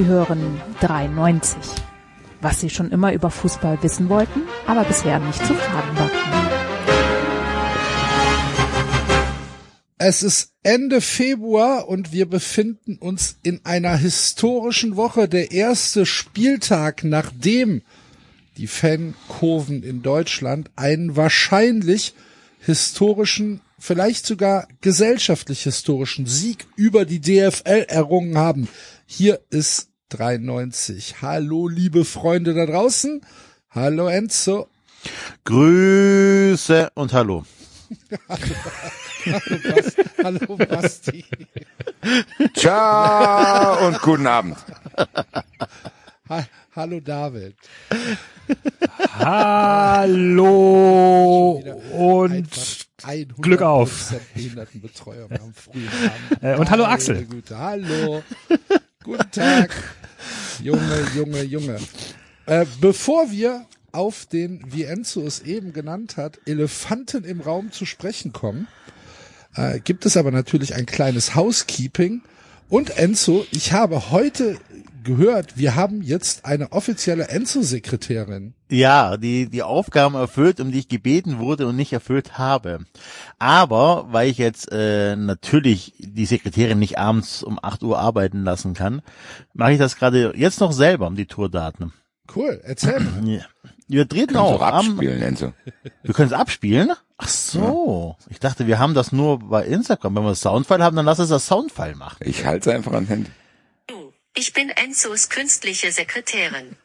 Sie hören 93. Was Sie schon immer über Fußball wissen wollten, aber bisher nicht zu fragen wagten. Es ist Ende Februar und wir befinden uns in einer historischen Woche. Der erste Spieltag, nachdem die Fankurven in Deutschland einen wahrscheinlich historischen, vielleicht sogar gesellschaftlich historischen Sieg über die DFL errungen haben. Hier ist 93. Hallo, liebe Freunde da draußen. Hallo, Enzo. Grüße und hallo. hallo, Bas hallo, Basti. Ciao und guten Abend. Ha hallo, David. Hallo und Glück auf. Äh, und hallo Axel. Güte. Hallo. Guten Tag. Junge, Junge, Junge. Äh, bevor wir auf den, wie Enzo es eben genannt hat, Elefanten im Raum zu sprechen kommen, äh, gibt es aber natürlich ein kleines Housekeeping. Und Enzo, ich habe heute gehört, wir haben jetzt eine offizielle Enzo-Sekretärin. Ja, die die Aufgaben erfüllt, um die ich gebeten wurde und nicht erfüllt habe. Aber weil ich jetzt äh, natürlich die Sekretärin nicht abends um 8 Uhr arbeiten lassen kann, mache ich das gerade jetzt noch selber um die Tourdaten. Cool, erzähl mal. Ja. Wir treten Kannst auch abspielen, Enzo. wir können es abspielen. Ach so, ich dachte, wir haben das nur bei Instagram. Wenn wir das Soundfile haben, dann lass es das Soundfile machen. Ich halte es einfach an Handy. Du, ich bin Enzos künstliche Sekretärin.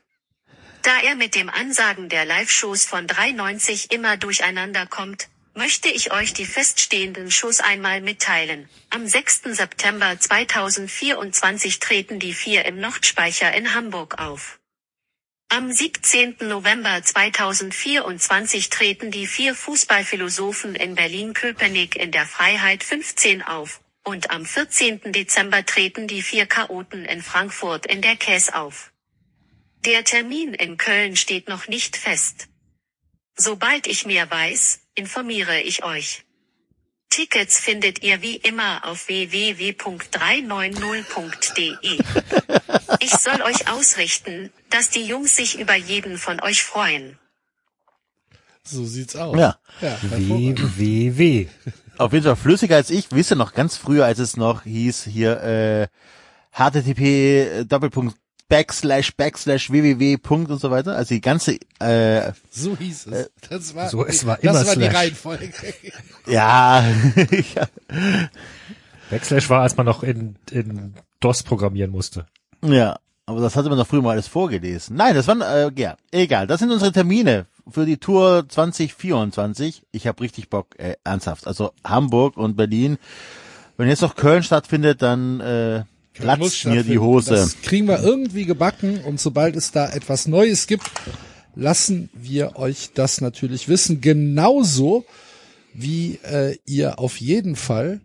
Da er mit dem Ansagen der Live-Shows von 390 immer durcheinander kommt, möchte ich euch die feststehenden Shows einmal mitteilen. Am 6. September 2024 treten die vier im Nordspeicher in Hamburg auf. Am 17. November 2024 treten die vier Fußballphilosophen in Berlin-Köpenick in der Freiheit 15 auf. Und am 14. Dezember treten die vier Chaoten in Frankfurt in der Käs auf. Der Termin in Köln steht noch nicht fest. Sobald ich mehr weiß, informiere ich euch. Tickets findet ihr wie immer auf www.390.de. Ich soll euch ausrichten, dass die Jungs sich über jeden von euch freuen. So sieht's aus. Ja. ja WWW. Auf jeden Fall flüssiger als ich. Wisst ihr noch ganz früher, als es noch hieß hier äh, HTTP Doppelpunkt Backslash Backslash www Punkt und so weiter. Also die ganze äh, So hieß es. Das war, so, es war das immer war die Slash. Reihenfolge. ja, ja Backslash war, als man noch in, in DOS programmieren musste. ja. Aber das hatte man doch früher mal alles vorgelesen. Nein, das waren äh, ja egal. Das sind unsere Termine für die Tour 2024. Ich habe richtig Bock, äh, ernsthaft. Also Hamburg und Berlin. Wenn jetzt noch Köln stattfindet, dann äh, platzt mir die. Hose. Das kriegen wir irgendwie gebacken und sobald es da etwas Neues gibt, lassen wir euch das natürlich wissen. Genauso wie äh, ihr auf jeden Fall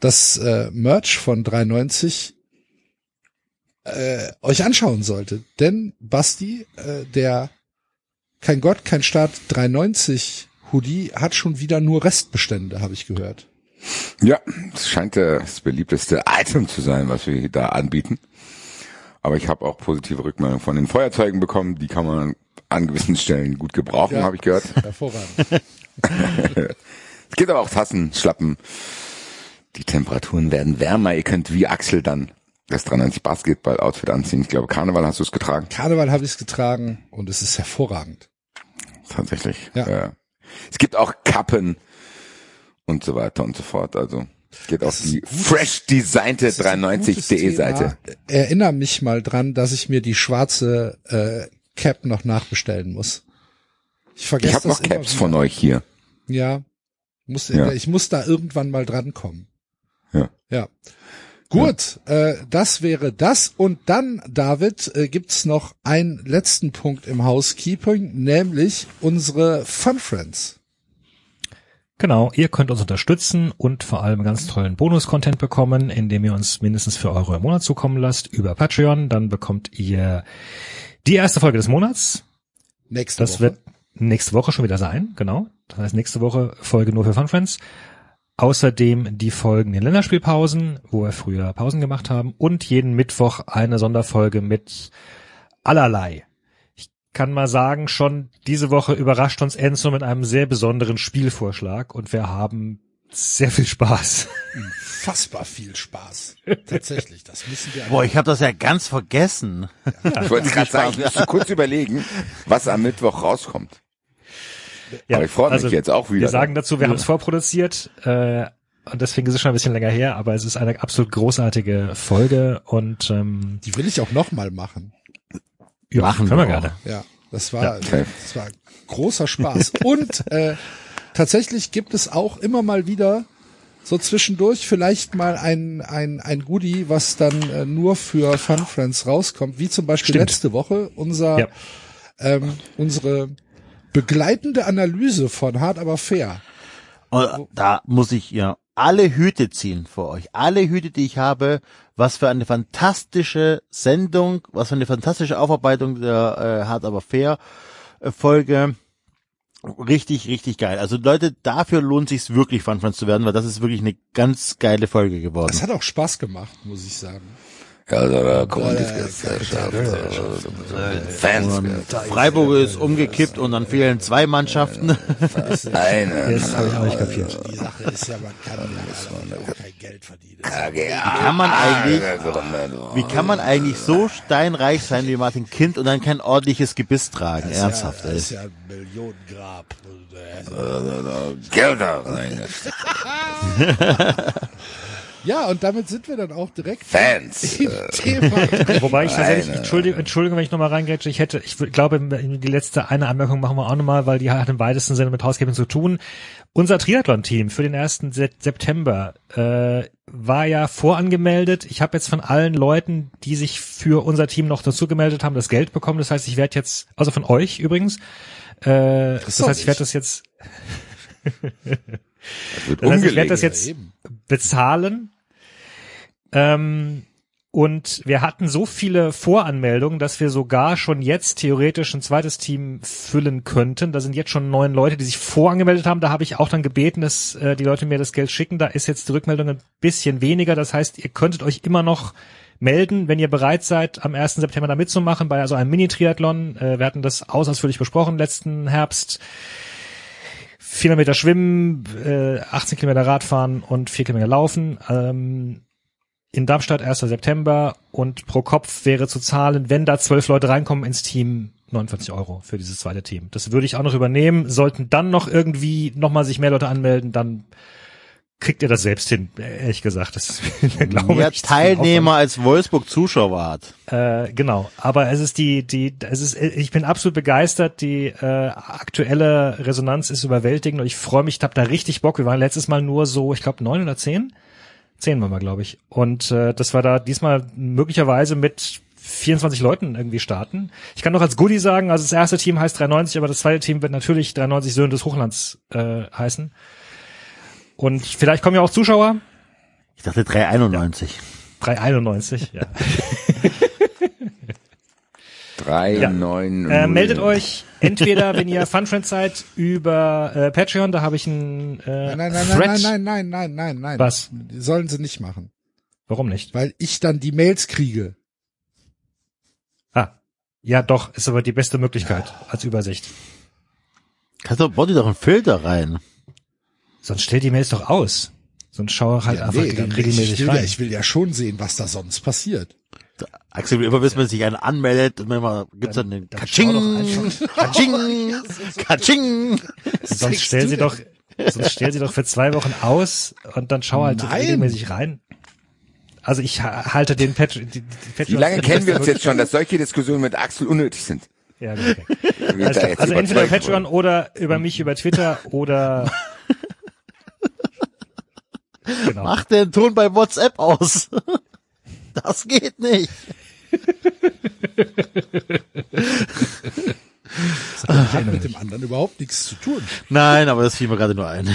das äh, Merch von 390 äh, euch anschauen solltet. Denn Basti, äh, der kein Gott, kein Staat 390 Hoodie hat schon wieder nur Restbestände, habe ich gehört. Ja, es scheint das beliebteste Item zu sein, was wir da anbieten. Aber ich habe auch positive Rückmeldungen von den Feuerzeugen bekommen. Die kann man an gewissen Stellen gut gebrauchen, Ja. habe ich gehört. Hervorragend. Es gibt aber auch Tassen, Schlappen. Die Temperaturen werden wärmer. Ihr könnt wie Axel dann das 93 Basketball-Outfit anziehen. Ich glaube, Karneval hast du es getragen. Karneval habe ich es getragen und es ist hervorragend. Tatsächlich. Ja. Äh, es gibt auch Kappen und so weiter und so fort. Also geht auf Das ist die gutes- fresh designte Das ist ein gutes 390.de Seite. Erinnere mich mal dran, dass ich mir die schwarze äh, Cap noch nachbestellen muss. Ich vergesse Ich habe noch Caps von euch hier. Ja. Muss, Ja. Ich muss da irgendwann mal drankommen. Ja. Ja. Gut, äh, das wäre das. Und dann, David, äh, gibt's noch einen letzten Punkt im Housekeeping, nämlich unsere Fun Friends. Genau, ihr könnt uns unterstützen und vor allem ganz tollen Bonus-Content bekommen, indem ihr uns mindestens für Euro im Monat zukommen lasst über Patreon. Dann bekommt ihr die erste Folge des Monats. Nächste Das Woche. wird nächste Woche schon wieder sein, genau. Das heißt nächste Woche Folge nur für Fun Friends. Außerdem die Folgen in Länderspielpausen, wo wir früher Pausen gemacht haben, und jeden Mittwoch eine Sonderfolge mit allerlei. Ich kann mal sagen, schon diese Woche überrascht uns Enzo mit einem sehr besonderen Spielvorschlag und wir haben sehr viel Spaß. Fassbar viel Spaß. Tatsächlich, das müssen wir. Boah, ich habe das ja ganz vergessen. Ich wollte gerade sagen, ich musste kurz überlegen, was am Mittwoch rauskommt. Aber ich freue mich jetzt auch wieder. Wir sagen dazu, wir haben es vorproduziert äh, und deswegen ist es schon ein bisschen länger her, aber es ist eine absolut großartige Folge und ähm, Die will ich auch noch mal machen. Ja, Machen können wir wir gerne. Ja, das war, okay. das war großer Spaß. Und äh, tatsächlich gibt es auch immer mal wieder so zwischendurch vielleicht mal ein, ein, ein Goodie, was dann äh, nur für Fun Friends rauskommt, wie zum Beispiel Stimmt. letzte Woche unser, Ja. ähm, unsere begleitende Analyse von Hard aber fair. Und da muss ich ja alle Hüte ziehen vor euch. Alle Hüte, die ich habe. Was für eine fantastische Sendung, was für eine fantastische Aufarbeitung der äh, Hart aber fair äh, Folge. Richtig, richtig geil. Also Leute, dafür lohnt sich's wirklich Fun Friends zu werden, weil das ist wirklich eine ganz geile Folge geworden. Das hat auch Spaß gemacht, muss ich sagen. Also, da Kommunikationsgesellschaft, äh, Fans, Freiburg ist umgekippt und dann fehlen zwei Mannschaften. eine, Jetzt habe ich auch nicht kapiert. Die Sache ist ja, man kann ja auch kein Geld verdienen. KGA. kann man eigentlich-. Wie kann man eigentlich so steinreich sein wie Martin Kind und dann kein ordentliches Gebiss tragen? Ernsthaft, ey. Das ist ja ein Millionengrab. Äh, Geld. Ja, und damit sind wir dann auch direkt Fans. Wobei ich tatsächlich, Nein, Entschuldigung, Entschuldigung, wenn ich nochmal reingrätsche, ich hätte, ich glaube, die letzte eine Anmerkung machen wir auch nochmal, weil die hat im weitesten Sinne mit Housekeeping zu tun. Unser Triathlon-Team für den 1. Se- September äh, war ja vorangemeldet. Ich habe jetzt von allen Leuten, die sich für unser Team noch dazu gemeldet haben, das Geld bekommen. Das heißt, ich werde jetzt, also von euch übrigens, äh, das doch heißt, ich werde das jetzt Wird Das heißt, ich werde das jetzt bezahlen. Ähm, und wir hatten so viele Voranmeldungen, dass wir sogar schon jetzt theoretisch ein zweites Team füllen könnten. Da sind jetzt schon neun Leute, die sich vorangemeldet haben. Da habe ich auch dann gebeten, dass äh, die Leute mir das Geld schicken. Da ist jetzt die Rückmeldung ein bisschen weniger. Das heißt, ihr könntet euch immer noch melden, wenn ihr bereit seid, am 1. September da mitzumachen bei so einem Mini-Triathlon. Äh, wir hatten das aus ausführlich besprochen letzten Herbst. 400 Meter schwimmen, äh, 18 Kilometer Radfahren und 4 Kilometer laufen. Ähm, in Darmstadt 1. September und pro Kopf wäre zu zahlen, wenn da zwölf Leute reinkommen ins Team, 49 Euro für dieses zweite Team. Das würde ich auch noch übernehmen. Sollten dann noch irgendwie nochmal sich mehr Leute anmelden, dann kriegt ihr das selbst hin, ehrlich gesagt. Das glaube Mehr ich. Teilnehmer als Wolfsburg Zuschauer hat. Äh, genau, aber es ist die, die, es ist, ich bin absolut begeistert. Die äh, aktuelle Resonanz ist überwältigend und ich freue mich, ich hab da richtig Bock. Wir waren letztes Mal nur so, ich glaube neun oder zehn, zehn waren wir, glaube ich. Und äh, das war da diesmal möglicherweise mit 24 Leuten irgendwie starten. Ich kann noch als Goodie sagen, also das erste Team heißt 93, aber das zweite Team wird natürlich 93 Söhne des Hochlands äh, heißen. Und vielleicht kommen ja auch Zuschauer. Ich dachte 391. 391, ja. Drei, Ja. neun, Äh, meldet euch entweder, wenn ihr Funfriends seid, über äh, Patreon, da habe ich einen äh, Nein, nein, nein, Thread. nein, nein, nein, nein, nein, nein. Was? Sollen sie nicht machen. Warum nicht? Weil ich dann die Mails kriege. Ah, ja doch, ist aber die beste Möglichkeit als Übersicht. Kannst du, dir doch einen Filter rein. Sonst stellt die Mails doch aus. Sonst schau halt Ja, einfach nee, dann regelmäßig ich, will ja, rein. ich will ja schon sehen, was da sonst passiert. Axel, immer bis man sich einen anmeldet und manchmal gibt's dann den dann schau doch Katsching, Katsching, Katsching. sonst stell sie doch, sonst stell sie doch für zwei Wochen aus und dann schau halt Nein. regelmäßig rein. Also ich ha- halte den die Wie lange kennen wir uns jetzt schon, dass solche Diskussionen mit Axel unnötig sind? Ja, okay. Also, da also entweder Patreon oder über mich über Twitter oder genau. Mach den Ton bei WhatsApp aus. Das geht nicht. Das hat mit dem anderen überhaupt nichts zu tun. Nein, aber das fiel mir gerade nur ein.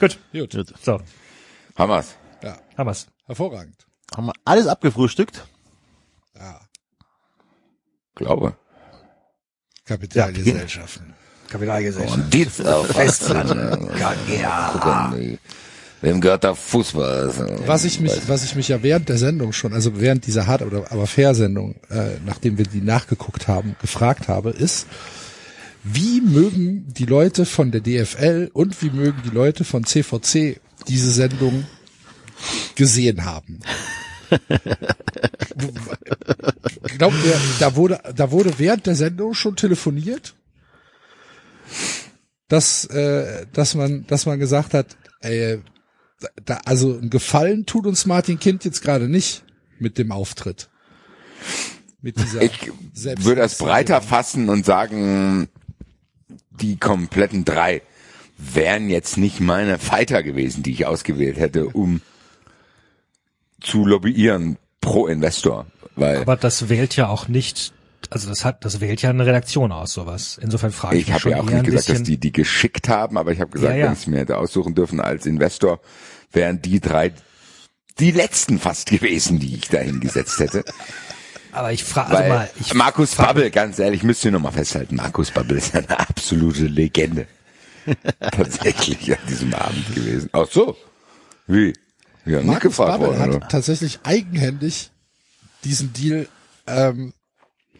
Gut. Gut. Gut. So, Hammers. Ja, wir's. hervorragend. Haben wir alles abgefrühstückt? Ja, Glaube. Kapitalgesellschaften. Kapitalgesellschaft. Und dieser Festland. ja. Gucken, wem gehört der Fußball? Was ich mich, was ich mich ja während der Sendung schon, also während dieser hart oder aber fair Sendung, äh, nachdem wir die nachgeguckt haben, gefragt habe, ist, wie mögen die Leute von der DFL und wie mögen die Leute von CVC diese Sendung gesehen haben? Glaubt ihr, da wurde, da wurde während der Sendung schon telefoniert? Dass, äh, dass man, dass man gesagt hat, ey, da, also ein Gefallen tut uns Martin Kind jetzt gerade nicht mit dem Auftritt. Mit dieser Ich würde das breiter fassen und sagen, die kompletten drei wären jetzt nicht meine Fighter gewesen, die ich ausgewählt hätte, um zu lobbyieren pro Investor. Weil Aber das wählt ja auch nicht, also das hat, das wählt ja eine Redaktion aus, sowas. Insofern frage ich, ich mich habe schon ja auch nicht gesagt, dass die die geschickt haben, aber ich habe gesagt, Ja, ja. wenn ich es mir hätte aussuchen dürfen als Investor, wären die drei die letzten fast gewesen, die ich da hingesetzt hätte. aber ich frage, also mal, ich, Markus Babbel, ganz ehrlich, müsst ihr noch mal festhalten, Markus Babbel ist eine absolute Legende. Tatsächlich an diesem Abend gewesen. Ach so. Wie? Ja, Markus gefragt Babbel worden, hat oder? tatsächlich eigenhändig diesen Deal ähm,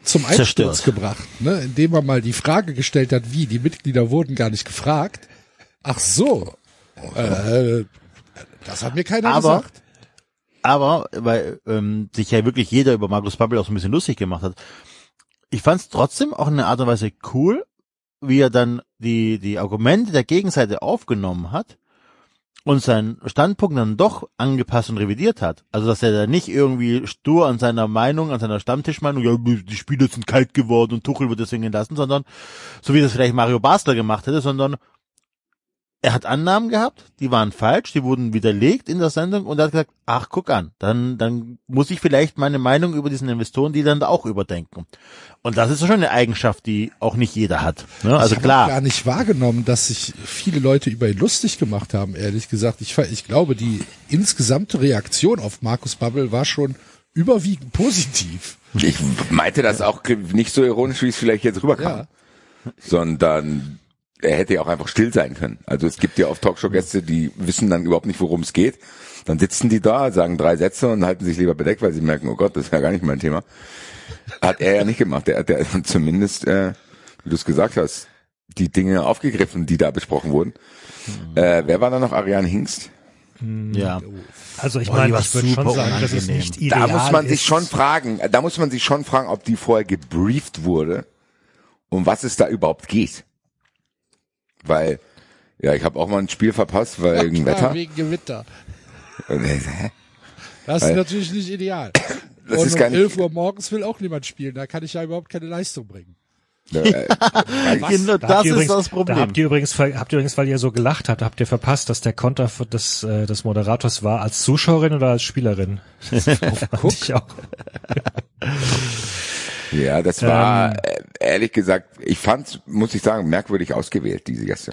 zum Einsturz Zerstört. gebracht, ne? indem er mal die Frage gestellt hat, wie, die Mitglieder wurden gar nicht gefragt. Ach so, äh, das hat mir keiner Aber- gesagt. aber weil ähm, sich ja wirklich jeder über Markus Babbel auch so ein bisschen lustig gemacht hat. Ich fand es trotzdem auch in einer Art und Weise cool, wie er dann die die Argumente der Gegenseite aufgenommen hat und seinen Standpunkt dann doch angepasst und revidiert hat. Also dass er da nicht irgendwie stur an seiner Meinung, an seiner Stammtischmeinung, ja, die Spieler sind kalt geworden und Tuchel wird deswegen entlassen, sondern so wie das vielleicht Mario Basler gemacht hätte, sondern er hat Annahmen gehabt, die waren falsch, die wurden widerlegt in der Sendung und er hat gesagt, ach guck an, dann, dann muss ich vielleicht meine Meinung über diesen Investoren, die dann da auch überdenken. Und das ist schon eine Eigenschaft, die auch nicht jeder hat. Ne? Also ich habe klar, gar nicht wahrgenommen, dass sich viele Leute über ihn lustig gemacht haben, ehrlich gesagt. Ich, ich glaube, die insgesamte Reaktion auf Markus Babbel war schon überwiegend positiv. Ich meinte das auch nicht so ironisch, wie es vielleicht jetzt rüberkam, Ja. sondern er hätte ja auch einfach still sein können. Also es gibt ja oft Talkshow-Gäste, die wissen dann überhaupt nicht, worum es geht. Dann sitzen die da, sagen drei Sätze und halten sich lieber bedeckt, weil sie merken, oh Gott, das ist ja gar nicht mein Thema. Hat er ja nicht gemacht. Er hat ja zumindest, äh, wie du es gesagt hast, die Dinge aufgegriffen, die da besprochen wurden. Äh, wer war da noch? Ariane Hingst? ja. also ich die meine, ich würde schon sagen, dass es unangenehm. nicht ideal Da muss man sich ist. schon fragen, da muss man sich schon fragen, ob die vorher gebrieft wurde, um was es da überhaupt geht. Weil, ja, ich habe auch mal ein Spiel verpasst, weil wegen klar, Wetter. Wegen Gewitter. Das ist natürlich nicht ideal. Das Und ist um gar nicht- 11 Uhr morgens will auch niemand spielen. Da kann ich ja überhaupt keine Leistung bringen. Äh, Genau, Da das ist übrigens, das Da Problem. habt ihr übrigens, habt ihr übrigens, weil ihr so gelacht habt, habt ihr verpasst, dass der Konter des, äh, des Moderators war als Zuschauerin oder als Spielerin? Das fand ich auch. Ja, das war äh, ehrlich gesagt, ich fand, muss ich sagen, merkwürdig ausgewählt diese Gäste.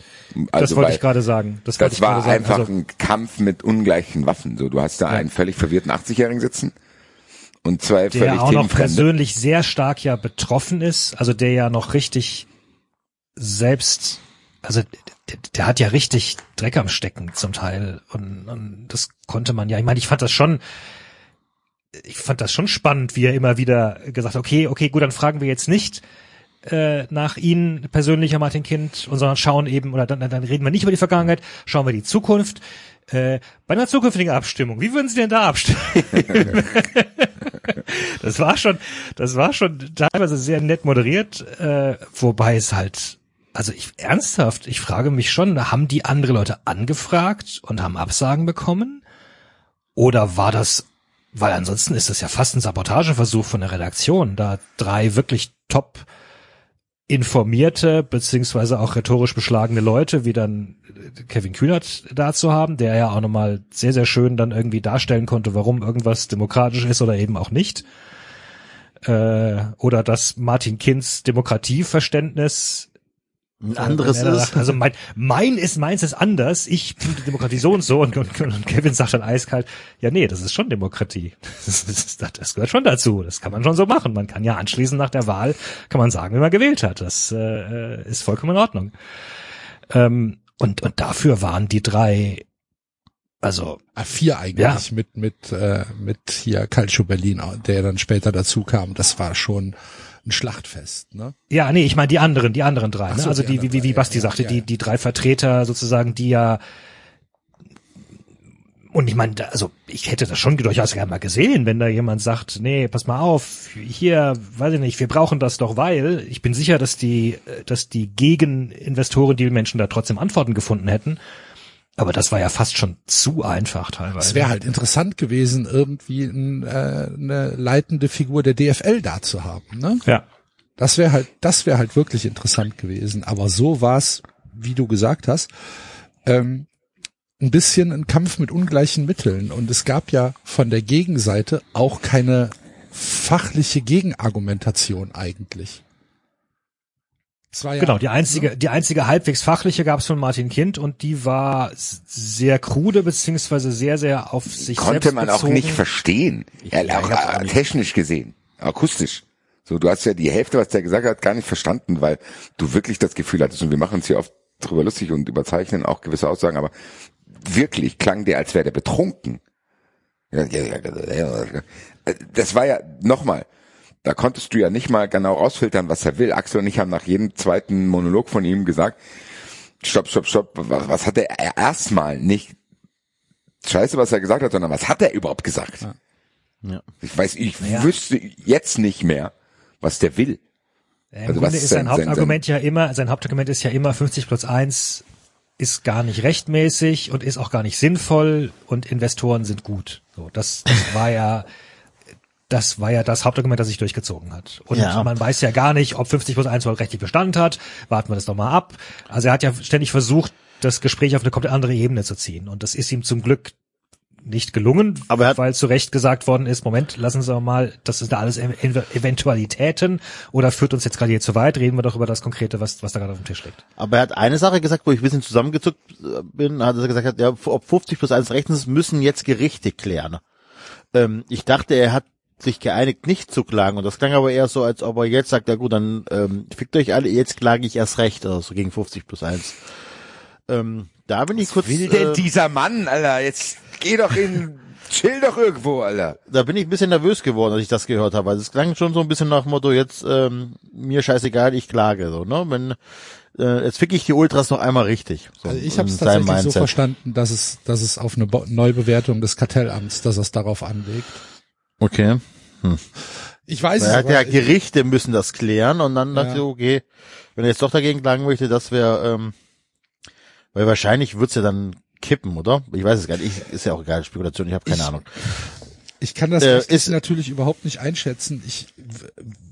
Also Das wollte ich gerade sagen. Das, das war einfach Also, ein Kampf mit ungleichen Waffen. So, du hast da einen völlig verwirrten 80-Jährigen sitzen und zwei der völlig auch noch persönlich sehr stark ja betroffen ist, also der ja noch richtig selbst, also der, der hat ja richtig Dreck am Stecken zum Teil und, und das konnte man ja, ich meine, ich fand das schon, ich fand das schon spannend, wie er immer wieder gesagt hat, okay, okay, gut, dann fragen wir jetzt nicht äh, nach Ihnen persönlicher Martin Kind, und sondern schauen eben, oder dann, dann reden wir nicht über die Vergangenheit, schauen wir die Zukunft. Äh, bei einer zukünftigen Abstimmung, wie würden Sie denn da abstimmen? das war schon, das war schon teilweise sehr nett moderiert, äh, wobei es halt, also ich ernsthaft, ich frage mich schon, haben die andere Leute angefragt und haben Absagen bekommen? Oder war das, weil ansonsten ist das ja fast ein Sabotageversuch von der Redaktion, da drei wirklich top informierte beziehungsweise auch rhetorisch beschlagene Leute, wie dann Kevin Kühnert da zu haben, der ja auch nochmal sehr, sehr schön dann irgendwie darstellen konnte, warum irgendwas demokratisch ist oder eben auch nicht. Äh, oder dass Martin Kinds Demokratieverständnis Ein anderes er ist. also mein, mein ist, meins ist anders. Ich finde die Demokratie so und so. Und, und, und Kevin sagt dann eiskalt, ja nee, das ist schon Demokratie. Das, ist, das gehört schon dazu. Das kann man schon so machen. Man kann ja anschließend nach der Wahl, kann man sagen, wie man gewählt hat. Das äh, ist vollkommen in Ordnung. Ähm, und, und dafür waren die drei, also Ah, vier eigentlich Ja. mit mit äh, mit hier Calcio Berlin, der dann später dazu kam. Das war schon ein Schlachtfest, ne? Ja, nee, ich meine die anderen, die anderen drei. Ne? so, Also die die, wie, wie, Basti ja, sagte, ja, die, die drei Vertreter sozusagen, die ja und ich meine, also ich hätte das schon durchaus gerne mal gesehen, wenn da jemand sagt, nee, pass mal auf, hier, weiß ich nicht, wir brauchen das doch, weil ich bin sicher, dass die, äh, dass die Gegeninvestoren, die Menschen da trotzdem Antworten gefunden hätten. Aber das war ja fast schon zu einfach teilweise. Es wäre halt interessant gewesen, irgendwie ein, äh, eine leitende Figur der DFL da zu haben, ne? ja. Das wäre halt, das wäre halt wirklich interessant gewesen. Aber so war es, wie du gesagt hast, ähm, ein bisschen ein Kampf mit ungleichen Mitteln. Und es gab ja von der Gegenseite auch keine fachliche Gegenargumentation eigentlich. Es war ja, Genau, die einzige, die einzige halbwegs fachliche gab es von Martin Kind und die war sehr krude beziehungsweise sehr, sehr auf sich Konnte selbst man auch bezogen. nicht verstehen. Ja, ja, auch auch äh, nicht. technisch gesehen, akustisch. So, du hast ja die Hälfte, was der gesagt hat, gar nicht verstanden, weil du wirklich das Gefühl hattest, und wir machen uns hier oft drüber lustig und überzeichnen auch gewisse Aussagen, aber wirklich klang der, als wäre der betrunken. Ja, ja, ja, ja, ja. Das war ja, nochmal, da konntest du ja nicht mal genau rausfiltern, was er will. Axel und ich haben nach jedem zweiten Monolog von ihm gesagt, stopp, stopp, stopp, was, was hat er erstmal nicht scheiße, was er gesagt hat, sondern was hat er überhaupt gesagt? Ja. Ich weiß, ich Ja. wüsste jetzt nicht mehr, was der will. Ja, Im Also Grunde ist sein- sein sein- Hauptargument ja immer, sein Hauptargument ist ja immer 50 plus 1 ist gar nicht rechtmäßig und ist auch gar nicht sinnvoll und Investoren sind gut. So, das, das war ja, das war ja das Hauptargument, das sich durchgezogen hat. Und Ja. man weiß ja gar nicht, ob 50 plus 1 überhaupt rechtlich Bestand hat. Warten wir das doch mal ab. Also er hat ja ständig versucht, das Gespräch auf eine komplett andere Ebene zu ziehen. Und das ist ihm zum Glück nicht gelungen, hat- weil zu Recht gesagt worden ist, Moment, lassen Sie mal, das sind alles Ev- Eventualitäten oder führt uns jetzt gerade hier zu weit, reden wir doch über das Konkrete, was, was da gerade auf dem Tisch liegt. Aber er hat eine Sache gesagt, wo ich ein bisschen zusammengezuckt äh, bin, hat er gesagt, ja, ob 50 plus 1 rechtens müssen jetzt Gerichte klären. Ähm, ich dachte, er hat sich geeinigt, nicht zu klagen. Und das klang aber eher so, als ob er jetzt sagt, ja gut, dann ähm, fickt euch alle, jetzt klage ich erst recht, also so gegen 50 plus 1. Ähm, da bin ich kurz, Will denn äh, dieser Mann, Alter? Jetzt geh doch in, chill doch irgendwo, Alter. da bin ich ein bisschen nervös geworden, als ich das gehört habe. Also es klang schon so ein bisschen nach dem Motto, jetzt ähm, mir scheißegal, ich klage. So, ne? Wenn äh, jetzt fick ich die Ultras noch einmal richtig. So, Also ich habe es tatsächlich so verstanden, dass es, dass es auf eine Bo Neubewertung des Kartellamts, dass es darauf anlegt. Okay. Ich weiß es aber, ja Gerichte müssen das klären und dann dachte Ja. ich, okay, wenn er jetzt doch dagegen klagen möchte, das wäre, ähm, weil wahrscheinlich wird's ja dann kippen, oder? Ich weiß es gar nicht. Ich, ist ja auch egal, Spekulation, ich habe keine Ich- Ahnung. Ich kann das Äh, ist- natürlich überhaupt nicht einschätzen. Ich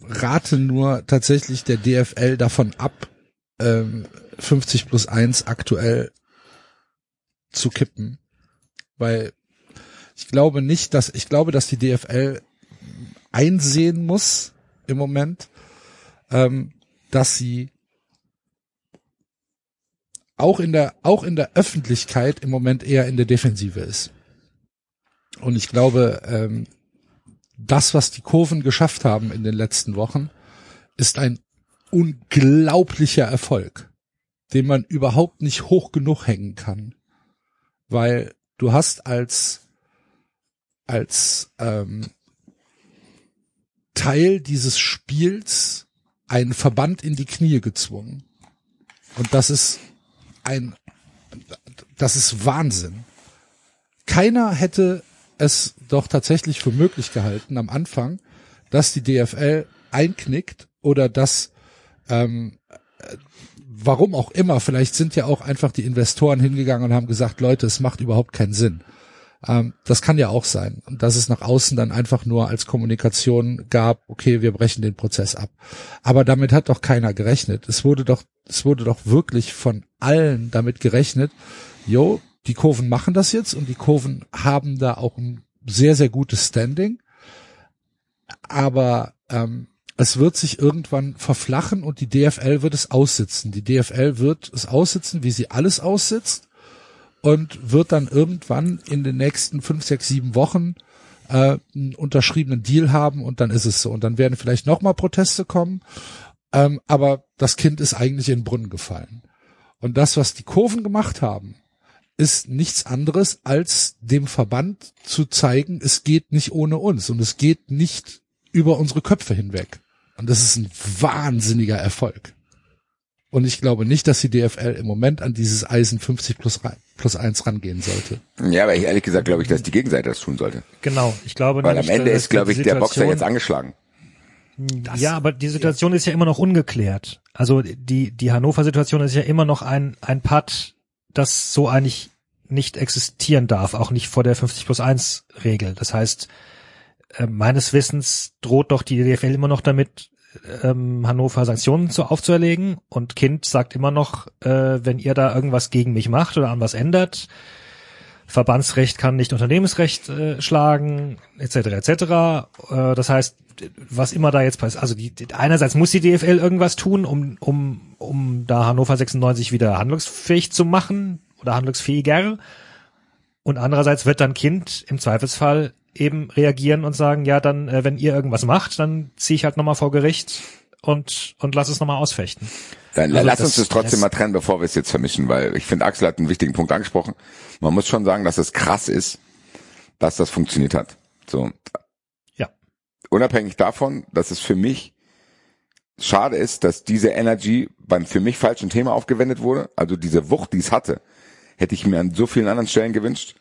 rate nur tatsächlich der DFL davon ab, ähm, 50 plus 1 aktuell zu kippen. Weil ich glaube nicht, dass, ich glaube, dass die DFL einsehen muss im Moment, ähm, dass sie auch in der, auch in der Öffentlichkeit im Moment eher in der Defensive ist. Und ich glaube, ähm, das, was die Kurven geschafft haben in den letzten Wochen, ist ein unglaublicher Erfolg, den man überhaupt nicht hoch genug hängen kann. Weil du hast als, als ähm, Teil dieses Spiels einen Verband in die Knie gezwungen. Und das ist ein, das ist Wahnsinn. Keiner hätte es doch tatsächlich für möglich gehalten am Anfang, dass die DFL einknickt oder dass ähm, äh, warum auch immer, vielleicht sind ja auch einfach die Investoren hingegangen und haben gesagt, Leute, es macht überhaupt keinen Sinn. Ähm, das kann ja auch sein. Dass es nach außen dann einfach nur als Kommunikation gab, okay, wir brechen den Prozess ab. Aber damit hat doch keiner gerechnet. Es wurde doch, es wurde doch wirklich von allen damit gerechnet, jo, die Kurven machen das jetzt und die Kurven haben da auch ein sehr, sehr gutes Standing. Aber ähm, es wird sich irgendwann verflachen und die DFL wird es aussitzen. Die DFL wird es aussitzen, wie sie alles aussitzt und wird dann irgendwann in den nächsten fünf, sechs, sieben Wochen äh, einen unterschriebenen Deal haben und dann ist es so. Und dann werden vielleicht nochmal Proteste kommen, ähm, aber das Kind ist eigentlich in den Brunnen gefallen. Und das, was die Kurven gemacht haben, ist nichts anderes, als dem Verband zu zeigen, es geht nicht ohne uns und es geht nicht über unsere Köpfe hinweg. Und das ist ein wahnsinniger Erfolg. Und ich glaube nicht, dass die DFL im Moment an dieses Eisen 50 plus, plus 1 rangehen sollte. Ja, aber ich, ehrlich gesagt glaube ich, dass die Gegenseite das tun sollte. Genau, ich glaube Weil nämlich, am Ende ist, glaube ich, der Boxer jetzt angeschlagen. ja, aber die Situation ist ja immer noch ungeklärt. Also die, die Hannover-Situation ist ja immer noch ein, ein Putt, das so eigentlich nicht existieren darf, auch nicht vor der 50 plus 1 Regel. Das heißt, äh, meines Wissens droht doch die DFL immer noch damit, ähm, Hannover Sanktionen zu aufzuerlegen und Kind sagt immer noch, äh, wenn ihr da irgendwas gegen mich macht oder an was ändert, Verbandsrecht kann nicht Unternehmensrecht äh, schlagen, etc. etc. Äh, das heißt, was immer da jetzt passiert, also die, einerseits muss die DFL irgendwas tun, um, um, um da Hannover 96 wieder handlungsfähig zu machen oder handlungsfähiger. Und andererseits wird dann Kind im Zweifelsfall eben reagieren und sagen, ja, dann, äh, wenn ihr irgendwas macht, dann ziehe ich halt nochmal vor Gericht und, und lass es nochmal ausfechten. Dann Also lass das- uns das trotzdem das- mal trennen, bevor wir es jetzt vermischen, weil ich finde, Axel hat einen wichtigen Punkt angesprochen. Man muss schon sagen, dass es krass ist, dass das funktioniert hat. So. Ja. Unabhängig davon, dass es für mich schade ist, dass diese Energy beim für mich falschen Thema aufgewendet wurde. Also diese Wucht, die es hatte, hätte ich mir an so vielen anderen Stellen gewünscht.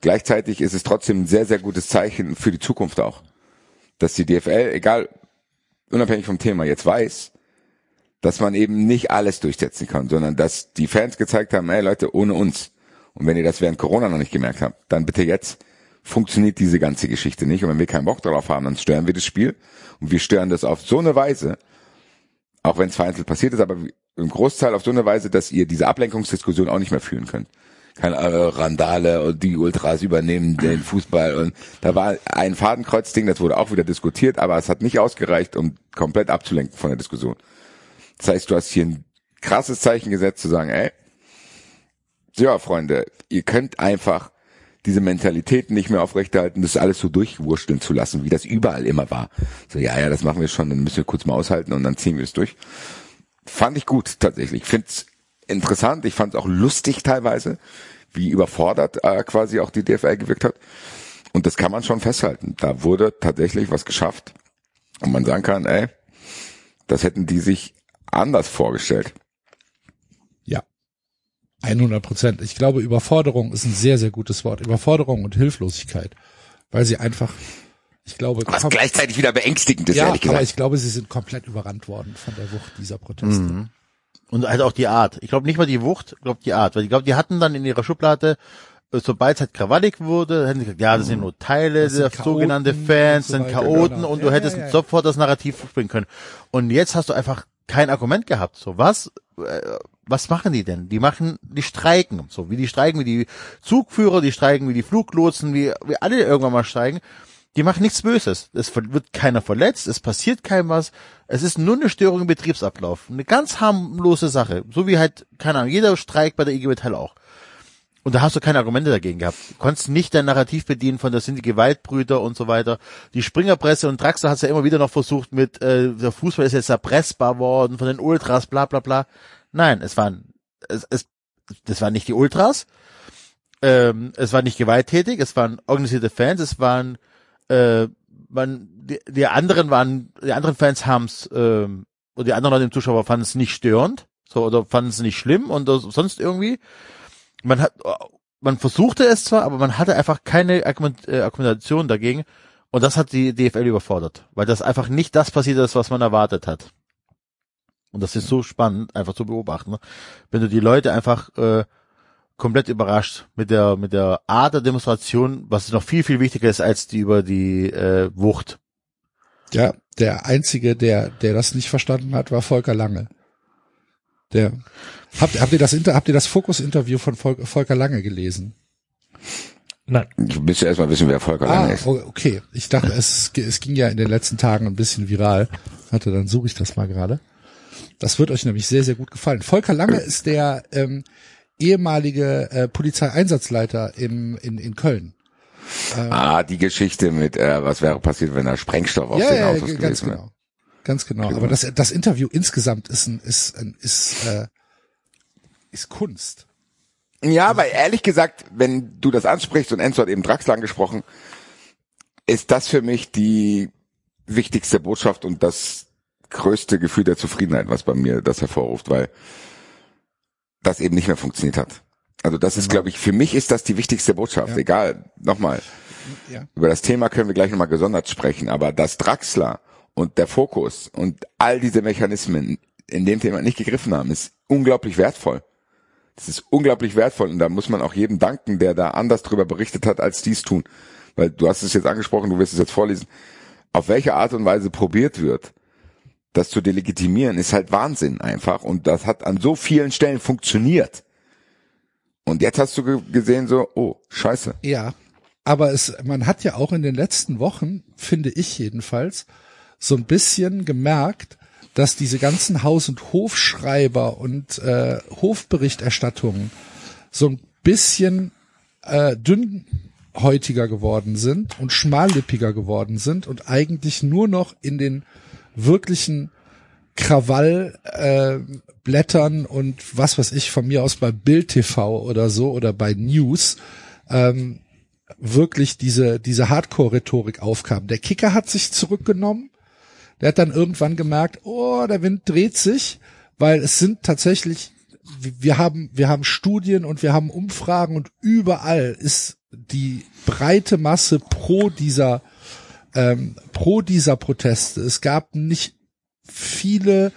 Gleichzeitig ist es trotzdem ein sehr, sehr gutes Zeichen für die Zukunft auch. Dass die DFL, egal, unabhängig vom Thema, jetzt weiß, dass man eben nicht alles durchsetzen kann, sondern dass die Fans gezeigt haben, ey Leute, ohne uns. Und wenn ihr das während Corona noch nicht gemerkt habt, dann bitte jetzt funktioniert diese ganze Geschichte nicht. Und wenn wir keinen Bock darauf haben, dann stören wir das Spiel. Und wir stören das auf so eine Weise, auch wenn es vereinzelt passiert ist, aber im Großteil auf so eine Weise, dass ihr diese Ablenkungsdiskussion auch nicht mehr führen könnt. Keine äh, Randale und die Ultras übernehmen den Fußball. Und da war ein Fadenkreuzding, das wurde auch wieder diskutiert, aber es hat nicht ausgereicht, um komplett abzulenken von der Diskussion. Das heißt, du hast hier ein krasses Zeichen gesetzt, zu sagen, ey, ja, Freunde, ihr könnt einfach diese Mentalität nicht mehr aufrechterhalten, das alles so durchwursteln zu lassen, wie das überall immer war. So, ja, ja, das machen wir schon, dann müssen wir kurz mal aushalten und dann ziehen wir es durch. Fand ich gut, tatsächlich. Find's interessant, ich fand's auch lustig teilweise, wie überfordert äh, quasi auch die DFL gewirkt hat. Und das kann man schon festhalten. Da wurde tatsächlich was geschafft. Und man sagen kann, ey, das hätten die sich anders vorgestellt. Ja. 100 Prozent. Ich glaube, Überforderung ist ein sehr, sehr gutes Wort. Überforderung und Hilflosigkeit. Weil sie einfach, ich glaube, Was gleichzeitig wieder beängstigend ist, ja, ehrlich aber gesagt. ich glaube, sie sind komplett überrannt worden von der Wucht dieser Proteste. Mhm. Und halt auch die Art. Ich glaube nicht mal die Wucht, ich glaube die Art. Weil ich glaube, die hatten dann in ihrer Schublade, äh, sobald es halt krawallig wurde, hätten sie gesagt, ja, das sind nur Teile Das sind der Chaoten sogenannten und Fans, so sind Chaoten genau. und Ja, du hättest ja, ja. sofort das Narrativ springen können. Und jetzt hast du einfach kein Argument gehabt. So, was, äh, was machen die denn? Die machen, die streiken. So, wie die streiken, wie die Zugführer, die streiken, wie die Fluglotsen, wie, wie alle irgendwann mal streiken. Die machen nichts Böses. Es wird keiner verletzt, es passiert keinem was. Es ist nur eine Störung im Betriebsablauf. Eine ganz harmlose Sache. So wie halt, keine Ahnung, jeder Streik bei der IG Metall auch. Und da hast du keine Argumente dagegen gehabt. Du konntest nicht dein Narrativ bedienen von, das sind die Gewaltbrüder und so weiter. Die Springerpresse und Draxler hat es ja immer wieder noch versucht mit, äh, der Fußball ist jetzt erpressbar worden von den Ultras, bla bla bla. Nein, es waren, es, es, das waren nicht die Ultras, ähm, es war nicht gewalttätig, es waren organisierte Fans, es waren, äh, man, die, die anderen waren, die anderen Fans haben's, ähm, und die anderen Leute im Zuschauer fanden es nicht störend, so, oder fanden es nicht schlimm und das, sonst irgendwie. Man hat, man versuchte es zwar, aber man hatte einfach keine äh, Argumentation dagegen. Und das hat die DFL überfordert, weil das einfach nicht das passiert ist, was man erwartet hat. Und das ist so spannend, einfach zu beobachten. ne? Wenn du die Leute einfach äh, komplett überrascht mit der mit der Art der Demonstration, was noch viel viel wichtiger ist als die über die äh, Wucht. Ja, der einzige, der, der das nicht verstanden hat, war Volker Lange. Der, habt, habt ihr das Inter, habt ihr das Fokus-Interview von Vol Volker Lange gelesen? Nein. Ich müsste erstmal wissen, wer Volker Ah, Lange ist. o- okay. Ich dachte, es, es ging ja in den letzten Tagen ein bisschen viral. Warte, dann suche ich das mal gerade. Das wird euch nämlich sehr, sehr gut gefallen. Volker Lange ist der ähm, ehemalige äh, Polizeieinsatzleiter im, in, in Köln. Ah, die Geschichte mit, äh, was wäre passiert, wenn da Sprengstoff auf ja, den Autos ja, gewesen ganz wäre. genau. Ganz genau. Aber das, das Interview insgesamt ist ein, ist ein, ist, äh, ist Kunst. Ja, aber ehrlich gesagt, wenn du das ansprichst und Enzo hat eben Draxler angesprochen, ist das für mich die wichtigste Botschaft und das größte Gefühl der Zufriedenheit, was bei mir das hervorruft, weil das eben nicht mehr funktioniert hat. Also das ist, glaube ich, für mich ist das die wichtigste Botschaft. Ja. Egal, nochmal, Ja. über das Thema können wir gleich nochmal gesondert sprechen, aber dass Draxler und der Fokus und all diese Mechanismen in dem Thema nicht gegriffen haben, ist unglaublich wertvoll. Das ist unglaublich wertvoll und da muss man auch jedem danken, der da anders drüber berichtet hat, als dies tun. Weil du hast es jetzt angesprochen, du wirst es jetzt vorlesen. Auf welche Art und Weise probiert wird, das zu delegitimieren, ist halt Wahnsinn einfach und das hat an so vielen Stellen funktioniert. Und jetzt hast du ge- gesehen so, oh, scheiße. Ja, aber es, man hat ja auch in den letzten Wochen, finde ich jedenfalls, so ein bisschen gemerkt, dass diese ganzen Haus- und Hofschreiber und äh, Hofberichterstattungen so ein bisschen äh, dünnhäutiger geworden sind und schmallippiger geworden sind und eigentlich nur noch in den wirklichen Krawall äh, Blättern und was weiß ich von mir aus bei Bild TV oder so oder bei News ähm, wirklich diese diese Hardcore-Rhetorik aufkam. Der Kicker hat sich zurückgenommen. Der hat dann irgendwann gemerkt, oh, der Wind dreht sich, weil es sind tatsächlich wir haben wir haben Studien und wir haben Umfragen und überall ist die breite Masse pro dieser ähm, pro dieser Proteste. Es gab nicht viele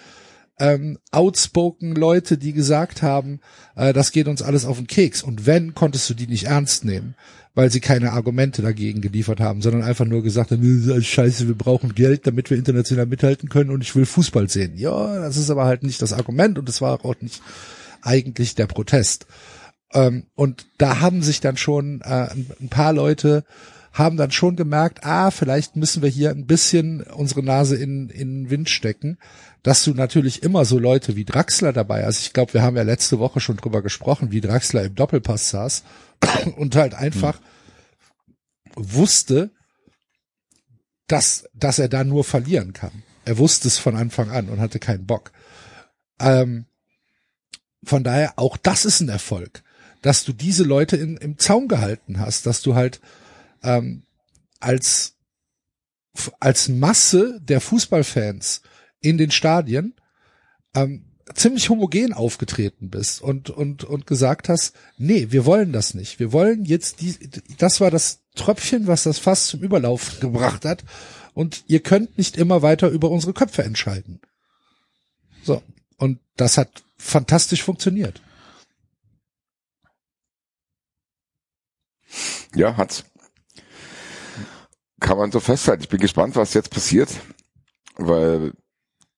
ähm, outspoken Leute, die gesagt haben, äh, das geht uns alles auf den Keks. Und wenn, konntest du die nicht ernst nehmen, weil sie keine Argumente dagegen geliefert haben, sondern einfach nur gesagt haben, "Nö, das scheiße, wir brauchen Geld, damit wir international mithalten können und ich will Fußball sehen. Ja, das ist aber halt nicht das Argument und es war auch nicht eigentlich der Protest. Ähm, und da haben sich dann schon äh, ein paar Leute haben dann schon gemerkt, ah, vielleicht müssen wir hier ein bisschen unsere Nase in, in den Wind stecken, dass du natürlich immer so Leute wie Draxler dabei hast. Ich glaube, wir haben ja letzte Woche schon drüber gesprochen, wie Draxler im Doppelpass saß und halt einfach wusste, dass, dass er da nur verlieren kann. Er wusste es von Anfang an und hatte keinen Bock. Ähm, von daher, auch das ist ein Erfolg, dass du diese Leute in, im Zaum gehalten hast, dass du halt ähm, als als Masse der Fußballfans in den Stadien ähm, ziemlich homogen aufgetreten bist und und und gesagt hast, nee, wir wollen das nicht. Wir wollen jetzt die das war das Tröpfchen, was das Fass zum Überlaufen gebracht hat und ihr könnt nicht immer weiter über unsere Köpfe entscheiden. So, und das hat fantastisch funktioniert. Ja, hat's. Kann man so festhalten. Ich bin gespannt, was jetzt passiert, weil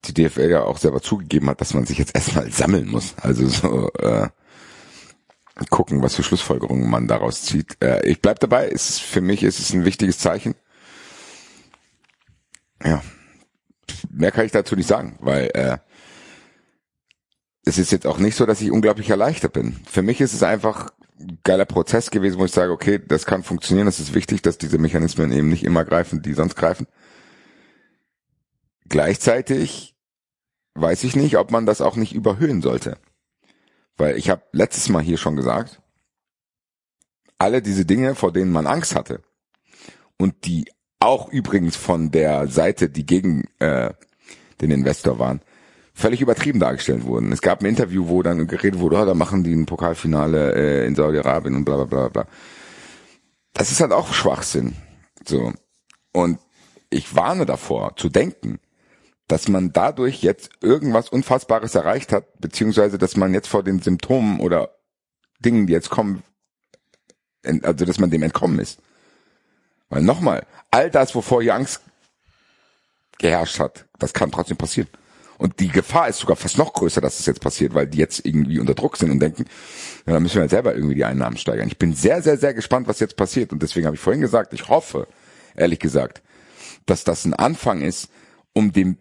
die DFL ja auch selber zugegeben hat, dass man sich jetzt erstmal sammeln muss. Also so äh, gucken, was für Schlussfolgerungen man daraus zieht. Äh, ich bleib dabei. Ist, für mich ist es ein wichtiges Zeichen. Ja, mehr kann ich dazu nicht sagen, weil äh, es ist jetzt auch nicht so, dass ich unglaublich erleichtert bin. Für mich ist es einfach ein geiler Prozess gewesen, wo ich sage, okay, das kann funktionieren, das ist wichtig, dass diese Mechanismen eben nicht immer greifen, die sonst greifen. Gleichzeitig weiß ich nicht, ob man das auch nicht überhöhen sollte. Weil ich habe letztes Mal hier schon gesagt, alle diese Dinge, vor denen man Angst hatte und die auch übrigens von der Seite, die gegen äh, den Investor waren, völlig übertrieben dargestellt wurden. Es gab ein Interview, wo dann geredet wurde, oh, da machen die ein Pokalfinale äh, in Saudi-Arabien und bla bla bla bla. Das ist halt auch Schwachsinn. So. Und ich warne davor, zu denken, dass man dadurch jetzt irgendwas Unfassbares erreicht hat, beziehungsweise dass man jetzt vor den Symptomen oder Dingen, die jetzt kommen, also dass man dem entkommen ist. Weil nochmal, all das, wovor hier Angst geherrscht hat, das kann trotzdem passieren. Und die Gefahr ist sogar fast noch größer, dass es jetzt passiert, weil die jetzt irgendwie unter Druck sind und denken, ja, dann müssen wir jetzt selber irgendwie die Einnahmen steigern. Ich bin sehr, sehr, sehr gespannt, was jetzt passiert. Und deswegen habe ich vorhin gesagt, ich hoffe, ehrlich gesagt, dass das ein Anfang ist, um dem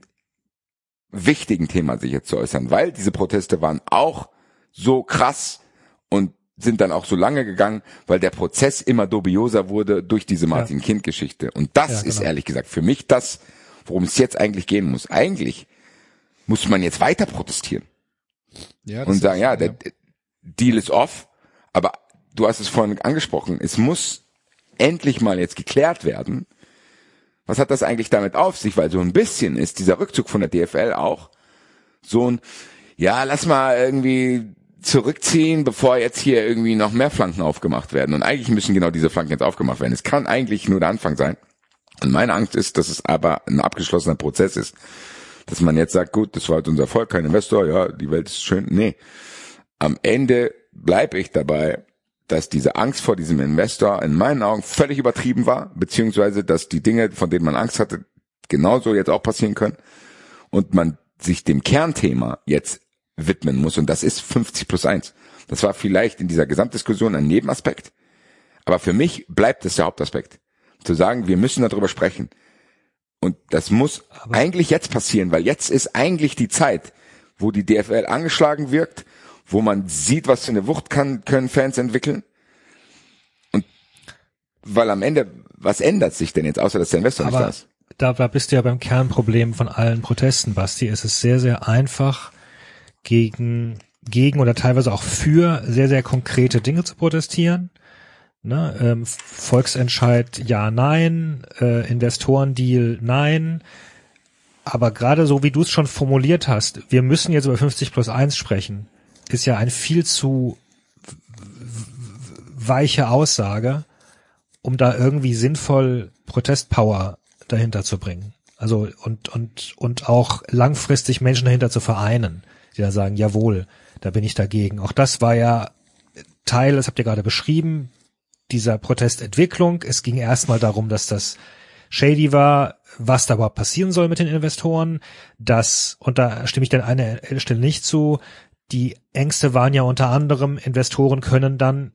wichtigen Thema sich jetzt zu äußern, weil diese Proteste waren auch so krass und sind dann auch so lange gegangen, weil der Prozess immer dubioser wurde durch diese Martin Kind Geschichte. Und das Ja, genau. ist ehrlich gesagt für mich das, worum es jetzt eigentlich gehen muss. Eigentlich muss man jetzt weiter protestieren Ja, und sagen, ja, der Deal ist off, aber du hast es vorhin angesprochen, es muss endlich mal jetzt geklärt werden. Was hat das eigentlich damit auf sich? Weil so ein bisschen ist dieser Rückzug von der DFL auch so ein, ja, lass mal irgendwie zurückziehen, bevor jetzt hier irgendwie noch mehr Flanken aufgemacht werden. Und eigentlich müssen genau diese Flanken jetzt aufgemacht werden. Es kann eigentlich nur der Anfang sein. Und meine Angst ist, dass es aber ein abgeschlossener Prozess ist. Dass man jetzt sagt, gut, das war halt unser Erfolg, kein Investor, ja, die Welt ist schön. Nee. Am Ende bleibe ich dabei, dass diese Angst vor diesem Investor in meinen Augen völlig übertrieben war, beziehungsweise dass die Dinge, von denen man Angst hatte, genauso jetzt auch passieren können und man sich dem Kernthema jetzt widmen muss und das ist 50 plus 1. Das war vielleicht in dieser Gesamtdiskussion ein Nebenaspekt, aber für mich bleibt es der Hauptaspekt. Zu sagen, wir müssen darüber sprechen. Und das muss eigentlich jetzt passieren, weil jetzt ist eigentlich die Zeit, wo die DFL angeschlagen wirkt, wo man sieht, was für eine Wucht kann, können Fans entwickeln. Und weil am Ende, was ändert sich denn jetzt, außer dass der Investor nicht da Aber ist? da, da bist du ja beim Kernproblem von allen Protesten, Basti. Es ist sehr, sehr einfach, gegen, gegen oder teilweise auch für sehr, sehr konkrete Dinge zu protestieren. Ne, ähm, Volksentscheid ja, nein, äh, Investorendeal nein. Aber gerade so wie du es schon formuliert hast, wir müssen jetzt über 50 plus 1 sprechen, ist ja ein viel zu weiche Aussage, um da irgendwie sinnvoll Protestpower dahinter zu bringen. Also und und und auch langfristig Menschen dahinter zu vereinen, die dann sagen, jawohl, da bin ich dagegen. Auch das war ja Teil, das habt ihr gerade beschrieben, dieser Protestentwicklung. Es ging erstmal darum, dass das shady war, was da überhaupt passieren soll mit den Investoren, dass, und da stimme ich dann an einer Stelle nicht zu, die Ängste waren ja unter anderem, Investoren können dann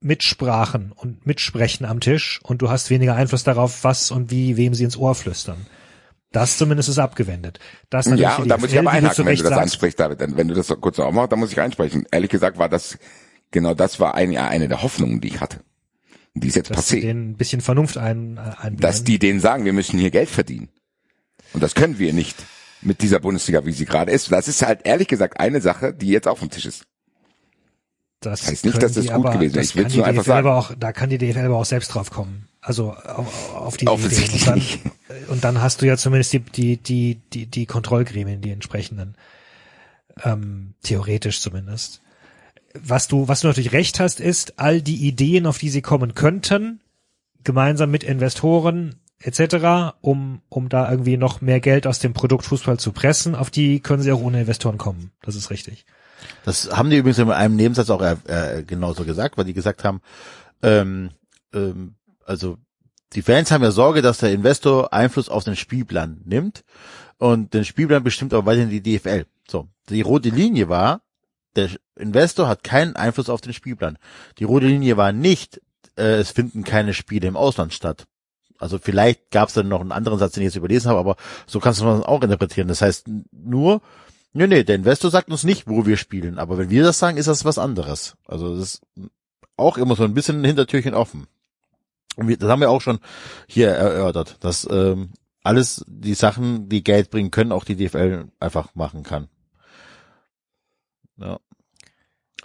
mitsprachen und mitsprechen am Tisch und du hast weniger Einfluss darauf, was und wie, wem sie ins Ohr flüstern. Das zumindest ist abgewendet. Das Ja, und da muss ich aber einhaken, wenn du das ansprichst, David. Wenn du das so kurz noch aufmachst, dann muss ich einsprechen. Ehrlich gesagt war das, genau das war eine, eine der Hoffnungen, die ich hatte. Die ist jetzt dass passiert. denen ein bisschen Vernunft ein, äh, einbläuen. Dass die denen sagen, wir müssen hier Geld verdienen. Und das können wir nicht mit dieser Bundesliga, wie sie gerade ist. Das ist halt ehrlich gesagt eine Sache, die jetzt auf dem Tisch ist. Das heißt nicht, dass das gut aber, gewesen das Ich kann die nur einfach DFL sagen. Auch, da kann die DFL aber auch selbst drauf kommen. Also auf, auf die Offensichtlich Ideen. nicht. Und dann, und dann hast du ja zumindest die, die, die, die, die Kontrollgremien, die entsprechenden. Ähm, theoretisch zumindest. Was du, was du natürlich recht hast, ist, all die Ideen, auf die sie kommen könnten, gemeinsam mit Investoren etc., um, um da irgendwie noch mehr Geld aus dem Produkt Fußball zu pressen, auf die können sie auch ohne Investoren kommen. Das ist richtig. Das haben die übrigens in einem Nebensatz auch äh, äh, genauso gesagt, weil die gesagt haben, ähm, ähm, also die Fans haben ja Sorge, dass der Investor Einfluss auf den Spielplan nimmt und den Spielplan bestimmt auch weiterhin die DFL. So, die rote Linie war, der Investor hat keinen Einfluss auf den Spielplan. Die rote Linie war nicht, äh, es finden keine Spiele im Ausland statt. Also vielleicht gab es dann noch einen anderen Satz, den ich jetzt überlesen habe, aber so kannst du das auch interpretieren. Das heißt nur, Nee, nee, der Investor sagt uns nicht, wo wir spielen, aber wenn wir das sagen, ist das was anderes. Also das ist auch immer so ein bisschen ein Hintertürchen offen. Und wir, das haben wir auch schon hier erörtert, dass ähm, alles die Sachen, die Geld bringen können, auch die DFL einfach machen kann. Ja.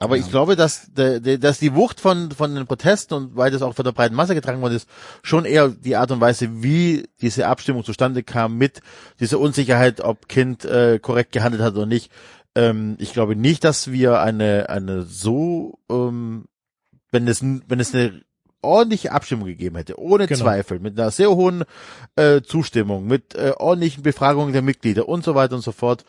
Aber ich glaube, dass, dass die Wucht von, von den Protesten und weil das auch von der breiten Masse getragen worden ist, schon eher die Art und Weise, wie diese Abstimmung zustande kam, mit dieser Unsicherheit, ob Kind äh, korrekt gehandelt hat oder nicht. Ähm, ich glaube nicht, dass wir eine, eine so, ähm, wenn es, wenn es eine ordentliche Abstimmung gegeben hätte, ohne Genau. Zweifel, mit einer sehr hohen äh, Zustimmung, mit äh, ordentlichen Befragungen der Mitglieder und so weiter und so fort,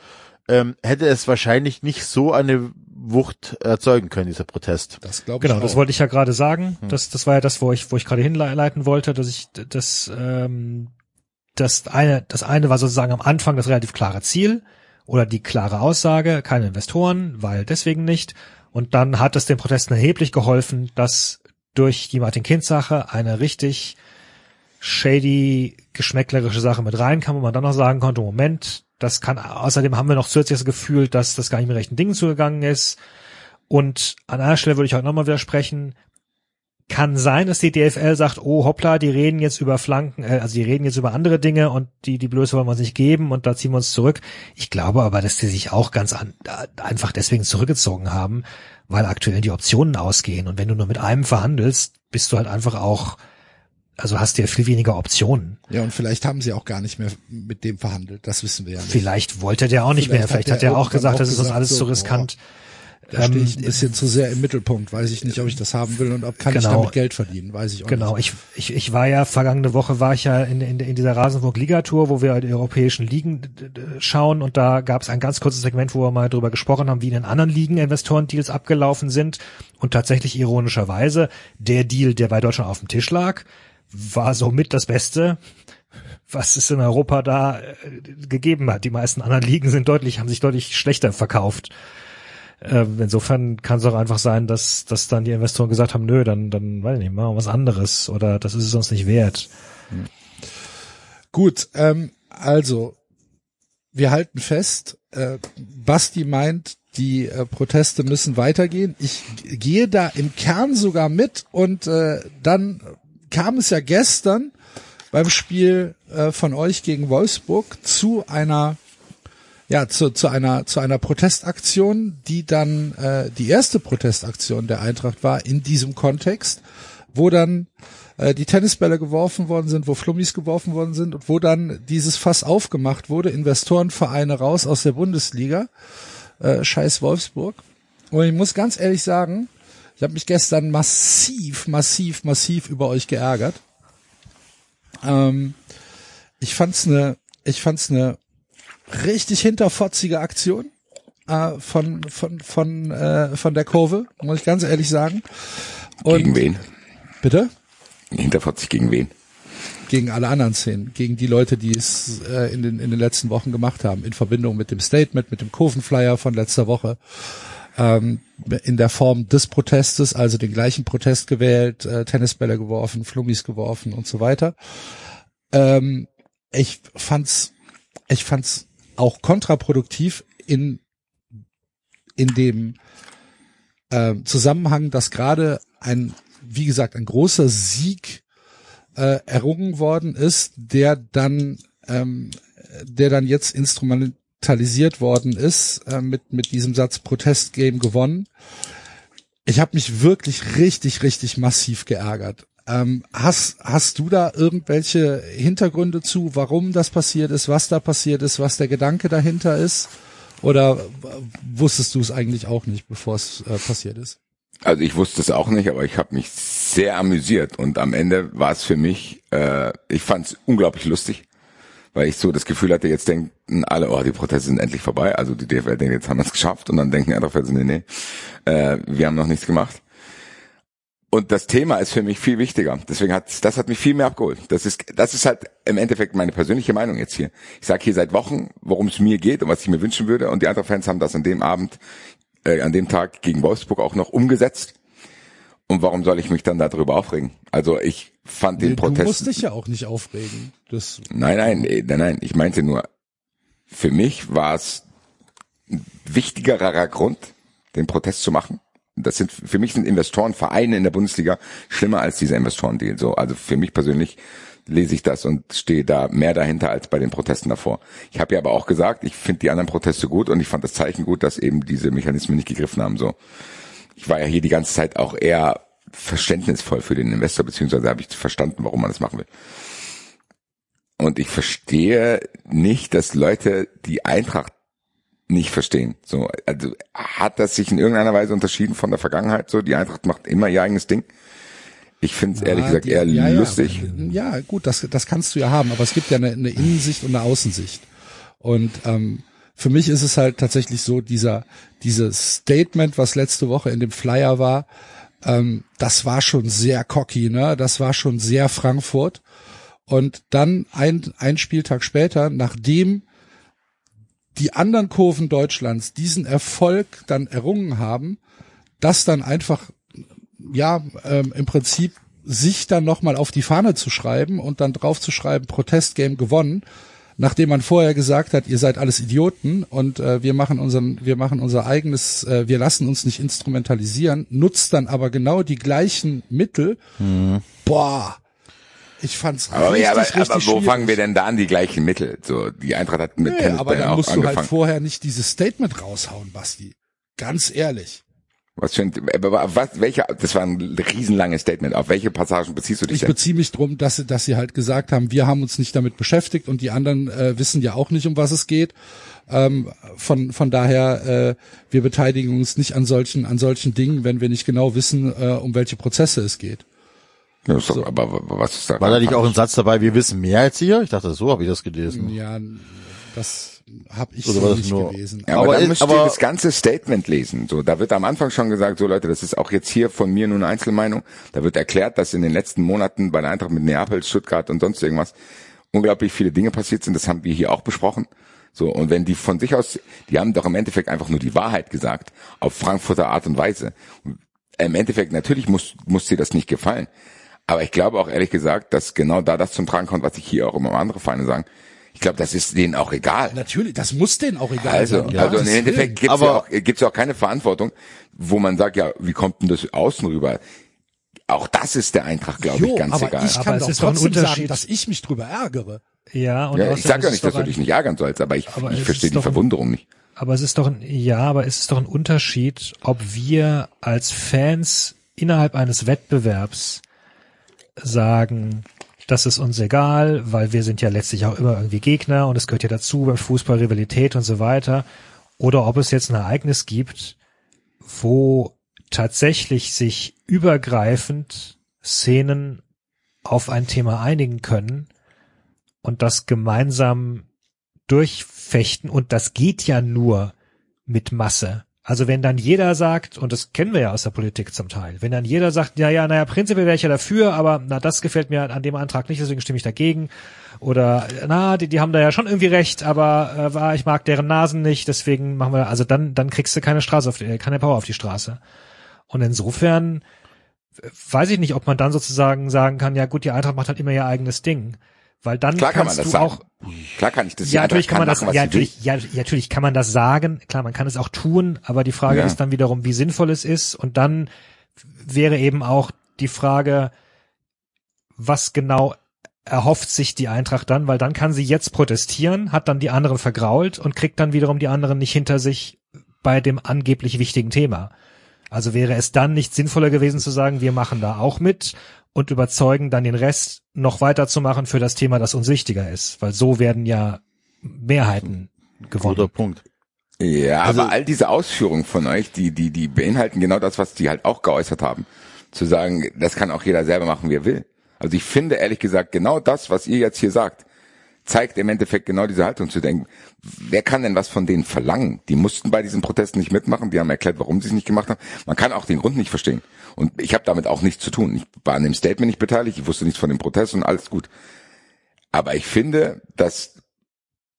ähm, hätte es wahrscheinlich nicht so eine Wucht erzeugen können, dieser Protest. Das glaube ich Genau, auch. das wollte ich ja gerade sagen. Das, das war ja das, wo ich, wo ich gerade hinleiten wollte, dass ich das, ähm, das eine, das eine war sozusagen am Anfang das relativ klare Ziel oder die klare Aussage, keine Investoren, weil deswegen nicht. Und dann hat es den Protesten erheblich geholfen, dass durch die Martin Kind Sache eine richtig shady, geschmäcklerische Sache mit reinkam, wo man dann noch sagen konnte, Moment, das kann, außerdem haben wir noch zusätzlich das Gefühl, dass das gar nicht mit rechten Dingen zugegangen ist. Und an einer Stelle würde ich heute nochmal widersprechen, kann sein, dass die DFL sagt, oh hoppla, die reden jetzt über Flanken, äh, also die reden jetzt über andere Dinge und die die Blöße wollen wir uns nicht geben und da ziehen wir uns zurück. Ich glaube aber, dass die sich auch ganz an, einfach deswegen zurückgezogen haben, weil aktuell die Optionen ausgehen und wenn du nur mit einem verhandelst, bist du halt einfach auch also hast du ja viel weniger Optionen. Ja, und vielleicht haben sie auch gar nicht mehr mit dem verhandelt. Das wissen wir ja nicht. Vielleicht wollte der auch nicht vielleicht mehr. Vielleicht hat, hat er auch gesagt, das ist uns alles so, zu riskant. Boah da stehe ich ein ähm, bisschen zu sehr im Mittelpunkt. Weiß ich nicht, ob ich das haben will und ob kann genau, ich damit Geld verdienen. Weiß ich auch genau. nicht. Genau. Ich, ich, ich war ja vergangene Woche war ich ja in, in, in dieser Rasenburg-Liga-Tour, wo wir die europäischen Ligen schauen und da gab es ein ganz kurzes Segment, wo wir mal drüber gesprochen haben, wie in den anderen Ligen Investorendeals abgelaufen sind und tatsächlich ironischerweise der Deal, der bei Deutschland auf dem Tisch lag, war somit das Beste, was es in Europa da äh, gegeben hat. Die meisten anderen Ligen sind deutlich, haben sich deutlich schlechter verkauft. Äh, insofern kann es auch einfach sein, dass, dass dann die Investoren gesagt haben, nö, dann, dann, weiß ich nicht, machen wir was anderes oder das ist es uns nicht wert. Gut, ähm, also wir halten fest, äh, Basti meint, die äh, Proteste müssen weitergehen. Ich gehe da im Kern sogar mit und äh, dann kam es ja gestern beim Spiel äh, von euch gegen Wolfsburg zu einer ja, zu, zu einer zu einer Protestaktion, die dann äh, die erste Protestaktion der Eintracht war in diesem Kontext, wo dann äh, die Tennisbälle geworfen worden sind, wo Flummis geworfen worden sind und wo dann dieses Fass aufgemacht wurde, Investorenvereine raus aus der Bundesliga, äh, scheiß Wolfsburg. Und ich muss ganz ehrlich sagen, ich habe mich gestern massiv, massiv, massiv über euch geärgert. Ähm, ich fand's eine, ich fand's eine richtig hinterfotzige Aktion äh, von von von äh, von der Kurve, muss ich ganz ehrlich sagen. Und gegen wen? Bitte? Hinterfotzig gegen wen? Gegen alle anderen Szenen, gegen die Leute, die es äh, in den in den letzten Wochen gemacht haben, in Verbindung mit dem Statement, mit dem Kurvenflyer von letzter Woche. Ähm, in der Form des Protestes, also den gleichen Protest gewählt, äh, Tennisbälle geworfen, Flummis geworfen und so weiter. Ähm, ich fand's, ich fand's auch kontraproduktiv in, in dem äh, Zusammenhang, dass gerade ein, wie gesagt, ein großer Sieg äh, errungen worden ist, der dann, ähm, der dann jetzt instrumentalisiert worden ist äh, mit mit diesem Satz Protestgame gewonnen. Ich habe mich wirklich richtig, richtig massiv geärgert. Ähm, hast, hast du da irgendwelche Hintergründe zu, warum das passiert ist, was da passiert ist, was der Gedanke dahinter ist? Oder wusstest du es eigentlich auch nicht, bevor es äh, passiert ist? Also ich wusste es auch nicht, aber ich habe mich sehr amüsiert und am Ende war es für mich, äh, ich fand es unglaublich lustig, weil ich so das Gefühl hatte, jetzt denken alle, oh, die Proteste sind endlich vorbei, also die DFL denkt, jetzt haben wir es geschafft und dann denken andere, nee, nee, äh, wir haben noch nichts gemacht. Und das Thema ist für mich viel wichtiger. Deswegen hat das hat mich viel mehr abgeholt. Das ist das ist halt im Endeffekt meine persönliche Meinung jetzt hier. Ich sage hier seit Wochen, worum es mir geht und was ich mir wünschen würde. Und die anderen Fans haben das an dem Abend, äh, an dem Tag gegen Wolfsburg auch noch umgesetzt. Und warum soll ich mich dann darüber aufregen? Also ich fand nee, den Protest. Du musst dich ja auch nicht aufregen. Das nein, nein, nein, nein. Ich meinte nur, für mich war es ein wichtigerer Grund, den Protest zu machen das sind für mich sind Investorenvereine in der Bundesliga schlimmer als dieser Investorendeal. So, also für mich persönlich lese ich das und stehe da mehr dahinter als bei den Protesten davor. Ich habe ja aber auch gesagt, ich finde die anderen Proteste gut und ich fand das Zeichen gut, dass eben diese Mechanismen nicht gegriffen haben. So, ich war ja hier die ganze Zeit auch eher verständnisvoll für den Investor, beziehungsweise habe ich verstanden, warum man das machen will. Und ich verstehe nicht, dass Leute die Eintracht nicht verstehen. So, also hat das sich in irgendeiner Weise unterschieden von der Vergangenheit? So, die Eintracht macht immer ihr eigenes Ding. Ich finde es ehrlich gesagt die, eher ja, lustig. Ja, ja, gut, das, das kannst du ja haben, aber es gibt ja eine, eine Innensicht und eine Außensicht. Und ähm, für mich ist es halt tatsächlich so, dieser, dieses Statement, was letzte Woche in dem Flyer war, ähm, das war schon sehr cocky, ne? Das war schon sehr Frankfurt. Und dann ein, ein Spieltag später, nachdem die anderen Kurven Deutschlands diesen Erfolg dann errungen haben, das dann einfach, ja, ähm, im Prinzip sich dann nochmal auf die Fahne zu schreiben und dann drauf zu schreiben, Protestgame gewonnen, nachdem man vorher gesagt hat, ihr seid alles Idioten und äh, wir machen unseren, wir machen unser eigenes, äh, wir lassen uns nicht instrumentalisieren, nutzt dann aber genau die gleichen Mittel. Boah, ich fand's Mhm. Aber, richtig, ja, aber, richtig aber wo schwierig. fangen wir denn da an die gleichen Mittel? So, die Eintracht hat mit Nee, Tennisbällen aber dann musst du angefangen. halt vorher nicht dieses Statement raushauen, Basti. Ganz ehrlich. Was für ein, aber was, welche, das war ein riesenlanges Statement. Auf welche Passagen beziehst du dich Ich denn? beziehe mich drum, dass sie, dass sie halt gesagt haben, wir haben uns nicht damit beschäftigt und die anderen äh, wissen ja auch nicht, um was es geht. Ähm, von von daher, äh, wir beteiligen uns nicht an solchen an solchen Dingen, wenn wir nicht genau wissen, äh, um welche Prozesse es geht. Ja, ist doch, aber was ist da? War da nicht auch ein Satz dabei, wir wissen mehr als ihr? Ich dachte, so habe ich das gelesen. Ja, das habe ich so nicht nur- gewesen. Ja, aber, Aber dann müsst ihr das ganze Statement lesen. So, da wird am Anfang schon gesagt, so Leute, das ist auch jetzt hier von mir nur eine Einzelmeinung. Da wird erklärt, dass in den letzten Monaten bei der Eintracht mit Neapel, Stuttgart und sonst irgendwas unglaublich viele Dinge passiert sind. Das haben wir hier auch besprochen. So, und wenn die von sich aus, die haben doch im Endeffekt einfach nur die Wahrheit gesagt, auf Frankfurter Art und Weise. Im Endeffekt, natürlich muss, muss dir das nicht gefallen. Aber ich glaube auch ehrlich gesagt, dass genau da das zum Tragen kommt, was ich hier auch immer andere Feinde sagen. Ich glaube, das ist denen auch egal. Natürlich, das muss denen auch egal Also, sein. um also im Endeffekt gibt's Aber- ja auch, gibt's ja auch keine Verantwortung, wo man sagt, ja, wie kommt denn das außen rüber? Auch das ist der Eintracht, glaube ich, ganz aber egal. ich Aber kann es doch ist doch ein trotzdem sagen, Unterschied. dass ich mich drüber ärgere. Ja, und ja, ich sage ja nicht, es dass du dich nicht ärgern sollst, aber ich, Aber es ich verstehe die Verwunderung nicht. Aber es ist doch ein, ja, aber es ist doch ein Unterschied, ob wir als Fans innerhalb eines Wettbewerbs sagen, das ist uns egal, weil wir sind ja letztlich auch immer irgendwie Gegner und es gehört ja dazu beim Fußball Rivalität und so weiter. Oder ob es jetzt ein Ereignis gibt, wo tatsächlich sich übergreifend Szenen auf ein Thema einigen können und das gemeinsam durchfechten und das geht ja nur mit Masse. Also wenn dann jeder sagt, und das kennen wir ja aus der Politik zum Teil, wenn dann jeder sagt, ja, ja, naja, prinzipiell wäre ich ja dafür, aber na, das gefällt mir an dem Antrag nicht, deswegen stimme ich dagegen. Oder na, die, die haben da ja schon irgendwie recht, aber äh, war, ich mag deren Nasen nicht, deswegen machen wir, also dann, dann kriegst du keine Straße auf die, äh, keine Power auf die Straße. Und insofern weiß ich nicht, ob man dann sozusagen sagen kann, ja gut, die Eintracht macht halt immer ihr eigenes Ding. Weil dann Klar kann man kannst das du sagen. auch, Klar kann ich das. ja, natürlich kann man das, machen, ja, natürlich, ja, natürlich kann man das sagen. Klar, man kann es auch tun, aber die Frage Ja. ist dann wiederum, wie sinnvoll es ist. Und dann wäre eben auch die Frage, was genau erhofft sich die Eintracht dann, weil dann kann sie jetzt protestieren, hat dann die anderen vergrault und kriegt dann wiederum die anderen nicht hinter sich bei dem angeblich wichtigen Thema. Also wäre es dann nicht sinnvoller gewesen zu sagen, wir machen da auch mit und überzeugen dann den Rest noch weiterzumachen für das Thema, das uns wichtiger ist, weil so werden ja Mehrheiten Guter gewonnen. Punkt. Ja, Also- aber all diese Ausführungen von euch, die, die, die beinhalten genau das, was die halt auch geäußert haben. Zu sagen, das kann auch jeder selber machen, wie er will. Also ich finde ehrlich gesagt, genau das, was ihr jetzt hier sagt, zeigt im Endeffekt genau diese Haltung zu denken. Wer kann denn was von denen verlangen? Die mussten bei diesen Protesten nicht mitmachen, die haben erklärt, warum sie es nicht gemacht haben. Man kann auch den Grund nicht verstehen. Und ich habe damit auch nichts zu tun. Ich war an dem Statement nicht beteiligt, ich wusste nichts von dem Protest und alles gut. Aber ich finde, dass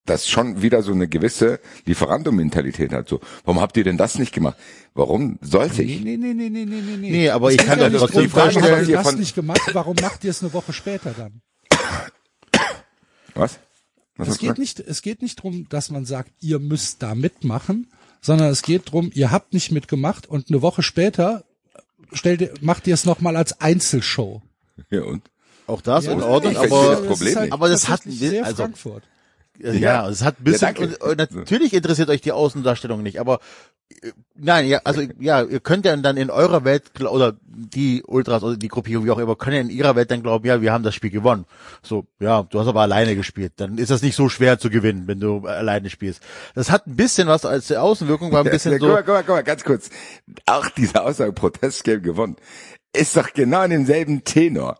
das schon wieder so eine gewisse Lieferando-Mentalität hat. So, warum habt ihr denn das nicht gemacht? Warum sollte ich? Nee, nee, nee, nee, nee, nee, nee. Nee, aber ich kann ja doch nicht trotzdem drum, warum habt ihr das nicht gemacht, warum macht ihr es eine Woche später dann? Was? Was Es geht nicht, es geht nicht drum, dass man sagt, ihr müsst da mitmachen, sondern es geht drum, ihr habt nicht mitgemacht und eine Woche später stellt ihr, macht ihr es nochmal als Einzelshow. Ja, und? Auch das in Ja, Ordnung, ich verstehe aber das Problem nicht. aber das hat- tatsächlich sehr also- Frankfurt. Ja, es hat ein bisschen, Ja, und, und natürlich interessiert euch die Außendarstellung nicht, aber äh, nein, ja, also ja, ihr könnt ja dann in eurer Welt oder die Ultras oder die Gruppierung, wie auch immer, können ja in ihrer Welt dann glauben, ja, wir haben das Spiel gewonnen. So, ja, du hast aber alleine gespielt. Dann ist das nicht so schwer zu gewinnen, wenn du alleine spielst. Das hat ein bisschen was als Außenwirkung war ein bisschen ja, so. guck mal, guck mal, guck mal, ganz kurz. Auch diese Aussage, Protestgame gewonnen, ist doch genau in demselben Tenor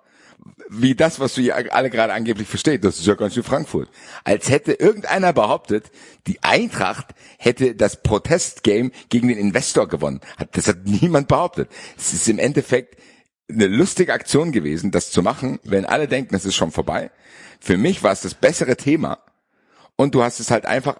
wie das, was hier alle gerade angeblich versteht. Das ist ja ganz schön Frankfurt. Als hätte irgendeiner behauptet, die Eintracht hätte das Protestgame gegen den Investor gewonnen. Das hat niemand behauptet. Es ist im Endeffekt eine lustige Aktion gewesen, das zu machen, wenn alle denken, es ist schon vorbei. Für mich war es das bessere Thema. Und du hast es halt einfach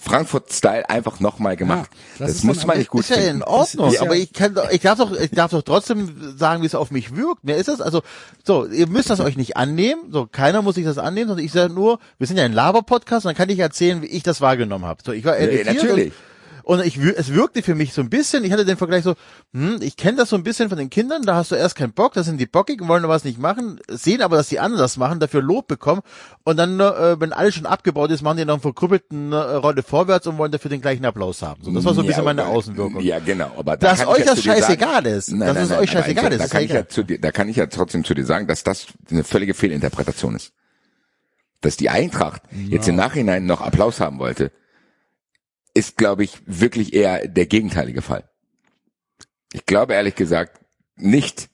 Frankfurt-Style einfach nochmal gemacht. das das ist muss man nicht gut ist ja in finden. Ordnung, ist ja- aber ich kann doch, ich darf doch, ich darf doch trotzdem sagen, wie es auf mich wirkt. Mir ist das, also, so, ihr müsst das euch nicht annehmen, so, keiner muss sich das annehmen, sondern ich sage nur, wir sind ja ein Laber-Podcast, und dann kann ich erzählen, wie ich das wahrgenommen habe. So, ich war irritiert natürlich. Und, und ich, es wirkte für mich so ein bisschen, ich hatte den Vergleich so, hm, ich kenne das so ein bisschen von den Kindern, da hast du erst keinen Bock, da sind die bockig wollen was nicht machen, sehen aber, dass die anderen das machen, dafür Lob bekommen und dann, äh, wenn alles schon abgebaut ist, machen die noch einen verkrüppelten äh, Rolle vorwärts und wollen dafür den gleichen Applaus haben. So, das war so ein bisschen meine Außenwirkung. Ja, genau. Aber da Dass euch ja das dir sagen- scheißegal ist. Nein, Dass nein, es nein, euch scheißegal ich- ist, Da ist kann ja ich ja zu dir, da kann ich ja trotzdem zu dir sagen, dass das eine völlige Fehlinterpretation ist. Dass die Eintracht jetzt im Nachhinein noch Applaus haben wollte, ist, glaube ich, wirklich eher der gegenteilige Fall. Ich glaube ehrlich gesagt nicht,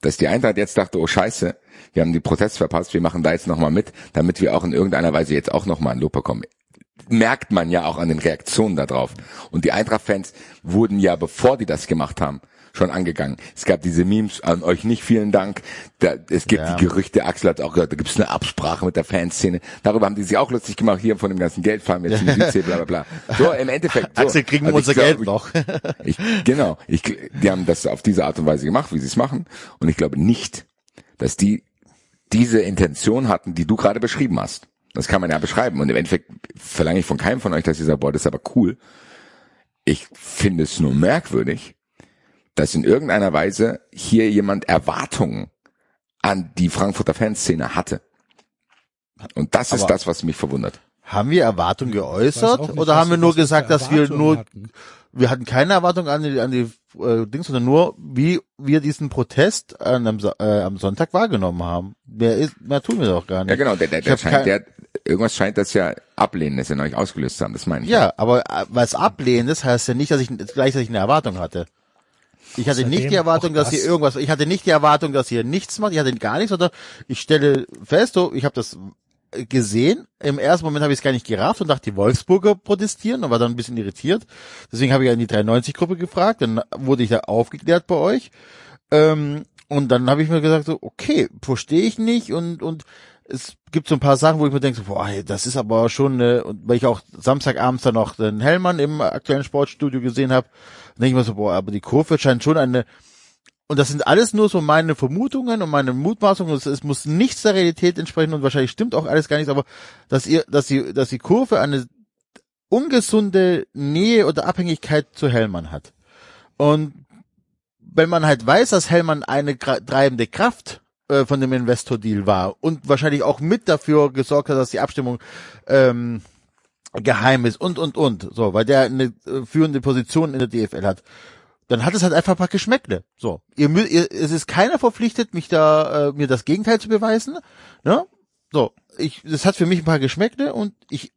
dass die Eintracht jetzt dachte, oh Scheiße, wir haben die Protest verpasst, wir machen da jetzt nochmal mit, damit wir auch in irgendeiner Weise jetzt auch nochmal ein Lob bekommen. Merkt man ja auch an den Reaktionen darauf. Und die Eintracht-Fans wurden ja, bevor die das gemacht haben, schon angegangen. Es gab diese Memes, an euch nicht vielen Dank. Da, es gibt Ja. die Gerüchte, Axel hat auch gehört, da gibt es eine Absprache mit der Fanszene. Darüber haben die sich auch lustig gemacht, hier von dem ganzen Geld fahren wir jetzt in die Südsee, bla bla bla. So, im Endeffekt. So. Axel, kriegen wir Also unser ich Geld glaub, noch. ich, genau, ich, die haben das auf diese Art und Weise gemacht, wie sie es machen. Und ich glaube nicht, dass die diese Intention hatten, die du gerade beschrieben hast. Das kann man ja beschreiben. Und im Endeffekt verlange ich von keinem von euch, dass ihr sagt, boah, das ist aber cool. Ich finde es nur merkwürdig, dass in irgendeiner Weise hier jemand Erwartungen an die Frankfurter Fanszene hatte. Und das ist Aber- das, was mich verwundert. Haben wir Erwartungen Ich geäußert nicht, oder haben wir nur gesagt, dass wir nur, hatten. wir hatten keine Erwartung an die, an die äh, Dings, sondern nur, wie wir diesen Protest an, am, äh, am Sonntag wahrgenommen haben. Mehr, ist, mehr tun wir doch gar nicht. Ja, genau, der, der, Ich der scheint, der, irgendwas scheint das ja Ablehnendes in euch ausgelöst zu haben, das meine ich. Ja, aber äh, was ablehnen, das heißt ja nicht, dass ich gleichzeitig eine Erwartung hatte. Ich hatte nicht die Erwartung, dass das- ihr irgendwas, ich hatte nicht die Erwartung, dass ihr nichts macht, ich hatte gar nichts, sondern ich stelle fest, so, ich habe das gesehen. Im ersten Moment habe ich es gar nicht gerafft und dachte, die Wolfsburger protestieren und war dann ein bisschen irritiert. Deswegen habe ich ja in die 93-Gruppe gefragt, dann wurde ich da aufgeklärt bei euch. Ähm, und dann habe ich mir gesagt, so, okay, verstehe ich nicht und, und es gibt so ein paar Sachen, wo ich mir denke, so, boah, das ist aber schon, und weil ich auch Samstagabends dann noch den Hellmann im aktuellen Sportstudio gesehen habe, denke ich mir so, boah, aber die Kurve scheint schon eine, und das sind alles nur so meine Vermutungen und meine Mutmaßungen. Es, es muss nichts der Realität entsprechen und wahrscheinlich stimmt auch alles gar nichts, aber dass ihr, dass die, dass die Kurve eine ungesunde Nähe oder Abhängigkeit zu Hellmann hat. Und wenn man halt weiß, dass Hellmann eine treibende Kraft äh, von dem Investor-Deal war und wahrscheinlich auch mit dafür gesorgt hat, dass die Abstimmung ähm, geheim ist und und und. So, weil der eine äh, führende Position in der DFL hat, dann hat es halt einfach ein paar Geschmäckle. So, ihr, ihr es ist keiner verpflichtet, mich da äh, mir das Gegenteil zu beweisen, ne? So, ich das hat für mich ein paar Geschmäckle und ich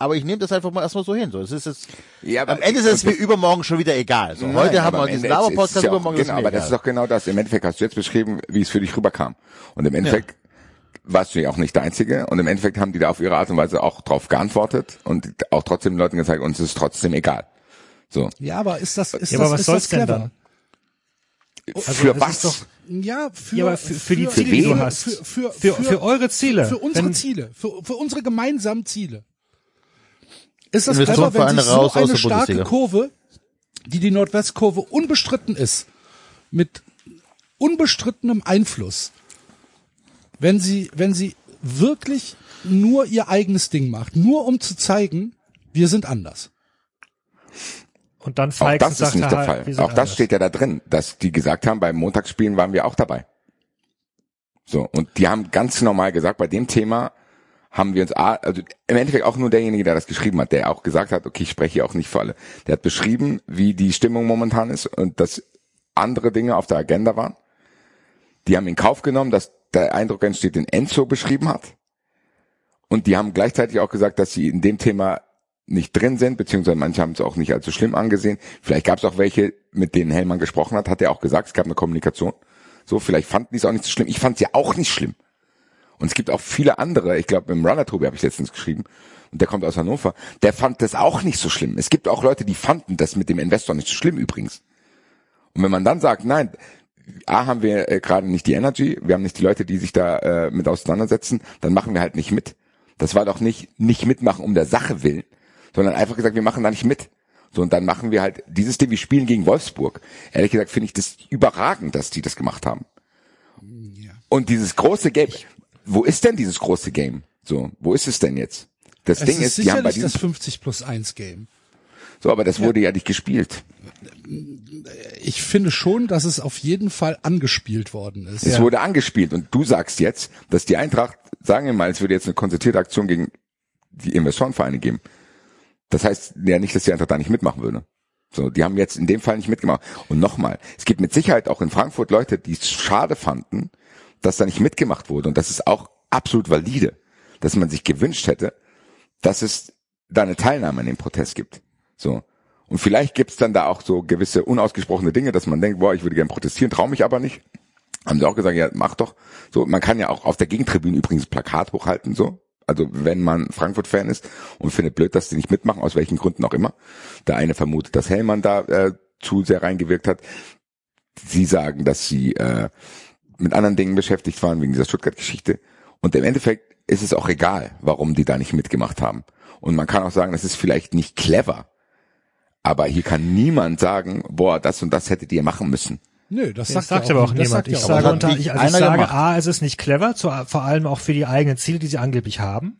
aber ich nehme das einfach mal erstmal so hin. So, es ist jetzt, Ja, aber- am Ende ist es mir übermorgen schon wieder egal. So, Nein, heute haben wir diesen ist- Laber-Podcast, ist ja übermorgen ist es Genau, mir aber das ist egal. doch genau das. Im Endeffekt hast du jetzt beschrieben, wie es für dich rüberkam. Und im Endeffekt warst du ja auch nicht der Einzige. Und im Endeffekt haben die da auf ihre Art und Weise auch drauf geantwortet und auch trotzdem den Leuten gezeigt, uns ist trotzdem egal. So. Ja, aber ist das, ist Ja, das, aber was ist soll's das denn clever? dann? Also, für was? ist doch- Ja, für, Ja, aber für, für die für- Ziele, die für- du hast. Für, für, für, für eure Ziele. Für unsere Wenn- Ziele, für, für unsere gemeinsamen Ziele. Ist das clever, wenn sich eine so eine starke Bundesliga. Kurve, die die Nordwestkurve unbestritten ist, mit unbestrittenem Einfluss, wenn sie, wenn sie wirklich nur ihr eigenes Ding macht, nur um zu zeigen, wir sind anders. Und dann Auch feigst das und sagt, ist nicht der Fall. Auch das anders. steht ja da drin, dass die gesagt haben, beim Montagsspielen waren wir auch dabei. So, und die haben ganz normal gesagt, bei dem Thema haben wir uns, also im Endeffekt auch nur derjenige, der das geschrieben hat, der auch gesagt hat, okay, ich spreche hier auch nicht für alle. Der hat beschrieben, wie die Stimmung momentan ist und dass andere Dinge auf der Agenda waren. Die haben in Kauf genommen, dass der Eindruck entsteht, den Enzo beschrieben hat. Und die haben gleichzeitig auch gesagt, dass sie in dem Thema nicht drin sind, beziehungsweise manche haben es auch nicht allzu schlimm angesehen. Vielleicht gab es auch welche, mit denen Hellmann gesprochen hat, hat er auch gesagt, es gab eine Kommunikation. So, vielleicht fanden die es auch nicht so schlimm. Ich fand es ja auch nicht schlimm. Und es gibt auch viele andere, ich glaube, im Runner Tobi habe ich letztens geschrieben, und der kommt aus Hannover, der fand das auch nicht so schlimm. Es gibt auch Leute, die fanden das mit dem Investor nicht so schlimm übrigens. Und wenn man dann sagt, nein, A, haben wir äh, gerade nicht die Energy, wir haben nicht die Leute, die sich da äh, mit auseinandersetzen, dann machen wir halt nicht mit. Das war doch nicht nicht mitmachen um der Sache willen, sondern einfach gesagt, wir machen da nicht mit. So, und dann machen wir halt dieses Ding, wir spielen gegen Wolfsburg. Ehrlich gesagt finde ich das überragend, dass die das gemacht haben. Und dieses große Game, wo ist denn dieses große Game? So, wo ist es denn jetzt? Das Es Ding ist ist, die haben bei diesem, das 50 plus 1 Game. so, aber das wurde ja nicht gespielt. Ich finde schon, dass es auf jeden Fall angespielt worden ist. Es wurde angespielt und du sagst jetzt, dass die Eintracht, sagen wir mal, es würde jetzt eine konzertierte Aktion gegen die Investorenvereine geben. Das heißt ja nicht, dass die Eintracht da nicht mitmachen würde. So, die haben jetzt in dem Fall nicht mitgemacht. Und nochmal, es gibt mit Sicherheit auch in Frankfurt Leute, die es schade fanden, dass da nicht mitgemacht wurde. Und das ist auch absolut valide, dass man sich gewünscht hätte, dass es da eine Teilnahme an dem Protest gibt. So. Und vielleicht gibt's dann da auch so gewisse unausgesprochene Dinge, dass man denkt, boah, ich würde gerne protestieren, traue mich aber nicht. Haben sie auch gesagt, ja, mach doch. So, man kann ja auch auf der Gegentribüne übrigens Plakat hochhalten, so. Also wenn man Frankfurt-Fan ist und findet blöd, dass die nicht mitmachen, aus welchen Gründen auch immer. Der eine vermutet, dass Hellmann da äh, zu sehr reingewirkt hat. Sie sagen, dass sie äh, mit anderen Dingen beschäftigt waren, wegen dieser Stuttgart-Geschichte. Und im Endeffekt ist es auch egal, warum die da nicht mitgemacht haben. Und man kann auch sagen, das ist vielleicht nicht clever. Aber hier kann niemand sagen, boah, das und das hättet ihr machen müssen. Nö, das Das sagt, sagt ja aber auch das niemand. sagt Ich sage, unter, ich, also ich einer sage, gemacht. A, es ist nicht clever, zu, vor allem auch für die eigenen Ziele, die sie angeblich haben.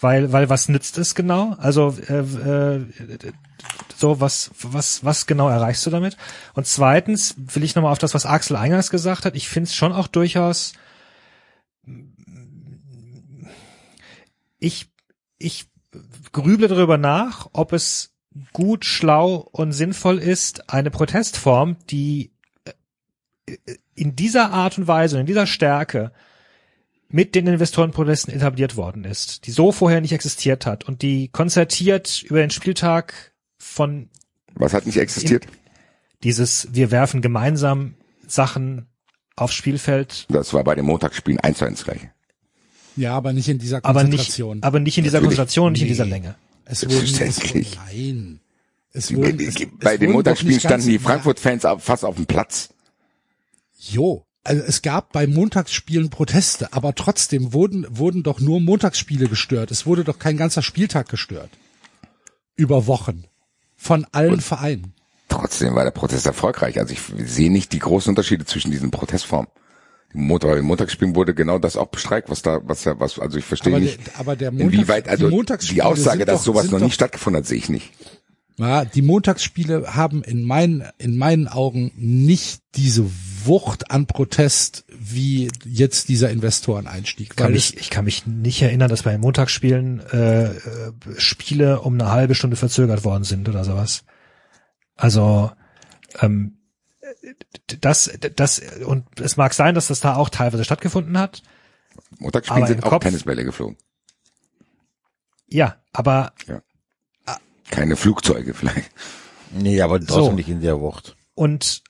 Weil, weil was nützt es genau? Also äh, äh, so was, was, was genau erreichst du damit? Und zweitens will ich nochmal auf das, was Axel eingangs gesagt hat. Ich finde es schon auch durchaus. Ich, ich grüble darüber nach, ob es gut, schlau und sinnvoll ist, eine Protestform, die in dieser Art und Weise und in dieser Stärke mit den Investorenprotesten etabliert worden ist, die so vorher nicht existiert hat und die konzertiert über den Spieltag von Was hat nicht existiert? dieses, wir werfen gemeinsam Sachen aufs Spielfeld, Das war bei den Montagsspielen eins zu eins gleich. Ja, aber nicht in dieser aber nicht, Konzentration. aber nicht in dieser Natürlich. Konzentration, nicht in Nee. dieser Länge. es wurden, es nein. Es wurden, es, es Bei den wurden doch Montagsspielen standen die Frankfurt-Fans fast auf dem Platz. Jo, also es gab bei Montagsspielen Proteste, aber trotzdem wurden, wurden doch nur Montagsspiele gestört. Es wurde doch kein ganzer Spieltag gestört. Über Wochen. Von allen Vereinen. Trotzdem war der Protest erfolgreich. Also ich sehe nicht die großen Unterschiede zwischen diesen Protestformen. Im Montag, Montagsspielen wurde genau das auch bestreikt, was da, was ja, was, also ich verstehe Aber nicht, der- aber der Montags- inwieweit, also die die Aussage, dass doch- sowas noch doch- nie stattgefunden hat, sehe ich nicht. Ja, die Montagsspiele haben in meinen, in meinen Augen nicht diese Wucht an Protest wie jetzt dieser Investoreneinstieg. Kann Weil mich, ich kann mich nicht erinnern, dass bei den Montagsspielen äh, äh, Spiele um eine halbe Stunde verzögert worden sind oder sowas. Also ähm, das, das und es mag sein, dass das da auch teilweise stattgefunden hat. Montagsspielen sind auch Kopf- Tennisbälle geflogen. Ja, aber Keine Flugzeuge vielleicht. Nee, aber trotzdem So. nicht in der Wucht. und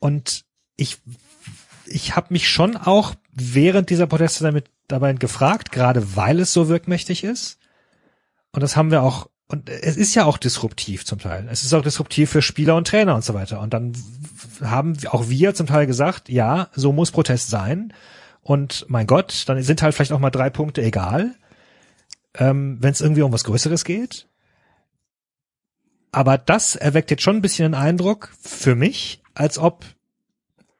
und ich ich habe mich schon auch während dieser Proteste damit dabei gefragt, gerade weil es so wirkmächtig ist. Und das haben wir auch und es ist ja auch disruptiv zum Teil. Es ist auch disruptiv für Spieler und Trainer und so weiter. Und dann haben auch wir zum Teil gesagt, ja, so muss Protest sein. Und mein Gott, dann sind halt vielleicht auch mal drei Punkte egal, ähm, wenn es irgendwie um was Größeres geht. Aber das erweckt jetzt schon ein bisschen den Eindruck für mich, als ob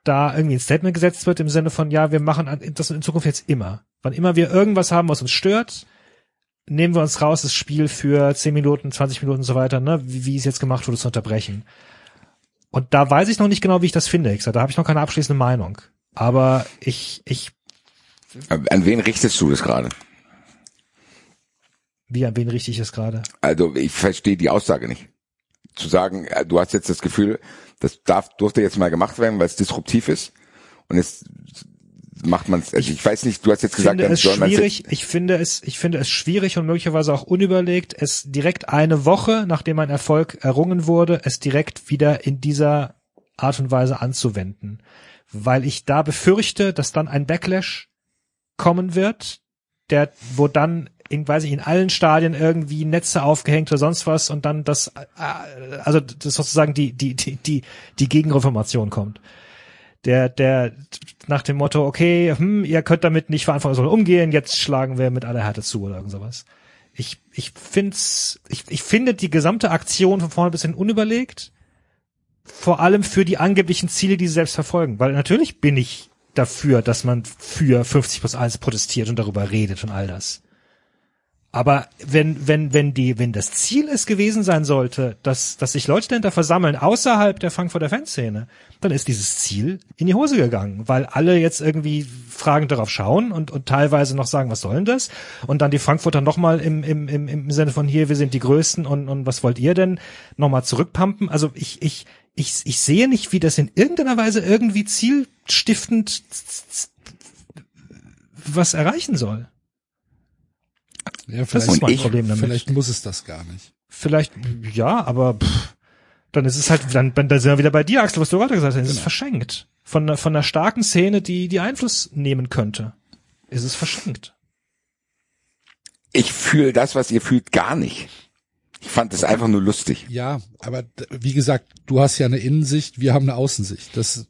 da irgendwie ein Statement gesetzt wird im Sinne von, ja, wir machen das in Zukunft jetzt immer. Wann immer wir irgendwas haben, was uns stört, nehmen wir uns raus, das Spiel für 10 Minuten, 20 Minuten und so weiter, ne, wie, wie es jetzt gemacht wurde, zu unterbrechen. Und da weiß ich noch nicht genau, wie ich das finde. Ich sag, da habe ich noch keine abschließende Meinung. Aber ich, ich, An wen richtest du das gerade? wie an wen richte ich es gerade? Also ich verstehe die Aussage nicht. Zu sagen, äh, du hast jetzt das Gefühl, das darf, durfte jetzt mal gemacht werden, weil es disruptiv ist. Und jetzt macht man es, also ich weiß nicht, du hast jetzt gesagt, finde dann es soll schwierig, ich finde es, ich finde es schwierig und möglicherweise auch unüberlegt, es direkt eine Woche, nachdem ein Erfolg errungen wurde, es direkt wieder in dieser Art und Weise anzuwenden. Weil ich da befürchte, dass dann ein Backlash kommen wird, der, wo dann in, weiß ich, in allen Stadien irgendwie Netze aufgehängt oder sonst was und dann das, äh, also das sozusagen die, die, die, die, die Gegenreformation kommt der, der nach dem Motto, okay, hm, ihr könnt damit nicht verantwortungsvoll umgehen, jetzt schlagen wir mit aller Härte zu oder irgend sowas. Ich, ich find's, ich, ich finde die gesamte Aktion von vorne bis hin unüberlegt. Vor allem für die angeblichen Ziele, die sie selbst verfolgen. Weil natürlich bin ich dafür, dass man für 50 plus 1 protestiert und darüber redet und all das. Aber wenn, wenn, wenn die, wenn das Ziel es gewesen sein sollte, dass, dass sich Leute dahinter versammeln außerhalb der Frankfurter Fanszene, dann ist dieses Ziel in die Hose gegangen, weil alle jetzt irgendwie fragend darauf schauen und, und teilweise noch sagen, was soll denn das? Und dann die Frankfurter nochmal im, im, im, im Sinne von hier, wir sind die Größten und, und was wollt ihr denn? Nochmal zurückpumpen. Also ich, ich, ich, ich sehe nicht, wie das in irgendeiner Weise irgendwie zielstiftend was erreichen soll. Ja, Das vielleicht, ist mein ich- Problem damit. vielleicht muss es das gar nicht. Vielleicht, ja, aber pff, dann ist es halt, dann, dann sind wir wieder bei dir, Axel, was du gerade gesagt hast, es ist Genau. verschenkt. Von, einer- von einer starken Szene, die, die Einfluss nehmen könnte. Ist es verschenkt. Ich fühle das, was ihr fühlt, gar nicht. Ich fand es einfach nur lustig. Ja, aber wie gesagt, du hast ja eine Innensicht, wir haben eine Außensicht. Das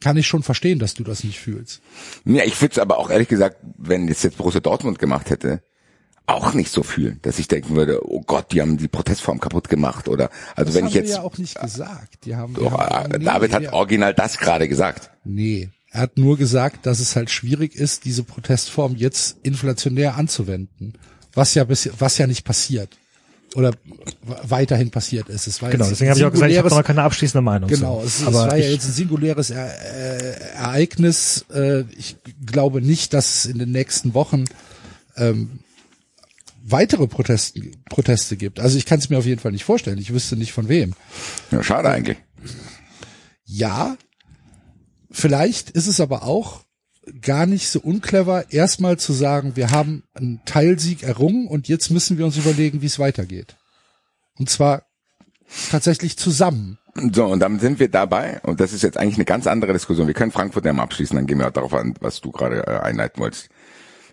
kann ich schon verstehen, dass du das nicht fühlst. Ja, ich würde es aber auch ehrlich gesagt, wenn es jetzt Borussia Dortmund gemacht hätte, auch nicht so fühlen, dass ich denken würde, oh Gott, die haben die Protestform kaputt gemacht oder also Das wenn haben ich jetzt ja auch nicht gesagt. Die haben, doch, haben äh, David hat original das gerade gesagt. Nee, er hat nur gesagt, dass es halt schwierig ist, diese Protestform jetzt inflationär anzuwenden, was ja bis, was ja nicht passiert oder weiterhin passiert ist. Es war Genau, deswegen habe ich auch gesagt, ich habe noch keine abschließende Meinung. Genau, es, es war ja jetzt ein singuläres äh, Ereignis. Äh, ich glaube nicht, dass es in den nächsten Wochen ähm, weitere Proteste, Proteste gibt. Also ich kann es mir auf jeden Fall nicht vorstellen. Ich wüsste nicht von wem. Ja, schade eigentlich. Ja, vielleicht ist es aber auch gar nicht so unclever, erstmal zu sagen, wir haben einen Teilsieg errungen und jetzt müssen wir uns überlegen, wie es weitergeht. Und zwar tatsächlich zusammen. So, und dann sind wir dabei, und das ist jetzt eigentlich eine ganz andere Diskussion. Wir können Frankfurt ja mal abschließen, dann gehen wir auch darauf an, was du gerade äh, einleiten wolltest.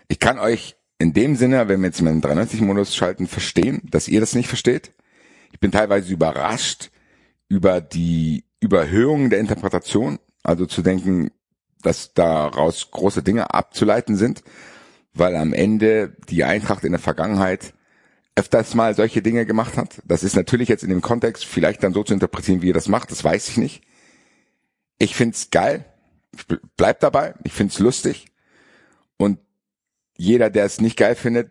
Ich kann euch in dem Sinne, wenn wir jetzt mal den 93-Modus schalten, verstehen, dass ihr das nicht versteht. Ich bin teilweise überrascht über die Überhöhung der Interpretation, also zu denken, dass daraus große Dinge abzuleiten sind, weil am Ende die Eintracht in der Vergangenheit öfters mal solche Dinge gemacht hat. Das ist natürlich jetzt in dem Kontext vielleicht dann so zu interpretieren, wie ihr das macht, das weiß ich nicht. Ich find's geil. Ich ble- bleib dabei. Ich find's lustig. Und jeder, der es nicht geil findet,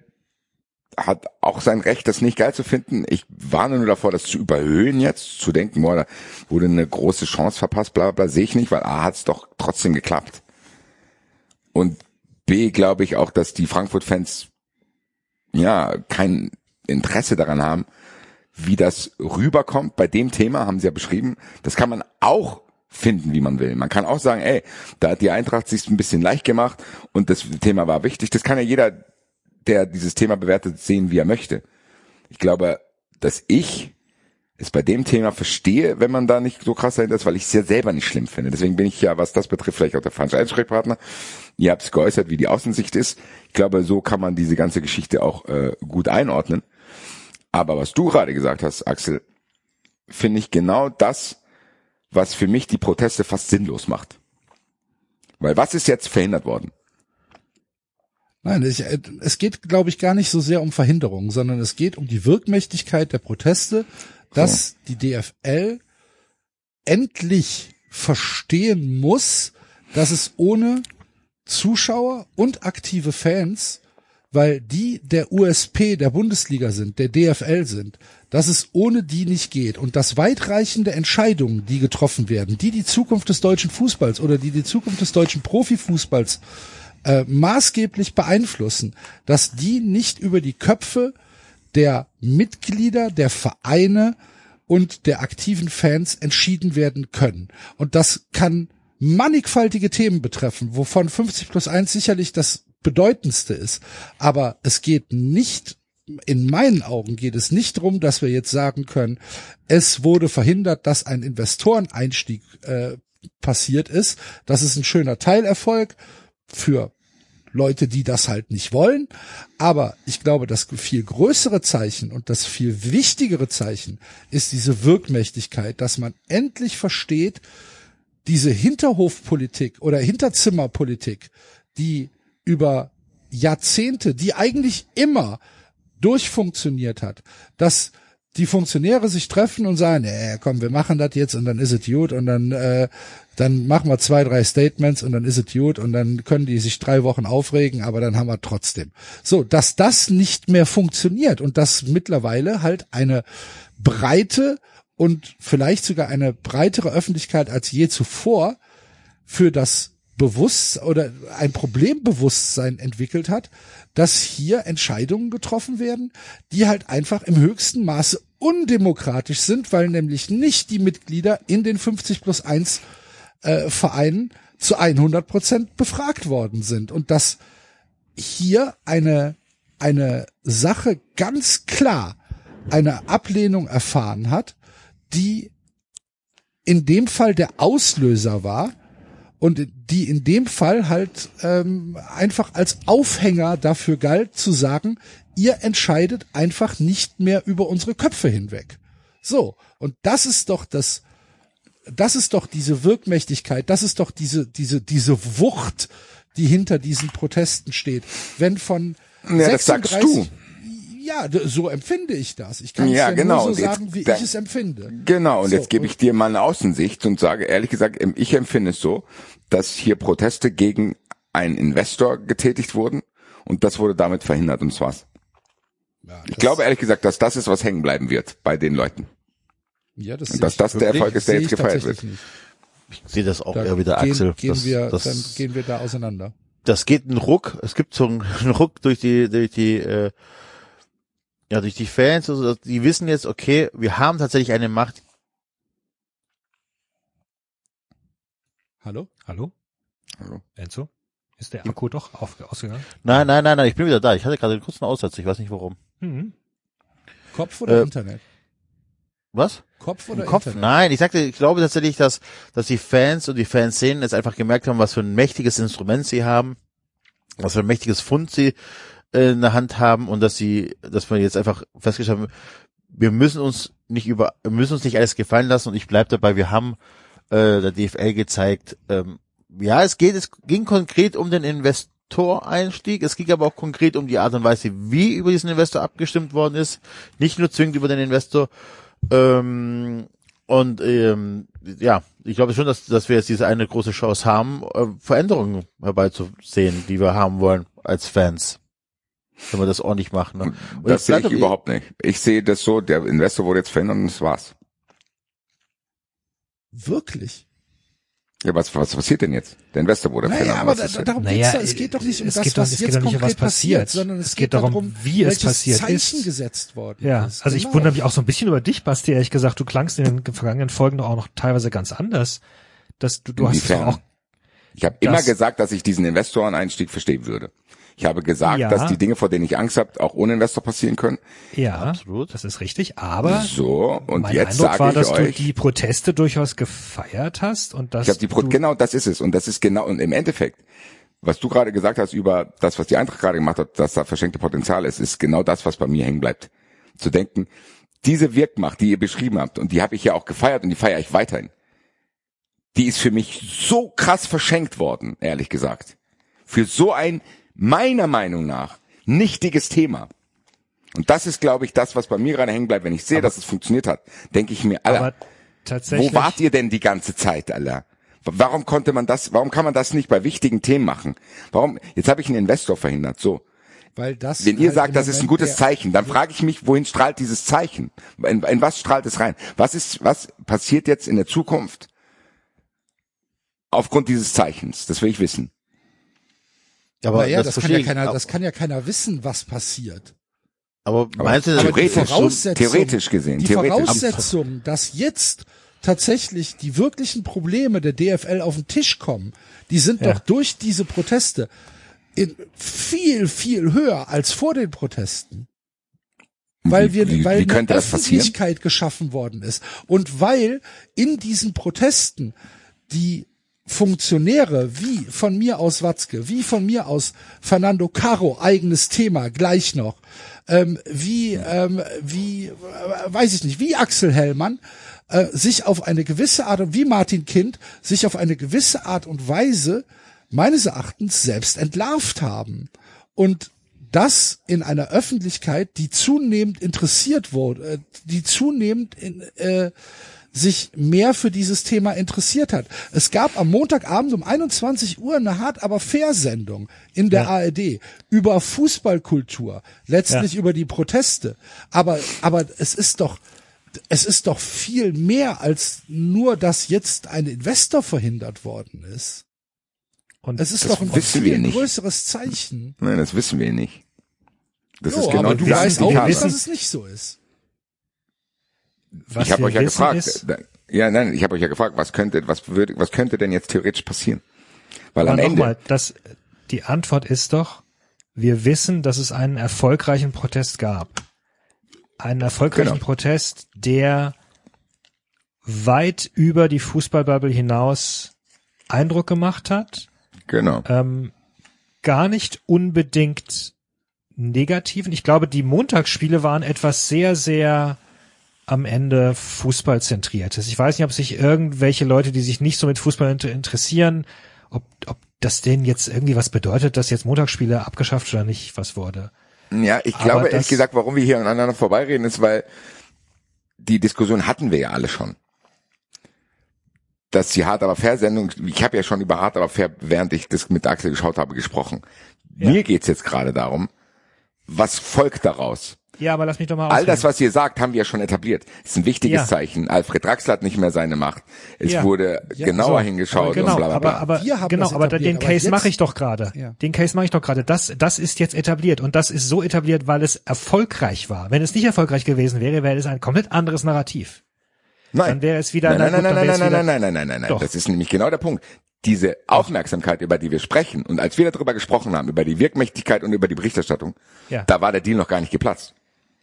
hat auch sein Recht, das nicht geil zu finden. Ich warne nur davor, das zu überhöhen jetzt, zu denken, boah, da wurde eine große Chance verpasst, bla bla, bla sehe ich nicht, weil A hat's doch trotzdem geklappt. Und B glaube ich auch, dass die Frankfurt-Fans ja kein Interesse daran haben, wie das rüberkommt. Bei dem Thema haben sie ja beschrieben, das kann man auch finden, wie man will. Man kann auch sagen, ey, da hat die Eintracht sich ein bisschen leicht gemacht und das Thema war wichtig. Das kann ja jeder, der dieses Thema bewertet, sehen, wie er möchte. Ich glaube, dass ich es bei dem Thema verstehe, wenn man da nicht so krass dahinter ist, weil ich es ja selber nicht schlimm finde. Deswegen bin ich ja, was das betrifft, vielleicht auch der falsche Ansprechpartner. Ihr habt es geäußert, wie die Außensicht ist. Ich glaube, so kann man diese ganze Geschichte auch äh, gut einordnen. Aber was du gerade gesagt hast, Axel, finde ich genau das, was für mich die Proteste fast sinnlos macht. Weil was ist jetzt verhindert worden? Nein, es geht, glaube ich, gar nicht so sehr um Verhinderung, sondern es geht um die Wirkmächtigkeit der Proteste, dass die DFL endlich verstehen muss, dass es ohne Zuschauer und aktive Fans, weil die der USP der Bundesliga sind, der DFL sind, dass es ohne die nicht geht und dass weitreichende Entscheidungen, die getroffen werden, die die Zukunft des deutschen Fußballs oder die die Zukunft des deutschen Profifußballs äh, maßgeblich beeinflussen, dass die nicht über die Köpfe der Mitglieder, der Vereine und der aktiven Fans entschieden werden können. Und das kann mannigfaltige Themen betreffen, wovon 50 plus 1 sicherlich das bedeutendste ist. Aber es geht nicht, in meinen Augen geht es nicht darum, dass wir jetzt sagen können, es wurde verhindert, dass ein Investoreneinstieg äh, passiert ist. Das ist ein schöner Teilerfolg für Leute, die das halt nicht wollen. Aber ich glaube, das viel größere Zeichen und das viel wichtigere Zeichen ist diese Wirkmächtigkeit, dass man endlich versteht, diese Hinterhofpolitik oder Hinterzimmerpolitik, die über Jahrzehnte, die eigentlich immer durchfunktioniert hat, dass die Funktionäre sich treffen und sagen, äh, komm, wir machen das jetzt und dann ist es gut und dann äh, dann machen wir zwei, drei Statements und dann ist es gut und dann können die sich drei Wochen aufregen, aber dann haben wir trotzdem. So, dass das nicht mehr funktioniert und dass mittlerweile halt eine breite und vielleicht sogar eine breitere Öffentlichkeit als je zuvor für das Bewusst oder ein Problembewusstsein entwickelt hat, dass hier Entscheidungen getroffen werden, die halt einfach im höchsten Maße undemokratisch sind, weil nämlich nicht die Mitglieder in den 50 plus 1 äh, Vereinen zu 100 Prozent befragt worden sind. Und dass hier eine eine Sache ganz klar eine Ablehnung erfahren hat, die in dem Fall der Auslöser war und die in dem Fall halt ähm, einfach als Aufhänger dafür galt zu sagen, ihr entscheidet einfach nicht mehr über unsere Köpfe hinweg. So, und das ist doch das das ist doch diese Wirkmächtigkeit, das ist doch diese, diese, diese Wucht, die hinter diesen Protesten steht. Wenn von Ja, das sagst 36 du. Ja, so empfinde ich das. Ich kann Ja, es ja genau. nur so jetzt- sagen, wie da- ich es empfinde. Genau, und So, jetzt gebe ich dir mal eine Außensicht und sage ehrlich gesagt, ich empfinde es so, dass hier Proteste gegen einen Investor getätigt wurden und das wurde damit verhindert und war's. Ja, Ich glaube ehrlich gesagt, dass das ist, was hängen bleiben wird bei den Leuten. ja, das und dass ich das der Erfolg ist, der jetzt gefeiert wird. nicht. Ich sehe das auch Da eher wieder gehen, Axel. Gehen das, wir, das, dann gehen wir da auseinander. das geht einen Ruck. Es gibt so einen einen Ruck durch die, durch die, äh, ja, durch die Fans. Also die wissen jetzt, okay, wir haben tatsächlich eine Macht. Hallo? Hallo? Hallo. Enzo? Ist der Akku doch auf, ausgegangen? Nein, nein, nein, nein, ich bin wieder da. Ich hatte gerade einen kurzen Aussatz. Ich weiß nicht warum. Mhm. Kopf oder Äh, Internet? Was? Kopf Im oder Kopf? Internet? Nein, ich sagte, ich glaube tatsächlich, dass, dass die Fans und die Fanszenen jetzt einfach gemerkt haben, was für ein mächtiges Instrument sie haben, was für ein mächtiges Fund sie äh, in der Hand haben und dass sie, dass wir jetzt einfach festgestellt haben, wir müssen uns nicht über, wir müssen uns nicht alles gefallen lassen und ich bleib dabei, wir haben äh, der DFL gezeigt, ähm, ja, es geht, es ging konkret um den Investoreinstieg, es ging aber auch konkret um die Art und Weise, wie über diesen Investor abgestimmt worden ist, nicht nur zwingend über den Investor, ähm, und ähm, ja, ich glaube schon, dass, dass wir jetzt diese eine große Chance haben, äh, Veränderungen herbeizusehen, die wir haben wollen als Fans. Wenn wir das ordentlich machen. Ne? Und Das sehe ich überhaupt nicht. Ich sehe das so, der Investor wurde jetzt verändert und das war's. Wirklich? Ja, was, was passiert denn jetzt? Der Investor wurde Naja, verändert. aber was da, da, darum Naja, geht's da. Es geht doch nicht um es das, geht doch- was es geht jetzt doch nicht um was konkret passiert, passiert, sondern es, es geht, geht darum, darum, wie es passiert Zeichen ist. gesetzt worden Ja, ist. also ich Genau. wundere mich auch so ein bisschen über dich, Basti, ehrlich gesagt. Du klangst in den vergangenen Folgen doch auch noch teilweise ganz anders. Dass du, du hast Inwiefern? auch, Ich habe immer gesagt, dass ich diesen Investoreneinstieg verstehen würde. Ich habe gesagt, Ja. dass die Dinge, vor denen ich Angst habe, auch ohne Investor passieren können. ja, Absolut. das ist richtig, aber So, und mein jetzt Eindruck sage war, ich dass euch, du die Proteste durchaus gefeiert hast und dass ich habe die Pro du, genau das ist es und das ist genau und im Endeffekt, was du gerade gesagt hast über das, was die Eintracht gerade gemacht hat, dass da verschenkte Potenzial ist, ist genau das, was bei mir hängen bleibt. Zu denken, diese Wirkmacht, die ihr beschrieben habt und die habe ich ja auch gefeiert und die feiere ich weiterhin. Die ist für mich so krass verschenkt worden, ehrlich gesagt. Für so ein meiner Meinung nach nichtiges Thema. Und das ist, glaube ich, das, was bei mir gerade hängen bleibt. Wenn ich sehe, dass es funktioniert hat, denke ich mir, Alter, aber wo wart ihr denn die ganze Zeit, Alter? Warum konnte man das, warum kann man das nicht bei wichtigen Themen machen? Warum, jetzt habe ich einen Investor verhindert, so. Weil das Wenn ihr halt sagt, das ist ein gutes Zeichen, dann frage ich mich, wohin strahlt dieses Zeichen? In, in was strahlt es rein? Was ist, was passiert jetzt in der Zukunft aufgrund dieses Zeichens? Das will ich wissen. Aber Naja, das, kann ja keiner, das kann ja keiner wissen, was passiert. aber Aber meinst du, theoretisch, Voraussetzung- theoretisch gesehen, Die theoretisch. Voraussetzung, dass jetzt tatsächlich die wirklichen Probleme der DFL auf den Tisch kommen, die sind Ja. doch durch diese Proteste in viel, viel höher als vor den Protesten. Weil wir, wie, weil wie eine das? Öffentlichkeit geschaffen worden ist. Und weil in diesen Protesten die Funktionäre wie von mir aus Watzke, wie von mir aus Fernando Caro, eigenes Thema, gleich noch, ähm, wie, ähm, wie, äh, weiß ich nicht, wie Axel Hellmann, äh, sich auf eine gewisse Art und wie Martin Kind sich auf eine gewisse Art und Weise meines Erachtens selbst entlarvt haben. Und das in einer Öffentlichkeit, die zunehmend interessiert wurde, äh, die zunehmend in, äh, sich mehr für dieses Thema interessiert hat. Es gab am Montagabend um 21 Uhr eine hart aber fair Sendung in der Ja. ARD über Fußballkultur, letztlich Ja. über die Proteste. Aber, aber es ist doch, es ist doch viel mehr als nur, dass jetzt ein Investor verhindert worden ist. Und Es ist doch ein viel größeres Zeichen. Nein, das wissen wir nicht. Das Jo, ist genau aber du weißt auch, wissen- dass es nicht so ist. Was Ich habe euch ja gefragt. Ist, ja, nein, ich habe euch ja gefragt, was könnte, was würde, was könnte denn jetzt theoretisch passieren? Weil am Ende, nochmal, das, die Antwort ist doch, wir wissen, dass es einen erfolgreichen Protest gab. Einen erfolgreichen Genau. Protest, der weit über die Fußballbubble hinaus Eindruck gemacht hat. genau, ähm, gar nicht unbedingt negativen. Ich glaube, die Montagsspiele waren etwas sehr, sehr am Ende Fußballzentriertes. Ich weiß nicht, ob sich irgendwelche Leute, die sich nicht so mit Fußball inter interessieren, ob, ob das denen jetzt irgendwie was bedeutet, dass jetzt Montagsspiele abgeschafft oder nicht was wurde. Ja, ich Aber glaube das- ehrlich gesagt, warum wir hier aneinander vorbeireden, ist, weil die Diskussion hatten wir ja alle schon. Dass die Hart aber fair Sendung, ich habe ja schon über Hart aber fair, während ich das mit Axel geschaut habe, gesprochen. Ja. Mir geht's jetzt gerade darum, was folgt daraus? Ja, aber lass mich doch mal All das, ausreden. was ihr sagt, haben wir ja schon etabliert. Das ist ein wichtiges Ja. Zeichen. Alfred Draxler hat nicht mehr seine Macht. Es Ja. wurde Ja, genauer so. hingeschaut aber genau, und bla bla bla. aber, aber Wir haben genau, aber den aber Case mache ich doch gerade. Ja. Den Case mache ich doch gerade. Das, das ist jetzt etabliert und das ist so etabliert, weil es erfolgreich war. Wenn es nicht erfolgreich gewesen wäre, wäre es ein komplett anderes Narrativ. Nein. Dann wäre es wieder, Nein, nein, gut, nein, nein, nein, nein, nein, nein, nein, nein, nein. Doch. Das ist nämlich genau der Punkt. Diese Aufmerksamkeit, über die wir sprechen, und als wir darüber gesprochen haben, über die Wirkmächtigkeit und über die Berichterstattung, Ja. da war der Deal noch gar nicht geplatzt.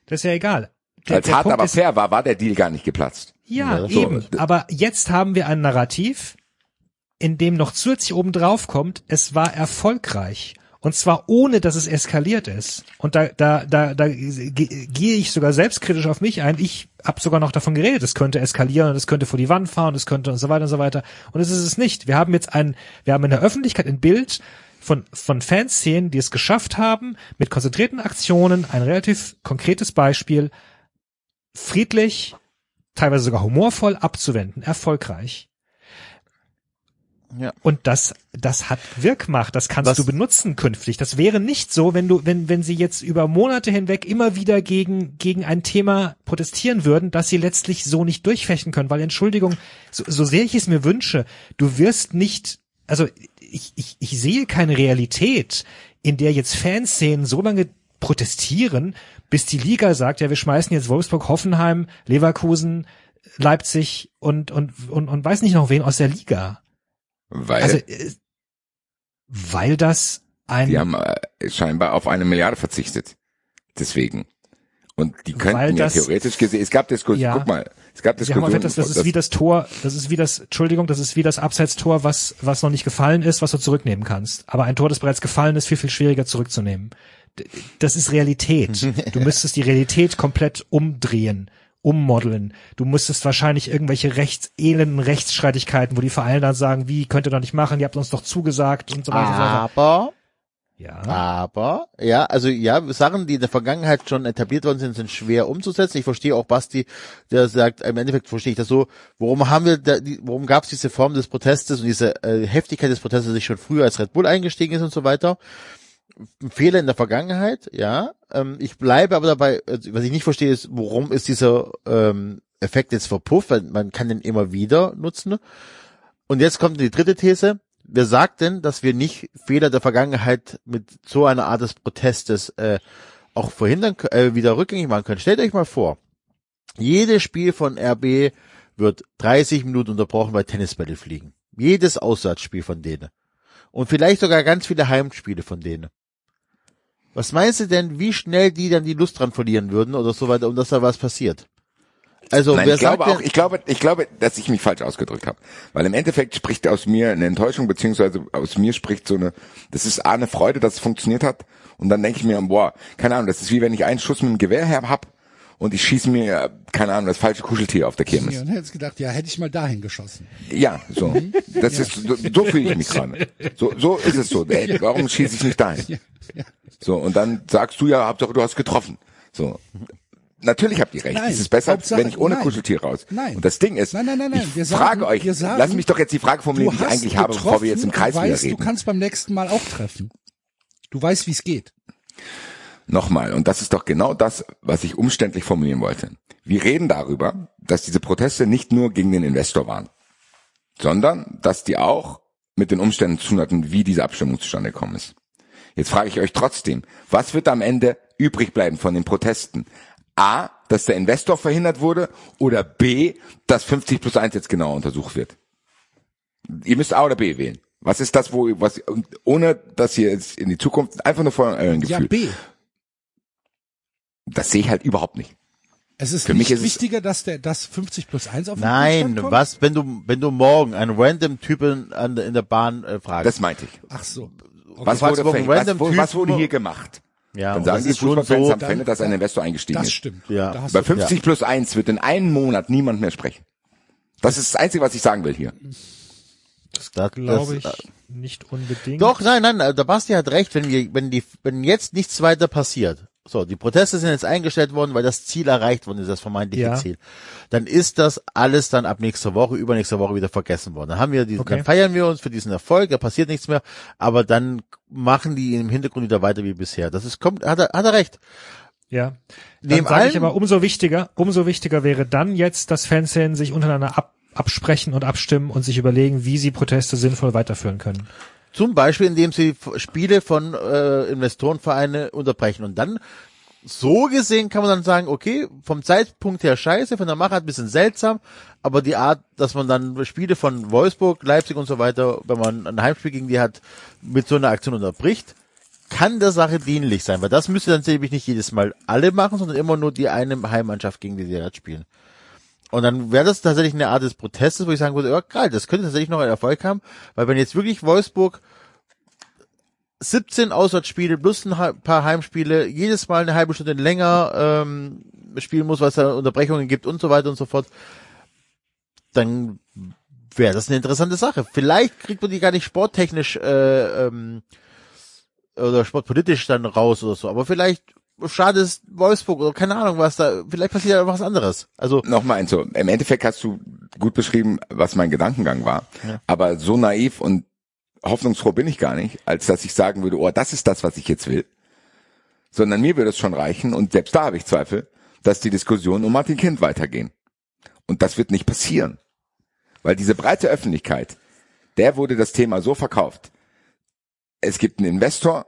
Das ist ja egal. Der, als der hart Punkt aber ist, fair war, war der Deal gar nicht geplatzt. Ja, Ja, so. eben. Aber jetzt haben wir ein Narrativ, in dem noch zusätzlich oben drauf kommt, es war erfolgreich. Und zwar ohne, dass es eskaliert ist. Und da, da, da, da ge- gehe ich sogar selbstkritisch auf mich ein. Ich habe sogar noch davon geredet, es könnte eskalieren und es könnte vor die Wand fahren, es könnte und so weiter und so weiter. Und es ist es nicht. Wir haben jetzt ein, wir haben in der Öffentlichkeit ein Bild von, von Fanszenen, die es geschafft haben, mit konzentrierten Aktionen, ein relativ konkretes Beispiel, friedlich, teilweise sogar humorvoll abzuwenden, erfolgreich. Ja. Und das, das hat Wirkmacht, das kannst Was- du benutzen künftig. Das wäre nicht so, wenn du, wenn, wenn sie jetzt über Monate hinweg immer wieder gegen, gegen ein Thema protestieren würden, dass sie letztlich so nicht durchfechten können, weil Entschuldigung, so, so sehr ich es mir wünsche, du wirst nicht, also ich, ich, ich sehe keine Realität, in der jetzt Fanszenen so lange protestieren, bis die Liga sagt, ja, wir schmeißen jetzt Wolfsburg, Hoffenheim, Leverkusen, Leipzig und, und, und, und weiß nicht noch wen aus der Liga. Weil Also, äh, weil das ein, die haben äh, scheinbar auf eine Milliarde verzichtet. Deswegen. Und die könnten ja das- theoretisch gesehen, es gab Diskussionen, Ja. guck mal, es gab Diskussionen. auch das, das ist wie das Tor, das ist wie das, Entschuldigung, das ist wie das Abseitstor, was, was noch nicht gefallen ist, was du zurücknehmen kannst. Aber ein Tor, das bereits gefallen ist, viel, viel schwieriger zurückzunehmen. Das ist Realität. Du müsstest die Realität komplett umdrehen, ummodeln. Du müsstest wahrscheinlich irgendwelche rechts, elenden Rechtsstreitigkeiten, wo die Vereine dann sagen, wie, könnt ihr doch nicht machen, ihr habt uns doch zugesagt und so weiter. und so weiter. Aber, Ja. aber, ja, also ja, Sachen, die in der Vergangenheit schon etabliert worden sind, sind schwer umzusetzen. Ich verstehe auch Basti, der sagt, im Endeffekt verstehe ich das so, warum haben wir, da, die, warum gab es diese Form des Protestes und diese äh, Heftigkeit des Protestes, ich schon früher als Red Bull eingestiegen ist und so weiter. Fehler in der Vergangenheit, ja. Ähm, ich bleibe aber dabei, also, was ich nicht verstehe, ist, warum ist dieser ähm, Effekt jetzt verpufft, weil man kann den immer wieder nutzen. Und jetzt kommt die dritte These. Wer sagt denn, dass wir nicht Fehler der Vergangenheit mit so einer Art des Protestes äh, auch verhindern, äh, wieder rückgängig machen können? Stellt euch mal vor, jedes Spiel von RB wird 30 Minuten unterbrochen, weil Tennisbälle fliegen. Jedes Auswärtsspiel von denen. Und vielleicht sogar ganz viele Heimspiele von denen. Was meinst du denn, wie schnell die dann die Lust dran verlieren würden oder so weiter, und dass da was passiert? Also, Nein, wer ich glaube auch, ich glaube, ich glaube, dass ich mich falsch ausgedrückt habe. Weil im Endeffekt spricht aus mir eine Enttäuschung, beziehungsweise aus mir spricht so eine, das ist A, eine Freude, dass es funktioniert hat. Und dann denke ich mir, boah, keine Ahnung, das ist wie wenn ich einen Schuss mit dem Gewehr her hab und ich schieße mir, keine Ahnung, das falsche Kuscheltier auf der Ja, Kirmes. und hätte gedacht, ja, hätte ich mal dahin geschossen. Ja, so. Mhm. Das ist, so, so fühle ich mich gerade. So, so ist es so. Ey, warum schieße ich nicht dahin? Ja, ja. So, und dann sagst du ja, Hauptsache du hast getroffen. So. Natürlich habt ihr recht. Nein, es ist besser, Hauptsache- wenn ich ohne nein. Kuscheltier raus. Nein. Und das Ding ist, Nein, nein, nein, nein. ich sagen- frage euch, sagen, lass mich doch jetzt die Frage formulieren, die ich eigentlich habe, bevor wir jetzt im Kreis wieder reden. Du kannst beim nächsten Mal auch treffen. Du weißt, wie es geht. Nochmal, und das ist doch genau das, was ich umständlich formulieren wollte. Wir reden darüber, dass diese Proteste nicht nur gegen den Investor waren, sondern dass die auch mit den Umständen zu tun hatten, wie diese Abstimmung zustande gekommen ist. Jetzt frage ich euch trotzdem, was wird am Ende übrig bleiben von den Protesten? A, dass der Investor verhindert wurde oder B, dass 50 plus 1 jetzt genauer untersucht wird? Ihr müsst A oder B wählen. Was ist das, wo, was, ohne, dass ihr jetzt in die Zukunft einfach nur vor euren Ja, Gefühl. B. Das sehe ich halt überhaupt nicht. Es ist Für mich nicht ist es- wichtiger, dass der, dass 50 plus 1 auf den Nein, kommt? was, wenn du, wenn du morgen einen random Typen an, der- in der Bahn äh, fragst. Das meinte ich. Ach so. Was fragst wurde, was, was Typen wurde hier gemacht? Ja, Dann sagen das die Fußballfans so, haben verhindert, dass ein Investor eingestiegen Das ist. stimmt. Ja. Bei du 50 plus 1 wird in einem Monat niemand mehr sprechen. Das ist das Einzige, was ich sagen will hier. das, Glaube das, ich nicht unbedingt. Doch, nein, nein, äh, der Basti hat recht, wenn wir, wenn die, wenn jetzt nichts weiter passiert. So, die Proteste sind jetzt eingestellt worden, weil das Ziel erreicht worden ist, das vermeintliche Ja. Ziel. Dann ist das alles dann ab nächster Woche, übernächster Woche wieder vergessen worden. Dann haben wir diesen, Okay. dann feiern wir uns für diesen Erfolg, da passiert nichts mehr, aber dann machen die im Hintergrund wieder weiter wie bisher. Das ist, kommt, hat er, hat er recht. Ja. Neben sage ich aber, umso wichtiger, umso wichtiger wäre dann jetzt, dass Fanszenen sich untereinander ab, absprechen und abstimmen und sich überlegen, wie sie Proteste sinnvoll weiterführen können. Zum Beispiel, indem sie Spiele von äh, Investorenvereine unterbrechen. Und dann, so gesehen, kann man dann sagen, okay, vom Zeitpunkt her scheiße, von der Machart ein bisschen seltsam, aber die Art, dass man dann Spiele von Wolfsburg, Leipzig und so weiter, wenn man ein Heimspiel gegen die hat, mit so einer Aktion unterbricht, kann der Sache dienlich sein, weil das müsste dann nämlich nicht jedes Mal alle machen, sondern immer nur die eine Heimmannschaft, gegen die sie gerade spielen. Und dann wäre das tatsächlich eine Art des Protestes, wo ich sagen würde, ja geil, das könnte tatsächlich noch einen Erfolg haben, weil wenn jetzt wirklich Wolfsburg 17 Auswärtsspiele plus ein paar Heimspiele, jedes Mal eine halbe Stunde länger ähm, spielen muss, weil es da Unterbrechungen gibt und so weiter und so fort, dann wäre das eine interessante Sache. Vielleicht kriegt man die gar nicht sporttechnisch äh, ähm, oder sportpolitisch dann raus oder so, aber vielleicht schade ist Wolfsburg oder keine Ahnung was da, vielleicht passiert ja was anderes. Also Nochmal eins so. Im Endeffekt hast du gut beschrieben, was mein Gedankengang war. Aber so naiv und hoffnungsfroh bin ich gar nicht, als dass ich sagen würde, oh, das ist das, was ich jetzt will. Sondern mir würde es schon reichen, und selbst da habe ich Zweifel, dass die Diskussionen um Martin Kind weitergehen. Und das wird nicht passieren. Weil diese breite Öffentlichkeit, der wurde das Thema so verkauft. Es gibt einen Investor,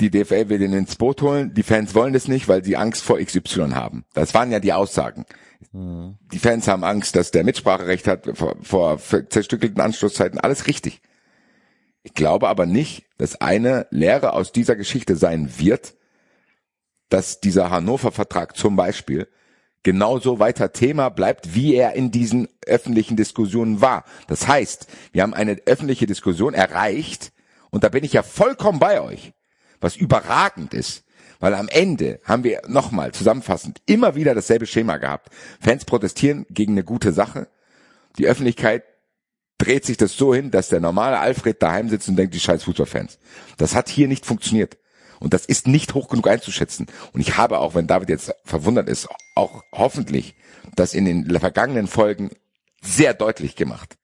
die DFL will den ins Boot holen, die Fans wollen das nicht, weil sie Angst vor XY haben. Das waren ja die Aussagen. Die Fans haben Angst, dass der Mitspracherecht hat vor, vor zerstückelten Anschlusszeiten, alles richtig. Ich glaube aber nicht, dass eine Lehre aus dieser Geschichte sein wird, dass dieser Hannover-Vertrag zum Beispiel genauso weiter Thema bleibt, wie er in diesen öffentlichen Diskussionen war. Das heißt, wir haben eine öffentliche Diskussion erreicht und da bin ich ja vollkommen bei euch, was überragend ist. Weil am Ende haben wir nochmal zusammenfassend immer wieder dasselbe Schema gehabt. Fans protestieren gegen eine gute Sache. Die Öffentlichkeit dreht sich das so hin, dass der normale Alfred daheim sitzt und denkt, die scheiß Fußballfans. Das hat hier nicht funktioniert. Und das ist nicht hoch genug einzuschätzen. Und ich habe auch, wenn David jetzt verwundert ist, auch hoffentlich das in den vergangenen Folgen sehr deutlich gemacht,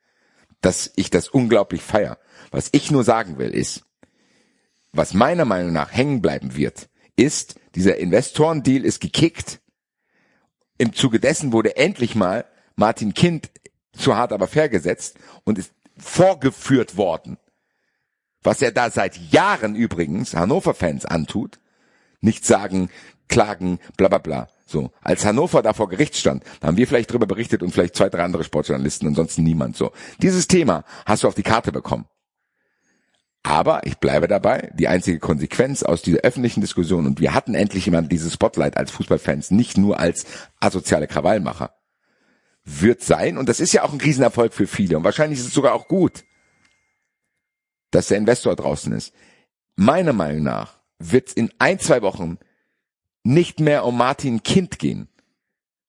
dass ich das unglaublich feier. Was ich nur sagen will, ist, was meiner Meinung nach hängen bleiben wird, ist, dieser Investorendeal ist gekickt. Im Zuge dessen wurde endlich mal Martin Kind zu hart aber fair gesetzt und ist vorgeführt worden. Was er da seit Jahren übrigens Hannover-Fans antut, nicht sagen, klagen, bla bla bla. So, als Hannover da vor Gericht stand, da haben wir vielleicht drüber berichtet und vielleicht zwei, drei andere Sportjournalisten und sonst niemand so. Dieses Thema hast du auf die Karte bekommen. Aber ich bleibe dabei, die einzige Konsequenz aus dieser öffentlichen Diskussion, und wir hatten endlich jemand dieses Spotlight als Fußballfans, nicht nur als asoziale Krawallmacher, wird sein, und das ist ja auch ein Riesenerfolg für viele, und wahrscheinlich ist es sogar auch gut, dass der Investor draußen ist. Meiner Meinung nach wird es in ein, zwei Wochen nicht mehr um Martin Kind gehen,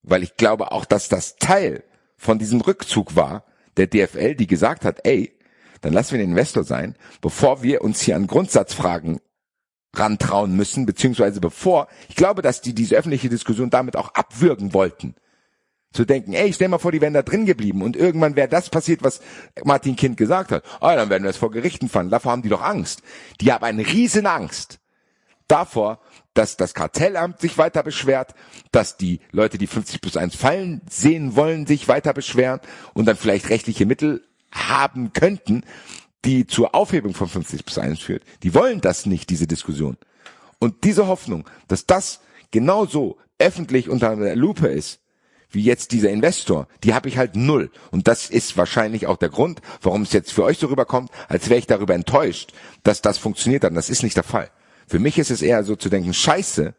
weil ich glaube auch, dass das Teil von diesem Rückzug war, der DFL, die gesagt hat, ey, dann lassen wir den Investor sein, bevor wir uns hier an Grundsatzfragen rantrauen müssen, beziehungsweise bevor, ich glaube, dass die diese öffentliche Diskussion damit auch abwürgen wollten. Zu denken, ey, stell mal vor, die wären da drin geblieben und irgendwann wäre das passiert, was Martin Kind gesagt hat. Ah, dann werden wir es vor Gerichten fahren. Davor haben die doch Angst. Die haben eine riesen Angst davor, dass das Kartellamt sich weiter beschwert, dass die Leute, die 50 plus 1 fallen sehen wollen, sich weiter beschweren und dann vielleicht rechtliche Mittel haben könnten, die zur Aufhebung von 50 plus 1 führt. Die wollen das nicht, diese Diskussion. Und diese Hoffnung, dass das genauso öffentlich unter der Lupe ist, wie jetzt dieser Investor, die habe ich halt null. Und das ist wahrscheinlich auch der Grund, warum es jetzt für euch so rüberkommt, als wäre ich darüber enttäuscht, dass das funktioniert hat. Und das ist nicht der Fall. Für mich ist es eher so zu denken, scheiße,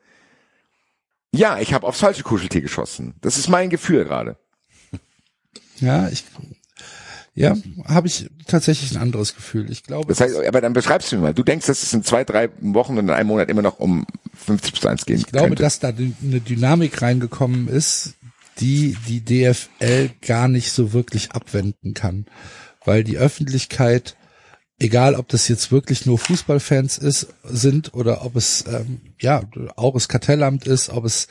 ja, ich habe aufs falsche Kuscheltier geschossen. Das ist mein Gefühl gerade. Ja, ich ja, habe ich tatsächlich ein anderes Gefühl. Ich glaube. Das heißt, aber dann beschreibst du mir mal. Du denkst, dass es in zwei, drei Wochen und in einem Monat immer noch um 50 plus 1 gehen Ich glaube, könnte. dass da eine Dynamik reingekommen ist, die die DFL gar nicht so wirklich abwenden kann, weil die Öffentlichkeit, egal ob das jetzt wirklich nur Fußballfans ist, sind oder ob es ähm, ja auch das Kartellamt ist, ob es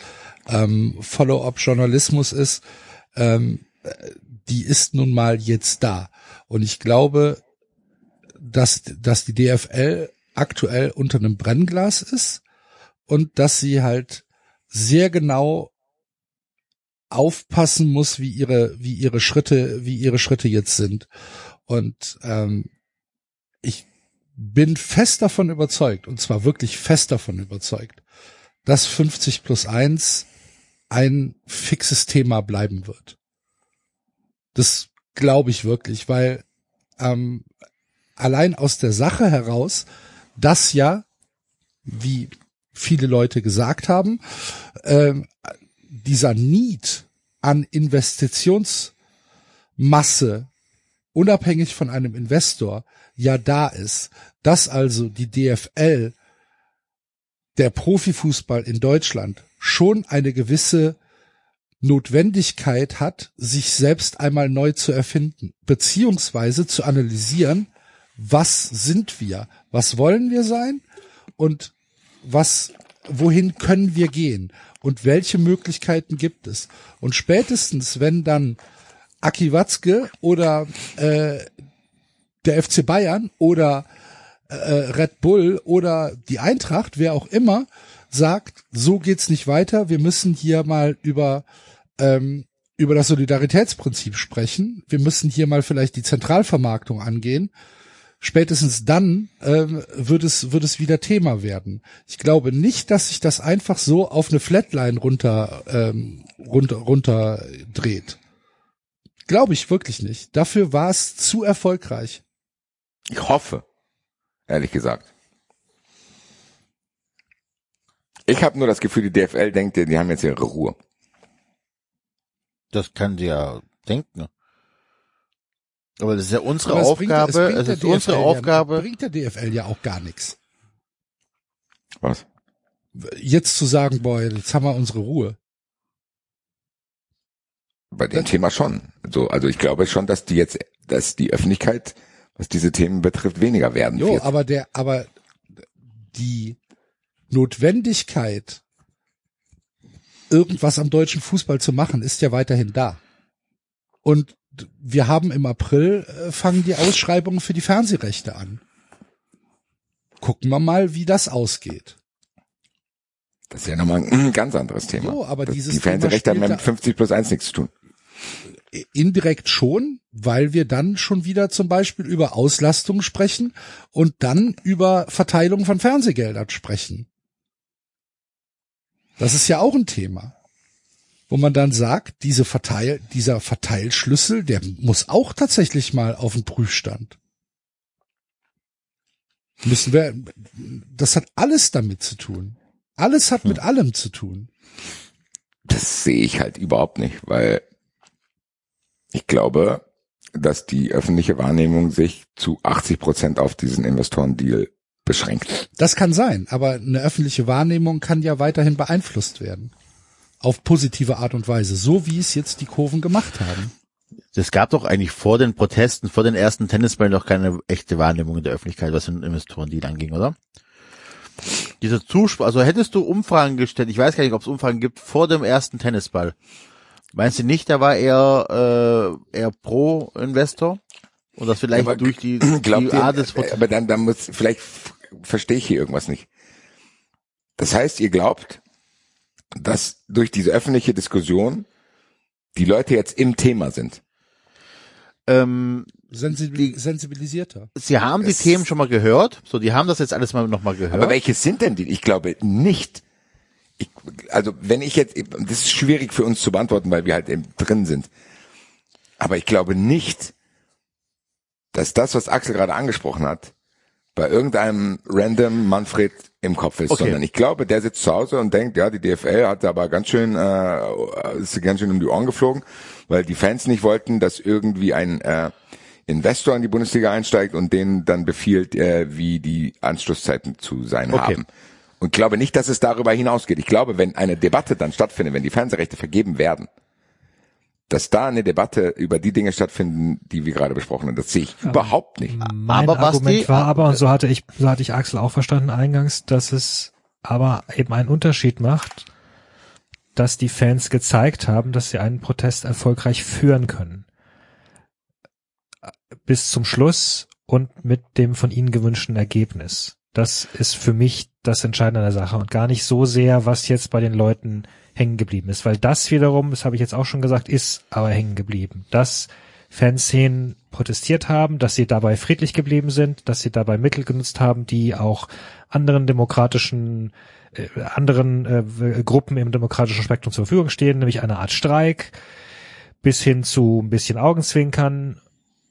ähm, Follow-up-Journalismus ist, ähm, äh, die ist nun mal jetzt da. Und ich glaube, dass, dass die DFL aktuell unter einem Brennglas ist und dass sie halt sehr genau aufpassen muss, wie ihre, wie ihre Schritte, wie ihre Schritte jetzt sind. Und ähm, ich bin fest davon überzeugt, und zwar wirklich fest davon überzeugt, dass 50 plus 1 ein fixes Thema bleiben wird. Das glaube ich wirklich, weil ähm, allein aus der Sache heraus, dass ja, wie viele Leute gesagt haben, ähm, dieser Need an Investitionsmasse unabhängig von einem Investor ja da ist, dass also die DFL der Profifußball in Deutschland schon eine gewisse Notwendigkeit hat, sich selbst einmal neu zu erfinden, beziehungsweise zu analysieren, was sind wir, was wollen wir sein und was, wohin können wir gehen und welche Möglichkeiten gibt es. Und spätestens, wenn dann Aki Watzke oder äh, der FC Bayern oder äh, Red Bull oder die Eintracht, wer auch immer, sagt, so geht's nicht weiter, wir müssen hier mal über ähm, über das Solidaritätsprinzip sprechen, wir müssen hier mal vielleicht die Zentralvermarktung angehen. Spätestens dann ähm, wird es wird es wieder Thema werden. Ich glaube nicht, dass sich das einfach so auf eine Flatline runter ähm, runter runter dreht. Glaube ich wirklich nicht. Dafür war es zu erfolgreich. Ich hoffe, ehrlich gesagt. Ich habe nur das Gefühl, die DFL denkt, die haben jetzt ihre Ruhe. Das kann sie ja denken. Aber das ist ja unsere es bringt- Aufgabe, es bringt es der ist unsere DFL Aufgabe. Ja, bringt der DFL ja auch gar nichts. Was? Jetzt zu sagen, boah, jetzt haben wir unsere Ruhe. Bei dem Thema schon. So, also ich glaube schon, dass die jetzt, dass die Öffentlichkeit, was diese Themen betrifft, weniger werden Jo, wird. aber der, aber die Notwendigkeit, irgendwas am deutschen Fußball zu machen, ist ja weiterhin da. Und wir haben im April äh, fangen die Ausschreibungen für die Fernsehrechte an. Gucken wir mal, wie das ausgeht. Das ist ja nochmal ein ganz anderes Thema. Jo, aber das, dieses die Fernsehrechte haben ja mit spielt 50 plus 1 nichts zu tun. Indirekt schon, weil wir dann schon wieder zum Beispiel über Auslastung sprechen und dann über Verteilung von Fernsehgeldern sprechen. Das ist ja auch ein Thema. Wo man dann sagt, diese Verteil, dieser Verteilschlüssel, der muss auch tatsächlich mal auf den Prüfstand. Müssen wir, das hat alles damit zu tun. Alles hat mit allem zu tun. Das sehe ich halt überhaupt nicht, weil ich glaube, dass die öffentliche Wahrnehmung sich zu 80 Prozent auf diesen Investorendeal beschränkt. Das kann sein, aber eine öffentliche Wahrnehmung kann ja weiterhin beeinflusst werden. Auf positive Art und Weise, so wie es jetzt die Kurven gemacht haben. Es gab doch eigentlich vor den Protesten, vor den ersten Tennisbällen doch keine echte Wahrnehmung in der Öffentlichkeit, was den Investorendeal anging, oder? Dieser Zuspruch, also hättest du Umfragen gestellt, ich weiß gar nicht, ob es Umfragen gibt, vor dem ersten Tennisball. Meinst du nicht, da war er äh, eher Pro-Investor? Und das vielleicht Aber durch die, die Art des aber dann, dann muss, vielleicht verstehe ich hier irgendwas nicht. Das heißt, ihr glaubt, dass durch diese öffentliche Diskussion die Leute jetzt im Thema sind. ähm, Sensibil sensibilisierter. Sie haben die Es- Themen schon mal gehört, so, die haben das jetzt alles mal nochmal gehört. Aber welche sind denn die? Ich glaube nicht. Ich, also wenn ich jetzt, das ist schwierig für uns zu beantworten, weil wir halt eben drin sind. Aber ich glaube nicht, dass das, was Axel gerade angesprochen hat, bei irgendeinem random Manfred im Kopf ist, Okay. sondern ich glaube, der sitzt zu Hause und denkt, ja, die DFL hat aber ganz schön, äh, ist ganz schön um die Ohren geflogen, weil die Fans nicht wollten, dass irgendwie ein äh, Investor in die Bundesliga einsteigt und denen dann befiehlt, äh, wie die Anschlusszeiten zu sein Okay. haben. Und glaube nicht, dass es darüber hinausgeht. Ich glaube, wenn eine Debatte dann stattfindet, wenn die Fernsehrechte vergeben werden, dass da eine Debatte über die Dinge stattfinden, die wir gerade besprochen haben. Das sehe ich überhaupt nicht. Mein Aber was Argument die- war aber, und so hatte ich, so hatte ich Axel auch verstanden eingangs, dass es aber eben einen Unterschied macht, dass die Fans gezeigt haben, dass sie einen Protest erfolgreich führen können. Bis zum Schluss und mit dem von ihnen gewünschten Ergebnis. Das ist für mich das Entscheidende an der Sache und gar nicht so sehr, was jetzt bei den Leuten hängen geblieben ist, weil das wiederum, das habe ich jetzt auch schon gesagt, ist aber hängen geblieben. Dass Fanszenen protestiert haben, dass sie dabei friedlich geblieben sind, dass sie dabei Mittel genutzt haben, die auch anderen demokratischen äh, anderen äh, Gruppen im demokratischen Spektrum zur Verfügung stehen, nämlich eine Art Streik bis hin zu ein bisschen Augenzwinkern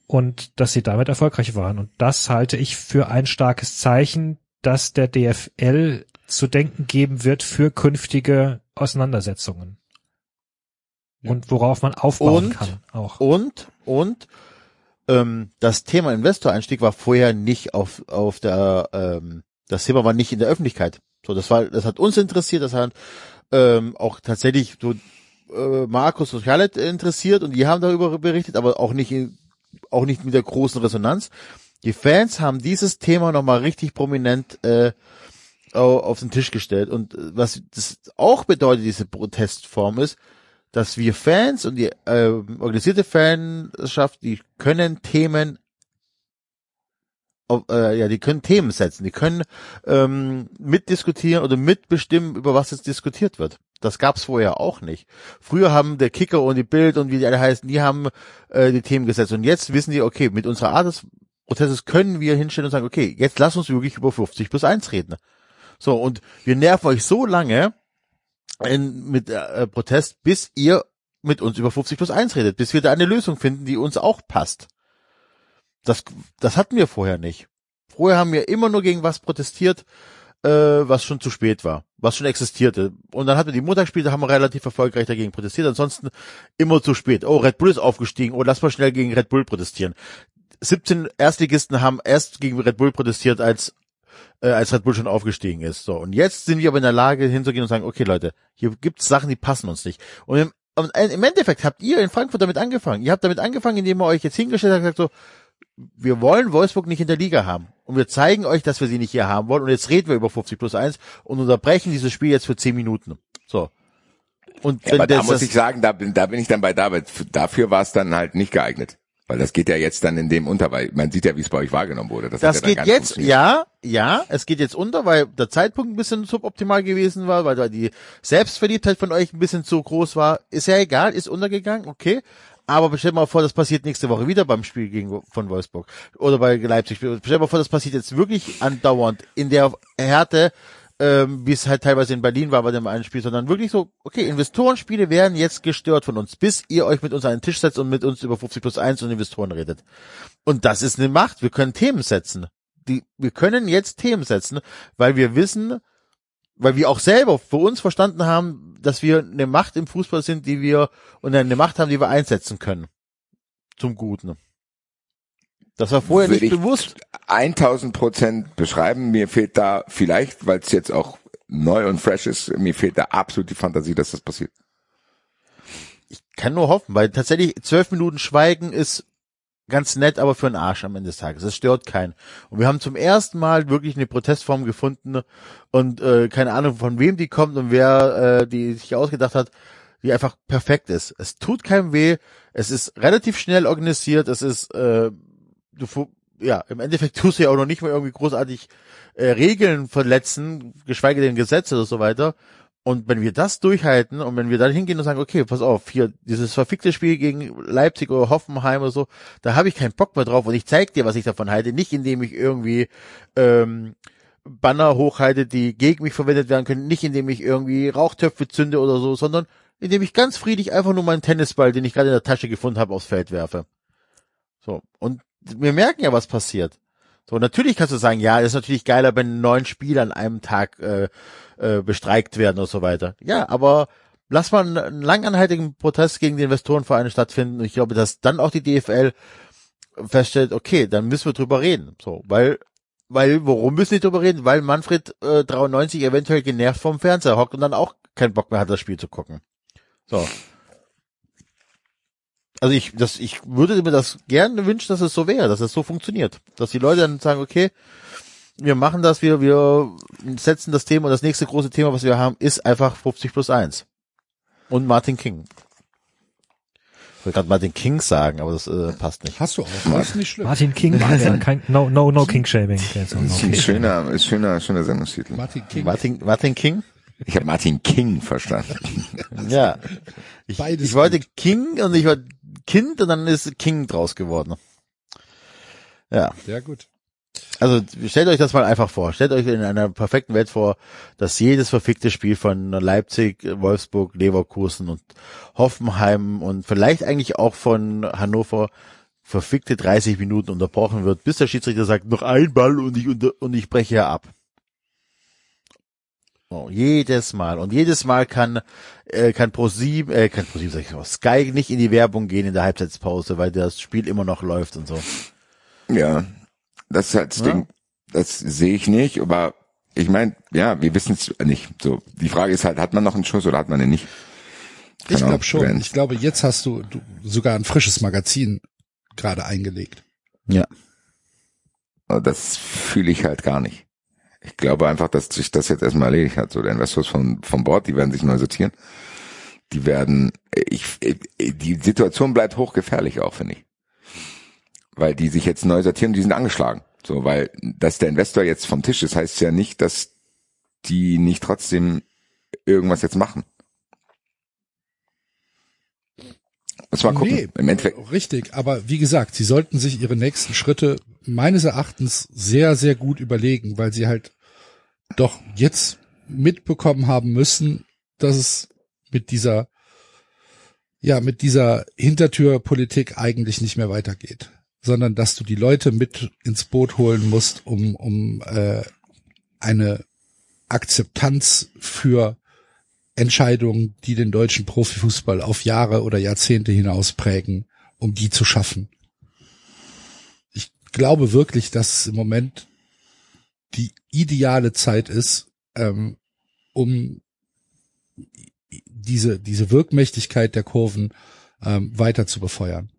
und dass sie damit erfolgreich waren. Und das halte ich für ein starkes Zeichen, dass der DFL zu denken geben wird für künftige Auseinandersetzungen. Und worauf man aufbauen Und- kann auch. Und, und, ähm, das Thema Investoreinstieg war vorher nicht auf, auf der, ähm, das Thema war nicht in der Öffentlichkeit. So, das war, das hat uns interessiert, das hat, ähm, auch tatsächlich so, äh, Markus und Charlotte interessiert und die haben darüber berichtet, aber auch nicht, in, auch nicht mit der großen Resonanz. Die Fans haben dieses Thema nochmal richtig prominent, äh, auf den Tisch gestellt. Und äh, was das auch bedeutet, diese Protestform ist, dass wir Fans und die äh, organisierte Fanschaft, die können Themen, auf, äh, ja, die können Themen setzen, die können ähm, mitdiskutieren oder mitbestimmen, über was jetzt diskutiert wird. Das gab's vorher auch nicht. Früher haben der Kicker und die Bild und wie die alle heißen, die haben äh, die Themen gesetzt. Und jetzt wissen die, okay, mit unserer Art des Prozesses können wir hinstellen und sagen, okay, jetzt lass uns wirklich über 50 plus 1 reden. So, und wir nerven euch so lange in, mit äh, Protest, bis ihr mit uns über 50 plus 1 redet, bis wir da eine Lösung finden, die uns auch passt. Das, das hatten wir vorher nicht. Vorher haben wir immer nur gegen was protestiert, äh, was schon zu spät war, was schon existierte. Und dann hatten wir die Montagsspiele, da haben wir relativ erfolgreich dagegen protestiert. Ansonsten immer zu spät. Oh, Red Bull ist aufgestiegen. Oh, lass mal schnell gegen Red Bull protestieren. 17 Erstligisten haben erst gegen Red Bull protestiert, als äh, als Red Bull schon aufgestiegen ist. So und jetzt sind wir aber in der Lage hinzugehen und sagen, okay Leute, hier gibt's Sachen, die passen uns nicht. Und im, im Endeffekt habt ihr in Frankfurt damit angefangen. Ihr habt damit angefangen, indem ihr euch jetzt hingestellt habt und gesagt so, wir wollen Wolfsburg nicht in der Liga haben. Und wir zeigen euch, dass wir sie nicht hier haben wollen. Und jetzt reden wir über 50 plus 1 und unterbrechen dieses Spiel jetzt für 10 Minuten. So. Und Ja, aber da muss ich sagen, da bin, da bin ich dann bei David. Dafür war es dann halt nicht geeignet. Weil das geht ja jetzt dann in dem unter, weil man sieht ja, wie es bei euch wahrgenommen wurde. Das, Das ja geht jetzt, ja, ja, es geht jetzt unter, weil der Zeitpunkt ein bisschen suboptimal gewesen war, weil da die Selbstverliebtheit von euch ein bisschen zu groß war. Ist ja egal, ist untergegangen, okay. Aber stell mal vor, das passiert nächste Woche wieder beim Spiel gegen von Wolfsburg oder bei Leipzig. Stell mal vor, das passiert jetzt wirklich andauernd in der Härte, ähm, wie es halt teilweise in Berlin war bei dem einen Spiel, sondern wirklich so, okay, Investorenspiele werden jetzt gestört von uns, bis ihr euch mit uns an den Tisch setzt und mit uns über 50 plus 1 und Investoren redet. Und das ist eine Macht. Wir können Themen setzen. Die, wir können jetzt Themen setzen, weil wir wissen, weil wir auch selber für uns verstanden haben, dass wir eine Macht im Fußball sind, die wir und eine Macht haben, die wir einsetzen können. Zum Guten. Das war vorher nicht ich bewusst. 1000 Prozent beschreiben. Mir fehlt da vielleicht, weil es jetzt auch neu und fresh ist, mir fehlt da absolut die Fantasie, dass das passiert. Ich kann nur hoffen, weil tatsächlich zwölf Minuten Schweigen ist ganz nett, aber für einen Arsch am Ende des Tages. Es stört keinen. Und wir haben zum ersten Mal wirklich eine Protestform gefunden und äh, keine Ahnung von wem die kommt und wer äh, die sich ausgedacht hat, die einfach perfekt ist. Es tut keinem weh. Es ist relativ schnell organisiert. Es ist äh, du ja im Endeffekt tust du ja auch noch nicht mal irgendwie großartig äh, Regeln verletzen, geschweige denn Gesetze oder so weiter. Und wenn wir das durchhalten und wenn wir dann hingehen und sagen, okay, pass auf, hier dieses verfickte Spiel gegen Leipzig oder Hoffenheim oder so, da habe ich keinen Bock mehr drauf und ich zeig dir, was ich davon halte, nicht indem ich irgendwie ähm, Banner hochhalte, die gegen mich verwendet werden können, nicht indem ich irgendwie Rauchtöpfe zünde oder so, sondern indem ich ganz friedlich einfach nur meinen Tennisball, den ich gerade in der Tasche gefunden habe, aufs Feld werfe. So, und wir merken ja, was passiert. So, natürlich kannst du sagen, ja, ist natürlich geiler, wenn neun Spiele an einem Tag äh, äh, bestreikt werden und so weiter. Ja, aber lass mal einen, langanhaltigen Protest gegen die Investorenvereine stattfinden. Und ich glaube, dass dann auch die DFL feststellt, okay, dann müssen wir drüber reden. So, weil, weil, warum müssen wir drüber reden? Weil Manfred äh, 93 eventuell genervt vom Fernseher hockt und dann auch keinen Bock mehr hat, das Spiel zu gucken. So. Also ich, das, ich würde mir das gerne wünschen, dass es so wäre, dass es so funktioniert. Dass die Leute dann sagen, okay, wir machen das, wir, wir setzen das Thema und das nächste große Thema, was wir haben, ist einfach 50 plus 1. Und Martin King. Ich wollte gerade Martin King sagen, aber das äh, passt nicht. Hast du auch. Das ist nicht schlimm. Martin King, ja, kein, no, no, no King Shaming. No Ist ein schöner, ist schöner, schöner Sendungstitel. Martin King. Martin, Martin King? Ich habe Martin King verstanden. Ja. Ich, Beides ich wollte gut. King und ich war Kind und dann ist King draus geworden. Ja. Sehr gut. Also stellt euch das mal einfach vor. Stellt euch in einer perfekten Welt vor, dass jedes verfickte Spiel von Leipzig, Wolfsburg, Leverkusen und Hoffenheim und vielleicht eigentlich auch von Hannover verfickte 30 Minuten unterbrochen wird, bis der Schiedsrichter sagt, noch ein Ball und ich, unter, und ich breche hier ab. Oh, jedes Mal. Und jedes Mal kann, äh, kann ProSieben, äh, kann ProSieben, sag ich mal, Sky nicht in die Werbung gehen in der Halbzeitpause, weil das Spiel immer noch läuft und so. Ja, das ist halt das Ja. Ding. Das sehe ich nicht, aber ich meine, ja, wir wissen es nicht. So, die Frage ist halt, hat man noch einen Schuss oder hat man den nicht? Ich Genau, glaube schon. Grant. Ich glaube, jetzt hast du, du sogar ein frisches Magazin gerade eingelegt. Ja. Das fühle ich halt gar nicht. Ich glaube einfach, dass sich das jetzt erstmal erledigt hat. So, der Investor ist von, von Bord, die werden sich neu sortieren. Die werden, ich, ich, die Situation bleibt hochgefährlich auch, finde ich. Weil die sich jetzt neu sortieren, die sind angeschlagen. So, weil, dass der Investor jetzt vom Tisch ist, heißt ja nicht, dass die nicht trotzdem irgendwas jetzt machen. Muss mal gucken. Nee, Im Endeffekt. Richtig, aber wie gesagt, sie sollten sich ihre nächsten Schritte meines Erachtens sehr, sehr gut überlegen, weil sie halt doch jetzt mitbekommen haben müssen, dass es mit dieser, ja, mit dieser Hintertürpolitik eigentlich nicht mehr weitergeht, sondern dass du die Leute mit ins Boot holen musst, um, um äh, eine Akzeptanz für Entscheidungen, die den deutschen Profifußball auf Jahre oder Jahrzehnte hinaus prägen, um die zu schaffen. Ich glaube wirklich, dass im Moment die ideale Zeit ist, ähm, um diese, diese Wirkmächtigkeit der Kurven ähm, weiter zu befeuern.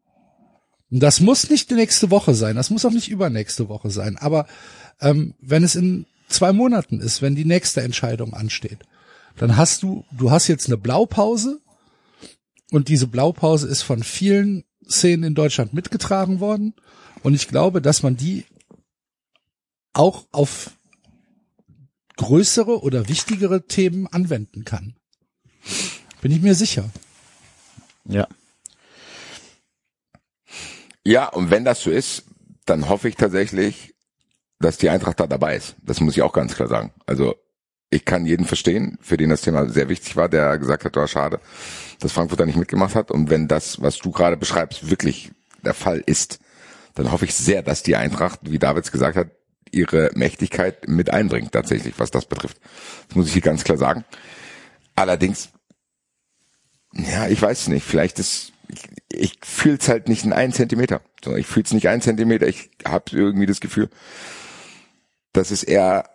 Und das muss nicht die nächste Woche sein, das muss auch nicht übernächste Woche sein, aber ähm, wenn es in zwei Monaten ist, wenn die nächste Entscheidung ansteht, dann hast du, du hast jetzt eine Blaupause und diese Blaupause ist von vielen Szenen in Deutschland mitgetragen worden und ich glaube, dass man die auch auf größere oder wichtigere Themen anwenden kann. Bin ich mir sicher. Ja. Ja, und wenn das so ist, dann hoffe ich tatsächlich, dass die Eintracht da dabei ist. Das muss ich auch ganz klar sagen. Also ich kann jeden verstehen, für den das Thema sehr wichtig war, der gesagt hat, war schade, dass Frankfurt da nicht mitgemacht hat. Und wenn das, was du gerade beschreibst, wirklich der Fall ist, dann hoffe ich sehr, dass die Eintracht, wie Davids gesagt hat, ihre Mächtigkeit mit einbringt, tatsächlich, was das betrifft. Das muss ich hier ganz klar sagen. Allerdings, ja, ich weiß nicht. Vielleicht ist, ich, ich fühle es halt nicht in einen Zentimeter. So, ich fühle es nicht einen Zentimeter. Ich habe irgendwie das Gefühl, das ist eher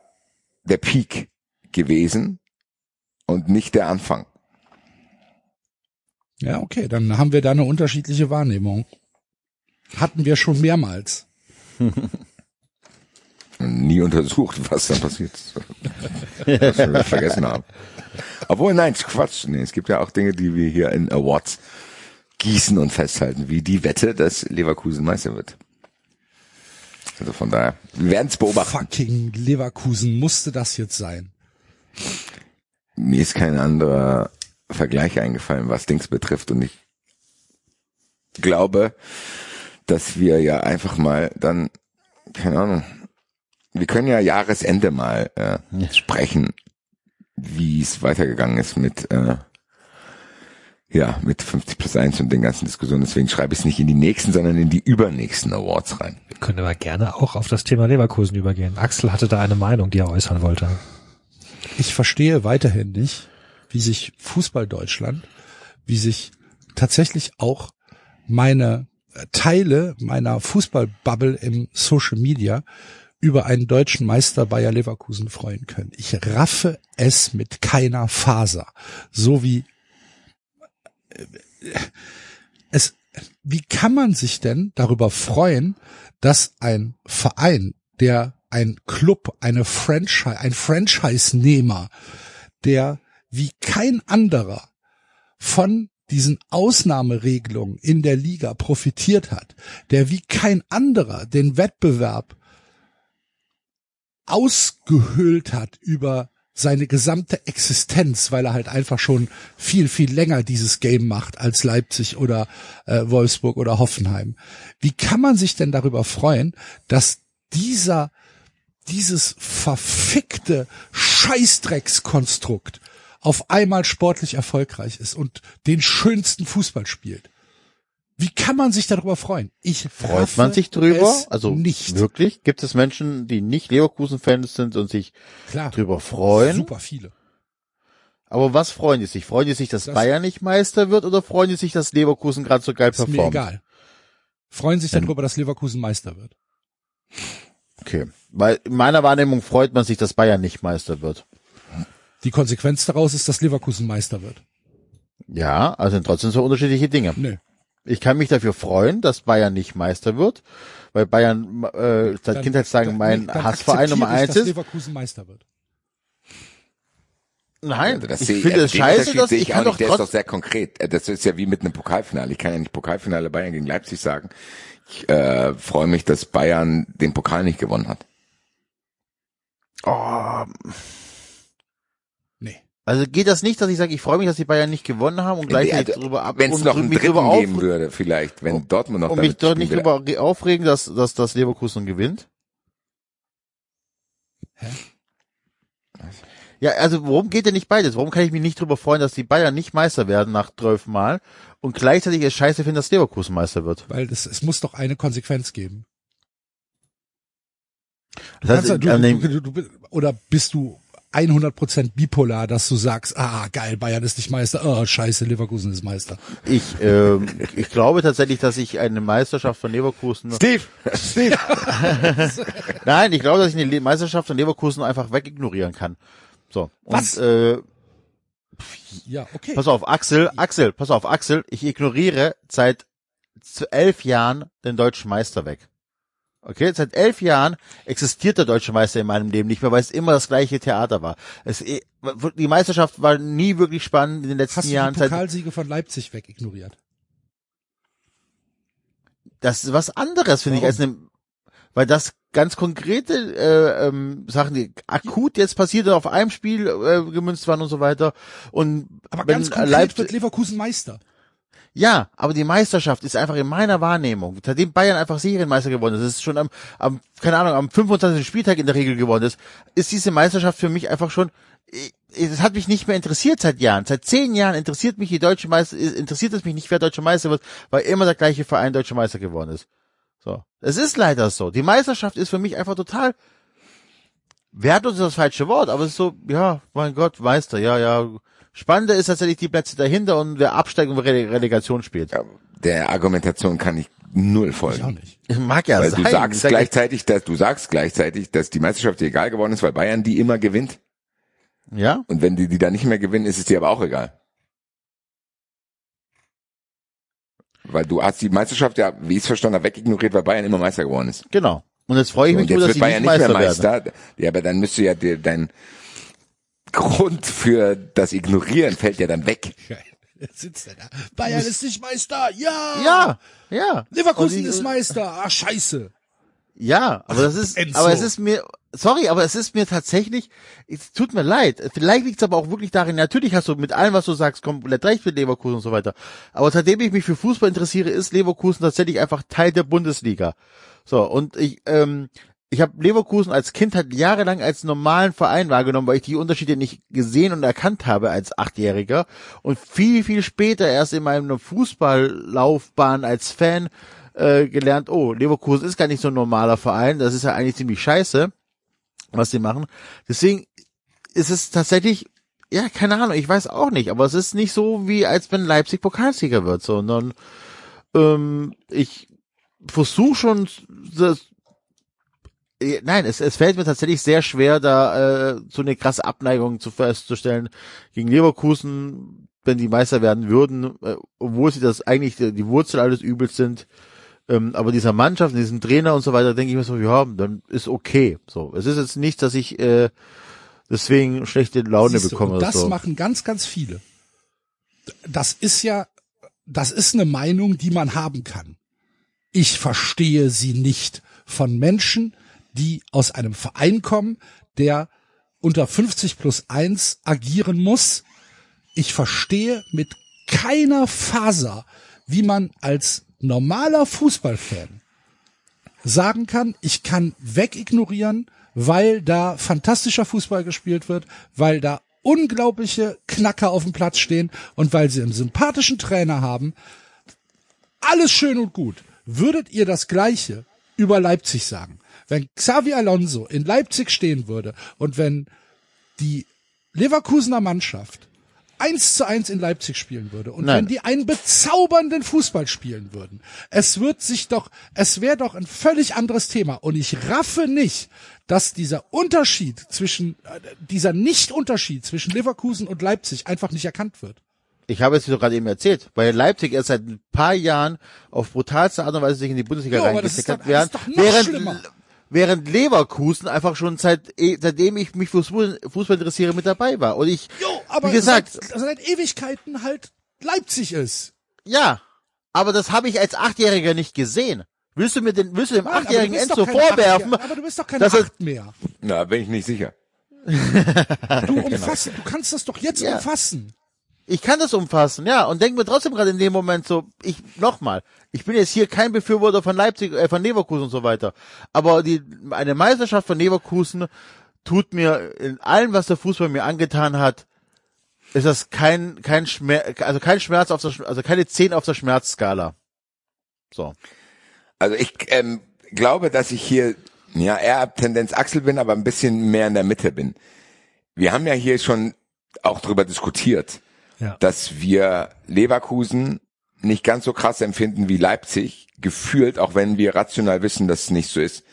der Peak gewesen und nicht der Anfang. Ja, okay, dann haben wir da eine unterschiedliche Wahrnehmung. Hatten wir schon mehrmals. Nie untersucht, was dann passiert. was wir vergessen haben. Obwohl, nein, Quatsch. Nee, es gibt ja auch Dinge, die wir hier in Awards gießen und festhalten, wie die Wette, dass Leverkusen Meister wird. Also von daher, wir werden es beobachten. Fucking Leverkusen musste das jetzt sein. Mir ist kein anderer Vergleich eingefallen, was Dings betrifft und ich glaube, dass wir ja einfach mal dann, keine Ahnung, wir können ja Jahresende mal äh, sprechen, wie es weitergegangen ist mit äh, ja, mit 50 plus 1 und den ganzen Diskussionen. Deswegen schreibe ich es nicht in die nächsten, sondern in die übernächsten Awards rein. Wir können aber gerne auch auf das Thema Leverkusen übergehen. Axel hatte da eine Meinung, die er äußern wollte. Ich verstehe weiterhin nicht, wie sich Fußball Deutschland, wie sich tatsächlich auch meine Teile meiner Fußballbubble im Social Media über einen deutschen Meister Bayer Leverkusen freuen können. Ich raffe es mit keiner Faser. So wie äh, es, wie kann man sich denn darüber freuen, dass ein Verein, der ein Club, eine Franchise, ein Franchise-Nehmer, der wie kein anderer von diesen Ausnahmeregelungen in der Liga profitiert hat, der wie kein anderer den Wettbewerb ausgehöhlt hat über seine gesamte Existenz, weil er halt einfach schon viel, viel länger dieses Game macht als Leipzig oder äh, Wolfsburg oder Hoffenheim. Wie kann man sich denn darüber freuen, dass dieser, dieses verfickte Scheißdreckskonstrukt auf einmal sportlich erfolgreich ist und den schönsten Fußball spielt? Wie kann man sich darüber freuen? Ich Freut man sich drüber? Also nicht. wirklich? Gibt es Menschen, die nicht Leverkusen-Fans sind und sich Klar. drüber freuen? Super viele. Aber was freuen die sich? Freuen die sich, dass Das- Bayern nicht Meister wird oder freuen die sich, dass Leverkusen gerade so geil Ist mir performt? egal. Freuen sich darüber, dass Leverkusen Meister wird. Okay. Weil in meiner Wahrnehmung freut man sich, dass Bayern nicht Meister wird. Die Konsequenz daraus ist, dass Leverkusen Meister wird. Ja, also sind trotzdem so unterschiedliche Dinge. Nö. Ich kann mich dafür freuen, dass Bayern nicht Meister wird, weil Bayern äh, seit Dann- Kindheitstagen dann- mein nee, dann Hassverein Nummer akzeptiere ich, eins dass ist. Leverkusen Meister wird. Nein, Also das ich sehe- finde also es scheiße, dass sehe ich ich kann auch doch. Der ist doch trotzdem sehr konkret. Das ist ja wie mit einem Pokalfinale. Ich kann ja nicht Pokalfinale Bayern gegen Leipzig sagen. Ich äh, freue mich, dass Bayern den Pokal nicht gewonnen hat. Oh, Nee. Also geht das nicht, dass ich sage, ich freue mich, dass die Bayern nicht gewonnen haben und gleichzeitig Also, drüber ab Wenn es und noch einen mich dritten drüber geben würde, vielleicht, wenn Dortmund noch und mich damit doch spielen nicht drüber ge- aufregen, dass, dass das Leverkusen gewinnt. Hä? Ja, also warum geht denn nicht beides? Warum kann ich mich nicht drüber freuen, dass die Bayern nicht Meister werden nach zwölf Mal und gleichzeitig es scheiße finden, dass Leverkusen Meister wird? Weil es, es muss doch eine Konsequenz geben. Das heißt, Kannst du, dem, du, du, du, oder bist du 100% bipolar, dass du sagst, ah, geil, Bayern ist nicht Meister, oh, scheiße, Leverkusen ist Meister. ich, ähm, ich glaube tatsächlich, dass ich eine Meisterschaft von Leverkusen Steve, Steve. Nein, ich glaube, dass ich eine Meisterschaft von Leverkusen einfach wegignorieren kann. So. Und, Was? Äh, Ja, okay. pass auf, Axel, Axel, pass auf, Axel, ich ignoriere seit elf Jahren den deutschen Meister weg. Okay, seit elf Jahren existiert der deutsche Meister in meinem Leben nicht mehr, weil es immer das gleiche Theater war. Es, eh, die Meisterschaft war nie wirklich spannend in den letzten Hast du Jahren. die Seit, Pokalsiege von Leipzig wegignoriert? das ist was anderes, finde ich, als eine, weil das ganz konkrete äh, ähm, Sachen, die akut jetzt passiert und auf einem Spiel äh, gemünzt waren und so weiter. Und Aber wenn ganz konkret Leipzig, wird Leverkusen Meister. Ja, aber die Meisterschaft ist einfach in meiner Wahrnehmung, seitdem Bayern einfach Serienmeister geworden ist, es ist schon am, am, keine Ahnung, am 25. Spieltag in der Regel geworden ist, ist diese Meisterschaft für mich einfach schon, es hat mich nicht mehr interessiert seit Jahren. Seit zehn Jahren interessiert mich die deutsche Meister, interessiert es mich nicht, wer deutscher Meister wird, weil immer der gleiche Verein deutscher Meister geworden ist. So. Es ist leider so. Die Meisterschaft ist für mich einfach total, wertlos ist das falsche Wort, aber es ist so, ja, mein Gott, Meister, ja, ja. Spannender ist tatsächlich die Plätze dahinter und wer Absteigung und Rele- Relegation spielt. Ja, der Argumentation kann ich null Ich auch folgen. nicht. Mag ja Weil sein. du sagst sag- gleichzeitig, dass du sagst gleichzeitig, dass die Meisterschaft dir egal geworden ist, weil Bayern die immer gewinnt. Ja? Und wenn die die dann nicht mehr gewinnen, ist es dir aber auch egal. weil du hast die Meisterschaft ja, wie ich es verstanden habe, wegignoriert, weil Bayern immer Meister geworden ist. Genau. Und jetzt freue ich So, mich und jetzt nur, dass wird Bayern nicht nicht mehr Meister werden. Meister. Ja, aber dann müsste ja dir dein Grund für das Ignorieren fällt ja dann weg. Sitzt er da. Bayern ist nicht Meister. Ja. Ja, ja. Leverkusen die- ist Meister. Ah, scheiße. Ja, aber das ist, Enzo. aber es ist mir, sorry, aber es ist mir tatsächlich, es tut mir leid. Vielleicht liegt es aber auch wirklich darin, natürlich hast du mit allem, was du sagst, komplett recht mit Leverkusen und so weiter. Aber seitdem ich mich für Fußball interessiere, ist Leverkusen tatsächlich einfach Teil der Bundesliga. So, und ich, ähm, ich habe Leverkusen als Kind halt jahrelang als normalen Verein wahrgenommen, weil ich die Unterschiede nicht gesehen und erkannt habe als Achtjähriger. Und viel, viel später erst in meiner Fußballlaufbahn als Fan äh, gelernt, oh, Leverkusen ist gar nicht so ein normaler Verein, das ist ja eigentlich ziemlich scheiße, was die machen. Deswegen ist es tatsächlich, ja, keine Ahnung, ich weiß auch nicht, aber es ist nicht so, wie als wenn Leipzig Pokalsieger wird, sondern ähm, ich versuche schon das, Nein, es, es fällt mir tatsächlich sehr schwer, da äh, so eine krasse Abneigung zu festzustellen gegen Leverkusen, wenn die Meister werden würden, äh, obwohl sie das eigentlich die, die Wurzel alles Übels sind. Ähm, aber dieser Mannschaft, diesem Trainer und so weiter, denke ich mir so, ja, dann ist okay. So, es ist jetzt nicht, dass ich äh, deswegen schlechte Laune Siehste, bekomme. oder das so. machen ganz, ganz viele. Das ist ja, das ist eine Meinung, die man haben kann. Ich verstehe sie nicht von Menschen, die aus einem Verein kommen, der unter 50 plus 1 agieren muss. Ich verstehe mit keiner Faser, wie man als normaler Fußballfan sagen kann, ich kann wegignorieren, weil da fantastischer Fußball gespielt wird, weil da unglaubliche Knacker auf dem Platz stehen und weil sie einen sympathischen Trainer haben. Alles schön und gut. Würdet ihr das Gleiche über Leipzig sagen? Wenn Xavi Alonso in Leipzig stehen würde und wenn die Leverkusener Mannschaft eins zu eins in Leipzig spielen würde und Nein. wenn die einen bezaubernden Fußball spielen würden, es wird sich doch, es wäre doch ein völlig anderes Thema und ich raffe nicht, dass dieser Unterschied zwischen, äh, dieser Nicht-Unterschied zwischen Leverkusen und Leipzig einfach nicht erkannt wird. Ich habe es dir doch gerade eben erzählt, weil Leipzig erst seit ein paar Jahren auf brutalste Art und Weise sich in die Bundesliga reingesteckt hat, während. Während Leverkusen einfach schon seit, eh- seitdem ich mich für Fußball, interessiere mit dabei war. Und ich, Jo, aber wie gesagt, seit, seit Ewigkeiten halt Leipzig ist. ja, aber das habe ich als Achtjähriger nicht gesehen. Willst du mir den, willst du dem du achtjährigen Enzo vorwerfen? Acht, aber du bist doch keine dass Acht mehr. Na, bin ich nicht sicher. Du umfassen, du kannst das doch jetzt Ja. umfassen. Ich kann das umfassen, ja, und denk mir trotzdem gerade in dem Moment so, ich, nochmal, ich bin jetzt hier kein Befürworter von Leipzig, äh, von Leverkusen und so weiter, aber die, eine Meisterschaft von Leverkusen tut mir in allem, was der Fußball mir angetan hat, ist das kein, kein Schmerz, also kein Schmerz auf der, also keine 10 auf der Schmerzskala. So. Also ich ähm, glaube, dass ich hier ja eher Tendenz Axel bin, aber ein bisschen mehr in der Mitte bin. Wir haben ja hier schon auch drüber diskutiert, Ja. dass wir Leverkusen nicht ganz so krass empfinden wie Leipzig, gefühlt, auch wenn wir rational wissen, dass es nicht so ist.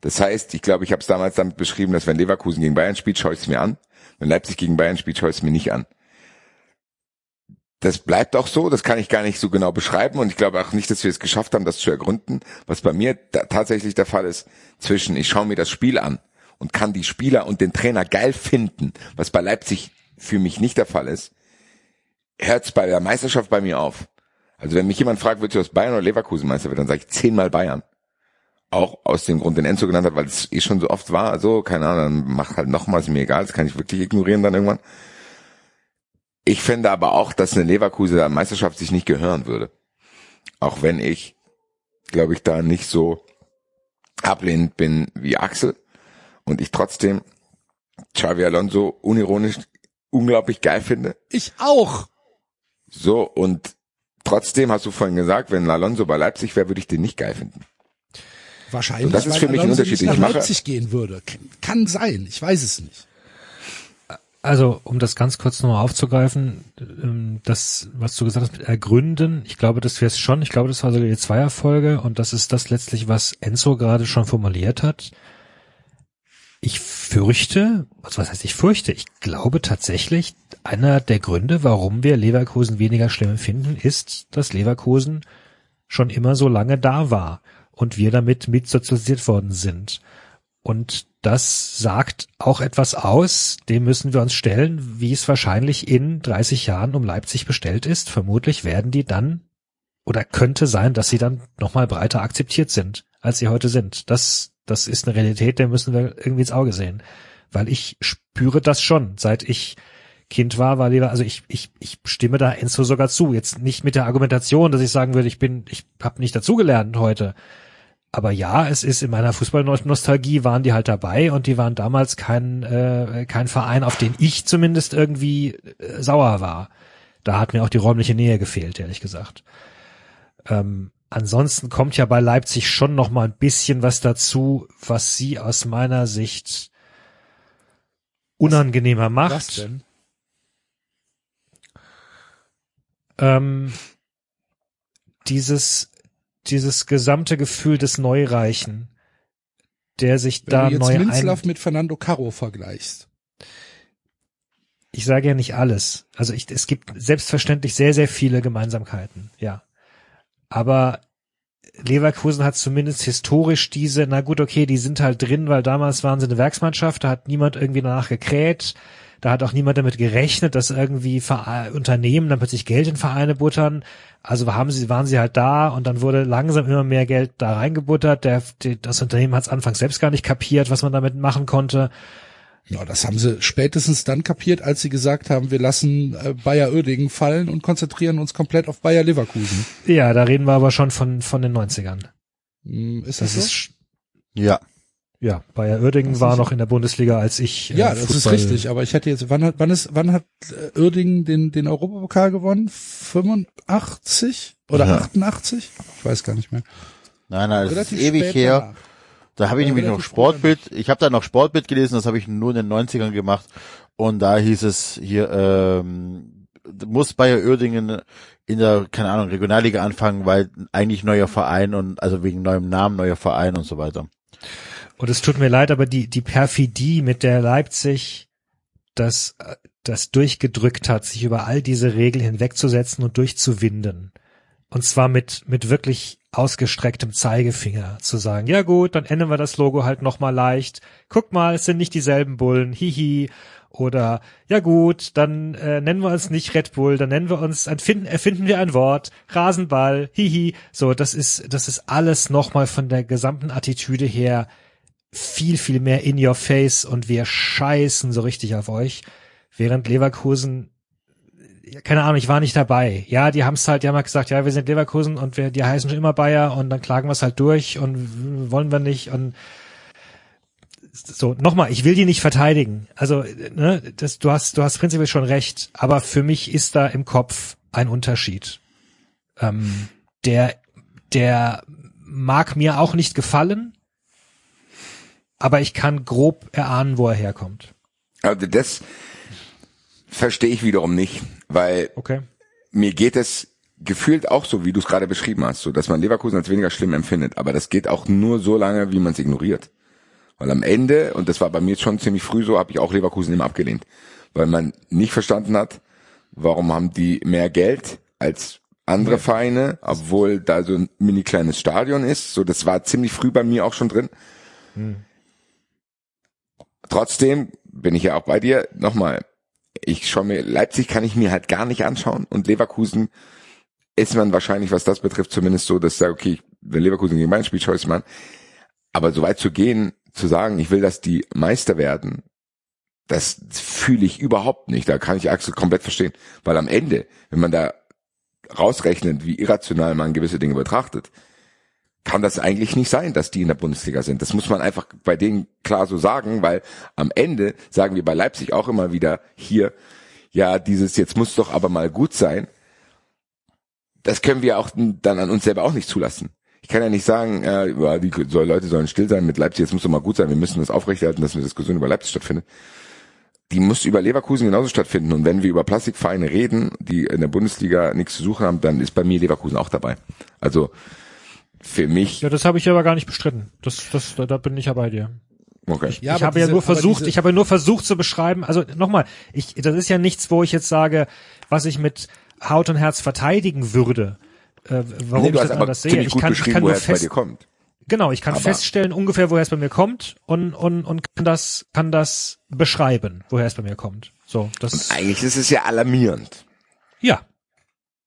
Das heißt, ich glaube, ich habe es damals damit beschrieben, dass wenn Leverkusen gegen Bayern spielt, schaue ich es mir an. Wenn Leipzig gegen Bayern spielt, schaue ich es mir nicht an. Das bleibt auch so, das kann ich gar nicht so genau beschreiben und ich glaube auch nicht, dass wir es geschafft haben, das zu ergründen. Was bei mir tatsächlich der Fall ist, zwischen ich schaue mir das Spiel an und kann die Spieler und den Trainer geil finden, was bei Leipzig für mich nicht der Fall ist, hört's bei der Meisterschaft bei mir auf. Also wenn mich jemand fragt, willst du aus Bayern oder Leverkusen Meister werden, dann sage ich zehnmal Bayern. Auch aus dem Grund, den Enzo genannt hat, weil es eh schon so oft war. Also, keine Ahnung, dann mach halt nochmal, ist mir egal, das kann ich wirklich ignorieren dann irgendwann. Ich finde aber auch, dass eine Leverkusener Meisterschaft sich nicht gehören würde. Auch wenn ich, glaube ich, da nicht so ablehnend bin wie Axel und ich trotzdem Xavi Alonso unironisch unglaublich geil finde. Ich auch. So, und trotzdem hast du vorhin gesagt, wenn Alonso bei Leipzig wäre, würde ich den nicht geil finden. Wahrscheinlich, Und das ist für mich ein Unterschied. nicht nach Ich mache- Leipzig gehen würde. Kann- Kann sein, ich weiß es nicht. Also, um das ganz kurz nochmal aufzugreifen, ähm, das, was du gesagt hast mit ergründen, ich glaube, das wäre es schon, ich glaube, das war sogar die Zweierfolge und das ist das letztlich, was Enzo gerade schon formuliert hat. Ich fürchte, also was heißt ich fürchte, ich glaube tatsächlich, einer der Gründe, warum wir Leverkusen weniger schlimm finden, ist, dass Leverkusen schon immer so lange da war und wir damit mitsozialisiert worden sind. Und das sagt auch etwas aus, dem müssen wir uns stellen, wie es wahrscheinlich in 30 Jahren um Leipzig bestellt ist. Vermutlich werden die dann oder könnte sein, dass sie dann nochmal breiter akzeptiert sind, als sie heute sind. Das, das ist eine Realität, der müssen wir irgendwie ins Auge sehen. Weil ich spüre das schon, seit ich Kind war, war lieber, also ich, ich, ich stimme da Enzo sogar zu. Jetzt nicht mit der Argumentation, dass ich sagen würde, ich bin, ich habe nicht dazugelernt heute. Aber ja, es ist in meiner Fußballnostalgie waren die halt dabei und die waren damals kein, äh, kein Verein, auf den ich zumindest irgendwie äh, sauer war. Da hat mir auch die räumliche Nähe gefehlt, ehrlich gesagt. Ähm, ansonsten kommt ja bei Leipzig schon noch mal ein bisschen was dazu, was sie aus meiner Sicht unangenehmer macht. Was denn? ähm, dieses, dieses gesamte Gefühl des Neureichen, der sich Wenn da du jetzt neu Minzlaff mit Fernando Caro vergleichst. ich sage ja nicht alles. Also ich, es gibt selbstverständlich sehr, sehr viele Gemeinsamkeiten, ja. Aber Leverkusen hat zumindest historisch diese, na gut, okay, die sind halt drin, weil damals waren sie eine Werksmannschaft, da hat niemand irgendwie danach gekräht, da hat auch niemand damit gerechnet, dass irgendwie Unternehmen dann plötzlich Geld in Vereine buttern. Also haben sie, waren sie halt da und dann wurde langsam immer mehr Geld da reingebuttert. Der, das Unternehmen hat es anfangs selbst gar nicht kapiert, was man damit machen konnte. Ja, das haben sie spätestens dann kapiert, als sie gesagt haben, wir lassen äh, Bayer Oerdingen fallen und konzentrieren uns komplett auf Bayer Leverkusen. Ja, da reden wir aber schon von, von den 90ern. Hm, Ist Das das, so? ist, Ja. ja, Bayer Oerdingen war ist- noch in der Bundesliga, als ich. äh, ja, das ist Fußball- richtig, aber ich hätte jetzt, wann hat, wann ist, wann hat äh, Oerdingen den, den Europapokal gewonnen? 85 oder Ja. 88? Ich weiß gar nicht mehr. Nein, nein, das ist ewig spät her. danach. Da habe ich Ja, nämlich noch Sportbild. Ich habe da noch Sportbild gelesen, das habe ich nur in den 90ern gemacht. Und da hieß es hier, ähm, muss Bayer Oerdingen in der, keine Ahnung, Regionalliga anfangen, weil eigentlich neuer Verein und also wegen neuem Namen, neuer Verein und so weiter. Und es tut mir leid, aber die, die Perfidie, mit der Leipzig das, äh, das durchgedrückt hat, sich über all diese Regeln hinwegzusetzen und durchzuwinden. Und zwar mit, mit wirklich ausgestrecktem Zeigefinger zu sagen, ja gut, dann ändern wir das Logo halt nochmal leicht. Guck mal, es sind nicht dieselben Bullen, hihi. Oder, ja gut, dann äh, nennen wir uns nicht Red Bull, dann nennen wir uns, erfinden, erfinden wir ein Wort, Rasenball, hihi. So, das ist, das ist alles nochmal von der gesamten Attitüde her viel, viel mehr in your face und wir scheißen so richtig auf euch. Während Leverkusen, keine Ahnung, ich war nicht dabei. Ja, die haben es halt, die haben halt gesagt, ja, wir sind Leverkusen und wir, die heißen schon immer Bayer und dann klagen wir es halt durch und wollen wir nicht und so, nochmal, ich will die nicht verteidigen. Also, ne, das, du hast, du hast prinzipiell schon recht, aber für mich ist da im Kopf ein Unterschied. Ähm, der, der mag mir auch nicht gefallen, aber ich kann grob erahnen, wo er herkommt. Also das verstehe ich wiederum nicht, weil Okay. mir geht es gefühlt auch so, wie du es gerade beschrieben hast, so dass man Leverkusen als weniger schlimm empfindet. Aber das geht auch nur so lange, wie man es ignoriert. Weil am Ende, und das war bei mir schon ziemlich früh so, habe ich auch Leverkusen immer abgelehnt. Weil man nicht verstanden hat, warum haben die mehr Geld als andere Vereine, obwohl da so ein mini kleines Stadion ist. So, das war ziemlich früh bei mir auch schon drin. Trotzdem bin ich ja auch bei dir. Nochmal, ich schaue mir, Leipzig kann ich mir halt gar nicht anschauen und Leverkusen ist man wahrscheinlich, was das betrifft, zumindest so, dass ich sage, okay, wenn Leverkusen gegen Bayern spielt, schaue ich es mal an. Aber so weit zu gehen, zu sagen, ich will, dass die Meister werden, das fühle ich überhaupt nicht. Da kann ich Axel komplett verstehen. Weil am Ende, wenn man da rausrechnet, wie irrational man gewisse Dinge betrachtet, kann das eigentlich nicht sein, dass die in der Bundesliga sind. Das muss man einfach bei denen klar so sagen, weil am Ende sagen wir bei Leipzig auch immer wieder hier, ja, dieses jetzt muss doch aber mal gut sein. Das können wir auch dann an uns selber auch nicht zulassen. Ich kann ja nicht sagen, äh, die Leute sollen still sein mit Leipzig, jetzt muss doch mal gut sein, wir müssen das aufrechterhalten, dass eine Diskussion über Leipzig stattfindet. Die muss über Leverkusen genauso stattfinden. Und wenn wir über Plastikvereine reden, die in der Bundesliga nichts zu suchen haben, dann ist bei mir Leverkusen auch dabei. Also für mich, Ja, das habe ich aber gar nicht bestritten. Das, das, da, da bin ich ja bei dir. okay. Ja, ich habe ja diese- nur aber versucht, diese- ich habe ja nur versucht zu beschreiben, also nochmal, ich, das ist ja nichts, wo ich jetzt sage, was ich mit Haut und Herz verteidigen würde. äh, warum nee, du ich das anders sehe. Ich kann, ich kann woher nur es bei fest, dir kommt. genau, ich kann Aber- feststellen ungefähr, woher es bei mir kommt und und und kann das kann das beschreiben, woher es bei mir kommt. So, das Eigentlich ist es ja alarmierend. ja.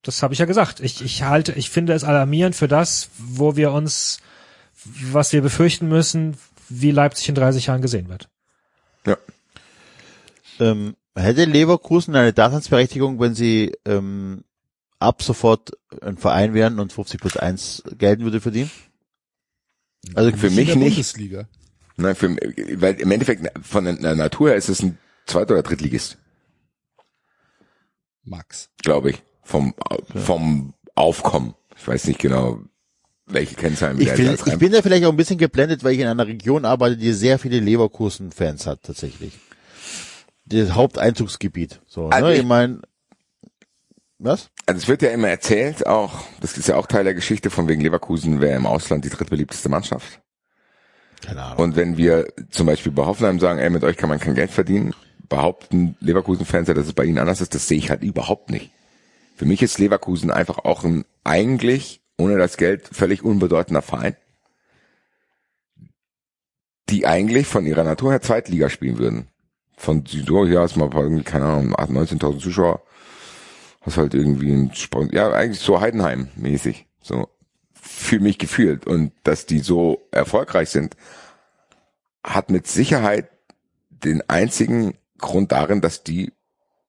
Das habe ich ja gesagt. Ich ich halte, ich finde es alarmierend für das, wo wir uns was wir befürchten müssen, wie Leipzig in 30 Jahren gesehen wird. Ja. Ähm, hätte Leverkusen eine Daseinsberechtigung, wenn sie ähm, ab sofort ein Verein wären und 50 plus 1 gelten würde für die? Also Für mich nicht. Bundesliga. Nein, für, weil im Endeffekt von der Natur her ist es ein Zweit- oder Drittligist, Max. glaube ich. Vom, vom Aufkommen. Ich weiß nicht genau, welche Kennzahlen ich, will, ich bin da vielleicht auch ein bisschen geblendet, weil ich in einer Region arbeite, die sehr viele Leverkusen-Fans hat, tatsächlich. Das Haupteinzugsgebiet. So, Also ne? ich- Ich meine, was? Also es wird ja immer erzählt, auch, das ist ja auch Teil der Geschichte von wegen Leverkusen, wäre im Ausland die drittbeliebteste Mannschaft. Keine Ahnung. Und wenn wir zum Beispiel bei Hoffenheim sagen, ey, mit euch kann man kein Geld verdienen, behaupten Leverkusen-Fans ja, dass es bei ihnen anders ist, das sehe ich halt überhaupt nicht. Für mich ist Leverkusen einfach auch ein eigentlich, ohne das Geld, völlig unbedeutender Verein, die eigentlich von ihrer Natur her Zweitliga spielen würden. Von Südo hier hast mal irgendwie, keine Ahnung, 8.000, 19.000 Zuschauer, hast halt irgendwie ein Sport, ja, eigentlich so Heidenheim-mäßig, so für mich gefühlt. Und dass die so erfolgreich sind, hat mit Sicherheit den einzigen Grund darin, dass die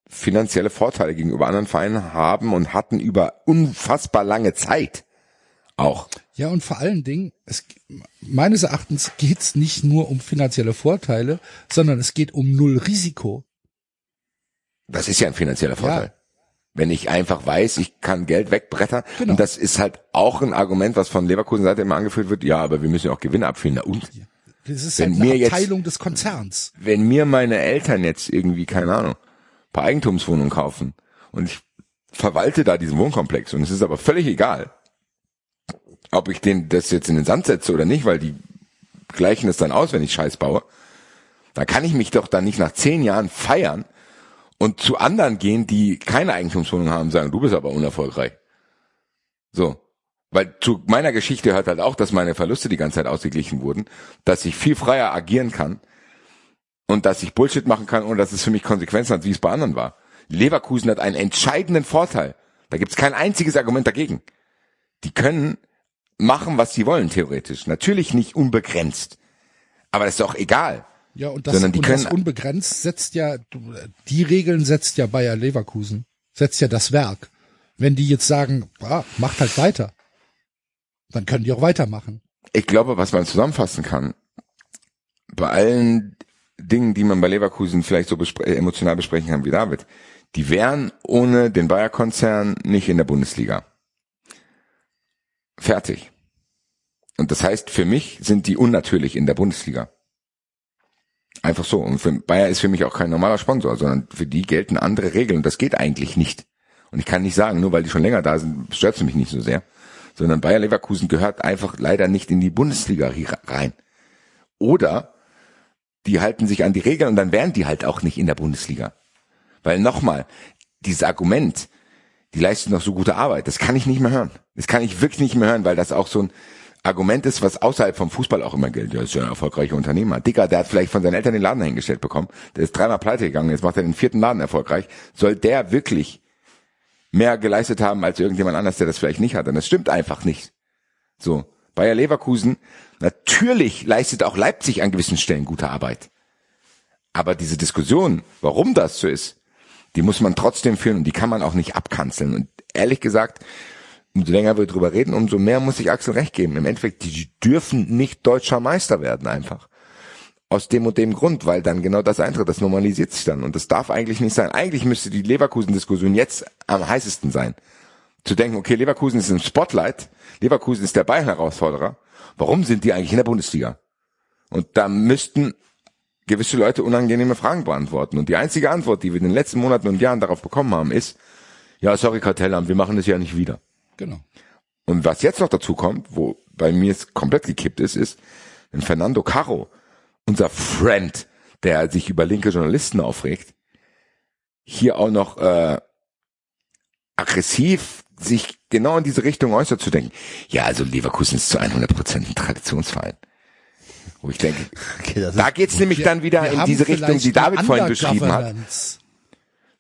finanzielle Vorteile gegenüber anderen Vereinen haben und hatten über unfassbar lange Zeit auch. Ja, und vor allen Dingen, es, meines Erachtens geht's nicht nur um finanzielle Vorteile, sondern es geht um null Risiko. Das ist ja ein finanzieller Vorteil. Ja. Wenn ich einfach weiß, ich kann Geld wegbrettern. Genau. Und das ist halt auch ein Argument, was von Leverkusen Seite immer angeführt wird. Ja, aber wir müssen ja auch Gewinne abführen. Na und? Das ist Wenn halt eine mir jetzt- Abteilung des Konzerns. wenn mir meine Eltern jetzt irgendwie, keine Ahnung, paar Eigentumswohnungen kaufen und ich verwalte da diesen Wohnkomplex und es ist aber völlig egal, ob ich den das jetzt in den Sand setze oder nicht, weil die gleichen es dann aus, wenn ich Scheiß baue, dann kann ich mich doch dann nicht nach zehn Jahren feiern und zu anderen gehen, die keine Eigentumswohnung haben, sagen, du bist aber unerfolgreich. So. Weil zu meiner Geschichte hört halt auch, dass meine Verluste die ganze Zeit ausgeglichen wurden, dass ich viel freier agieren kann und dass ich Bullshit machen kann, ohne dass es für mich Konsequenzen hat, wie es bei anderen war. Leverkusen hat einen entscheidenden Vorteil. Da gibt's kein einziges Argument dagegen. Die können machen, was sie wollen, theoretisch. Natürlich nicht unbegrenzt. Aber das ist doch egal. Ja, und das, Sondern die und das können- unbegrenzt setzt ja, die Regeln setzt ja Bayer Leverkusen. Setzt ja das Werk. Wenn die jetzt sagen, ah, macht halt weiter, dann können die auch weitermachen. Ich glaube, was man zusammenfassen kann, bei allen Dingen, die man bei Leverkusen vielleicht so bespre äh, emotional besprechen kann wie David, die wären ohne den Bayer-Konzern nicht in der Bundesliga. Fertig. Und das heißt, für mich sind die unnatürlich in der Bundesliga. Einfach so. Und für Bayer ist für mich auch kein normaler Sponsor, sondern für die gelten andere Regeln. Und das geht eigentlich nicht. Und ich kann nicht sagen, nur weil die schon länger da sind, stört es mich nicht so sehr. Sondern Bayer Leverkusen gehört einfach leider nicht in die Bundesliga rein. Oder die halten sich an die Regeln und dann wären die halt auch nicht in der Bundesliga. Weil nochmal, dieses Argument, die leisten doch so gute Arbeit, das kann ich nicht mehr hören. Das kann ich wirklich nicht mehr hören, weil das auch so ein Argument ist, was außerhalb vom Fußball auch immer gilt. Ja, ist ja ein erfolgreicher Unternehmer. Dicker, der hat vielleicht von seinen Eltern den Laden hingestellt bekommen. Der ist dreimal pleite gegangen, jetzt macht er den vierten Laden erfolgreich. Soll der wirklich mehr geleistet haben als irgendjemand anders, der das vielleicht nicht hat? Und das stimmt einfach nicht. So. Bayer Leverkusen, natürlich leistet auch Leipzig an gewissen Stellen gute Arbeit. Aber diese Diskussion, warum das so ist, die muss man trotzdem führen und die kann man auch nicht abkanzeln. Und ehrlich gesagt, umso länger wir drüber reden, umso mehr muss ich Axel recht geben. Im Endeffekt, die dürfen nicht deutscher Meister werden einfach. Aus dem und dem Grund, weil dann genau das eintritt, das normalisiert sich dann. Und das darf eigentlich nicht sein. Eigentlich müsste die Leverkusen-Diskussion jetzt am heißesten sein. Zu denken, okay, Leverkusen ist im Spotlight, Leverkusen ist der Bayern-Herausforderer. Warum sind die eigentlich in der Bundesliga? Und da müssten gewisse Leute unangenehme Fragen beantworten. Und die einzige Antwort, die wir in den letzten Monaten und Jahren darauf bekommen haben, ist, ja, sorry, Kartellamt, wir machen das ja nicht wieder. Genau. Und was jetzt noch dazu kommt, wo bei mir es komplett gekippt ist, ist, wenn Fernando Caro, unser Friend, der sich über linke Journalisten aufregt, hier auch noch äh, aggressiv sich genau in diese Richtung äußert zu denken. Ja, also Leverkusen ist zu 100 Prozent ein Traditionsverein. Wo ich denke, Okay, da geht's nämlich dann wieder Wir in diese Richtung, die David vorhin beschrieben hat.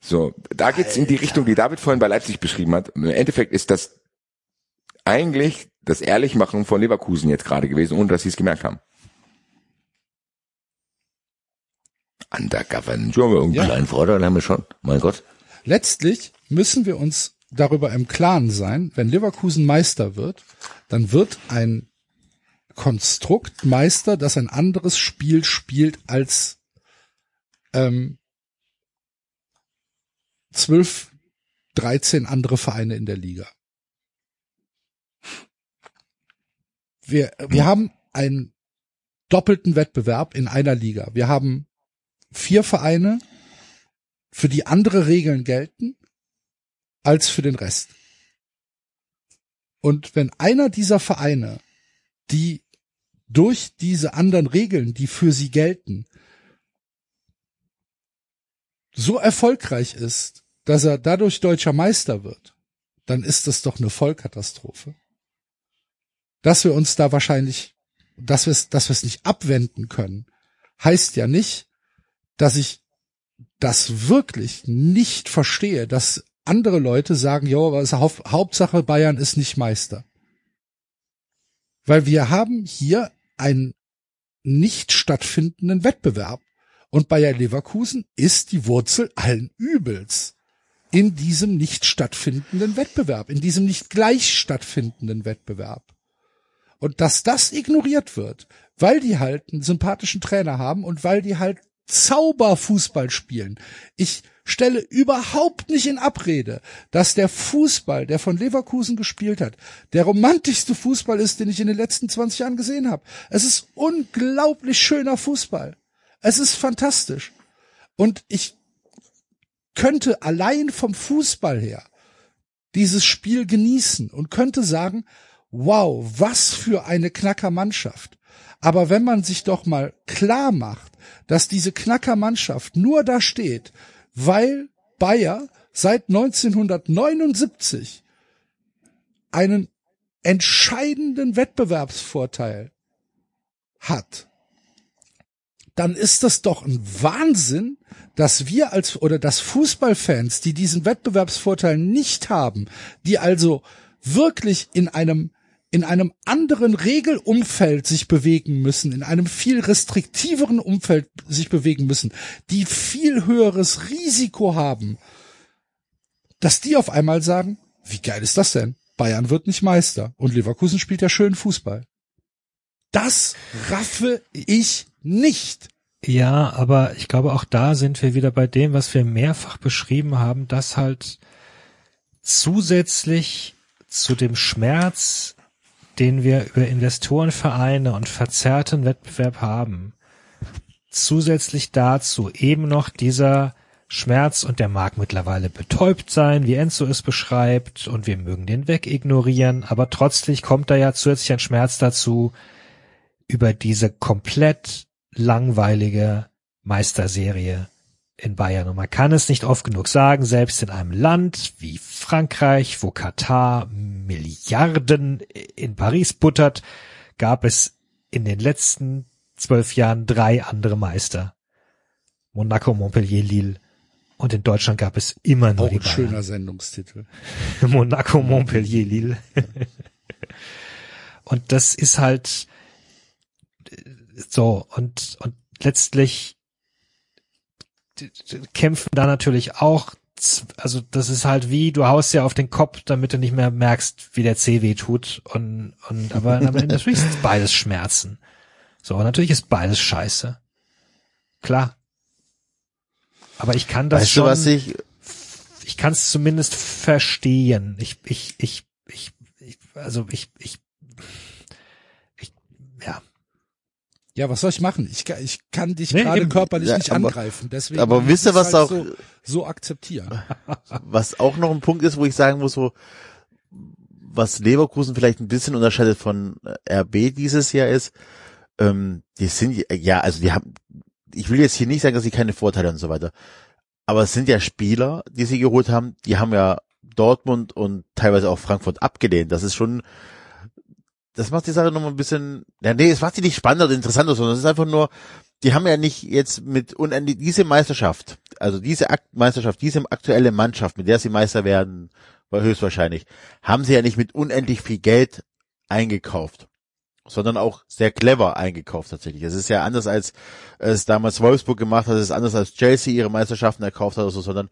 So, da geht's in die Richtung, die David vorhin bei Leipzig beschrieben hat. Im Endeffekt ist das eigentlich das Ehrlichmachen von Leverkusen jetzt gerade gewesen, ohne dass sie es gemerkt haben. Undergovernance. Ja, irgendeinen Ja. kleinen Vorteil haben wir schon. Mein Gott. Letztlich müssen wir uns darüber im Klaren sein, wenn Leverkusen Meister wird, dann wird ein Konstrukt Meister, das ein anderes Spiel spielt als ähm, 12, 13 andere Vereine in der Liga. Wir, wir haben einen doppelten Wettbewerb in einer Liga. Wir haben vier Vereine, für die andere Regeln gelten als für den Rest. Und wenn einer dieser Vereine, die durch diese anderen Regeln, die für sie gelten, so erfolgreich ist, dass er dadurch deutscher Meister wird, dann ist das doch eine Vollkatastrophe. Dass wir uns da wahrscheinlich, dass wir es, dass wir es nicht abwenden können, heißt ja nicht, dass ich das wirklich nicht verstehe, dass andere Leute sagen, was Haupt, Hauptsache Bayern ist nicht Meister. Weil wir haben hier einen nicht stattfindenden Wettbewerb. Und Bayer Leverkusen ist die Wurzel allen Übels in diesem nicht stattfindenden Wettbewerb, in diesem nicht gleich stattfindenden Wettbewerb. Und dass das ignoriert wird, weil die halt einen sympathischen Trainer haben und weil die halt Zauberfußball spielen. Ich stelle überhaupt nicht in Abrede, dass der Fußball, der von Leverkusen gespielt hat, der romantischste Fußball ist, den ich in den letzten 20 Jahren gesehen habe. Es ist unglaublich schöner Fußball. Es ist fantastisch. Und ich könnte allein vom Fußball her dieses Spiel genießen und könnte sagen, wow, was für eine Knackermannschaft. Aber wenn man sich doch mal klar macht, dass diese Knackermannschaft nur da steht, weil Bayer seit 1979 einen entscheidenden Wettbewerbsvorteil hat, dann ist das doch ein Wahnsinn, dass wir als oder dass Fußballfans, die diesen Wettbewerbsvorteil nicht haben, die also wirklich in einem in einem anderen Regelumfeld sich bewegen müssen, in einem viel restriktiveren Umfeld sich bewegen müssen, die viel höheres Risiko haben, dass die auf einmal sagen, wie geil ist das denn? Bayern wird nicht Meister und Leverkusen spielt ja schön Fußball. Das raffe ich nicht. Ja, aber ich glaube, auch da sind wir wieder bei dem, was wir mehrfach beschrieben haben, dass halt zusätzlich zu dem Schmerz, den wir über Investorenvereine und verzerrten Wettbewerb haben, zusätzlich dazu eben noch dieser Schmerz und der mag mittlerweile betäubt sein, wie Enzo es beschreibt, und wir mögen den wegignorieren, aber trotzdem kommt da ja zusätzlich ein Schmerz dazu über diese komplett langweilige Meisterserie in Bayern. Und man kann es nicht oft genug sagen, selbst in einem Land wie Frankreich, wo Katar Milliarden in Paris buttert, gab es in den letzten zwölf Jahren drei andere Meister. Monaco, Montpellier, Lille. Und in Deutschland gab es immer nur Auch die ein Bayern. schöner Sendungstitel. Monaco, Montpellier, Lille. und das ist halt äh, so und und letztlich kämpfen da natürlich auch also das ist halt wie du haust ja auf den Kopf, damit du nicht mehr merkst, wie der C weh tut und und aber, natürlich ist beides Schmerzen. So, natürlich ist beides Scheiße. Klar. Aber ich kann das weißt schon du, was ich, ich kann es zumindest verstehen. Ich, ich, ich, ich, ich also ich, ich, ja. Ja, was soll ich machen? Ich, kann- ich kann dich Nee, gerade körperlich Ja, nicht aber- angreifen. Deswegen aber wisst ihr, ich was halt auch- so, so akzeptieren. was auch noch ein Punkt ist, wo ich sagen muss, so, was Leverkusen vielleicht ein bisschen unterscheidet von äh, RB dieses Jahr ist, ähm, die sind, ja, also die haben, ich will jetzt hier nicht sagen, dass sie keine Vorteile und so weiter, aber es sind ja Spieler, die sie geholt haben, die haben ja Dortmund und teilweise auch Frankfurt abgelehnt. Das ist schon, das macht die Sache nochmal ein bisschen, ja, nee, es macht sie nicht spannender oder interessanter, sondern es ist einfach nur, die haben ja nicht jetzt mit unendlich, diese Meisterschaft, also diese Akt Meisterschaft, diese aktuelle Mannschaft, mit der sie Meister werden, war höchstwahrscheinlich, haben sie ja nicht mit unendlich viel Geld eingekauft, sondern auch sehr clever eingekauft tatsächlich. Es ist ja anders als es damals Wolfsburg gemacht hat, es ist anders als Chelsea ihre Meisterschaften erkauft hat oder so, sondern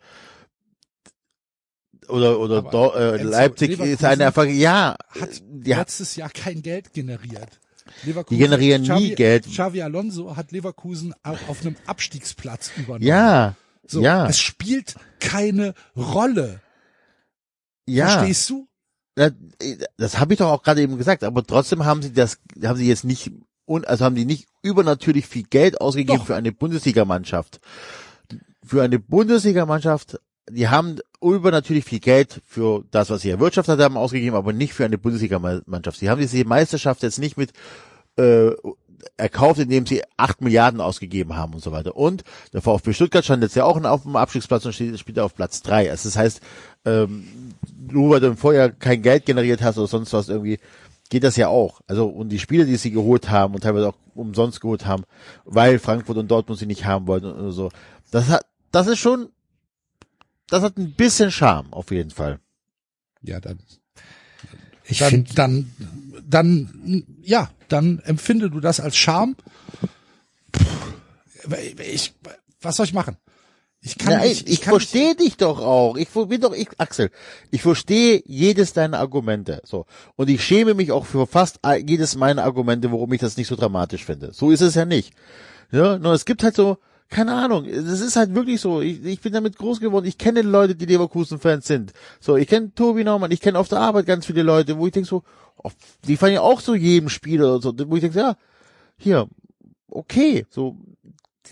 oder oder Dor äh, Leipzig ist eine Erfolg. Ja, Hat die hat, letztes Jahr kein Geld generiert. Leverkusen, Die generieren nie Geld. Xavi Alonso hat Leverkusen auch auf einem Abstiegsplatz übernommen. ja, so, ja, Es spielt keine Rolle. ja. Verstehst du? Ja, Das habe ich doch auch gerade eben gesagt, aber trotzdem haben sie das, haben sie jetzt nicht, und also haben die nicht übernatürlich viel Geld ausgegeben Doch. für eine Bundesligamannschaft. Für eine Bundesligamannschaft, die haben übernatürlich viel Geld für das, was sie erwirtschaftet haben, ausgegeben, aber nicht für eine Bundesligamannschaft. Sie haben diese Meisterschaft jetzt nicht mit äh, erkauft, indem sie acht Milliarden ausgegeben haben und so weiter. Und der VfB Stuttgart stand jetzt ja auch auf dem Abstiegsplatz und steht, spielt auf Platz drei. Also das heißt, ähm, nur weil du Vorjahr kein Geld generiert hast oder sonst was irgendwie, geht das ja auch. Also und die Spiele, die sie geholt haben und teilweise auch umsonst geholt haben, weil Frankfurt und Dortmund sie nicht haben wollten oder so. Das hat, das ist schon, das hat ein bisschen Charme auf jeden Fall. Ja, dann, Ich dann, finde, dann, dann, ja, dann empfinde du das als Scham. Ich, was soll ich machen? Ich kann Ja, nicht, ich, ich kann verstehe dich doch auch. Ich bin doch, ich, Axel, ich verstehe jedes deiner Argumente. So. Und ich schäme mich auch für fast jedes meiner Argumente, warum ich das nicht so dramatisch finde. So ist es ja nicht. Ja, nur es gibt halt so, keine Ahnung, es ist halt wirklich so, ich, ich bin damit groß geworden, ich kenne Leute, die Leverkusen-Fans sind. So, ich kenne Tobi Naumann, ich kenne auf der Arbeit ganz viele Leute, wo ich denke so, oh, die fahren ja auch so jedem Spiel oder so, wo ich denke, ja, hier, okay, so,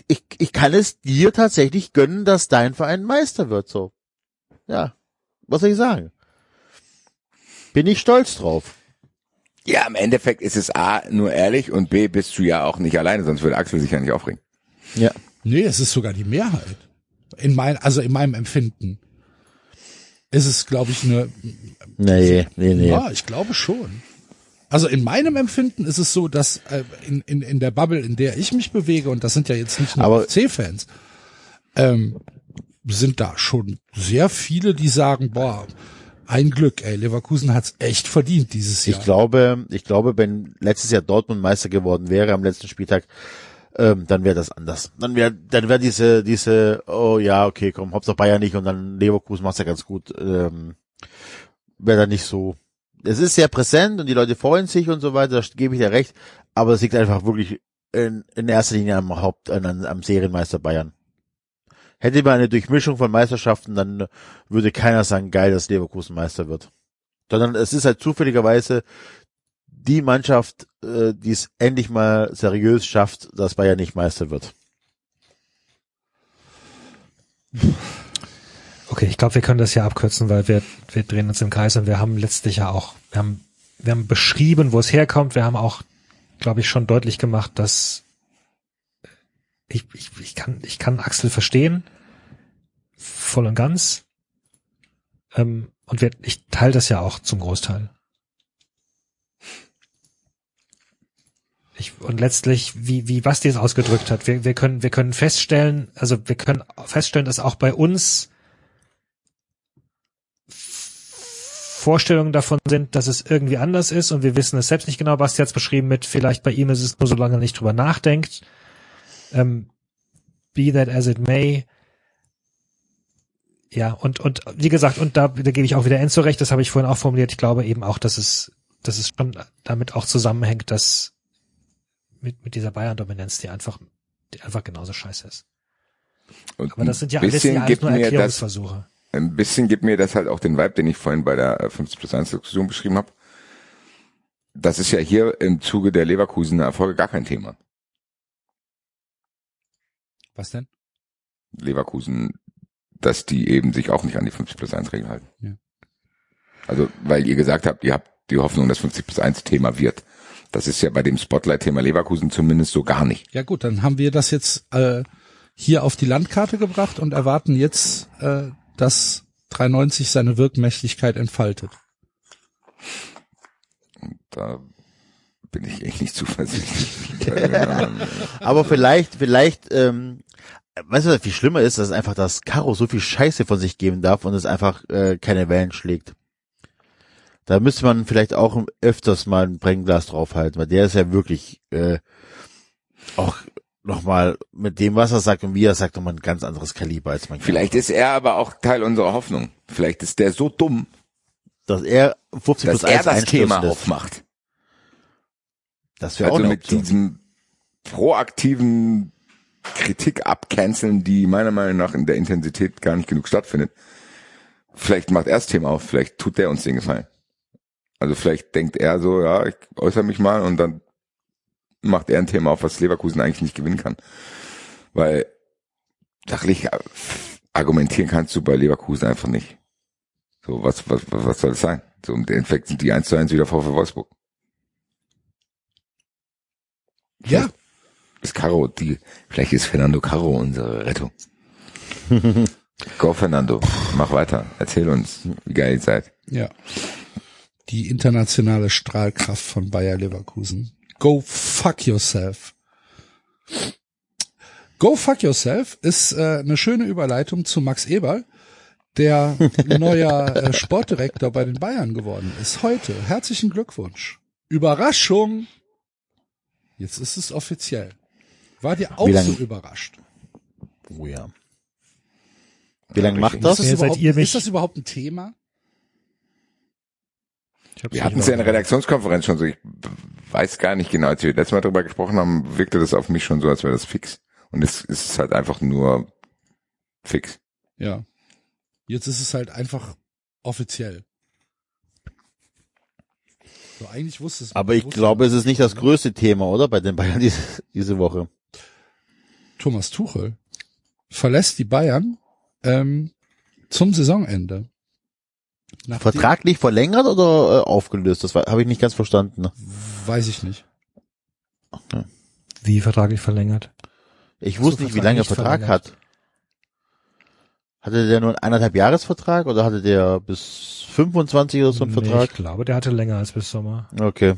ich, ich kann es dir tatsächlich gönnen, dass dein Verein Meister wird, so. Ja. Was soll ich sagen? Bin ich stolz drauf. Ja, im Endeffekt ist es A, nur ehrlich und B, bist du ja auch nicht alleine, sonst würde Axel sich ja nicht aufregen. Ja. Nee, es ist sogar die Mehrheit. In mein, also in meinem Empfinden. Ist es, glaube ich, eine, Nee, nee, nee. ja, ich glaube schon. Also in meinem Empfinden ist es so, dass äh, in, in, in der Bubble, in der ich mich bewege, und das sind ja jetzt nicht nur C-Fans, ähm, sind da schon sehr viele, die sagen, boah, ein Glück, ey, Leverkusen hat's echt verdient dieses Jahr. Ich glaube, ich glaube, wenn letztes Jahr Dortmund Meister geworden wäre am letzten Spieltag, ähm, dann wäre das anders. Dann wäre, dann wäre diese, diese, oh ja, okay, komm, Hauptsache Bayern nicht und dann Leverkusen macht's ja ganz gut, ähm, wäre dann nicht so. Es ist sehr präsent und die Leute freuen sich und so weiter, da gebe ich dir recht, aber es liegt einfach wirklich in, in erster Linie am Haupt, an, am Serienmeister Bayern. Hätte man eine Durchmischung von Meisterschaften, dann würde keiner sagen, geil, dass Leverkusen Meister wird. Sondern es ist halt zufälligerweise die Mannschaft, äh, die es endlich mal seriös schafft, dass Bayern nicht Meister wird. okay, ich glaube, wir können das ja abkürzen, weil wir, wir drehen uns im Kreis und wir haben letztlich ja auch, wir haben, wir haben beschrieben, wo es herkommt. Wir haben auch, glaube ich, schon deutlich gemacht, dass ich, ich, ich kann, ich kann Axel verstehen. Voll und ganz. Ähm, und wir, ich teile das ja auch zum Großteil. Ich, und letztlich, wie, wie Basti es ausgedrückt hat, wir, wir können, wir können feststellen, also wir können feststellen, dass auch bei uns Vorstellungen davon sind, dass es irgendwie anders ist und wir wissen es selbst nicht genau. Basti hat es beschrieben mit, vielleicht bei ihm ist es nur, solange er nicht drüber nachdenkt. Ähm, be that as it may. Ja, und, und wie gesagt, und da, da gebe ich auch wieder Enzo recht, das habe ich vorhin auch formuliert. Ich glaube eben auch, dass es, dass es schon damit auch zusammenhängt, dass mit, mit dieser Bayern-Dominanz, die einfach, die einfach genauso scheiße ist. Und Aber das sind ja ein alles, bisschen ja alles gibt nur mir das, Erklärungsversuche. ein bisschen gibt mir das halt auch den Vibe, den ich vorhin bei der äh, 50 plus 1 Diskussion beschrieben habe. Das ist ja hier im Zuge der Leverkusener Erfolge gar kein Thema. Was denn? Leverkusen, dass die eben sich auch nicht an die 50 plus 1 Regel halten. Ja. Also, weil ihr gesagt habt, ihr habt die Hoffnung, dass 50 plus 1 Thema wird. Das ist ja bei dem Spotlight-Thema Leverkusen zumindest so gar nicht. Ja gut, dann haben wir das jetzt äh, hier auf die Landkarte gebracht und erwarten jetzt, äh, dass 390 seine Wirkmächtigkeit entfaltet. Da bin ich echt nicht zuversichtlich. Aber vielleicht, vielleicht, ähm, weißt du, was viel schlimmer ist, dass einfach das Karo so viel Scheiße von sich geben darf und es einfach äh, keine Wellen schlägt. Da müsste man vielleicht auch öfters mal ein Brennglas draufhalten, weil der ist ja wirklich äh, auch nochmal mit dem, was er sagt und wie er sagt, nochmal ein ganz anderes Kaliber als man. Vielleicht ist er aber auch Teil unserer Hoffnung. Vielleicht ist der so dumm, dass er 50 dass plus er 1 das Thema lässt. aufmacht. Das wäre auch Also eine mit Option. diesem proaktiven Kritik abcanceln, die meiner Meinung nach in der Intensität gar nicht genug stattfindet. Vielleicht macht er das Thema auf, vielleicht tut der uns den Gefallen. Also vielleicht denkt er so, ja, ich äußere mich mal und dann macht er ein Thema auf, was Leverkusen eigentlich nicht gewinnen kann. Weil sachlich äh, argumentieren kannst du bei Leverkusen einfach nicht. So, was, was, was was soll das sein? So, im Endeffekt sind die 1 zu 1 wieder VfL Wolfsburg. Ja, ist Caro, die, vielleicht ist Fernando Caro unsere Rettung. Go Fernando, mach weiter, erzähl uns, wie geil ihr seid. ja. Die internationale Strahlkraft von Bayer Leverkusen. Go fuck yourself. Go fuck yourself ist äh, eine schöne Überleitung zu Max Eberl, der neuer äh, Sportdirektor bei den Bayern geworden ist. Heute. Herzlichen Glückwunsch. Überraschung. Jetzt ist es offiziell. War dir auch so überrascht? Oh ja. Wie lange macht Ist das? das, Wer seid überhaupt, ihr mich? ist das überhaupt ein Thema? Wir hatten es ja in der. Redaktionskonferenz schon so, ich weiß gar nicht genau, als wir letztes Mal drüber gesprochen haben, wirkte das auf mich schon so, als wäre das fix. Und es ist halt einfach nur fix. Ja. Jetzt ist es halt einfach offiziell. So, eigentlich wusste es. Aber ich wusste glaube, es ist nicht das größte Thema, oder? Bei den Bayern diese, diese Woche. Thomas Tuchel verlässt die Bayern ähm, zum Saisonende. Nachdem- Vertraglich verlängert oder äh, aufgelöst? Das habe ich nicht ganz verstanden. Weiß ich nicht. Wie vertraglich verlängert? Ich wusste nicht, wie lange er Vertrag hat. Hatte der nur einen eineinhalb Jahresvertrag oder hatte der bis 25 oder so einen Nee, Vertrag? Ich glaube, der hatte länger als bis Sommer. Okay.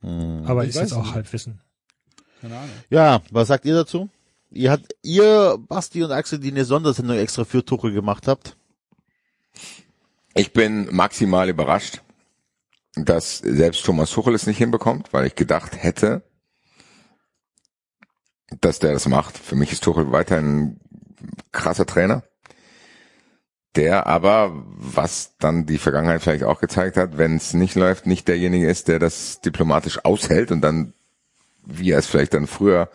Hm. Aber Ich ist weiß jetzt auch nicht. Halbwissen. Keine Ahnung. Ja, was sagt ihr dazu? Ihr habt, ihr, Basti und Axel, die eine Sondersendung extra für Tuchel gemacht habt. Ich bin maximal überrascht, dass selbst Thomas Tuchel es nicht hinbekommt, weil ich gedacht hätte, dass der das macht. Für mich ist Tuchel weiterhin ein krasser Trainer, der aber, was dann die Vergangenheit vielleicht auch gezeigt hat, wenn es nicht läuft, nicht derjenige ist, der das diplomatisch aushält und dann, wie er es vielleicht dann früher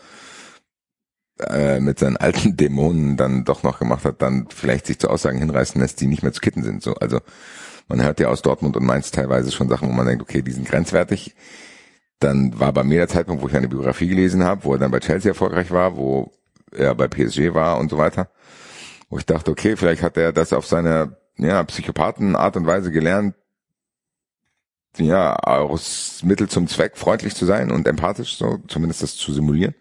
äh, mit seinen alten Dämonen dann doch noch gemacht hat, dann vielleicht sich zu Aussagen hinreißen lässt, die nicht mehr zu kitten sind. So, also man hört ja aus Dortmund und Mainz teilweise schon Sachen, wo man denkt, okay, die sind grenzwertig. Dann war bei mir der Zeitpunkt, wo ich eine Biografie gelesen habe, wo er dann bei Chelsea erfolgreich war, wo er bei PSG war und so weiter. Wo ich dachte, okay, vielleicht hat er das auf seine ja, Psychopathenart und Weise gelernt, ja, aus Mittel zum Zweck freundlich zu sein und empathisch, so zumindest das zu simulieren.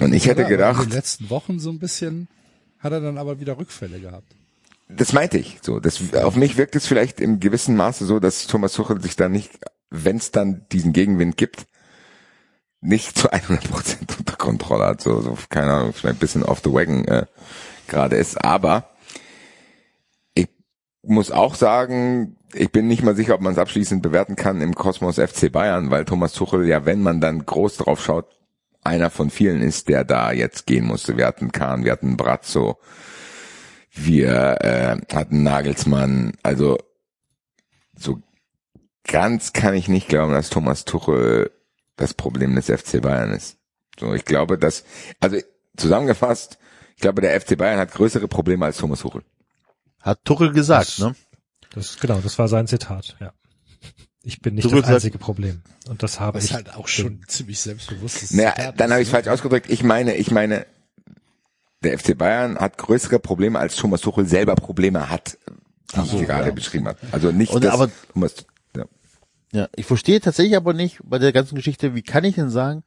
Und ich hätte? Aber In gedacht, den letzten Wochen so ein bisschen hat er dann aber wieder Rückfälle gehabt. Das meinte ich. So, das auf mich wirkt es vielleicht im gewissen Maße so, dass Thomas Tuchel sich da nicht, wenn es dann diesen Gegenwind gibt, nicht zu 100 Prozent unter Kontrolle hat. So, so keine Ahnung, vielleicht ein bisschen off the wagon äh, gerade ist. Aber ich muss auch sagen, ich bin nicht mal sicher, ob man es abschließend bewerten kann im Kosmos FC Bayern, weil Thomas Tuchel ja, wenn man dann groß drauf schaut, einer von vielen ist, der da jetzt gehen musste. Wir hatten Kahn, wir hatten Brazzo, wir äh, hatten Nagelsmann. Also so ganz kann ich nicht glauben, dass Thomas Tuchel das Problem des FC Bayern ist. So, ich glaube, dass, also zusammengefasst, ich glaube, der FC Bayern hat größere Probleme als Thomas Tuchel. Hat Tuchel gesagt, Das- ne? Das, genau, das war sein Zitat, ja. Ich bin nicht Du das einzige Problem. Und das habe ich. halt auch schon ziemlich selbstbewusstes Naja, Zitat dann habe ich ne? falsch ausgedrückt. Ich meine, ich meine, der FC Bayern hat größere Probleme als Thomas Tuchel selber Probleme hat, die ich gerade beschrieben habe. Also nicht, Und dass aber- Thomas, ja. Ja, ich verstehe tatsächlich aber nicht bei der ganzen Geschichte, wie kann ich denn sagen,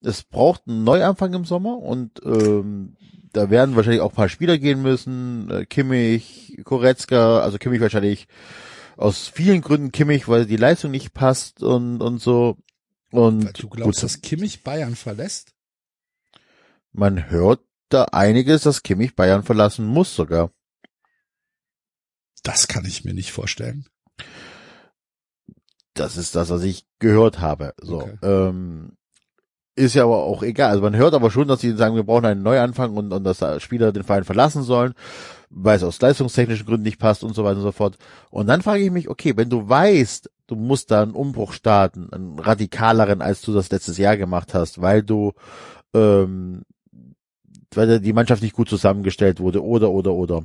es braucht einen Neuanfang im Sommer und ähm, da werden wahrscheinlich auch ein paar Spieler gehen müssen. Äh, Kimmich, Koretzka, also Kimmich wahrscheinlich aus vielen Gründen Kimmich, weil die Leistung nicht passt und, und so. Und Weil du glaubst, gut, dass Kimmich Bayern verlässt? man hört da einiges, dass Kimmich Bayern verlassen muss sogar. Das kann ich mir nicht vorstellen. Das ist das, was ich gehört habe. So. Okay. Ähm, ist ja aber auch egal. Also man hört aber schon, dass sie sagen, wir brauchen einen Neuanfang und, und dass da Spieler den Verein verlassen sollen, weil es aus leistungstechnischen Gründen nicht passt und so weiter und so fort. Und dann frage ich mich, okay, wenn du weißt, du musst da einen Umbruch starten, einen radikaleren, als du das letztes Jahr gemacht hast, weil du ähm, weil die Mannschaft nicht gut zusammengestellt wurde oder oder oder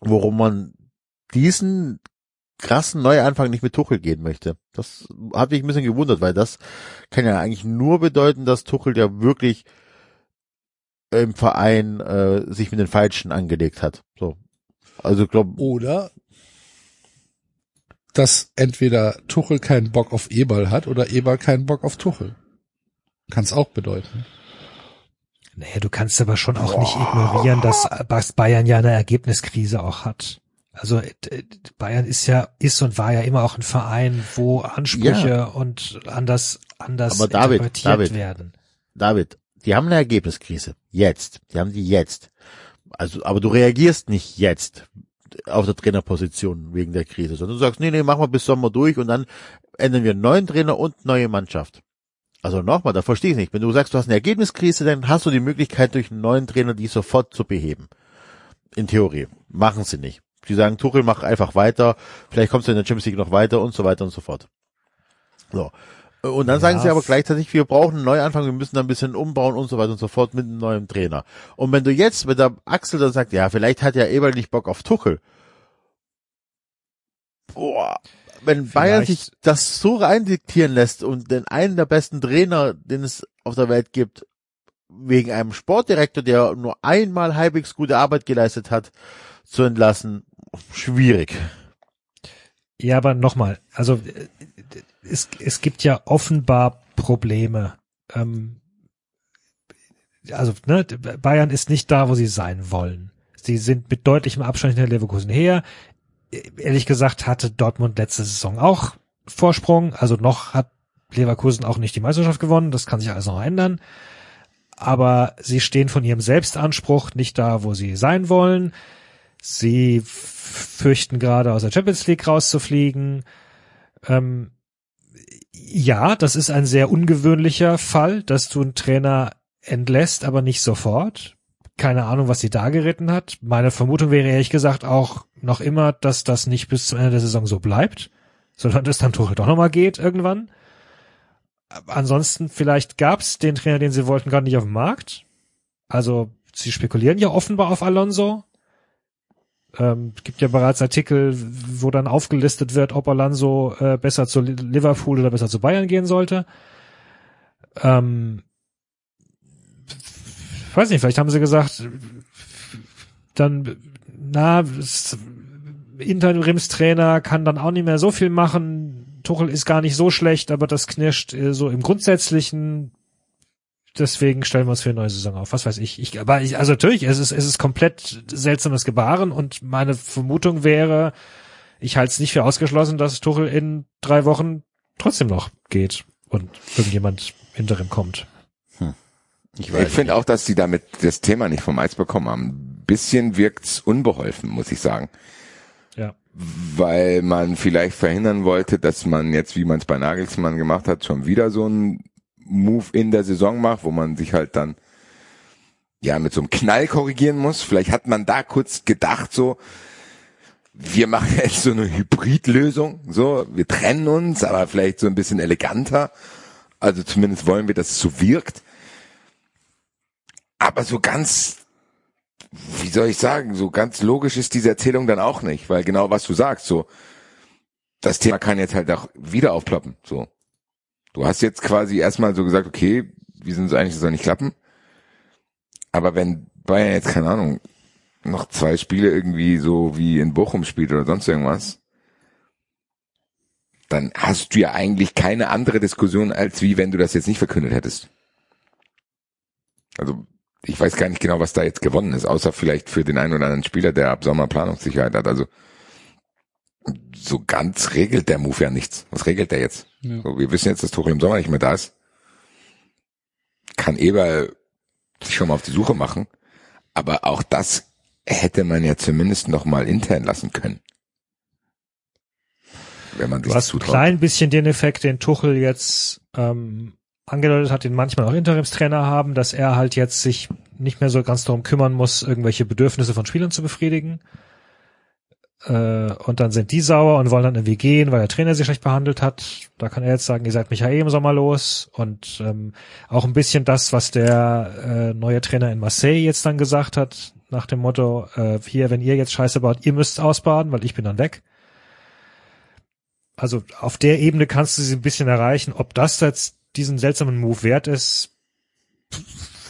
worum man diesen krassen Neuanfang nicht mit Tuchel gehen möchte. Das hat mich ein bisschen gewundert, weil das kann ja eigentlich nur bedeuten, dass Tuchel ja wirklich im Verein äh, sich mit den Falschen angelegt hat. So. Also ich glaube, Oder dass entweder Tuchel keinen Bock auf Eberl hat oder Eberl keinen Bock auf Tuchel. Kann es auch bedeuten. Nee, du kannst aber schon auch nicht ignorieren, dass Bayern ja eine Ergebniskrise auch hat. Also äh, Bayern ist ja, ist und war ja immer auch ein Verein, wo Ansprüche Ja. und anders, anders Aber David, interpretiert David. werden. David, die haben eine Ergebniskrise. Jetzt. Die haben die jetzt. Also, aber du reagierst nicht jetzt auf der Trainerposition wegen der Krise, sondern du sagst, nee, nee, machen wir bis Sommer durch und dann ändern wir einen neuen Trainer und neue Mannschaft. Also nochmal, da verstehe ich nicht. Wenn du sagst, du hast eine Ergebniskrise, dann hast du die Möglichkeit, durch einen neuen Trainer die sofort zu beheben. In Theorie. Machen sie nicht. Die sagen, Tuchel, mach einfach weiter, vielleicht kommst du in der Champions League noch weiter und so weiter und so fort. So. Und dann Ja, sagen sie aber gleichzeitig, wir brauchen einen Neuanfang, wir müssen da ein bisschen umbauen und so weiter und so fort mit einem neuen Trainer. Und wenn du jetzt mit der Axel dann sagt, ja, vielleicht hat ja Eberl nicht Bock auf Tuchel. Boah, wenn Bayern Vielleicht- sich das so reindiktieren lässt und den einen der besten Trainer, den es auf der Welt gibt, wegen einem Sportdirektor, der nur einmal halbwegs gute Arbeit geleistet hat, zu entlassen, schwierig. Ja, aber nochmal, also äh, es, es gibt ja offenbar Probleme. Ähm, also ne, Bayern ist nicht da, wo sie sein wollen. Sie sind mit deutlichem Abstand hinter Leverkusen her. Ehrlich gesagt hatte Dortmund letzte Saison auch Vorsprung. Also noch hat Leverkusen auch nicht die Meisterschaft gewonnen. Das kann sich alles noch ändern. Aber sie stehen von ihrem Selbstanspruch nicht da, wo sie sein wollen. Sie fürchten gerade aus der Champions League rauszufliegen. Ähm, ja, das ist ein sehr ungewöhnlicher Fall, dass du einen Trainer entlässt, aber nicht sofort. Keine Ahnung, was sie da geritten hat. Meine Vermutung wäre ehrlich gesagt auch noch immer, dass das nicht bis zum Ende der Saison so bleibt, sondern dass dann Tuchel doch nochmal geht irgendwann. Ansonsten vielleicht gab's den Trainer, den sie wollten, gar nicht auf dem Markt. Also sie spekulieren ja offenbar auf Alonso. Ähm, gibt ja bereits Artikel, wo dann aufgelistet wird, ob Alonso äh, besser zu Li- Liverpool oder besser zu Bayern gehen sollte. Ähm, weiß nicht, vielleicht haben sie gesagt, dann, na, Interimstrainer kann dann auch nicht mehr so viel machen. Tuchel ist gar nicht so schlecht, aber das knirscht äh, so im Grundsätzlichen. Deswegen stellen wir uns für eine neue Saison auf. Was weiß ich. ich aber ich, also natürlich, es ist, es ist komplett seltsames Gebaren und meine Vermutung wäre, ich halte es nicht für ausgeschlossen, dass Tuchel in drei Wochen trotzdem noch geht und irgendjemand Interim kommt. Ich Ich finde auch, dass die damit das Thema nicht vom Eis bekommen haben. Ein bisschen wirkt's unbeholfen, muss ich sagen. Ja. Weil man vielleicht verhindern wollte, dass man jetzt, wie man es bei Nagelsmann gemacht hat, schon wieder so einen Move in der Saison macht, wo man sich halt dann ja mit so einem Knall korrigieren muss. Vielleicht hat man da kurz gedacht, so, wir machen jetzt so eine Hybridlösung, so, wir trennen uns, aber vielleicht so ein bisschen eleganter. Also zumindest wollen wir, dass es so wirkt. Aber so ganz, wie soll ich sagen, so ganz logisch ist diese Erzählung dann auch nicht, weil genau was du sagst, so, das Thema kann jetzt halt auch wieder aufploppen, so. Du hast jetzt quasi erstmal so gesagt, okay, wir sind so eigentlich, das soll nicht klappen. Aber wenn Bayern jetzt, keine Ahnung, noch zwei Spiele irgendwie so wie in Bochum spielt oder sonst irgendwas, dann hast du ja eigentlich keine andere Diskussion, als wie wenn du das jetzt nicht verkündet hättest. Also ich weiß gar nicht genau, was da jetzt gewonnen ist, außer vielleicht für den einen oder anderen Spieler, der ab Sommer Planungssicherheit hat. Also so ganz regelt der Move ja nichts. Was regelt der jetzt? Ja. So, wir wissen jetzt, dass Tuchel im Sommer nicht mehr da ist. Kann Eber sich schon mal auf die Suche machen. Aber auch das hätte man ja zumindest noch mal intern lassen können. Wenn man Du hast ein zutraut. klein bisschen den Effekt, den Tuchel jetzt ähm, angedeutet hat, den manchmal auch Interimstrainer haben, dass er halt jetzt sich nicht mehr so ganz darum kümmern muss, irgendwelche Bedürfnisse von Spielern zu befriedigen. Äh, und dann sind die sauer und wollen dann irgendwie gehen, weil der Trainer sie schlecht behandelt hat. Da kann er jetzt sagen, ihr seid mich ja eh im Sommer los. Und ähm, auch ein bisschen das, was der äh, neue Trainer in Marseille jetzt dann gesagt hat, nach dem Motto, äh, hier, wenn ihr jetzt Scheiße baut, ihr müsst ausbaden, weil ich bin dann weg also auf der Ebene kannst du sie ein bisschen erreichen. Ob das jetzt diesen seltsamen Move wert ist,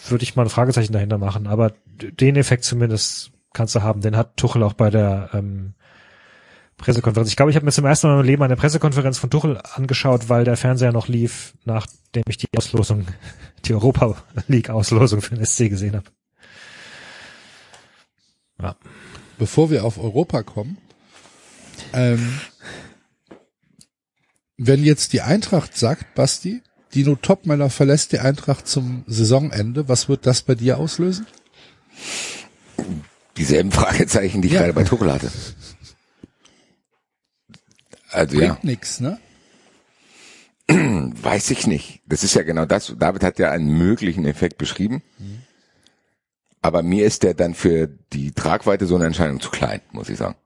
würde ich mal ein Fragezeichen dahinter machen. Aber den Effekt zumindest kannst du haben. Den hat Tuchel auch bei der ähm, Pressekonferenz. Ich glaube, ich habe mir zum ersten Mal in meinem Leben eine Pressekonferenz von Tuchel angeschaut, weil der Fernseher noch lief, nachdem ich die Auslosung, die Europa League Auslosung für den SC gesehen habe. Ja. bevor wir auf Europa kommen, ähm, wenn jetzt die Eintracht sagt, Basti, Dino Topmeller verlässt die Eintracht zum Saisonende, was wird das bei dir auslösen? Dieselben Fragezeichen, die ich Ja. gerade bei Tuchel hatte. Also Bringt ja, nix, ne? weiß ich nicht. Das ist ja genau das. David hat ja einen möglichen Effekt beschrieben. Aber mir ist der dann für die Tragweite so eine Entscheidung zu klein, muss ich sagen.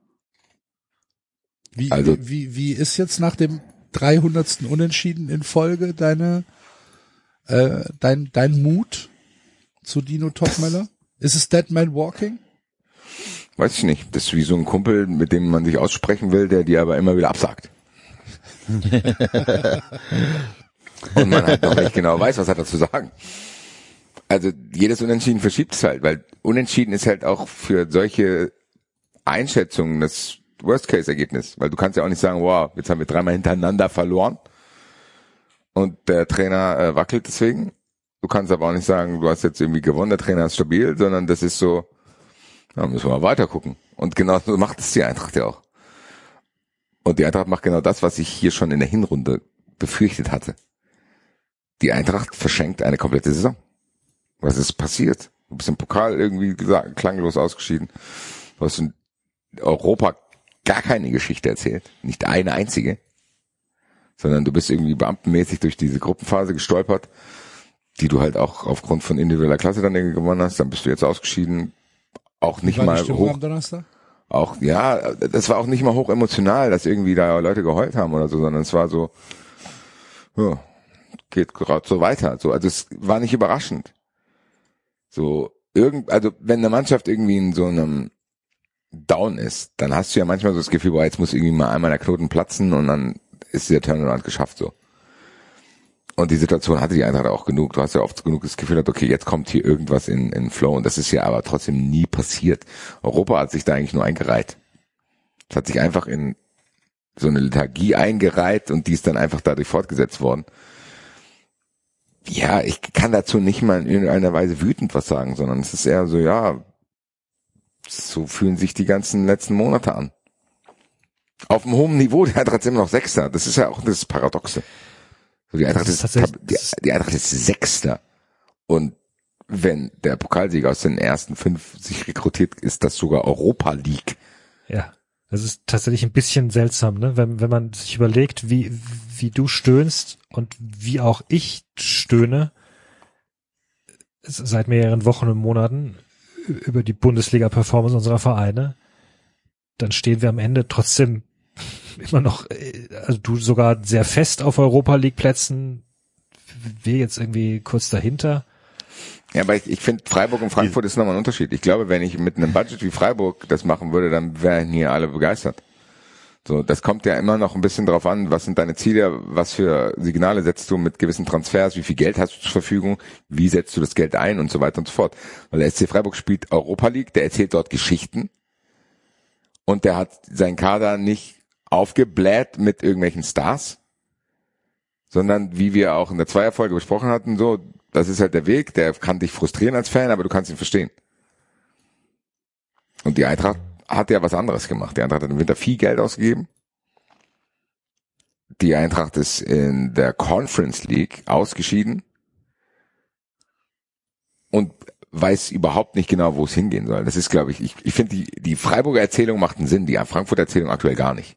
Wie, Also- wie, wie ist jetzt nach dem 300. Unentschieden in Folge deine, äh, dein, dein Mut zu Dino Topmeller? Ist es Dead Man Walking? Weiß ich nicht. Das ist wie so ein Kumpel, mit dem man sich aussprechen will, der dir aber immer wieder absagt. Und man halt noch nicht genau weiß, was hat er zu sagen. Also jedes Unentschieden verschiebt es halt, weil Unentschieden ist halt auch für solche Einschätzungen das Worst-Case-Ergebnis. Weil du kannst ja auch nicht sagen, wow, jetzt haben wir dreimal hintereinander verloren und der Trainer äh, wackelt deswegen. Du kannst aber auch nicht sagen, du hast jetzt irgendwie gewonnen, der Trainer ist stabil, sondern das ist so, da müssen wir mal weiter gucken. Und genau so macht es die Eintracht ja auch. Und die Eintracht macht genau das, was ich hier schon in der Hinrunde befürchtet hatte. Die Eintracht verschenkt eine komplette Saison. Was ist passiert? Du bist im Pokal irgendwie gesagt, klanglos ausgeschieden. Du hast in Europa gar keine Geschichte erzählt. Nicht eine einzige. Sondern du bist irgendwie beamtenmäßig durch diese Gruppenphase gestolpert, die du halt auch aufgrund von individueller Klasse dann irgendwie gewonnen hast. Dann bist du jetzt ausgeschieden. Auch nicht mal hoch am Donnerstag? auch, ja, das war auch nicht mal hoch emotional, dass irgendwie da Leute geheult haben oder so, sondern es war so, ja, geht gerade so weiter. So, also es war nicht überraschend. So, irgend, also wenn eine Mannschaft irgendwie in so einem Down ist, dann hast du ja manchmal so das Gefühl, boah, jetzt muss irgendwie mal einmal der Knoten platzen und dann ist der Turnaround geschafft so. Und die Situation hatte die Eintracht auch genug. Du hast ja oft genug das Gefühl, okay, jetzt kommt hier irgendwas in, in Flow und das ist ja aber trotzdem nie passiert. Europa hat sich da eigentlich nur eingereiht. Es hat sich einfach in so eine Lethargie eingereiht und die ist dann einfach dadurch fortgesetzt worden. Ja, ich kann dazu nicht mal in irgendeiner Weise wütend was sagen, sondern es ist eher so, ja, so fühlen sich die ganzen letzten Monate an. Auf einem hohen Niveau, der ist immer noch Sechster. Das ist ja auch das Paradoxe. So, die Eintracht ist, ist die, die Eintracht ist Sechster. Und wenn der Pokalsieger aus den ersten fünf sich rekrutiert, ist das sogar Europa League. Ja, das ist tatsächlich ein bisschen seltsam, ne? Wenn, wenn man sich überlegt, wie, wie du stöhnst und wie auch ich stöhne seit mehreren Wochen und Monaten über die Bundesliga-Performance unserer Vereine, dann stehen wir am Ende trotzdem immer noch, äh, also du sogar sehr fest auf Europa League Plätzen, wir jetzt irgendwie kurz dahinter. Ja, aber ich, ich finde, Freiburg und Frankfurt ist nochmal ein Unterschied. Ich glaube, wenn ich mit einem Budget wie Freiburg das machen würde, dann wären hier alle begeistert. So, das kommt ja immer noch ein bisschen drauf an, was sind deine Ziele, was für Signale setzt du mit gewissen Transfers, wie viel Geld hast du zur Verfügung, wie setzt du das Geld ein und so weiter und so fort. Weil der SC Freiburg spielt Europa League, der erzählt dort Geschichten und der hat seinen Kader nicht aufgebläht mit irgendwelchen Stars, sondern wie wir auch in der Zweierfolge besprochen hatten, so das ist halt der Weg, der kann dich frustrieren als Fan, aber du kannst ihn verstehen. Und die Eintracht hat ja was anderes gemacht. Die Eintracht hat im Winter viel Geld ausgegeben. Die Eintracht ist in der Conference League ausgeschieden und weiß überhaupt nicht genau, wo es hingehen soll. Das ist, glaube ich, ich, ich finde, die, die Freiburger Erzählung macht einen Sinn, die Frankfurter Erzählung aktuell gar nicht.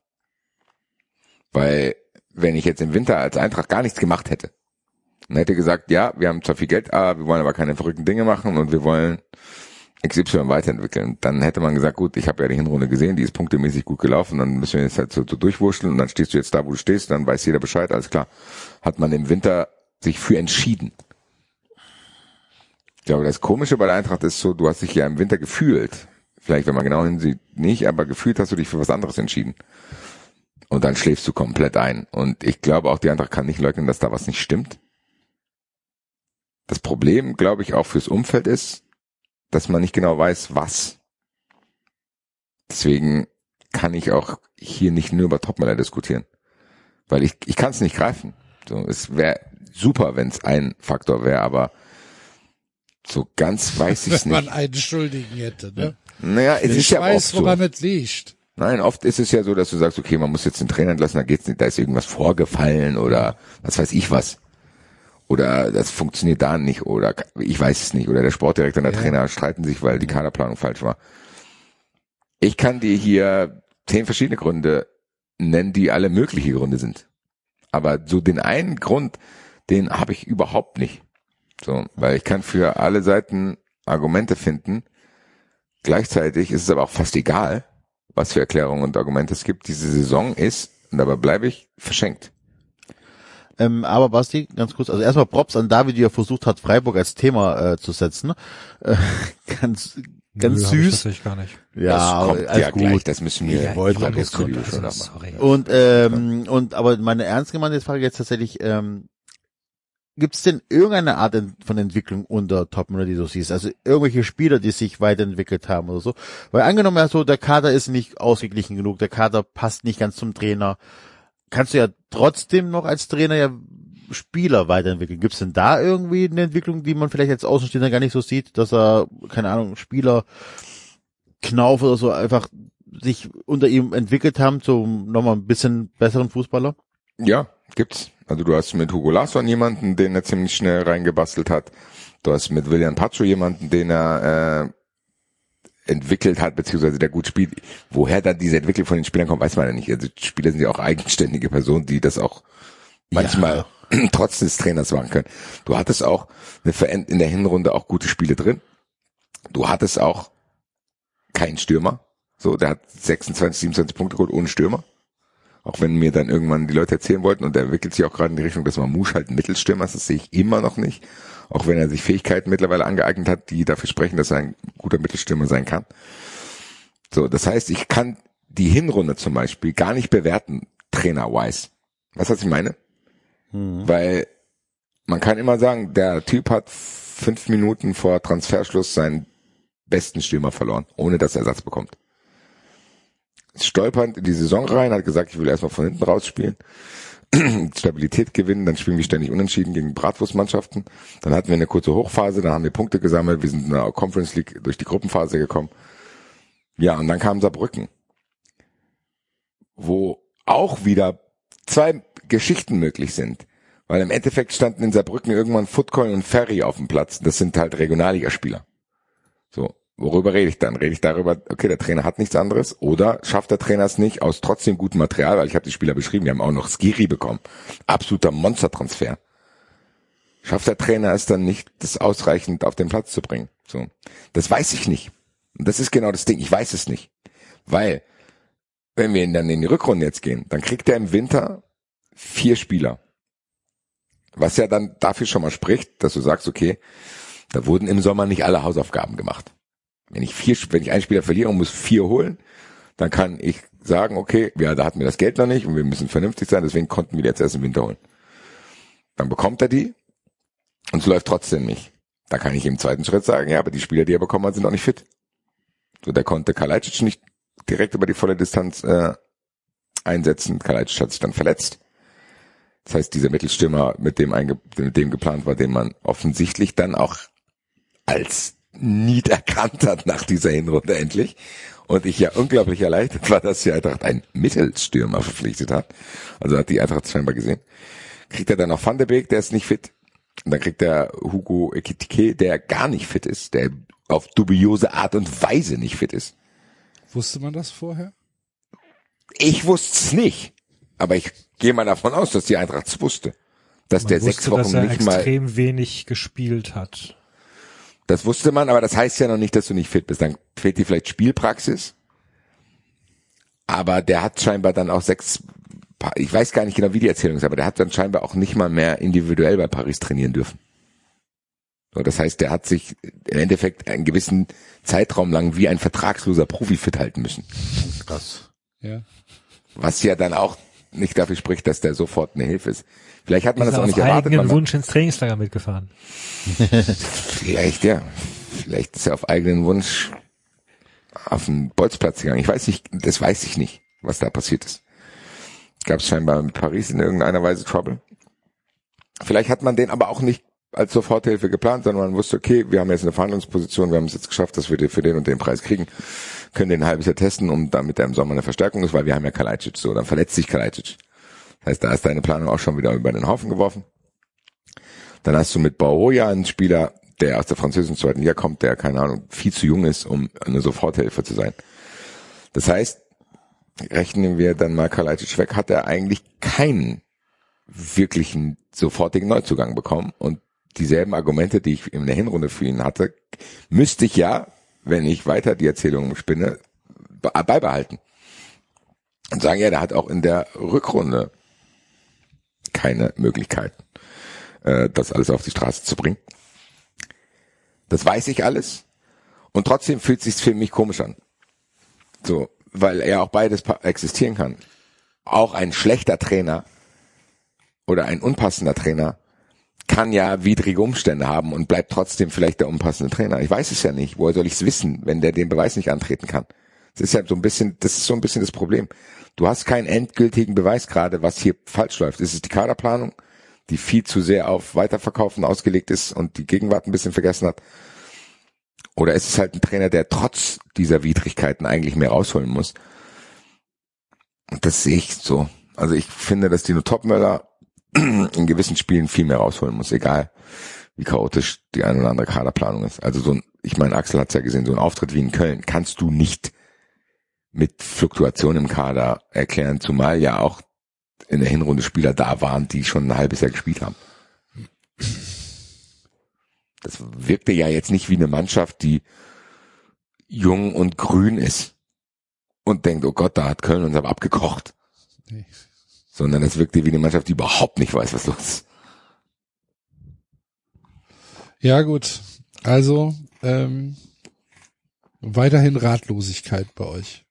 Weil, wenn ich jetzt im Winter als Eintracht gar nichts gemacht hätte, und hätte gesagt, ja, wir haben zwar viel Geld, aber wir wollen aber keine verrückten Dinge machen und wir wollen XY weiterentwickeln. Dann hätte man gesagt, gut, ich habe ja die Hinrunde gesehen, die ist punktemäßig gut gelaufen, dann müssen wir jetzt halt so, so durchwurschteln und dann stehst du jetzt da, wo du stehst, dann weiß jeder Bescheid, alles klar. Hat man im Winter sich für entschieden. Ich glaube, das Komische bei der Eintracht ist so, du hast dich ja im Winter gefühlt. Vielleicht, wenn man genau hinsieht, nicht, aber gefühlt hast du dich für was anderes entschieden. Und dann schläfst du komplett ein. Und ich glaube auch, die Eintracht kann nicht leugnen, dass da was nicht stimmt. Das Problem, glaube ich, auch fürs Umfeld ist, dass man nicht genau weiß, was. Deswegen kann ich auch hier nicht nur über Topmüller diskutieren. Weil ich, ich kann es nicht greifen. So, es wäre super, wenn es ein Faktor wäre, aber so ganz weiß ich es Wenn man nicht. einen Schuldigen hätte, ne? Naja, es ich ist ja oft weiß, so. woran es liegt. Nein, oft ist es ja so, dass du sagst, okay, man muss jetzt den Trainer entlassen, da geht's nicht, da ist irgendwas vorgefallen oder was weiß ich was. Oder das funktioniert da nicht oder ich weiß es nicht. Oder der Sportdirektor und der Ja. Trainer streiten sich, weil die Kaderplanung falsch war. Ich kann dir hier zehn verschiedene Gründe nennen, die alle mögliche Gründe sind. Aber so den einen Grund, den habe ich überhaupt nicht. So, weil ich kann für alle Seiten Argumente finden. Gleichzeitig ist es aber auch fast egal, was für Erklärungen und Argumente es gibt. Diese Saison ist, und dabei bleibe ich, verschenkt. Ähm, aber Basti, ganz kurz, also erstmal Props an David, wie er versucht hat, Freiburg als Thema äh, zu setzen. Äh, ganz ganz Nö, ich süß. tatsächlich gar nicht. Ja, das kommt alles ja gut. gleich, das müssen wir Ich wollte Freiburg das Studio Also, schon machen. sorry. Und ähm, und aber meine ernst gemeinte Frage jetzt tatsächlich, ähm, gibt es denn irgendeine Art von Entwicklung unter Topmüller, die du siehst? Also irgendwelche Spieler, die sich weiterentwickelt haben oder so? Weil angenommen ja so, der Kader ist nicht ausgeglichen genug, der Kader passt nicht ganz zum Trainer. Kannst du ja trotzdem noch als Trainer ja Spieler weiterentwickeln. Gibt es denn da irgendwie eine Entwicklung, die man vielleicht als Außenstehender gar nicht so sieht, dass er, keine Ahnung, Spieler Knauf oder so einfach sich unter ihm entwickelt haben zum nochmal ein bisschen besseren Fußballer? Ja, gibt's. Also du hast mit Hugo Larsson jemanden, den er ziemlich schnell reingebastelt hat. Du hast mit William Pacho jemanden, den er äh, entwickelt hat, beziehungsweise der gut spielt. Woher dann diese Entwicklung von den Spielern kommt, weiß man ja nicht. Also die Spieler sind ja auch eigenständige Personen, die das auch manchmal trotz des Trainers machen können. Du hattest auch eine in der Hinrunde auch gute Spiele drin. Du hattest auch keinen Stürmer. So, der hat 26, 27 Punkte geholt ohne Stürmer. Auch wenn mir dann irgendwann die Leute erzählen wollten, und der entwickelt sich auch gerade in die Richtung, dass Mamouche halt ein Mittelstürmer ist, das sehe ich immer noch nicht. Auch wenn er sich Fähigkeiten mittlerweile angeeignet hat, die dafür sprechen, dass er ein guter Mittelstürmer sein kann. So, das heißt, ich kann die Hinrunde zum Beispiel gar nicht bewerten, trainer-wise. Was was ich meine? Weil man kann immer sagen, der Typ hat fünf Minuten vor Transferschluss seinen besten Stürmer verloren, ohne dass er Ersatz bekommt. Stolpernd in die Saison rein, hat gesagt, ich will erstmal von hinten rausspielen, Stabilität gewinnen, dann spielen wir ständig unentschieden gegen Bratwurstmannschaften. Dann hatten wir eine kurze Hochphase, dann haben wir Punkte gesammelt, wir sind in der Conference League durch die Gruppenphase gekommen. Ja, und dann kam Saarbrücken, wo auch wieder zwei Geschichten möglich sind. Weil im Endeffekt standen in Saarbrücken irgendwann Footcoin und Ferry auf dem Platz. Das sind halt Regionalligaspieler. So, worüber rede ich dann? Rede ich darüber, okay, der Trainer hat nichts anderes oder schafft der Trainer es nicht aus trotzdem gutem Material, weil ich habe die Spieler beschrieben, wir haben auch noch Skiri bekommen. Absoluter Monstertransfer. Schafft der Trainer es dann nicht, das ausreichend auf den Platz zu bringen? So, das weiß ich nicht. Und das ist genau das Ding, ich weiß es nicht. Weil, wenn wir dann in die Rückrunde jetzt gehen, dann kriegt er im Winter vier Spieler. Was ja dann dafür schon mal spricht, dass du sagst, okay, da wurden im Sommer nicht alle Hausaufgaben gemacht. Wenn ich vier, wenn ich einen Spieler verliere und muss vier holen, dann kann ich sagen, okay, ja, da hatten wir das Geld noch nicht und wir müssen vernünftig sein, deswegen konnten wir die jetzt erst im Winter holen. Dann bekommt er die und es läuft trotzdem nicht. Da kann ich im zweiten Schritt sagen, ja, aber die Spieler, die er bekommen hat, sind auch nicht fit. So, der konnte Kalajdzic nicht direkt über die volle Distanz äh, einsetzen. Kalajdzic hat sich dann verletzt. Das heißt, dieser Mittelstürmer, mit dem, einge mit dem geplant war, den man offensichtlich dann auch als Need erkannt hat nach dieser Hinrunde endlich. Und ich ja unglaublich erleichtert war, dass die Eintracht einen Mittelstürmer verpflichtet hat. Also hat die Eintracht scheinbar gesehen. Kriegt er dann noch Van de Beek, der ist nicht fit. Und dann kriegt er Hugo Ekitike, der gar nicht fit ist, der auf dubiose Art und Weise nicht fit ist. Wusste man das vorher? Ich wusste es nicht. Aber ich gehe mal davon aus, dass die Eintracht es wusste. Dass Man der wusste, sechs Wochen dass er nicht mal extrem wenig gespielt hat. Das wusste man, aber das heißt ja noch nicht, dass du nicht fit bist. Dann fehlt dir vielleicht Spielpraxis. Aber der hat scheinbar dann auch sechs, ich weiß gar nicht genau, wie die Erzählung ist, aber der hat dann scheinbar auch nicht mal mehr individuell bei Paris trainieren dürfen. So, das heißt, der hat sich im Endeffekt einen gewissen Zeitraum lang wie ein vertragsloser Profi fit halten müssen. Krass. Ja. Was ja dann auch nicht dafür spricht, dass der sofort eine Hilfe ist. Vielleicht hat man Ist das auch auf nicht erwartet. weil man- Wunsch ins Trainingslager mitgefahren. Vielleicht, ja. Vielleicht ist er auf eigenen Wunsch auf den Bolzplatz gegangen. Ich weiß nicht, das weiß ich nicht, was da passiert ist. Gab es scheinbar mit Paris in irgendeiner Weise Trouble. Vielleicht hat man den aber auch nicht als Soforthilfe geplant, sondern man wusste, okay, wir haben jetzt eine Verhandlungsposition, wir haben es jetzt geschafft, dass wir den für den und den Preis kriegen, können den ein halbes Jahr testen, um damit er im Sommer eine Verstärkung ist, weil wir haben ja Kalajdzic, so, dann verletzt sich Kalajdzic. Das heißt, da ist deine Planung auch schon wieder über den Haufen geworfen. Dann hast du mit Baoja einen Spieler, der aus der französischen zweiten Liga kommt, der, keine Ahnung, viel zu jung ist, um eine Soforthilfe zu sein. Das heißt, rechnen wir dann mal Kalajdzic weg, hat er eigentlich keinen wirklichen sofortigen Neuzugang bekommen. Und dieselben Argumente, die ich in der Hinrunde für ihn hatte, müsste ich ja, wenn ich weiter die Erzählung spinne, be- beibehalten. Und sagen, ja, der hat auch in der Rückrunde keine Möglichkeit, äh, das alles auf die Straße zu bringen. Das weiß ich alles. Und trotzdem fühlt sich's für mich komisch an. So, weil er auch beides existieren kann. Auch ein schlechter Trainer oder ein unpassender Trainer kann ja widrige Umstände haben und bleibt trotzdem vielleicht der unpassende Trainer. Ich weiß es ja nicht. Woher soll ich es wissen, wenn der den Beweis nicht antreten kann? Das ist ja so ein bisschen, das ist so ein bisschen das Problem. Du hast keinen endgültigen Beweis gerade, was hier falsch läuft. Es ist die Kaderplanung, die viel zu sehr auf Weiterverkaufen ausgelegt ist und die Gegenwart ein bisschen vergessen hat. Oder es ist halt ein Trainer, der trotz dieser Widrigkeiten eigentlich mehr rausholen muss. Und das sehe ich so. Also ich finde, dass Dino Topmöller in gewissen Spielen viel mehr rausholen muss, egal wie chaotisch die eine oder andere Kaderplanung ist. Also so ein, ich meine, Axel hat's ja gesehen, so ein Auftritt wie in Köln kannst du nicht mit Fluktuation im Kader erklären, zumal ja auch in der Hinrunde Spieler da waren, die schon ein halbes Jahr gespielt haben. Das wirkte ja jetzt nicht wie eine Mannschaft, die jung und grün ist und denkt, oh Gott, da hat Köln uns aber abgekocht. Nee. Sondern das wirkte wie eine Mannschaft, die überhaupt nicht weiß, was los ist. Ja, gut. Also, ähm, weiterhin Ratlosigkeit bei euch.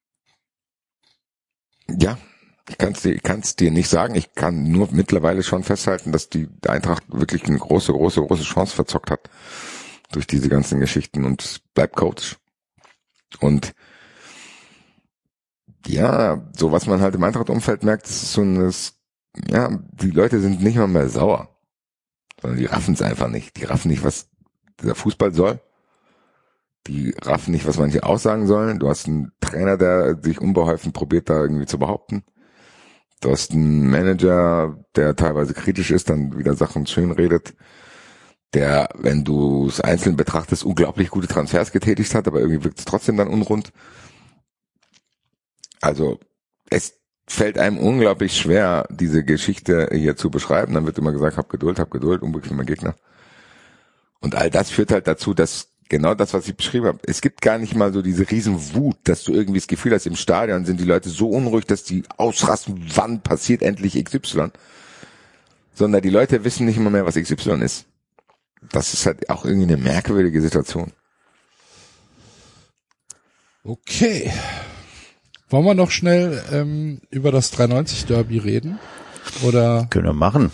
Ja, ich kann es dir, ich kann's dir nicht sagen. Ich kann nur mittlerweile schon festhalten, dass die Eintracht wirklich eine große, große, große Chance verzockt hat durch diese ganzen Geschichten und es bleibt Coach. Und ja, so was man halt im Eintracht-Umfeld merkt, ist so ein, ja, die Leute sind nicht mal mehr sauer, sondern die raffen es einfach nicht. Die raffen nicht, was dieser Fußball soll. Die raffen nicht, was manche aussagen sollen. Du hast einen Trainer, der sich unbeholfen probiert, da irgendwie zu behaupten. Du hast einen Manager, der teilweise kritisch ist, dann wieder Sachen schön redet, der, wenn du es einzeln betrachtest, unglaublich gute Transfers getätigt hat, aber irgendwie wirkt es trotzdem dann unrund. Also es fällt einem unglaublich schwer, diese Geschichte hier zu beschreiben. Dann wird immer gesagt, hab Geduld, hab Geduld, unbequemer Gegner. Und all das führt halt dazu, dass genau das, was ich beschrieben habe, es gibt gar nicht mal so diese riesen Wut, dass du irgendwie das Gefühl hast, im Stadion sind die Leute so unruhig, dass die ausrasten, wann passiert endlich XY. Sondern die Leute wissen nicht immer mehr, was XY ist. Das ist halt auch irgendwie eine merkwürdige Situation. Okay. Wollen wir noch schnell ähm, über das 390 Derby reden? Oder Können wir machen.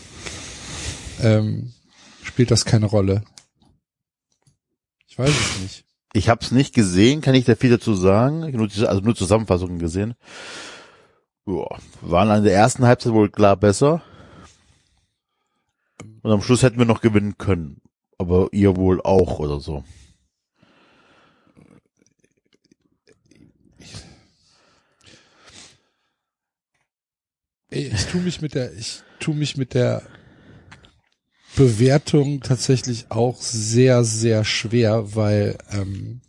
ähm, spielt das keine Rolle? Ich weiß es nicht. Ich habe es nicht gesehen, kann ich da viel dazu sagen. Also nur Zusammenfassungen gesehen. Joa, waren an der ersten Halbzeit wohl klar besser. Und am Schluss hätten wir noch gewinnen können. Aber ihr wohl auch oder so. Ey, ich tu mich mit der, ich tu mich mit der Bewertung tatsächlich auch sehr, sehr schwer, weil, ähm,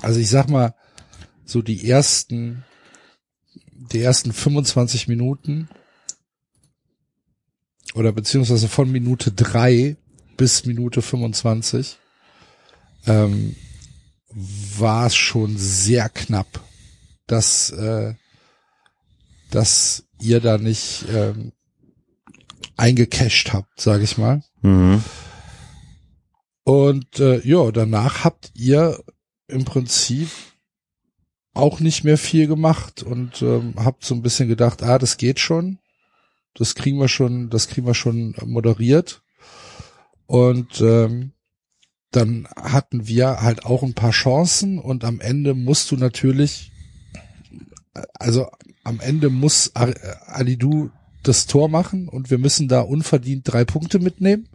also ich sag mal, so die ersten, die ersten 25 Minuten oder beziehungsweise von Minute drei bis Minute 25 ähm, war es schon sehr knapp, dass äh, dass ihr da nicht ähm, eingecasht habt, sage ich mal. Mhm. Und äh, ja, danach habt ihr im Prinzip auch nicht mehr viel gemacht und ähm, habt so ein bisschen gedacht, ah, das geht schon, das kriegen wir schon, das kriegen wir schon moderiert. Und ähm, dann hatten wir halt auch ein paar Chancen und am Ende musst du natürlich, also am Ende muss äh, Alidu das Tor machen und wir müssen da unverdient drei Punkte mitnehmen,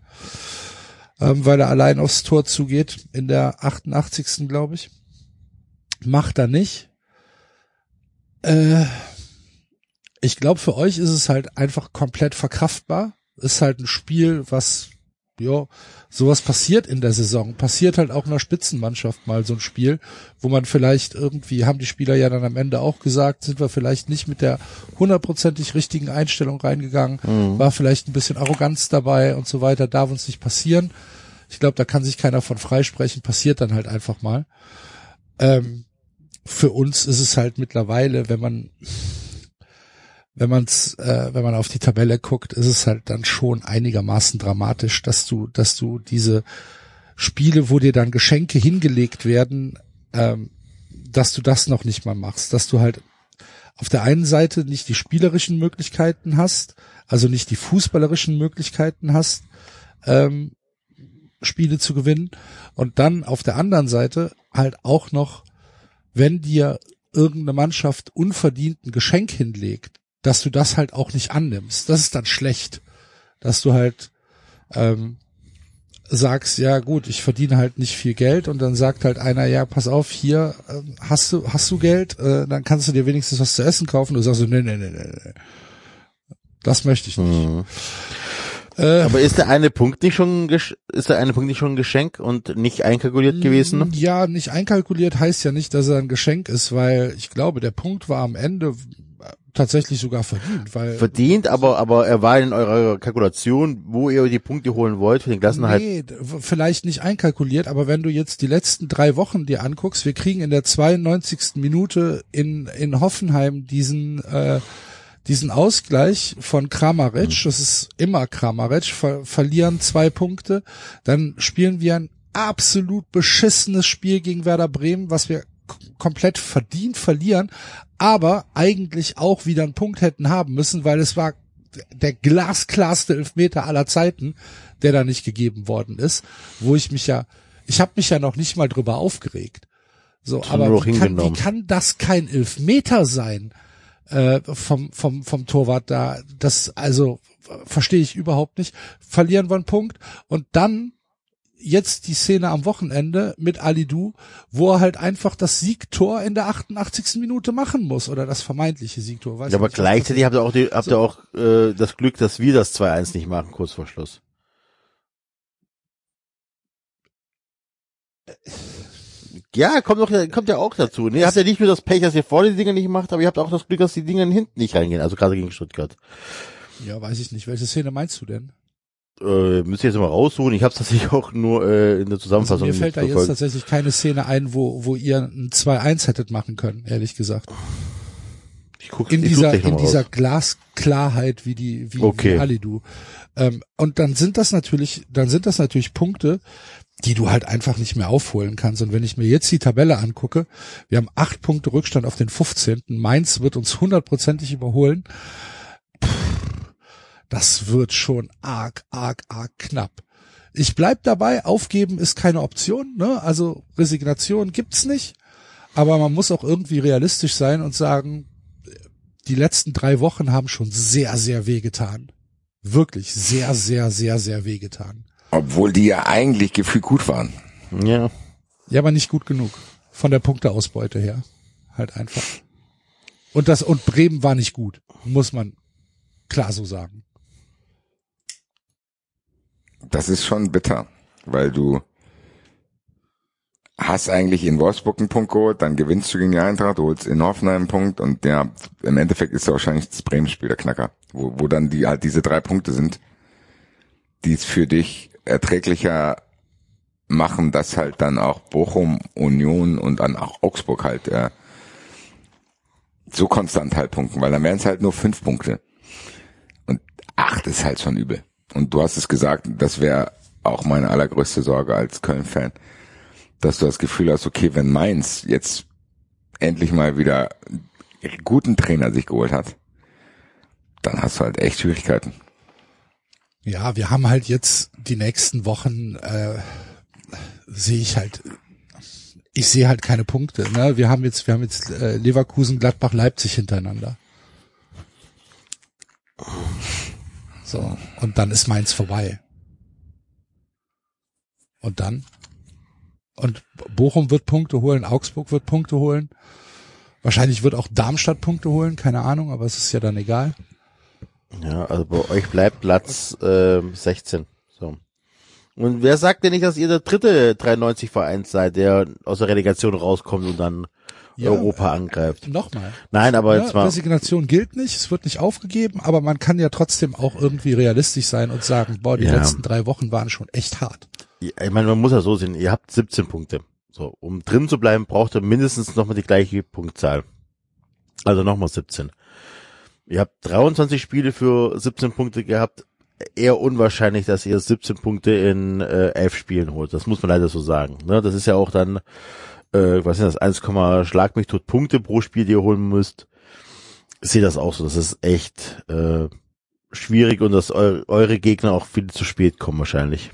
ähm, weil er allein aufs Tor zugeht in der 88. glaube ich. Macht er nicht. Äh, ich glaube, für euch ist es halt einfach komplett verkraftbar. Ist halt ein Spiel, was, ja, sowas passiert in der Saison. Passiert halt auch in einer Spitzenmannschaft mal so ein Spiel, wo man vielleicht irgendwie, haben die Spieler ja dann am Ende auch gesagt, sind wir vielleicht nicht mit der hundertprozentig richtigen Einstellung reingegangen, war vielleicht ein bisschen Arroganz dabei und so weiter, darf uns nicht passieren. Ich glaube, da kann sich keiner von freisprechen, passiert dann halt einfach mal. Ähm, für uns ist es halt mittlerweile, wenn man wenn man's, äh, wenn man auf die Tabelle guckt, ist es halt dann schon einigermaßen dramatisch, dass du, dass du diese Spiele, wo dir dann Geschenke hingelegt werden, ähm, dass du das noch nicht mal machst, dass du halt auf der einen Seite nicht die spielerischen Möglichkeiten hast, also nicht die fußballerischen Möglichkeiten hast, ähm, Spiele zu gewinnen. Und dann auf der anderen Seite halt auch noch, wenn dir irgendeine Mannschaft unverdient ein Geschenk hinlegt, dass du das halt auch nicht annimmst. Das ist dann schlecht, dass du halt ähm, sagst, ja gut, ich verdiene halt nicht viel Geld und dann sagt halt einer, ja, pass auf, hier ähm, hast du hast du Geld, äh, dann kannst du dir wenigstens was zu essen kaufen. Du sagst so, nee, nee, nee, nee, nee. Das möchte ich nicht. Mhm. Äh, Aber ist der eine Punkt nicht schon, ist der eine Punkt nicht schon ein Geschenk und nicht einkalkuliert gewesen? Ja, nicht einkalkuliert heißt ja nicht, dass er ein Geschenk ist, weil ich glaube, der Punkt war am Ende tatsächlich sogar verdient, weil Verdient, aber, aber er war in eurer Kalkulation, wo ihr die Punkte holen wollt für den Klassenhalt. Nee, vielleicht nicht einkalkuliert, aber wenn du jetzt die letzten drei Wochen dir anguckst, wir kriegen in der 92. Minute in, in Hoffenheim diesen, äh, diesen Ausgleich von Kramaric, das ist immer Kramaric, ver verlieren zwei Punkte, dann spielen wir ein absolut beschissenes Spiel gegen Werder Bremen, was wir komplett verdient verlieren, aber eigentlich auch wieder einen Punkt hätten haben müssen, weil es war der glasklarste Elfmeter aller Zeiten, der da nicht gegeben worden ist, wo ich mich ja, ich habe mich ja noch nicht mal drüber aufgeregt. So, aber wie kann, wie kann das kein Elfmeter sein äh, vom vom vom Torwart da? Das also verstehe ich überhaupt nicht. Verlieren wir einen Punkt und dann jetzt die Szene am Wochenende mit Alidu, wo er halt einfach das Siegtor in der 88. Minute machen muss oder das vermeintliche Siegtor. Weiß Ja, aber ich nicht, gleichzeitig habt ihr auch, die, habt ihr auch äh, das Glück, dass wir das 2-1 nicht machen, kurz vor Schluss. Ja, kommt doch, kommt ja auch dazu. Ne, ihr habt ja nicht nur das Pech, dass ihr vorne die Dinger nicht macht, aber ihr habt auch das Glück, dass die Dinger hinten nicht reingehen. Also gerade gegen Stuttgart. Ja, weiß ich nicht. Welche Szene meinst du denn? Äh, müsst ihr jetzt mal raussuchen. Ich habe tatsächlich auch nur äh, in der Also Zusammenfassung mir fällt da jetzt tatsächlich keine Szene ein, wo, wo ihr ein 2-1 hättet machen können, ehrlich gesagt. Ich guck, In ich dieser, in dieser raus. Glasklarheit wie die, wie, Okay. wie Alidu. Ähm, und dann sind das natürlich, dann sind das natürlich Punkte, die du halt einfach nicht mehr aufholen kannst. Und wenn ich mir jetzt die Tabelle angucke, wir haben acht Punkte Rückstand auf den 15. Mainz wird uns hundertprozentig überholen. Das wird schon arg, arg, arg knapp. Ich bleib dabei, aufgeben ist keine Option, ne? Also Resignation gibt's nicht. Aber man muss auch irgendwie realistisch sein und sagen, die letzten drei Wochen haben schon sehr, sehr weh getan. wirklich sehr, sehr, sehr, sehr wehgetan. Obwohl die ja eigentlich gefühlt gut waren. Ja. Ja, aber nicht gut genug. Von der Punkteausbeute her. Halt einfach. Und das, und Bremen war nicht gut. Muss man klar so sagen. Das ist schon bitter, weil du hast eigentlich in Wolfsburg einen Punkt geholt, dann gewinnst du gegen die Eintracht, holst in Hoffenheim einen Punkt und ja, im Endeffekt ist ja wahrscheinlich das Bremen-Spiel der Knacker, wo, wo dann die halt diese drei Punkte sind, die es für dich erträglicher machen, dass halt dann auch Bochum, Union und dann auch Augsburg halt äh, so konstant halt punkten, weil dann wären es halt nur fünf Punkte. Und acht ist halt schon übel. Und du hast es gesagt, das wäre auch meine allergrößte Sorge als Köln-Fan, dass du das Gefühl hast, okay, wenn Mainz jetzt endlich mal wieder guten Trainer sich geholt hat, dann hast du halt echt Schwierigkeiten. Ja, wir haben halt jetzt die nächsten Wochen, äh, sehe ich halt, ich sehe halt keine Punkte. Ne? Wir haben jetzt, wir haben jetzt äh, Leverkusen, Gladbach, Leipzig hintereinander. So, und dann ist Mainz vorbei. Und dann? Und Bochum wird Punkte holen, Augsburg wird Punkte holen. Wahrscheinlich wird auch Darmstadt Punkte holen, keine Ahnung, aber es ist ja dann egal. Ja, also bei euch bleibt Platz äh, 16. So. Und wer sagt denn nicht, dass ihr der dritte 93-Verein seid, der aus der Relegation rauskommt und dann Ja, Europa angreift? Nochmal. Nein, aber Ja, jetzt mal. Resignation gilt nicht, es wird nicht aufgegeben, aber man kann ja trotzdem auch irgendwie realistisch sein und sagen, boah, die Ja. letzten drei Wochen waren schon echt hart. Ja, Ich meine, man muss ja so sehen, ihr habt 17 Punkte. So, um drin zu bleiben, braucht ihr mindestens nochmal die gleiche Punktzahl. Also nochmal 17. Ihr habt 23 Spiele für 17 Punkte gehabt. Eher unwahrscheinlich, dass ihr 17 Punkte in äh, 11 Spielen holt. Das muss man leider so sagen. Ne? Das ist ja auch dann, äh, was sind das, 1, Schlag mich tot Punkte pro Spiel, die ihr holen müsst. Ich sehe das auch so. Das ist echt äh, schwierig und dass eu eure Gegner auch viel zu spät kommen wahrscheinlich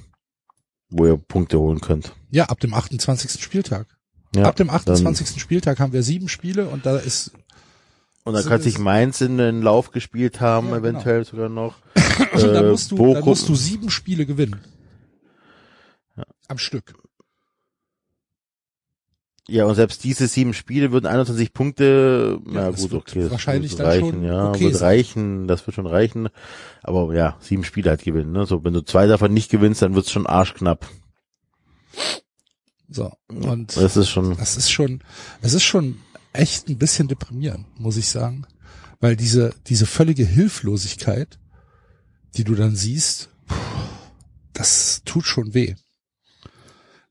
wo ihr Punkte holen könnt. Ja, ab dem 28. Spieltag. Ja, ab dem 28. Spieltag haben wir sieben Spiele und da ist Und dann sind kann sich Mainz in den Lauf gespielt haben, Ja, genau. eventuell sogar noch. also da Äh, musst du, da Bochum- musst du sieben Spiele gewinnen. Am Stück. Ja, und selbst diese sieben Spiele würden 21 Punkte, Ja, das gut, okay, das wahrscheinlich wird dann reichen, schon ja, okay wird sein. reichen, das wird schon reichen. Aber ja, sieben Spiele halt gewinnen, ne? So, wenn du zwei davon nicht gewinnst, dann wird's schon arschknapp. So. Und Das ist schon, das ist schon, es ist schon echt ein bisschen deprimierend, muss ich sagen. Weil diese, diese völlige Hilflosigkeit, die du dann siehst, das tut schon weh.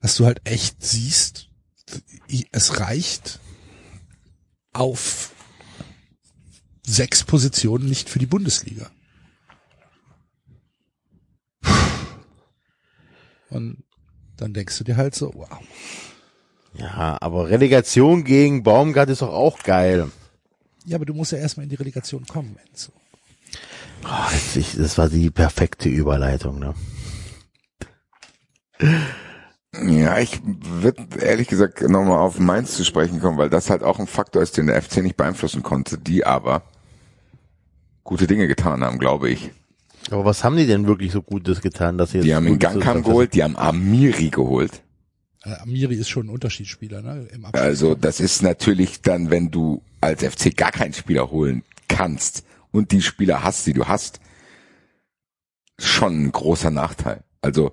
Dass du halt echt siehst, es reicht auf sechs Positionen nicht für die Bundesliga. Und dann denkst du dir halt so, wow. ja, aber Relegation gegen Baumgart ist doch auch geil. Ja, aber du musst ja erstmal in die Relegation kommen, Enzo. Oh, das, war die perfekte Überleitung, ne? Ja, ich würde ehrlich gesagt nochmal auf Mainz zu sprechen kommen, weil das halt auch ein Faktor ist, den der FC nicht beeinflussen konnte, die aber gute Dinge getan haben, glaube ich. Aber was haben die denn wirklich so Gutes getan, dass sie jetzt Die haben so Gangkam geholt, die haben Amiri geholt. Äh, Amiri ist schon ein Unterschiedsspieler, ne? Also das ist natürlich dann, wenn du als FC gar keinen Spieler holen kannst und die Spieler hast, die du hast, schon ein großer Nachteil. Also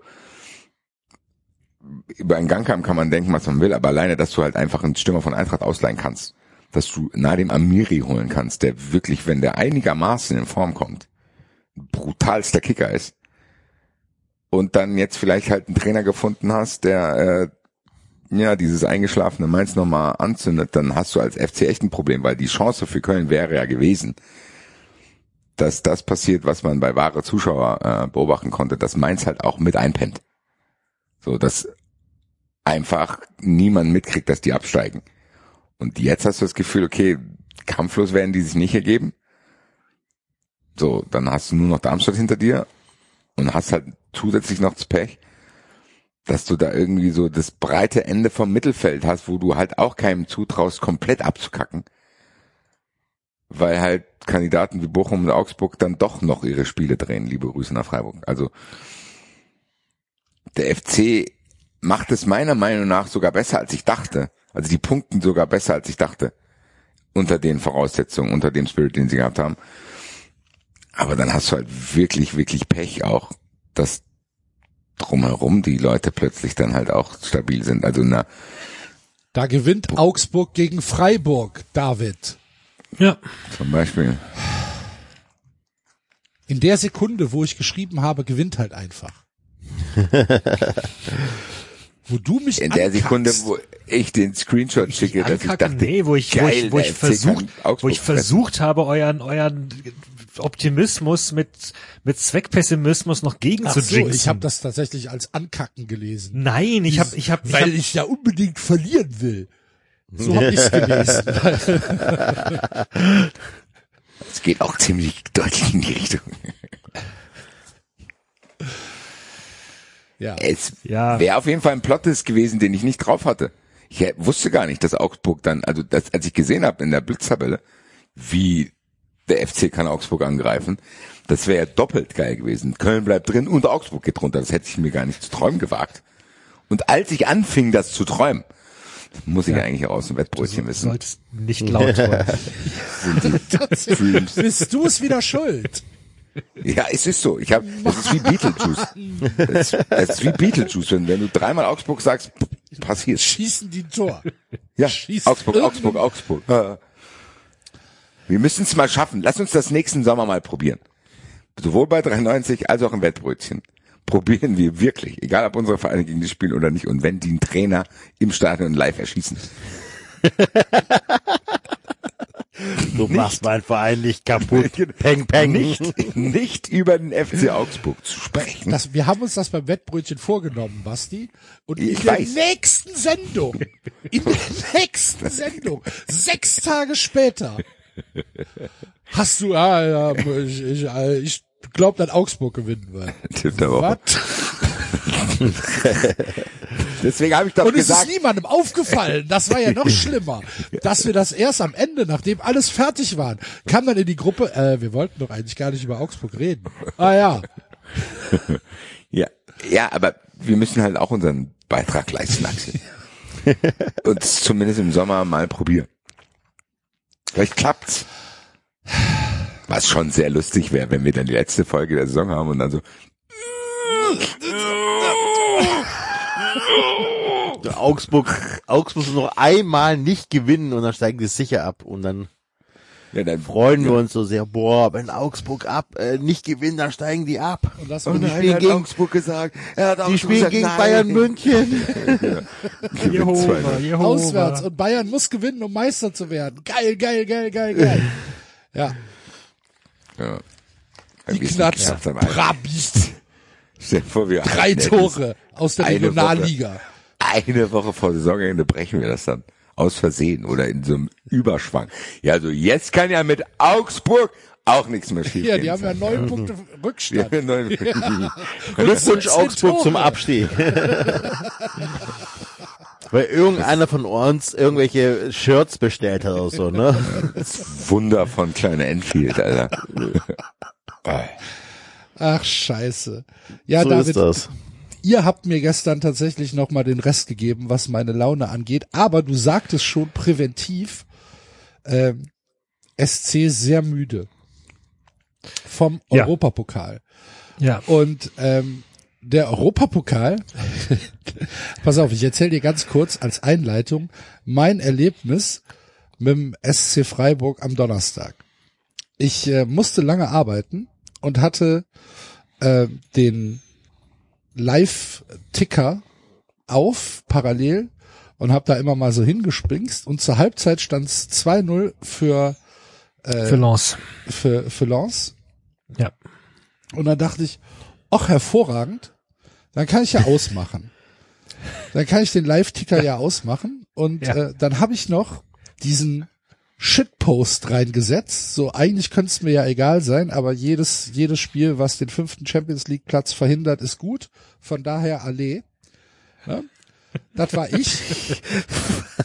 über einen Gangkam kann man denken, was man will, aber alleine, dass du halt einfach einen Stürmer von Eintracht ausleihen kannst, dass du Nadim Amiri holen kannst, der wirklich, wenn der einigermaßen in Form kommt, brutalster Kicker ist. Und dann jetzt vielleicht halt einen Trainer gefunden hast, der äh, ja, dieses eingeschlafene Mainz nochmal anzündet, dann hast du als FC echt ein Problem, weil die Chance für Köln wäre ja gewesen, dass das passiert, was man bei wahre Zuschauer äh, beobachten konnte, dass Mainz halt auch mit einpennt. So, dass einfach niemand mitkriegt, dass die absteigen. Und jetzt hast du das Gefühl, okay, kampflos werden die sich nicht ergeben. So, dann hast du nur noch Darmstadt hinter dir und hast halt zusätzlich noch das Pech, dass du da irgendwie so das breite Ende vom Mittelfeld hast, wo du halt auch keinem zutraust, komplett abzukacken. weil halt Kandidaten wie Bochum und Augsburg dann doch noch ihre Spiele drehen. Liebe Grüße nach Freiburg. Also der FC macht es meiner Meinung nach sogar besser, als ich dachte. Also die punkten sogar besser, als ich dachte. Unter den Voraussetzungen, unter dem Spirit, den sie gehabt haben. Aber dann hast du halt wirklich, wirklich Pech auch, dass drumherum die Leute plötzlich dann halt auch stabil sind. Also na, Da gewinnt Augsburg gegen Freiburg, David. Ja. zum Beispiel. In der Sekunde, wo ich geschrieben habe, gewinnt halt einfach. wo du mich In der ankackst. Sekunde, wo ich den Screenshot schicke, dass ich dachte, nee, wo ich, wo geil, ich, wo der ich versucht, wo ich versucht habe, euren, euren Optimismus mit, mit Zweckpessimismus noch gegen Ach zu so, jinxen. ich habe das tatsächlich als Ankacken gelesen. Nein, ich habe, ich habe, ich hab, weil ich ja unbedingt verlieren will. So habe ich's gelesen. Es geht auch ziemlich deutlich in die Richtung. Ja. Es Ja. wäre auf jeden Fall ein Plot gewesen, den ich nicht drauf hatte. Ich wusste gar nicht, dass Augsburg dann, also das, als ich gesehen habe in der Blitztabelle, wie der FC kann Augsburg angreifen, das wäre ja doppelt geil gewesen. Köln bleibt drin und Augsburg geht runter. Das hätte ich mir gar nicht zu träumen gewagt. Und als ich anfing, das zu träumen, muss ich eigentlich auch aus dem Wettbrötchen du wissen. solltest nicht laut. Dreams. Bist du es wieder schuld? Ja, es ist so. Ich habe, das ist wie Beetlejuice. Das, das ist wie Beetlejuice. Wenn, wenn du dreimal Augsburg sagst, passiert. Schießen die Tor. Ja, Schießt Augsburg, Augsburg, Augsburg. Äh, Wir müssen es mal schaffen. Lass uns das nächsten Sommer mal probieren. Sowohl bei 93 als auch im Wettbrötchen. Probieren wir wirklich, egal ob unsere Vereine gegen die spielen oder nicht, und wenn die einen Trainer im Stadion live erschießen. Du machst meinen Verein nicht kaputt. Peng, peng. Nicht, nicht über den FC Augsburg zu sprechen. Das, wir haben uns das beim Wettbrötchen vorgenommen, Basti. Und in Ich der weiß. nächsten Sendung, in der nächsten Sendung, sechs Tage später, hast du, ah, ja, ich, ich, ich glaube, dass Augsburg gewinnen wird. Tipp der Woche. Was? Deswegen habe ich doch Und es ist gesagt, niemandem aufgefallen. Das war ja noch schlimmer, dass wir das erst am Ende, nachdem alles fertig waren, kam dann in die Gruppe, äh, wir wollten doch eigentlich gar nicht über Augsburg reden. Ah ja, Ja, ja, aber wir müssen halt auch unseren Beitrag leisten, Axel. Und es zumindest im Sommer mal probieren. Vielleicht klappt's. Was schon sehr lustig wäre, wenn wir dann die letzte Folge der Saison haben und dann so, Augsburg, Augsburg muss noch einmal nicht gewinnen und dann steigen die sicher ab und dann ja, dann freuen wir uns so sehr, boah, wenn Augsburg ab, äh, nicht gewinnen, dann steigen die ab. und das Und die spielen hat gegen, Augsburg gesagt. Er hat die Augsburg spielen gesagt, gegen nein. Bayern München. Gewinnt Jehova, 2-0. Jehova. auswärts und Bayern muss gewinnen, um Meister zu werden. Geil, geil, geil, geil, geil. Ja, Ja. die Knatsch, knapp dabei. Brabis, Stell dir vor, wir drei. Tore aus der Eine Regionalliga. Eine Woche vor Saisonende brechen wir das dann. Aus Versehen oder in so einem Überschwang. Ja, also jetzt kann ja mit Augsburg auch nichts mehr schief Ja, die haben ja neun Punkte Ja, Rückstand. neun- Glückwunsch 17 Augsburg zum Tore. Abstieg. Weil irgendeiner von uns irgendwelche Shirts bestellt hat oder so, ne? Wunder von kleiner Enfield, Alter. Ach, scheiße. Ja, So David, ist das. ihr habt mir gestern tatsächlich nochmal den Rest gegeben, was meine Laune angeht. Aber du sagtest schon präventiv, ähm, SC sehr müde vom Ja. Europapokal. Ja. Und ähm, der Europapokal, pass auf, ich erzähle dir ganz kurz als Einleitung mein Erlebnis mit dem SC Freiburg am Donnerstag. Ich äh, musste lange arbeiten und hatte äh, den Live-Ticker auf parallel und habe da immer mal so hingespringst und zur Halbzeit stand es 2-0 für, Für Lens. für, für Lens. Ja. Und dann dachte ich, ach hervorragend, dann kann ich ja ausmachen. Dann kann ich den Live-Ticker ja ausmachen und Ja. äh, dann habe ich noch diesen Shitpost reingesetzt. So eigentlich könnte es mir ja egal sein, aber jedes jedes Spiel, was den fünften Champions League Platz verhindert, ist gut. Von daher alle. Ja? Das war ich.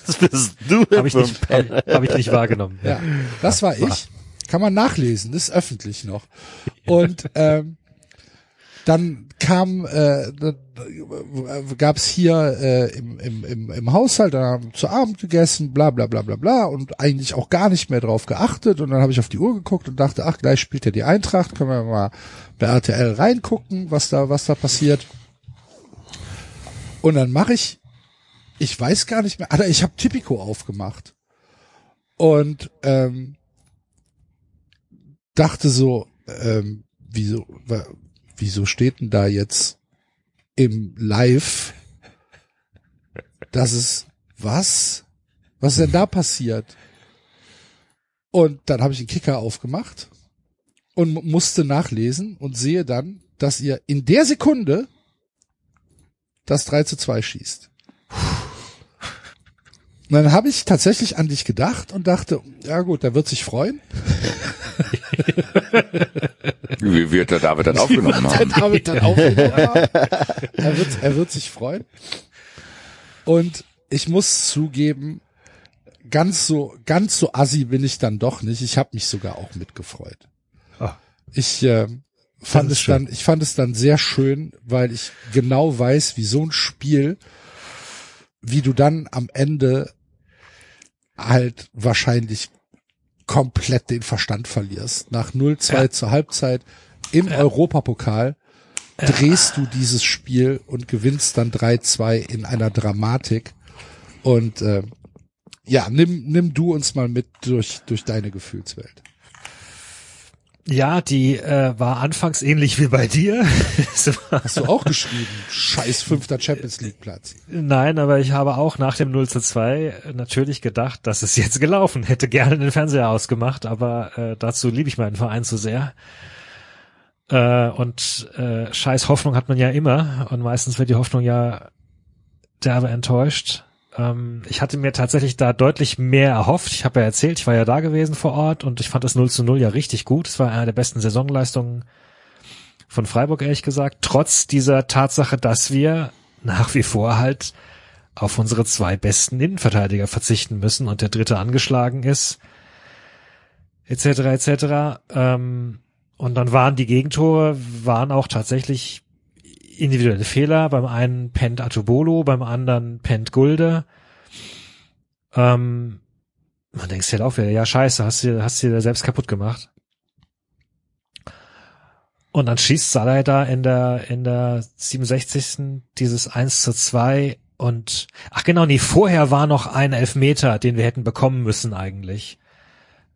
Was bist du Habe ich, nicht- hab, hab ich nicht wahrgenommen. Ja, das war ich. Kann man nachlesen, ist öffentlich noch. Und ähm, dann kam, äh, gab es hier äh, im, im, im, im Haushalt, dann haben wir zu Abend gegessen, bla bla bla bla bla und eigentlich auch gar nicht mehr drauf geachtet und dann habe ich auf die Uhr geguckt und dachte, ach, gleich spielt ja die Eintracht, können wir mal bei RTL reingucken, was da, was da passiert. Und dann mache ich, ich weiß gar nicht mehr, Alter, ich habe Typico aufgemacht und ähm, dachte so, ähm, wieso, wieso steht denn da jetzt im Live, dass es was? Was ist denn da passiert? Und dann habe ich den Kicker aufgemacht und mu- musste nachlesen und sehe dann, dass ihr in der Sekunde das 3 zu 2 schießt. Und dann habe ich tatsächlich an dich gedacht und dachte, ja gut, der wird sich freuen. Wie wird der David dann aufgenommen der haben? David dann aufgenommen haben. Er wird, er wird sich freuen. Und ich muss zugeben, ganz so, ganz so assi bin ich dann doch nicht. Ich habe mich sogar auch mitgefreut. Ah. Ich äh, fand es dann, ich fand es dann sehr schön, weil ich genau weiß, wie so ein Spiel, wie du dann am Ende halt wahrscheinlich komplett den Verstand verlierst. Nach 0-2 Ja. zur Halbzeit im Europapokal drehst du dieses Spiel und gewinnst dann 3-2 in einer Dramatik. Und äh, ja, nimm, nimm du uns mal mit durch, durch deine Gefühlswelt. Ja, die äh, war anfangs ähnlich wie bei dir. Hast du auch geschrieben? Scheiß fünfter Champions League Platz. Nein, aber ich habe auch nach dem 0 zu 2 natürlich gedacht, dass es jetzt gelaufen. Hätte gerne den Fernseher ausgemacht, aber äh, dazu liebe ich meinen Verein zu sehr. Äh, und äh, scheiß Hoffnung hat man ja immer und meistens wird die Hoffnung ja derbe enttäuscht. Ähm, ich hatte mir tatsächlich da deutlich mehr erhofft. Ich habe ja erzählt, ich war ja da gewesen vor Ort und ich fand das 0 zu 0 ja richtig gut. Es war eine der besten Saisonleistungen von Freiburg, ehrlich gesagt, trotz dieser Tatsache, dass wir nach wie vor halt auf unsere zwei besten Innenverteidiger verzichten müssen und der dritte angeschlagen ist, etc. etc. Ähm, und dann waren die Gegentore, waren auch tatsächlich individuelle Fehler. Beim einen pennt Atubolo, beim anderen pennt Gulde. Ähm, man denkt sich halt auch wieder, ja scheiße, hast du hast dir selbst kaputt gemacht. Und dann schießt Salah da in der, in der 67. dieses 1 zu 2 und, ach genau, nee, vorher war noch ein Elfmeter, den wir hätten bekommen müssen eigentlich,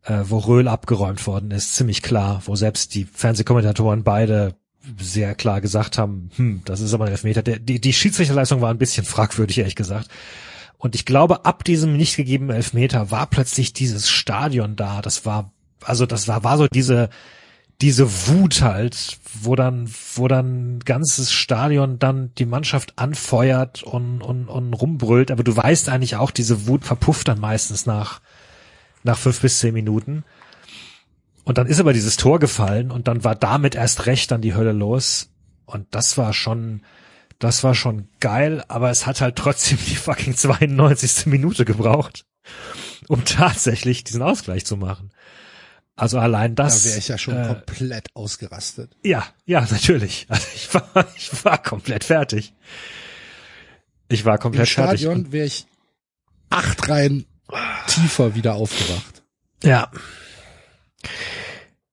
äh, wo Röhl abgeräumt worden ist, ziemlich klar, wo selbst die Fernsehkommentatoren beide sehr klar gesagt haben, hm, das ist aber ein Elfmeter. Der, die, die Schiedsrichterleistung war ein bisschen fragwürdig, ehrlich gesagt. Und ich glaube, ab diesem nicht gegebenen Elfmeter war plötzlich dieses Stadion da. Das war, also das war, war so diese, diese Wut halt, wo dann, wo dann ganzes Stadion dann die Mannschaft anfeuert und, und, und rumbrüllt. Aber du weißt eigentlich auch, diese Wut verpufft dann meistens nach, nach fünf bis zehn Minuten. Und dann ist aber dieses Tor gefallen und dann war damit erst recht dann die Hölle los. Und das war schon, das war schon geil, aber es hat halt trotzdem die fucking 92. Minute gebraucht, um tatsächlich diesen Ausgleich zu machen. Also allein das. Da wäre ich ja schon äh, komplett ausgerastet. ja, ja, natürlich. Also ich war, ich war komplett fertig. Ich war Im komplett fertig. Und, Stadion wäre ich acht Reihen tiefer wieder aufgewacht. ja.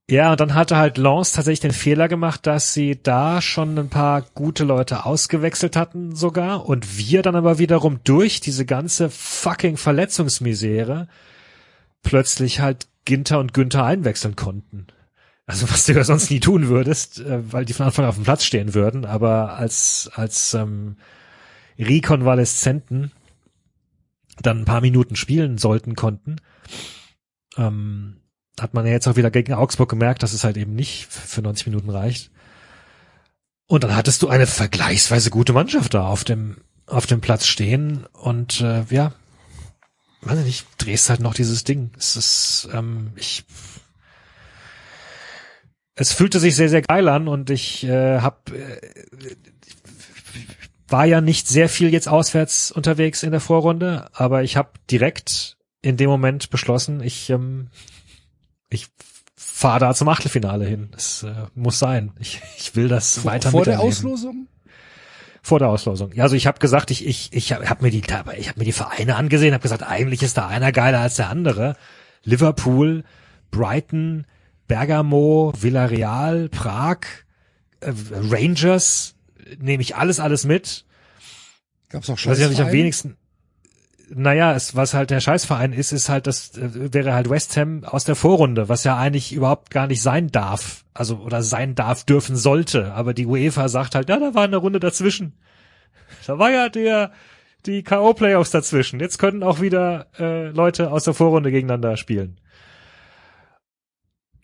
Ja, und dann hatte halt Lens tatsächlich den Fehler gemacht, dass sie da schon ein paar gute Leute ausgewechselt hatten sogar und wir dann aber wiederum durch diese ganze fucking Verletzungsmisere plötzlich halt Ginter und Günther einwechseln konnten. Also was du ja sonst nie tun würdest, äh, weil die von Anfang auf dem Platz stehen würden, aber als als ähm, Rekonvaleszenten dann ein paar Minuten spielen sollten konnten, ähm, hat man ja jetzt auch wieder gegen Augsburg gemerkt, dass es halt eben nicht für 90 Minuten reicht. Und dann hattest du eine vergleichsweise gute Mannschaft da auf dem auf dem Platz stehen und äh, ja, weiß ich nicht, drehst halt noch dieses Ding. Es ist, ähm, ich, es fühlte sich sehr sehr geil an und ich äh, hab, äh, war ja nicht sehr viel jetzt auswärts unterwegs in der Vorrunde, aber ich habe direkt in dem Moment beschlossen, ich ähm, ich fahr da zum Achtelfinale hin. Das äh, muss sein. Ich, ich will das weiter Vor der. Auslosung? Vor der Auslosung. Ja, also ich habe gesagt, ich ich ich habe hab mir die ich habe mir die Vereine angesehen, habe gesagt, eigentlich ist da einer geiler als der andere. Liverpool, Brighton, Bergamo, Villarreal, Prag, äh, Rangers, nehme ich alles alles mit. Gab's auch schon. Was ich am wenigsten naja, es, was halt der Scheißverein ist, ist halt, das äh, wäre halt West Ham aus der Vorrunde, was ja eigentlich überhaupt gar nicht sein darf. Also, oder sein darf, dürfen sollte. Aber die UEFA sagt halt, ja, da war eine Runde dazwischen. Da war ja der, die K.O.-Playoffs dazwischen. Jetzt können auch wieder äh, Leute aus der Vorrunde gegeneinander spielen.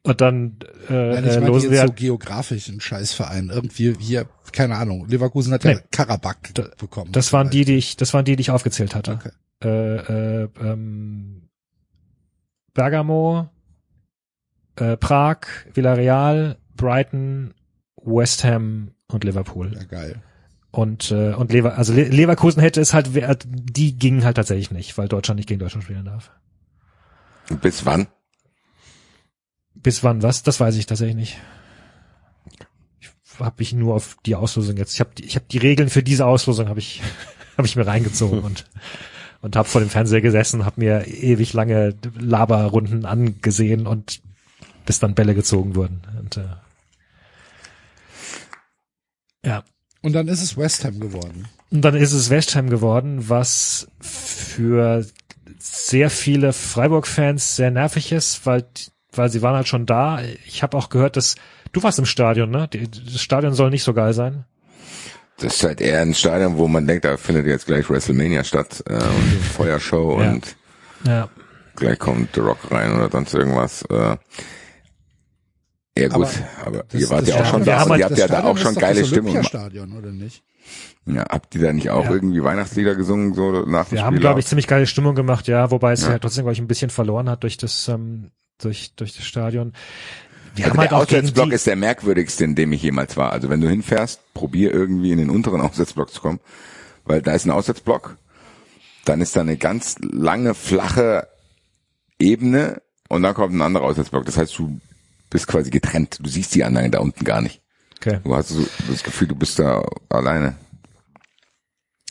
Und dann äh, Nein, ich äh, meine losen jetzt wir so geografisch ein Scheißverein. Irgendwie hier, keine Ahnung, Leverkusen hat ja Nee. Karabakh Da- bekommen. Das waren die, die ich, das waren die, die ich aufgezählt hatte. Okay. Äh, äh, ähm, Bergamo, äh, Prag, Villarreal, Brighton, West Ham und Liverpool. Ja, geil. Und äh, und Lever also Le Leverkusen hätte es halt, die gingen halt tatsächlich nicht, weil Deutschland nicht gegen Deutschland spielen darf. Und bis wann? Bis wann was? Das weiß ich tatsächlich nicht. Ich habe mich nur auf die Auslosung jetzt. Ich habe die, ich habe die Regeln für diese Auslosung habe ich habe ich mir reingezogen und und habe vor dem Fernseher gesessen, habe mir ewig lange Laberrunden angesehen und bis dann Bälle gezogen wurden. Und, äh, ja, Und dann ist es West Ham geworden. und dann ist es West Ham geworden, was für sehr viele Freiburg-Fans sehr nervig ist, weil, weil sie waren halt schon da. Ich habe auch gehört, dass du warst im Stadion, ne? Das Stadion soll nicht so geil sein. Das ist halt eher ein Stadion, wo man denkt, da findet jetzt gleich WrestleMania statt äh, und Feuershow Ja. und Ja. gleich kommt The Rock rein oder sonst irgendwas. Äh, ja gut, aber, Das- ihr wart ja auch schon da haben und ihr habt ja da auch schon geile Stimmung. Oder nicht? Ja, habt ihr da nicht auch Ja. irgendwie Weihnachtslieder gesungen so nach dem Wir haben, Spiel glaube auch? ich, ziemlich geile Stimmung gemacht, ja, wobei es Ja. ja trotzdem, glaube ich, ein bisschen verloren hat durch das, ähm, durch, durch das Stadion. Wir Also haben halt der Auswärtsblock ist der merkwürdigste, in dem ich jemals war. Also wenn du hinfährst, probier irgendwie in den unteren Auswärtsblock zu kommen, weil da ist ein Auswärtsblock, dann ist da eine ganz lange, flache Ebene und dann kommt ein anderer Auswärtsblock. Das heißt, du bist quasi getrennt. Du siehst die anderen da unten gar nicht. okay. Du hast so das Gefühl, du bist da alleine.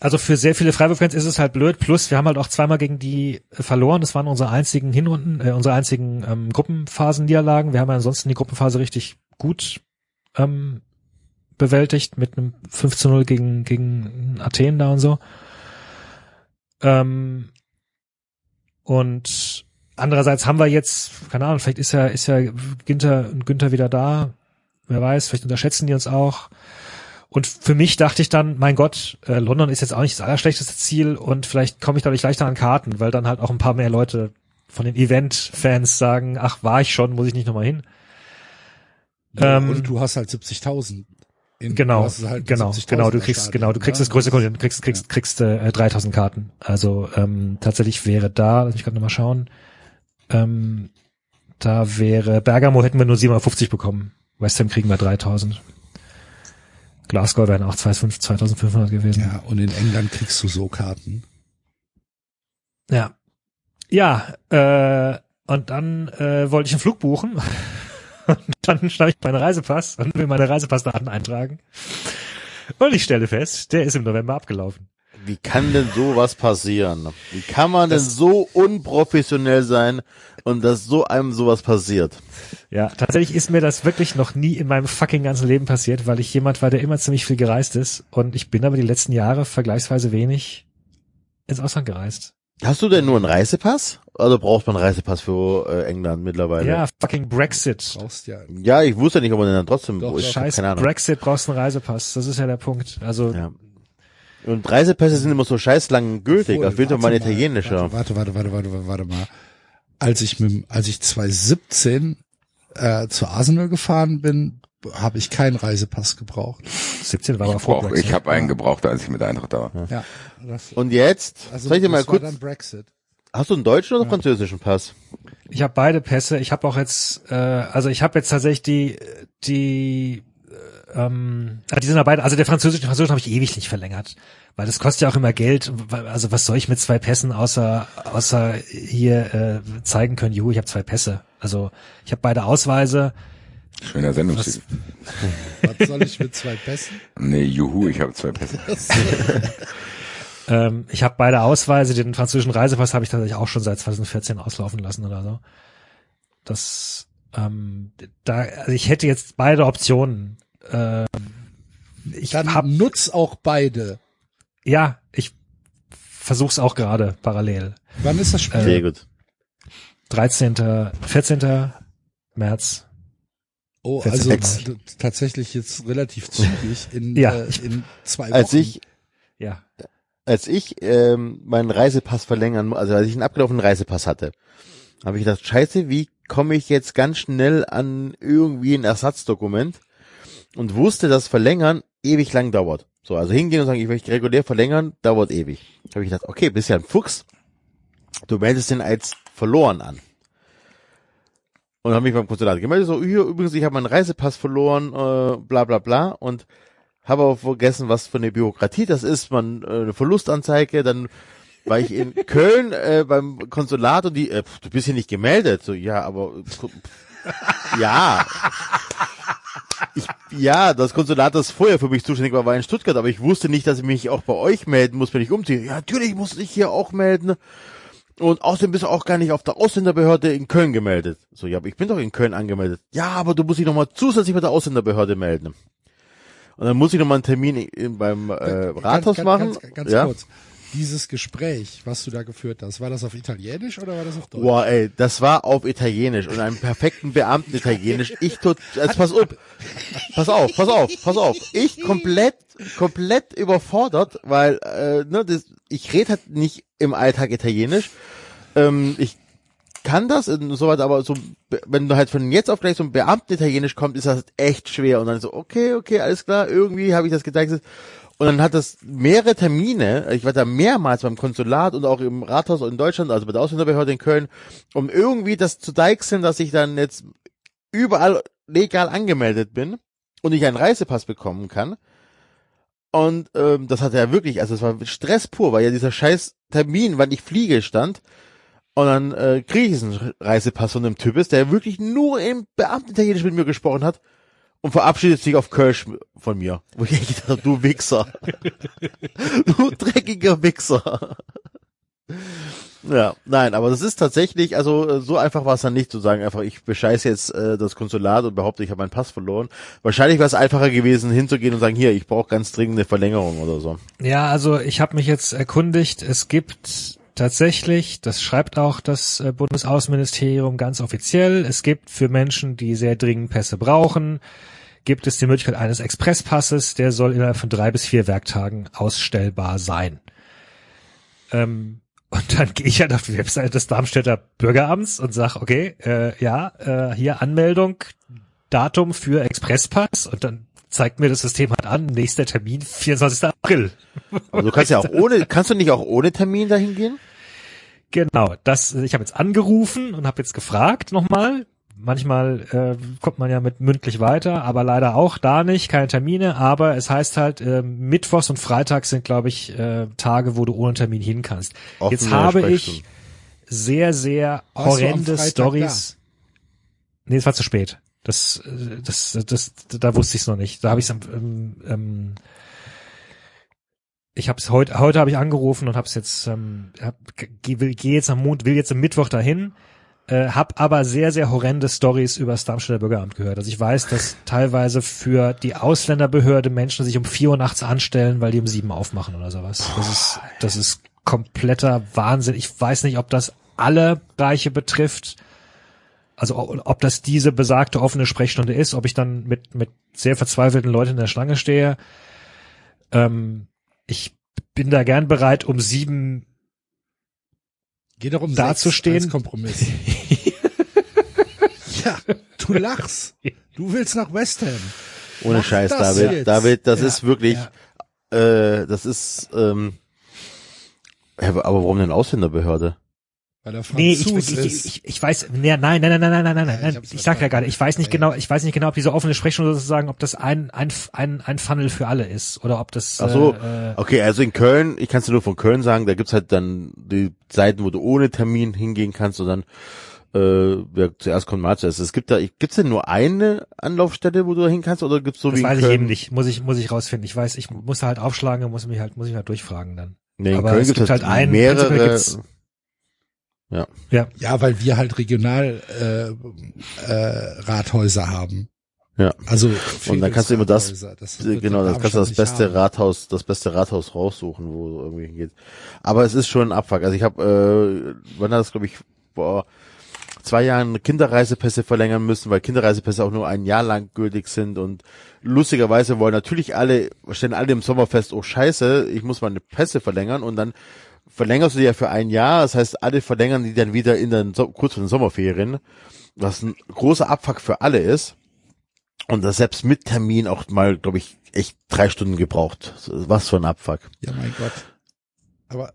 Also für sehr viele Freiburg-Fans ist es halt blöd. Plus, wir haben halt auch zweimal gegen die äh, verloren. Das waren unsere einzigen Hinrunden, äh, unsere einzigen ähm, Gruppenphasen-Niederlagen. Wir haben ja ansonsten die Gruppenphase richtig gut ähm, bewältigt mit einem 5 zu 0 gegen, gegen Athen da und so. Ähm, und andererseits haben wir jetzt, keine Ahnung, vielleicht ist ja, ist ja Günther, Günther wieder da. Wer weiß, vielleicht unterschätzen die uns auch. Und für mich dachte ich dann, mein Gott, äh, London ist jetzt auch nicht das allerschlechteste Ziel und vielleicht komme ich dadurch leichter an Karten, weil dann halt auch ein paar mehr Leute von den Event-Fans sagen, ach, war ich schon, muss ich nicht nochmal hin. Ja, Ähm, und du hast halt 70.000. In- Genau, halt genau, 70.000er genau, du kriegst, Stadion, genau, du kriegst ne? das größte Kontingent, kriegst, kriegst, kriegst äh, 3000 Karten. Also ähm, tatsächlich wäre da, lass mich gerade nochmal schauen, ähm, da wäre Bergamo hätten wir nur 750 bekommen. West Ham kriegen wir 3000. Glasgow wären auch 2500 2500 gewesen. Ja, und in England kriegst du so Karten. Ja. Ja, äh, und dann äh, wollte ich einen Flug buchen. Und dann schnappe ich meinen Reisepass und will meine Reisepassdaten eintragen. Und ich stelle fest, der ist im November abgelaufen. Wie kann denn sowas passieren? Wie kann man denn so unprofessionell sein und dass so einem sowas passiert? Ja, tatsächlich ist mir das wirklich noch nie in meinem fucking ganzen Leben passiert, weil ich jemand war, der immer ziemlich viel gereist ist. Und ich bin aber die letzten Jahre vergleichsweise wenig ins Ausland gereist. Hast du denn nur einen Reisepass? Oder braucht man einen Reisepass für äh, England mittlerweile? Ja, fucking Brexit. Brauchst ja. Ja, ich wusste nicht, ob man den dann trotzdem, Doch, hab Scheiß keine Ahnung. Brexit brauchst du einen Reisepass. Das ist ja der Punkt. Also Ja. Und Reisepässe sind immer so scheiß lang gültig. Obwohl, Auf jeden Fall mal, italienischer. Warte, warte, warte, warte, warte, warte mal. Als ich mit, dem- als ich 2017 äh, zu Arsenal gefahren bin, habe ich keinen Reisepass gebraucht. 17 war aber Ich, vor brauch, Brexit. ich habe einen gebraucht, als ich mit Eintracht da war. Ja. Das, Und jetzt, also soll ich dir mal kurz, hast du einen deutschen oder französischen Pass? Ich habe beide Pässe. Ich habe auch jetzt, äh, also ich habe jetzt tatsächlich die die ähm, ah, die sind ja beide, also der französische, den französischen habe ich ewig nicht verlängert, weil das kostet ja auch immer Geld. Also was soll ich mit zwei Pässen außer außer hier äh, zeigen können? Juhu, ich habe zwei Pässe. Also ich habe beide Ausweise. Schöner Sendungstitel. Was soll ich mit zwei Pässen? Nee, juhu, ich habe zwei Pässe. Ähm, ich habe beide Ausweise. Den französischen Reisepass habe ich tatsächlich auch schon seit 2014 auslaufen lassen oder so. Das ähm, da, also ich hätte jetzt beide Optionen. Ähm, ich Dann hab, nutz auch beide. ja, ich versuch's auch gerade parallel. Wann ist das Spiel? Äh, Sehr gut. 13., 14. März. oh, vierzehn also März. tatsächlich jetzt relativ zügig in, Ja. äh, in zwei Wochen. Als ich, Ja. als ich ähm, meinen Reisepass verlängern, also als ich einen abgelaufenen Reisepass hatte, habe ich gedacht, scheiße, wie komme ich jetzt ganz schnell an irgendwie ein Ersatzdokument und wusste, dass Verlängern ewig lang dauert. So, also hingehen und sagen, ich möchte regulär verlängern, dauert ewig. Habe ich gedacht, okay, bist ja ein Fuchs, du meldest den als verloren an. Und habe mich beim Konsulat gemeldet, so, hier, übrigens, ich habe meinen Reisepass verloren, äh, bla bla bla und habe aber vergessen, was für eine Bürokratie das ist. Man äh, eine Verlustanzeige, dann war ich in Köln äh, beim Konsulat und die, äh, pf, du bist hier nicht gemeldet. So, ja, aber pf, ja. Ich, ja, das Konsulat, das vorher für mich zuständig war, war in Stuttgart, aber ich wusste nicht, dass ich mich auch bei euch melden muss, wenn ich umziehe. Ja, natürlich muss ich hier auch melden. Und außerdem bist du auch gar nicht auf der Ausländerbehörde in Köln gemeldet. So, ja, aber ich bin doch in Köln angemeldet. Ja, aber du musst dich nochmal zusätzlich bei der Ausländerbehörde melden. Und dann muss ich nochmal einen Termin in, beim äh, Rathaus ganz, machen. Ganz, ganz ja. kurz. Dieses Gespräch, was du da geführt hast, war das auf Italienisch oder war das auf Deutsch? Boah, ey, das war auf Italienisch und einem perfekten Beamten Italienisch. Ich tot, also pass auf, pass auf, pass auf, pass auf. Ich komplett, komplett überfordert, weil, äh, ne, das, ich rede halt nicht im Alltag Italienisch. Ähm, ich kann das und so weiter, aber so, wenn du halt von jetzt auf gleich so ein Beamten Italienisch kommt, ist das echt schwer und dann so, okay, okay, alles klar, irgendwie habe ich das gedacht. Und dann hat das mehrere Termine, ich war da mehrmals beim Konsulat und auch im Rathaus in Deutschland, also bei der Ausländerbehörde in Köln, um irgendwie das zu deichseln, dass ich dann jetzt überall legal angemeldet bin und ich einen Reisepass bekommen kann. Und ähm, das hatte ja wirklich, also es war Stress pur, weil ja dieser scheiß Termin, wann ich fliege, stand. Und dann äh, kriege ich diesen Reisepass von einem Typ, der wirklich nur im Beamten-Italienisch mit mir gesprochen hat und verabschiedet sich auf Kölsch von mir. Wo ich gedacht habe, du Wichser. du dreckiger Wichser. Ja, nein, aber das ist tatsächlich, also äh, so einfach war es dann nicht zu sagen, einfach ich bescheiße jetzt äh, das Konsulat und behaupte, ich habe meinen Pass verloren. Wahrscheinlich wäre es einfacher gewesen, hinzugehen und sagen, hier, ich brauche ganz dringend eine Verlängerung oder so. Ja, also ich habe mich jetzt erkundigt, es gibt tatsächlich, das schreibt auch das äh, Bundesaußenministerium ganz offiziell, es gibt für Menschen, die sehr dringend Pässe brauchen, gibt es die Möglichkeit eines Expresspasses, der soll innerhalb von drei bis vier Werktagen ausstellbar sein. Ähm, und dann gehe ich halt auf die Webseite des Darmstädter Bürgeramts und sag, okay, äh, ja, äh, hier Anmeldung, Datum für Expresspass und dann zeigt mir das System halt an, nächster Termin, 24. April. Aber du kannst ja auch ohne, kannst du nicht auch ohne Termin dahin gehen? Genau, das, ich habe jetzt angerufen und habe jetzt gefragt nochmal. Manchmal äh, kommt man ja mit mündlich weiter, aber leider auch da nicht, keine Termine. Aber es heißt halt, äh, Mittwochs und Freitags sind, glaube ich, äh, Tage, wo du ohne Termin hin kannst. Offene jetzt habe ich sehr, sehr am horrende Freitag Stories. Nee, es war zu spät. Das, äh, das, das, da wusste ich es noch nicht. Da habe ich es ähm, ähm, ich habe es heute heute habe ich angerufen und habe es jetzt ähm, hab, geh, will, geh jetzt am Mond will jetzt am Mittwoch dahin äh, hab aber sehr sehr horrende Stories über das Darmstädter Bürgeramt gehört. Also ich weiß dass teilweise für die Ausländerbehörde Menschen sich um vier Uhr nachts anstellen weil die um sieben aufmachen oder sowas. Das ist das ist kompletter Wahnsinn. Ich weiß nicht ob das alle Bereiche betrifft. Also ob das diese besagte offene Sprechstunde ist, ob ich dann mit, mit sehr verzweifelten Leuten in der Schlange stehe. Ähm, ich bin da gern bereit, um sieben Geh doch um dazustehen. Kompromiss. ja, du lachst. Du willst nach West Ham. Ohne Mach Scheiß, David. jetzt. David, das Ja, ist wirklich, äh, das ist, ähm, ja, aber warum denn Ausländerbehörde? Weil er Nee, ich, Franzos ich, ist. ich, ich weiß, nee, nein, nein, nein, nein, nein, nein, nein, Ja, ich nein. hab's Ich sag ja gerade, ich weiß nicht genau, ich weiß nicht genau, ob diese offene Sprechstunde sozusagen, ob das ein, ein, ein, ein Funnel für alle ist oder ob das, Ach so, äh, okay, also in Köln, ich kann es dir nur von Köln sagen, da gibt's halt dann die Seiten, wo du ohne Termin hingehen kannst und dann äh, wer zuerst kommt, mal zuerst. Es gibt da, gibt's denn nur eine Anlaufstelle, wo du da hin kannst, oder gibt's so das wie in weiß ich Köln? eben nicht. Muss ich, muss ich rausfinden. Ich weiß, ich muss halt aufschlagen, muss mich halt, muss ich halt durchfragen dann. Nee, in Aber Köln es gibt's gibt halt, halt einen, mehrere. prinzipiell gibt's- Ja, Ja, weil wir halt regional äh, äh, Rathäuser haben. Ja. Also Und dann kannst du immer das-. Das wird Genau, das kannst du das beste haben. Rathaus, das beste Rathaus raussuchen, wo irgendwie hingeht. Aber es ist schon ein Abfuck. Also ich habe, äh, wann hat das glaube ich vor zwei Jahren Kinderreisepässe verlängern müssen, weil Kinderreisepässe auch nur ein Jahr lang gültig sind und lustigerweise wollen natürlich alle, stellen alle im Sommer fest, oh scheiße, ich muss meine Pässe verlängern und dann verlängerst du die ja für ein Jahr, das heißt, alle verlängern die dann wieder in den, so kurz vor den Sommerferien, was ein großer Abfuck für alle ist. Und das selbst mit Termin auch mal, glaube ich, echt drei Stunden gebraucht. Was für ein Abfuck. Ja, mein Gott. Aber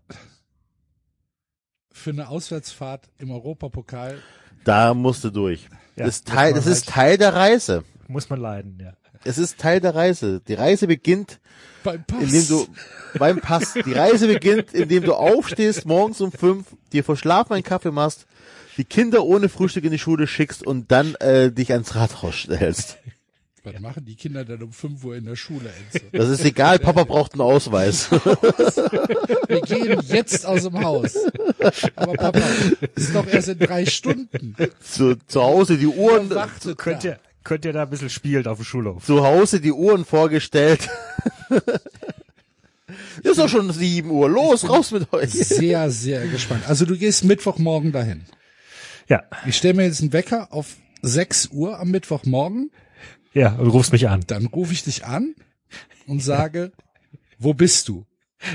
für eine Auswärtsfahrt im Europapokal, Da musste durch. Ja, das, Teil, das ist halt- Teil der Reise. muss man leiden, ja. Es ist Teil der Reise. Die Reise beginnt, beim Pass. indem du beim Pass. Die Reise beginnt, indem du aufstehst morgens um fünf, dir vor Schlafen einen Kaffee machst, die Kinder ohne Frühstück in die Schule schickst und dann äh, dich ans Rathaus stellst. Was machen die Kinder dann um 5 Uhr in der Schule, Enzo? Das ist egal, Papa braucht einen Ausweis. Wir gehen jetzt aus dem Haus. Aber Papa, ist doch erst in drei Stunden. zu, zu Hause die Uhren, Wartet Könnt ihr, könnt ihr da ein bisschen spielen auf dem Schulhof? zu Hause die Uhren vorgestellt. Ist doch schon sieben Uhr. Los, raus mit euch. Sehr, sehr gespannt. Also du gehst Mittwochmorgen dahin. Ja, Ich stelle mir jetzt einen Wecker auf 6 Uhr am Mittwochmorgen. ja, und rufst mich an. Dann rufe ich dich an und sage, wo bist du?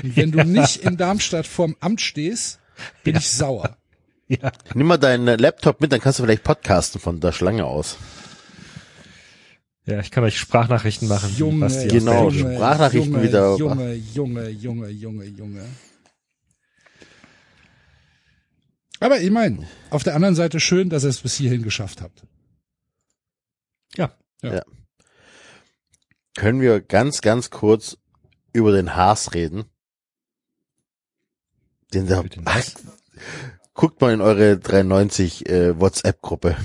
Und wenn du nicht in Darmstadt vorm Amt stehst, bin ich sauer. Ja. Nimm mal deinen Laptop mit, dann kannst du vielleicht podcasten von der Schlange aus. Ja, ich kann euch Sprachnachrichten machen. Junge, Genau, Belgien. Sprachnachrichten Junge, wieder. Junge, Junge, Junge, Junge, Junge. Aber ich meine, auf der anderen Seite schön, dass ihr es bis hierhin geschafft habt. Ja. Können wir ganz, ganz kurz über den Haas reden? Den der, Den was? guckt mal in eure 390 äh, WhatsApp-Gruppe.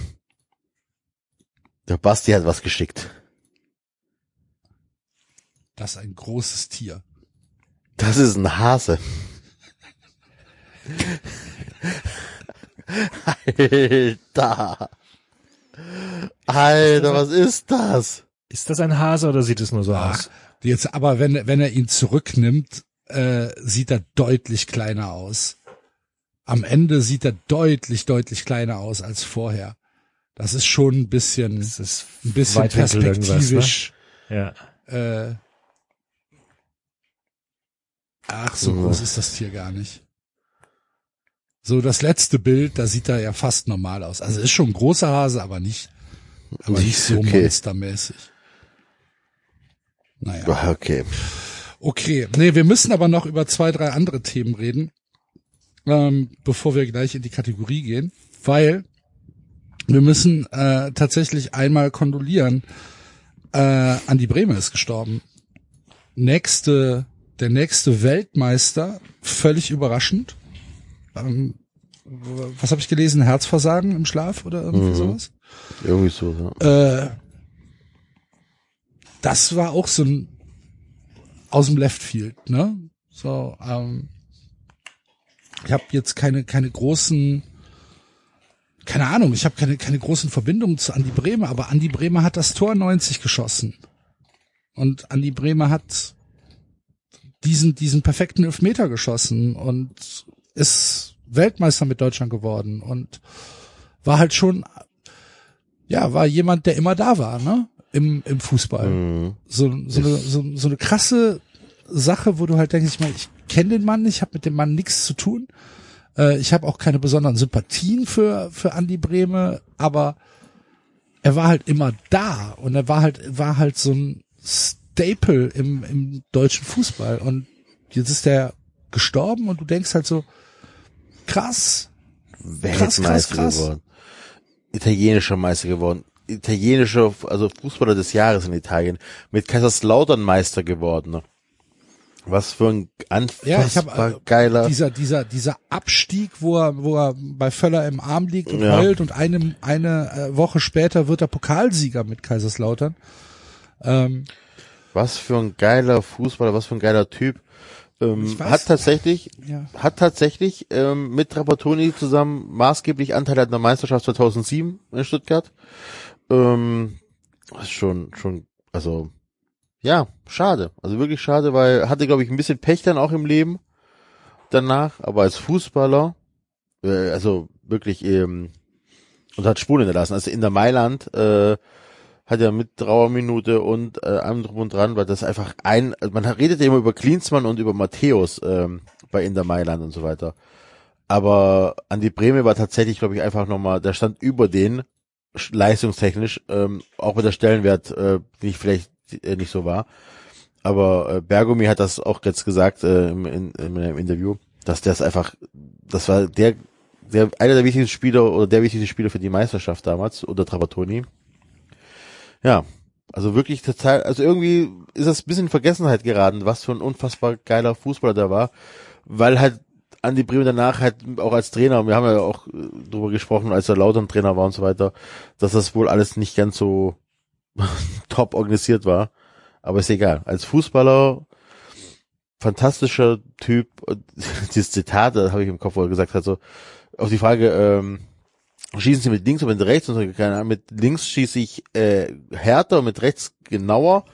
Der Basti hat was geschickt. Das ist ein großes Tier. Das ist ein Hase. Alter. Alter, was ist das? Ist das ein Hase oder sieht es nur so Ach, aus? jetzt, aber wenn, wenn er ihn zurücknimmt, äh, sieht er deutlich kleiner aus. Am Ende sieht er deutlich, deutlich kleiner aus als vorher. Das ist schon ein bisschen, Das ist ein bisschen irgendwas, perspektivisch. Ja. Äh, ach, so Mhm. groß ist das Tier gar nicht. So, das letzte Bild, da sieht er ja fast normal aus. Also ist schon ein großer Hase, aber nicht, aber nicht so Okay. monstermäßig. Naja. Okay. Okay, nee, wir müssen aber noch über zwei, drei andere Themen reden, ähm, bevor wir gleich in die Kategorie gehen, weil wir müssen äh, tatsächlich einmal kondolieren. Äh, Andi Bremer ist gestorben. Nächste, der nächste Weltmeister, völlig überraschend. Ähm, was habe ich gelesen? Herzversagen im Schlaf oder irgendwie Mhm. sowas? Irgendwie so, ja. Äh, das war auch so ein aus dem Left Field, ne? So, ähm, ich habe jetzt keine keine großen keine Ahnung, ich habe keine keine großen Verbindungen zu Andi Bremer, aber Andi Bremer hat das Tor 90 geschossen. Und Andi Bremer hat diesen diesen perfekten Elfmeter geschossen und ist Weltmeister mit Deutschland geworden und war halt schon ja, war jemand, der immer da war, ne? Im, im Fußball. Mhm. So, so, eine, so, so eine krasse Sache, wo du halt denkst, ich, meine, ich kenne den Mann, ich habe mit dem Mann nichts zu tun. Äh, ich habe auch keine besonderen Sympathien für, für Andy Brehme, aber er war halt immer da und er war halt, war halt so ein Staple im, im deutschen Fußball. Und jetzt ist er gestorben und du denkst halt so, krass, Weltmeister krass. geworden. Italienischer Meister geworden. Italienischer, also Fußballer des Jahres in Italien. Mit Kaiserslautern Meister geworden. Was für ein Ja, ich unfassbar habe geiler. dieser dieser dieser Abstieg, wo er wo er bei Völler im Arm liegt und Ja. heult und eine eine äh, Woche später wird er Pokalsieger mit Kaiserslautern. Ähm, Was für ein geiler Fußballer, was für ein geiler Typ. Ähm, hat tatsächlich, ja. hat tatsächlich ähm, mit Trapattoni zusammen maßgeblich Anteil an der Meisterschaft 2007 in Stuttgart. Ähm, schon, schon, also ja, schade. Also wirklich schade, weil hatte, glaube ich, ein bisschen Pech dann auch im Leben danach, aber als Fußballer, äh, also wirklich ähm, und hat Spuren hinterlassen. Also in der Mailand äh, hat er mit Trauerminute und äh, allem drum und dran, weil das einfach ein, also man redet ja immer über Klinsmann und über Matthäus ähm, bei Inter Mailand und so weiter. Aber Andi Breme war tatsächlich, glaube ich, einfach nochmal, der stand über den sch- leistungstechnisch, ähm, auch wenn der Stellenwert äh, nicht vielleicht äh, nicht so war. Aber äh, Bergomi hat das auch jetzt gesagt äh, im, in, in einem Interview, dass das einfach, das war der, der einer der wichtigsten Spieler oder der wichtigste Spieler für die Meisterschaft damals unter Trapattoni. Ja, also wirklich total, also irgendwie ist das ein bisschen in Vergessenheit geraten, was für ein unfassbar geiler Fußballer der war, weil halt Andi Breme danach halt auch als Trainer, wir haben ja auch äh, drüber gesprochen, als er Lautern Trainer war und so weiter, dass das wohl alles nicht ganz so top organisiert war. Aber ist egal. Als Fußballer, fantastischer Typ, dieses Zitat, das habe ich im Kopf, wo er gesagt hat, so, auf die Frage, ähm, schießen Sie mit links oder mit rechts? Und so, keine Ahnung, mit links schieße ich äh, härter, mit rechts genauer.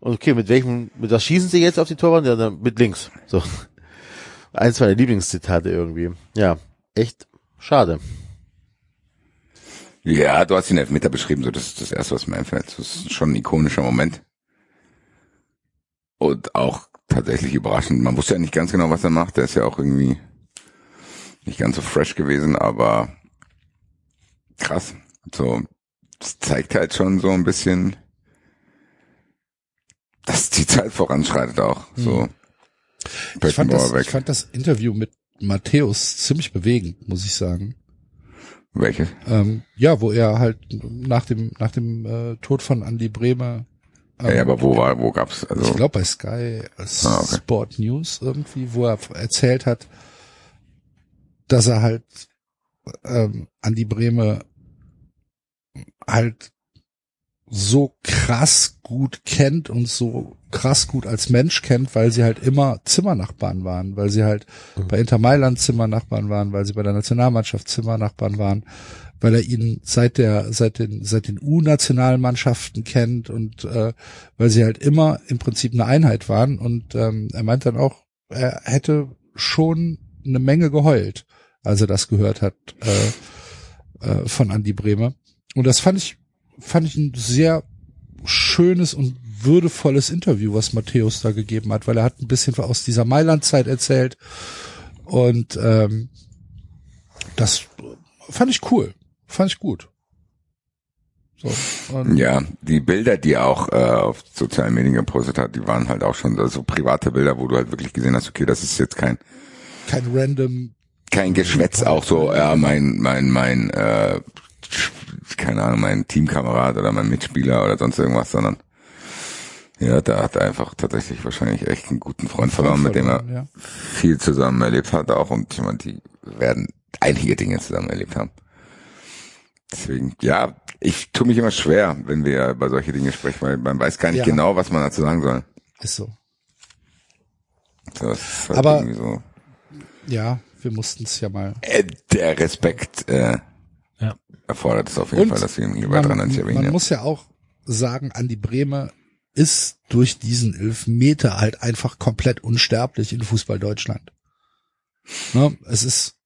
Und okay, mit welchem, mit was schießen Sie jetzt auf die Torwand? Ja, dann mit links. So. Eins meiner Lieblingszitate irgendwie. Ja, echt schade. Ja, du hast den Elfmeter beschrieben, so das ist das erste, was mir einfällt. Das ist schon ein ikonischer Moment. Und auch tatsächlich überraschend. Man wusste ja nicht ganz genau, was er macht. Der ist ja auch irgendwie nicht ganz so fresh gewesen, aber krass. So, das zeigt halt schon so ein bisschen, dass die Zeit voranschreitet auch. So. Ich fand, das, ich fand das Interview mit Matthäus ziemlich bewegend, muss ich sagen. Welche? Ähm, ja, wo er halt nach dem nach dem äh, Tod von Andy Bremer, ähm, Ja, aber wo war, wo gab's, also. ich glaube bei Sky äh, Ah, okay. Sport News irgendwie, wo er erzählt hat, dass er halt ähm, Andy Breme halt so krass gut kennt und so krass gut als Mensch kennt, weil sie halt immer Zimmernachbarn waren, weil sie halt bei Inter Mailand Zimmernachbarn waren, weil sie bei der Nationalmannschaft Zimmernachbarn waren, weil er ihn seit der seit den seit den U-Nationalmannschaften kennt und äh, weil sie halt immer im Prinzip eine Einheit waren. Und ähm, er meint dann auch, er hätte schon eine Menge geheult, als er das gehört hat äh, äh, von Andy Bremer und das fand ich fand ich ein sehr schönes und würdevolles Interview, was Matthäus da gegeben hat, weil er hat ein bisschen aus dieser Mailand-Zeit erzählt und ähm, das fand ich cool, fand ich gut. So, Ja, die Bilder, die er auch äh, auf sozialen Medien gepostet hat, die waren halt auch schon so private Bilder, wo du halt wirklich gesehen hast, okay, das ist jetzt kein kein random, kein Geschwätz, auch so, ja, mein, mein, mein, äh, keine Ahnung, mein Teamkamerad oder mein Mitspieler oder sonst irgendwas, sondern ja, da hat er einfach tatsächlich wahrscheinlich echt einen guten Freund verloren, mit dem er ja. viel zusammen erlebt hat auch und ich meine, die werden einige Dinge zusammen erlebt haben. Deswegen, ja, ich tue mich immer schwer, wenn wir über solche Dinge sprechen, weil man weiß gar nicht Ja. genau, was man dazu sagen soll. ist so. Das ist halt Aber- so. Ja, wir mussten es ja mal. Äh, der Respekt äh. Erfordert es auf jeden Und Fall, dass wir ihn dran man, erwähnen. man ja. muss ja auch sagen, Andi Brehme ist durch diesen Elfmeter halt einfach komplett unsterblich in Fußball Deutschland. Ne? Es ist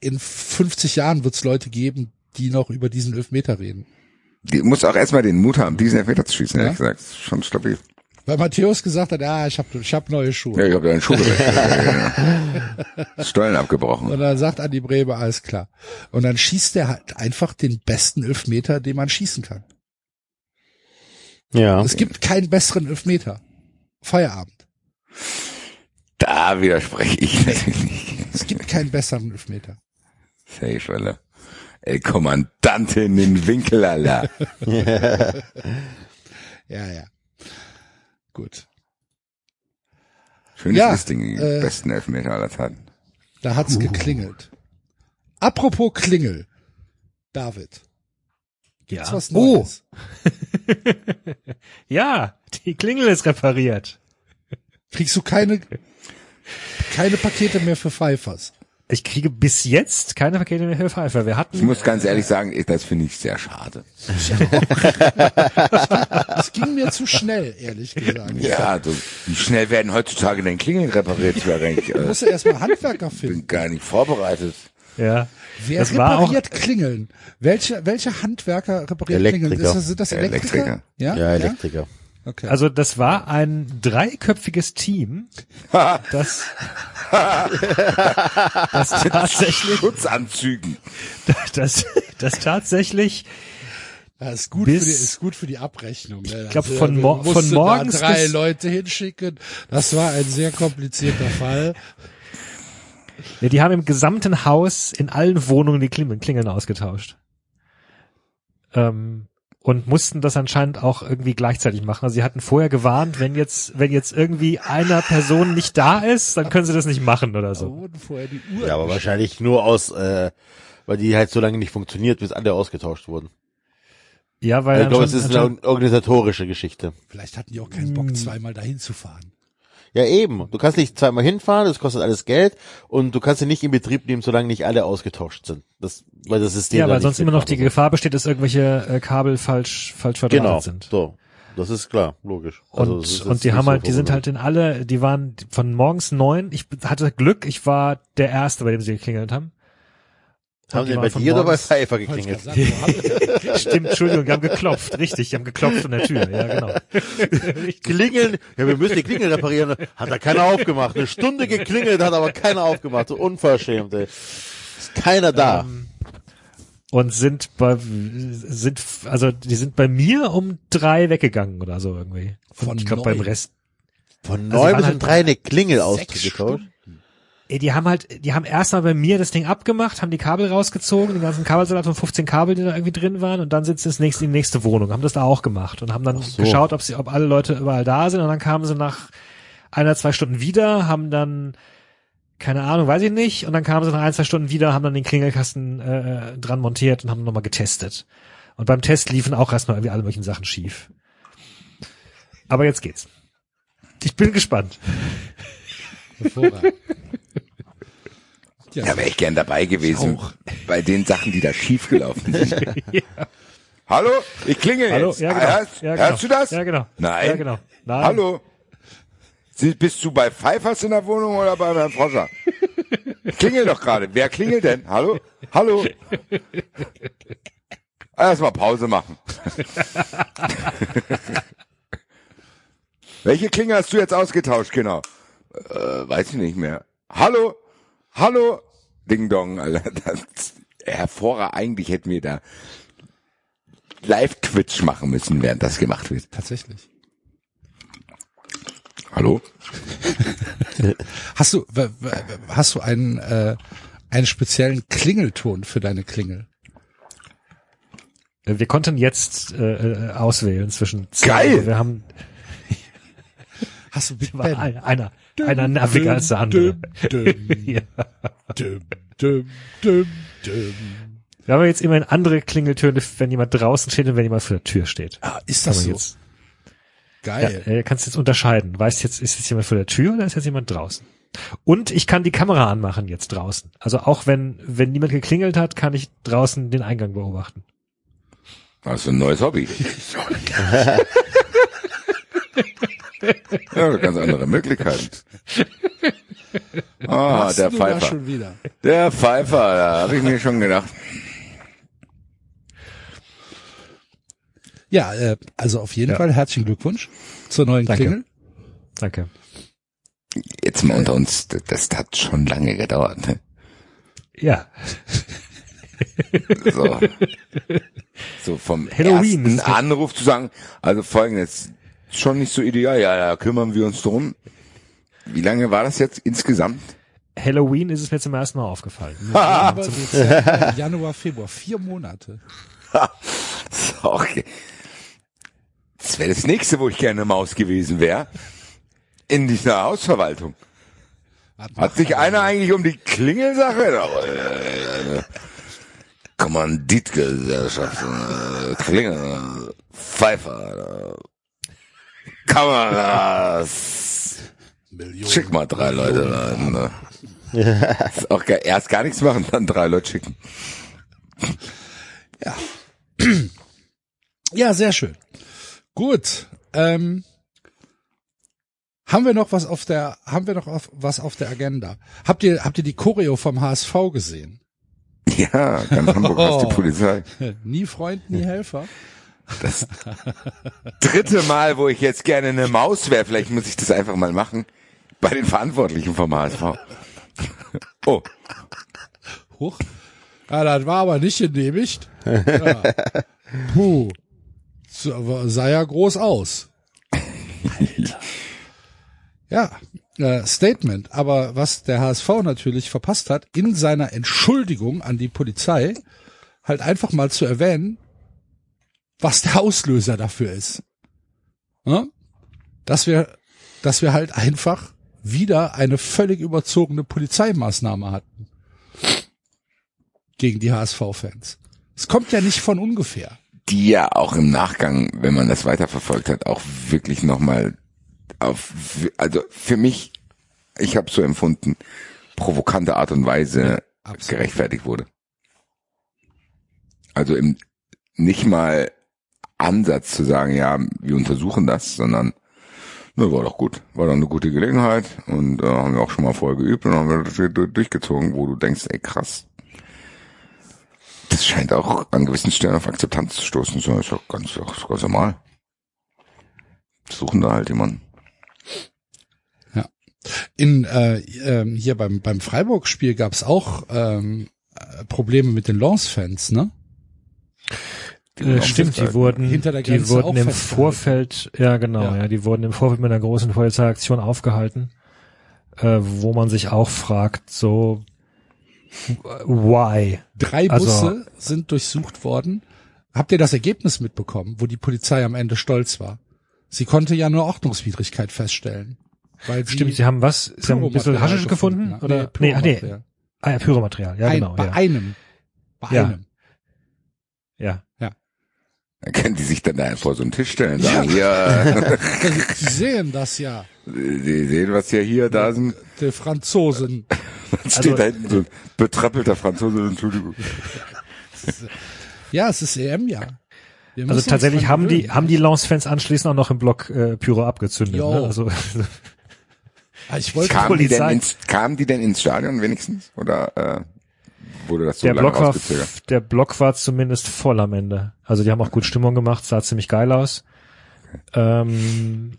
in 50 Jahren wird es Leute geben, die noch über diesen Elfmeter reden. Die muss auch erstmal den Mut haben, diesen Elfmeter zu schießen, Ja. ehrlich gesagt. Schon stabil. Weil Matthäus gesagt hat, ja, ich habe ich hab neue Schuhe. Ja, ich habe deinen Schuh gewechselt. Ja, genau. Stollen abgebrochen. Und dann sagt Andi Brehme, alles klar. Und dann schießt er halt einfach den besten Elfmeter, den man schießen kann. Ja. Es gibt keinen besseren Elfmeter. Feierabend. Da widerspreche ich natürlich. Es gibt keinen besseren Elfmeter. Safe, Alter. El Kommandante in den Winkel, Alter. Ja, ja. Gut. Schönes Ja, Listing, die äh, besten Elfmeter aller Zeiten. Da hat's geklingelt. Apropos Klingel. David. Ja. Ist was oh, Neues. ja, die Klingel ist repariert. Kriegst du keine, keine Pakete mehr für Pfeifers? Ich kriege bis jetzt keine Pakete mehr für Pfeiffer. Wir Ich hatten, muss ganz ehrlich sagen, ich- das finde ich sehr schade. Das ging mir zu schnell, ehrlich gesagt. Ja, du, wie schnell werden heutzutage denn Klingeln repariert? Ich war gar nicht, äh, musst erstmal Handwerker finden. bin gar nicht vorbereitet. ja, Wer das war auch, repariert Klingeln? Welche, welche Handwerker reparieren Elektriker. Klingeln? Ist das, sind das Elektriker? Elektriker. Ja, Ja, Elektriker. Okay. also das war ein dreiköpfiges Team, das, das tatsächlich, Schutzanzügen. das, das tatsächlich das ist gut, für die, bis- ist gut für die Abrechnung. ne? Ich glaub, Also, von musst von da morgens drei bis- Leute hinschicken. Das war ein sehr komplizierter Fall. Ja, die haben im gesamten Haus in allen Wohnungen die Klingeln, Klingeln ausgetauscht. Ähm, und mussten das anscheinend auch irgendwie gleichzeitig machen. Also sie hatten vorher gewarnt, wenn jetzt, wenn jetzt irgendwie einer Person nicht da ist, dann können sie das nicht machen oder so. wurden vorher die Uhr. Ja, aber wahrscheinlich nur aus, äh, weil die halt so lange nicht funktioniert, bis alle ausgetauscht wurden. Ja, weil Also ich glaube, es ist eine organisatorische Geschichte. Vielleicht hatten die auch keinen Bock, zweimal dahin zu fahren. Ja, eben. Du kannst nicht zweimal hinfahren, das kostet alles Geld und du kannst sie nicht in Betrieb nehmen, solange nicht alle ausgetauscht sind. Das, weil das System ja, weil sonst immer noch die. Gefahr besteht, dass irgendwelche äh, Kabel falsch, falsch verdrahtet Genau, sind. so. Das ist klar, logisch. Also, Und, und die haben so halt, die sind halt in alle, die waren von morgens neun. Ich hatte Glück, ich war der Erste, bei dem sie geklingelt haben. Haben die die bei von dir oder bei Pfeiffer geklingelt? Stimmt, Entschuldigung, die haben geklopft, richtig, die haben geklopft an der Tür, ja genau. Klingeln, ja, wir müssen die Klingel reparieren. Hat da keiner aufgemacht. Eine Stunde geklingelt, hat aber keiner aufgemacht. So unverschämt, ey. Ist keiner da. Und sind bei, sind, also die sind bei mir um drei weggegangen oder so irgendwie. Und Von ich glaube beim? Rest, Von also neun waren bis um halt drei eine Klingel ausgetauscht. Die haben halt, die haben erstmal bei mir das Ding abgemacht, haben die Kabel rausgezogen, den ganzen Kabelsalat von 15 Kabel, die da irgendwie drin waren, und dann sind sie ins nächste, in die nächste Wohnung, haben das da auch gemacht und haben dann so. geschaut, ob sie, ob alle Leute überall da sind, und dann kamen sie nach einer, zwei Stunden wieder, haben dann, keine Ahnung, weiß ich nicht, und dann kamen sie nach ein, zwei Stunden wieder, haben dann den Klingelkasten äh, dran montiert und haben nochmal getestet. Und beim Test liefen auch erstmal irgendwie alle möglichen Sachen schief. Aber jetzt geht's. Ich bin gespannt. Hervorragend. Ja, wäre ich gern dabei gewesen bei den Sachen, die da schiefgelaufen sind. Hallo, ich klingel Hallo, jetzt. ja, genau. Hörst, Ja, genau. hörst du das? Ja, genau. Nein. Ja, genau. Nein. Hallo. Bist du bei Pfeifers in der Wohnung oder bei Herrn Froscher? Klingel doch gerade. Wer klingelt denn? Hallo? Hallo? Erstmal Pause machen. Welche Klingel hast du jetzt ausgetauscht, genau? Äh, weiß ich nicht mehr. Hallo? Hallo? Ding Dong, Alter. Das, hervorragend. Eigentlich hätten wir da Live-Twitch machen müssen, während das gemacht wird. Tatsächlich. Hallo? Hast du, hast du einen, äh, einen speziellen Klingelton für deine Klingel? Wir konnten jetzt äh, äh, auswählen zwischen zwei. Geil! Wir haben Hast du Big Ben? ein, einer einer nerviger als der andere. Ja. Wir haben jetzt immerhin andere Klingeltöne, wenn jemand draußen steht und wenn jemand vor der Tür steht. Ah, ist das so? jetzt, ja, Geil. äh, kannst jetzt unterscheiden. Weißt jetzt, ist jetzt jemand vor der Tür oder ist jetzt jemand draußen? Und ich kann die Kamera anmachen jetzt draußen. Also auch wenn, wenn niemand geklingelt hat, kann ich draußen den Eingang beobachten. Das ist ein neues Hobby. ja, ganz andere Möglichkeiten. Ah, der du da Pfeifer. schon wieder. Der Pfeifer, da habe ich mir schon gedacht. Ja, äh, also auf jeden Ja. Fall herzlichen Glückwunsch zur neuen Danke. Klingel. Danke. Jetzt mal unter uns, das, hat schon lange gedauert. Ne? Ja. So. so vom Halloween ersten Anruf zu sagen, also folgendes, schon nicht so ideal, ja, da kümmern wir uns drum. Wie lange war das jetzt insgesamt? Halloween ist es mir zum ersten Mal aufgefallen. Dezember, Januar, Februar, vier Monate. Okay. Das wäre das nächste, wo ich gerne Maus gewesen wäre. In dieser Hausverwaltung. Hat sich einer eigentlich um die Klingelsache? Äh, Kommanditgesellschaft, äh, Klingel, Pfeifer, Kameras. Schick mal drei Leute rein. Ne? Ist auch geil. Erst gar nichts machen, dann drei Leute schicken. Ja. Ja, sehr schön. Gut. Ähm, haben wir noch was auf der, haben wir noch auf, was auf der Agenda? Habt ihr, habt ihr die Choreo vom HSV gesehen? Ja, ganz Hamburg hast die Polizei. nie Freund, nie Helfer. Das dritte Mal, wo ich jetzt gerne eine Maus wäre, vielleicht muss ich das einfach mal machen. Bei den Verantwortlichen vom HSV. Oh, Huch. Ja, das war aber nicht genehmigt. Ja. Puh. Sah ja groß aus. Ja, äh, Statement. Aber was der HSV natürlich verpasst hat, in seiner Entschuldigung an die Polizei, halt einfach mal zu erwähnen, was der Auslöser dafür ist. Ja? Dass wir, dass wir halt einfach wieder eine völlig überzogene Polizeimaßnahme hatten. Gegen die HSV-Fans. Es kommt ja nicht von ungefähr. die ja auch im Nachgang, wenn man das weiterverfolgt hat, auch wirklich nochmal auf, also für mich, ich habe so empfunden, provokante Art und Weise absolut. gerechtfertigt wurde. Also im nicht mal Ansatz zu sagen, ja, wir untersuchen das, sondern na, war doch gut, war doch eine gute Gelegenheit und äh, haben wir auch schon mal vorher geübt und haben wir das durchgezogen, wo du denkst, ey krass. Das scheint auch an gewissen Stellen auf Akzeptanz zu stoßen. So ist doch ganz, ganz normal. Suchen da halt jemanden. In äh, ähm, hier beim beim Freiburg-Spiel gab's auch ähm, äh, Probleme mit den Lens-Fans, ne? Äh, stimmt, die wurden, Hinter der die wurden im. Vorfeld, ja genau, Ja. ja. die wurden im Vorfeld mit einer großen Polizeiaktion aufgehalten, äh, wo man sich auch fragt, so, why? Drei Also- Busse sind durchsucht worden. Habt ihr das Ergebnis mitbekommen, wo die Polizei am Ende stolz war? Sie konnte ja nur Ordnungswidrigkeit feststellen. Weil Stimmt, sie haben was? Sie haben ein bisschen Haschisch gefunden? hat. Oder? Nee, ach nee. Ah, ja, Pyromaterial, ja Ein, genau. bei Ja. einem. Bei Ja. einem. ja. Dann können die sich dann da vor so einen Tisch stellen und sagen, ja, Sie sehen das ja. Sie sehen, was ja hier da sind. Die Franzosen. Dann steht da hinten so ein betrappelter Franzose, Entschuldigung. Ja, es ist. Wir müssen Also tatsächlich haben die, haben die Lance-Fans anschließend auch noch im Block äh, Pyro abgezündet. Jo. Ne? Also, Ah, Ich wollte, Kamen die, denn ins, kamen die denn ins Stadion wenigstens? Oder äh, wurde das so der lange Block war, der Block war zumindest voll am Ende. Also die haben auch gut Stimmung gemacht, sah ziemlich geil aus. Ähm,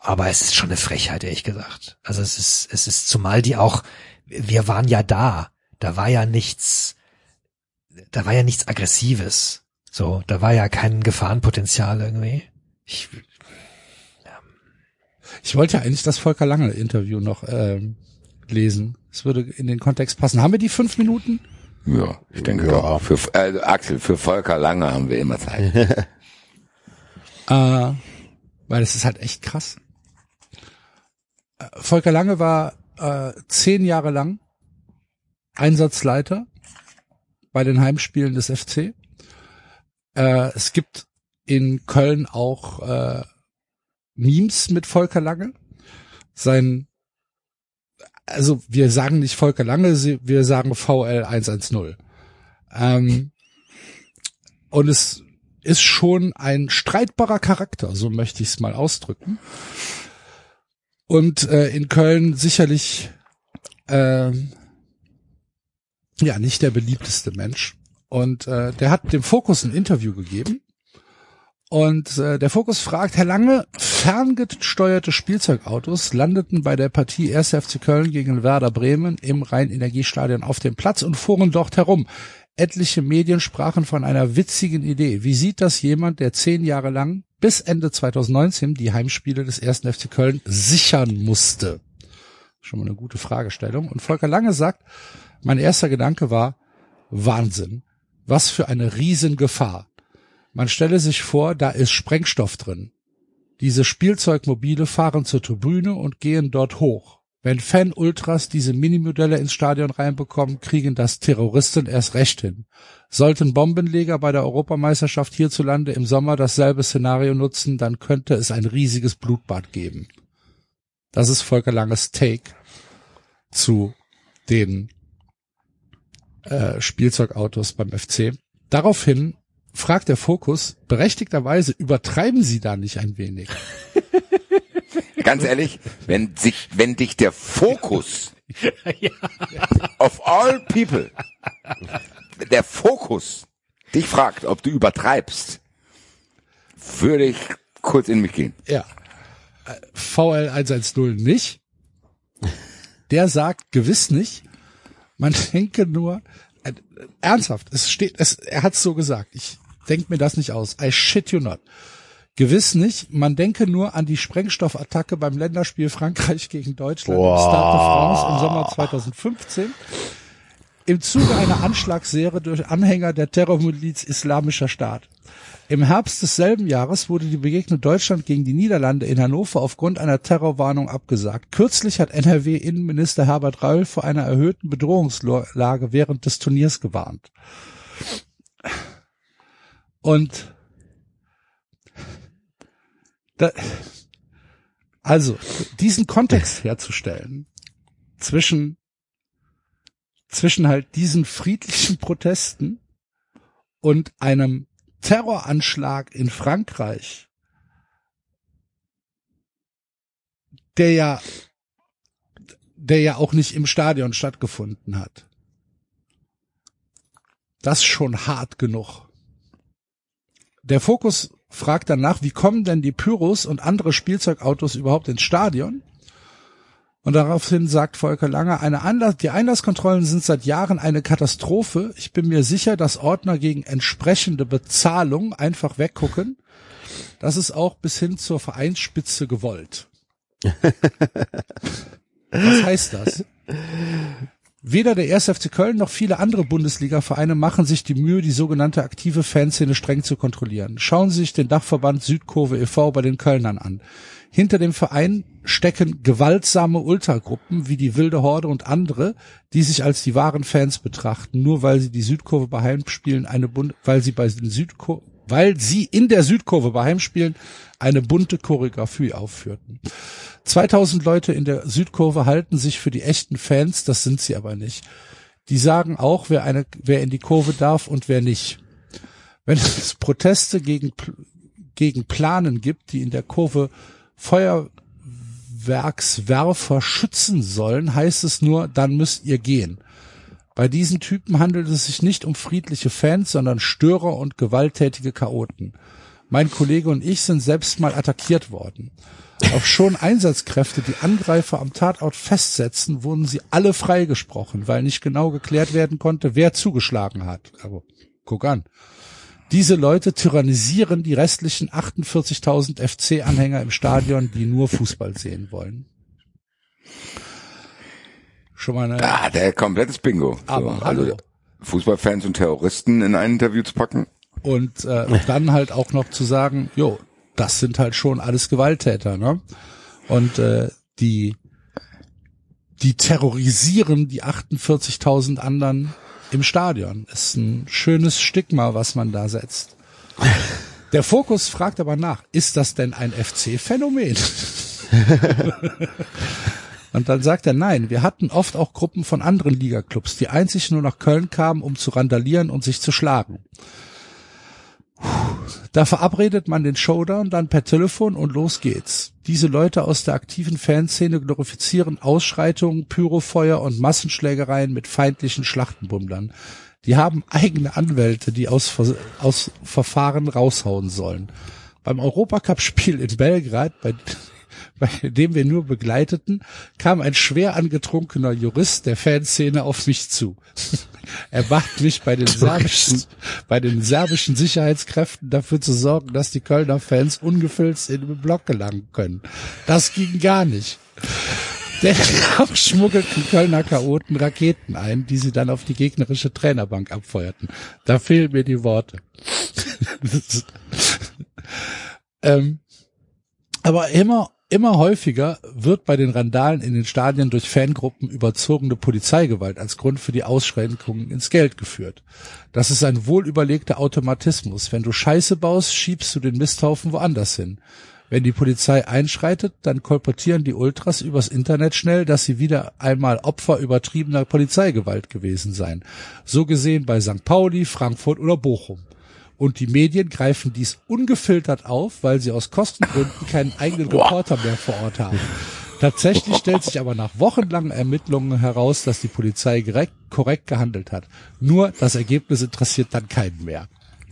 aber es ist schon eine Frechheit, ehrlich gesagt. Also es ist, es ist zumal die auch, wir waren ja da. Da war ja nichts, da war ja nichts Aggressives. So, da war ja kein Gefahrenpotenzial irgendwie. Ich, ich wollte ja eigentlich das Volker Lange Interview noch ähm, lesen. Es würde in den Kontext passen. Haben wir die fünf Minuten? Ja, ich denke doch. Für, äh, Axel, für Volker Lange haben wir immer Zeit. Äh, weil es ist halt echt krass. Äh, Volker Lange war äh, zehn Jahre lang Einsatzleiter bei den Heimspielen des FC. Äh, es gibt in Köln auch äh, Memes mit Volker Lange. Sein, also wir sagen nicht Volker Lange, wir sagen VL 110. Ähm, und es ist schon ein streitbarer Charakter, so möchte ich es mal ausdrücken. Und äh, in Köln sicherlich ähm, ja nicht der beliebteste Mensch. Und äh, der hat dem Fokus ein Interview gegeben. Und äh, der Fokus fragt, Herr Lange, ferngesteuerte Spielzeugautos landeten bei der Partie 1. FC Köln gegen Werder Bremen im Rhein-Energiestadion auf dem Platz und fuhren dort herum. Etliche Medien sprachen von einer witzigen Idee. Wie sieht das jemand, der zehn Jahre lang bis Ende 2019 die Heimspiele des 1. FC Köln sichern musste? Schon mal eine gute Fragestellung. Und Volker Lange sagt, mein erster Gedanke war, Wahnsinn. Was für eine Riesengefahr. Man stelle sich vor, da ist Sprengstoff drin. Diese Spielzeugmobile fahren zur Tribüne und gehen dort hoch. Wenn Fan-Ultras diese Minimodelle ins Stadion reinbekommen, kriegen das Terroristen erst recht hin. Sollten Bombenleger bei der Europameisterschaft hierzulande im Sommer dasselbe Szenario nutzen, dann könnte es ein riesiges Blutbad geben. Das ist Volker Langes Take zu den äh, Spielzeugautos beim FC. Daraufhin fragt der Fokus, berechtigterweise übertreiben Sie da nicht ein wenig? Ganz ehrlich, wenn sich, wenn dich der Fokus of all people, der Fokus dich fragt, ob du übertreibst, würde ich kurz in mich gehen. Ja. Äh, VL 110 nicht. Der sagt gewiss nicht. Man denke nur, äh, ernsthaft, es steht, es, er hat so gesagt. Ich denke mir das nicht aus. I shit you not. Gewiss nicht. Man denke nur an die Sprengstoffattacke beim Länderspiel Frankreich gegen Deutschland im Stade de France im Sommer 2015. Im Zuge einer Anschlagsserie durch Anhänger der Terrormiliz Islamischer Staat. Im Herbst desselben Jahres wurde die Begegnung Deutschland gegen die Niederlande in Hannover aufgrund einer Terrorwarnung abgesagt. Kürzlich hat NRW-Innenminister Herbert Reul vor einer erhöhten Bedrohungslage während des Turniers gewarnt. Und da, also, diesen Kontext herzustellen zwischen, zwischen halt diesen friedlichen Protesten und einem Terroranschlag in Frankreich, der ja, der ja auch nicht im Stadion stattgefunden hat. Das ist schon hart genug. Der Fokus fragt danach, wie kommen denn die Pyros und andere Spielzeugautos überhaupt ins Stadion? Und daraufhin sagt Volker Lange, eine Anlass, die Einlasskontrollen sind seit Jahren eine Katastrophe. Ich bin mir sicher, dass Ordner gegen entsprechende Bezahlung einfach weggucken. Das ist auch bis hin zur Vereinsspitze gewollt. Was heißt das? Weder der 1. FC Köln noch viele andere Bundesliga-Vereine machen sich die Mühe, die sogenannte aktive Fanszene streng zu kontrollieren. Schauen Sie sich den Dachverband Südkurve e.V. bei den Kölnern an. Hinter dem Verein stecken gewaltsame Ultragruppen wie die Wilde Horde und andere, die sich als die wahren Fans betrachten, nur weil sie die Südkurve bei Heimspielen eine Bund weil sie bei den Südkurve weil sie in der Südkurve bei Heimspielen eine bunte Choreografie aufführten. 2000 Leute in der Südkurve halten sich für die echten Fans, das sind sie aber nicht. Die sagen auch, wer eine, wer in die Kurve darf und wer nicht. Wenn es Proteste gegen, gegen Planen gibt, die in der Kurve Feuerwerkswerfer schützen sollen, heißt es nur, dann müsst ihr gehen. Bei diesen Typen handelt es sich nicht um friedliche Fans, sondern Störer und gewalttätige Chaoten. Mein Kollege und ich sind selbst mal attackiert worden. Auf schon Einsatzkräfte die Angreifer am Tatort festsetzen, wurden sie alle freigesprochen, weil nicht genau geklärt werden konnte, wer zugeschlagen hat. Aber guck an. Diese Leute tyrannisieren die restlichen 48.000 FC-Anhänger im Stadion, die nur Fußball sehen wollen. Schon mal eine, Ah, der komplettes Bingo. Aber so, also Fußballfans und Terroristen in ein Interview zu packen. Und äh, dann halt auch noch zu sagen, jo, das sind halt schon alles Gewalttäter, ne? Und äh, die die terrorisieren die 48.000 anderen im Stadion. Ist ein schönes Stigma, was man da setzt. Der Fokus fragt aber nach, ist das denn ein FC-Phänomen? Und dann sagt er, nein, wir hatten oft auch Gruppen von anderen Ligaclubs, die einzig nur nach Köln kamen, um zu randalieren und sich zu schlagen. Da verabredet man den Showdown dann per Telefon und los geht's. Diese Leute aus der aktiven Fanszene glorifizieren Ausschreitungen, Pyrofeuer und Massenschlägereien mit feindlichen Schlachtenbummlern. Die haben eigene Anwälte, die aus, aus Verfahren raushauen sollen. Beim Europacup-Spiel in Belgrad, bei, bei dem wir nur begleiteten, kam ein schwer angetrunkener Jurist der Fanszene auf mich zu. Er bat mich bei den serbischen, bei den serbischen Sicherheitskräften dafür zu sorgen, dass die Kölner Fans ungefilzt in den Block gelangen können. Das ging gar nicht. Dennoch schmuggelten Kölner Chaoten Raketen ein, die sie dann auf die gegnerische Trainerbank abfeuerten. Da fehlen mir die Worte. ähm, aber immer, immer häufiger wird bei den Randalen in den Stadien durch Fangruppen überzogene Polizeigewalt als Grund für die Ausschränkungen ins Geld geführt. Das ist ein wohlüberlegter Automatismus. Wenn du Scheiße baust, schiebst du den Misthaufen woanders hin. Wenn die Polizei einschreitet, dann kolportieren die Ultras übers Internet schnell, dass sie wieder einmal Opfer übertriebener Polizeigewalt gewesen seien. So gesehen bei St. Pauli, Frankfurt oder Bochum. Und die Medien greifen dies ungefiltert auf, weil sie aus Kostengründen keinen eigenen Reporter mehr vor Ort haben. Tatsächlich stellt sich aber nach wochenlangen Ermittlungen heraus, dass die Polizei direkt, korrekt gehandelt hat. Nur das Ergebnis interessiert dann keinen mehr.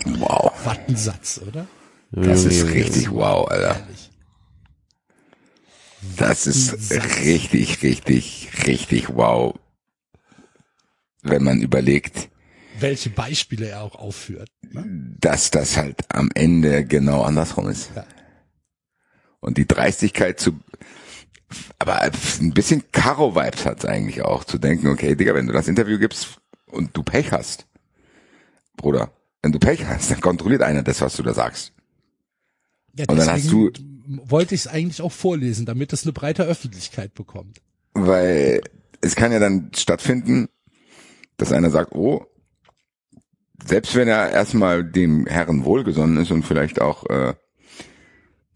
Wow. Was ein Satz, oder? Das ist richtig wow, Alter. Das ist richtig, richtig, richtig wow. Wenn man überlegt, Welche Beispiele er auch aufführt. Ne? dass das halt am Ende genau andersrum ist. Ja. Und die Dreistigkeit zu, aber ein bisschen Karo-Vibes hat's eigentlich auch, zu denken, okay, Digga, wenn du das Interview gibst und du Pech hast, Bruder, wenn du Pech hast, dann kontrolliert einer das, was du da sagst. Ja, Und dann hast deswegen wollte ich es eigentlich auch vorlesen, damit es eine breite Öffentlichkeit bekommt. Weil es kann ja dann stattfinden, dass einer sagt, oh, selbst wenn er erstmal dem Herren wohlgesonnen ist und vielleicht auch äh,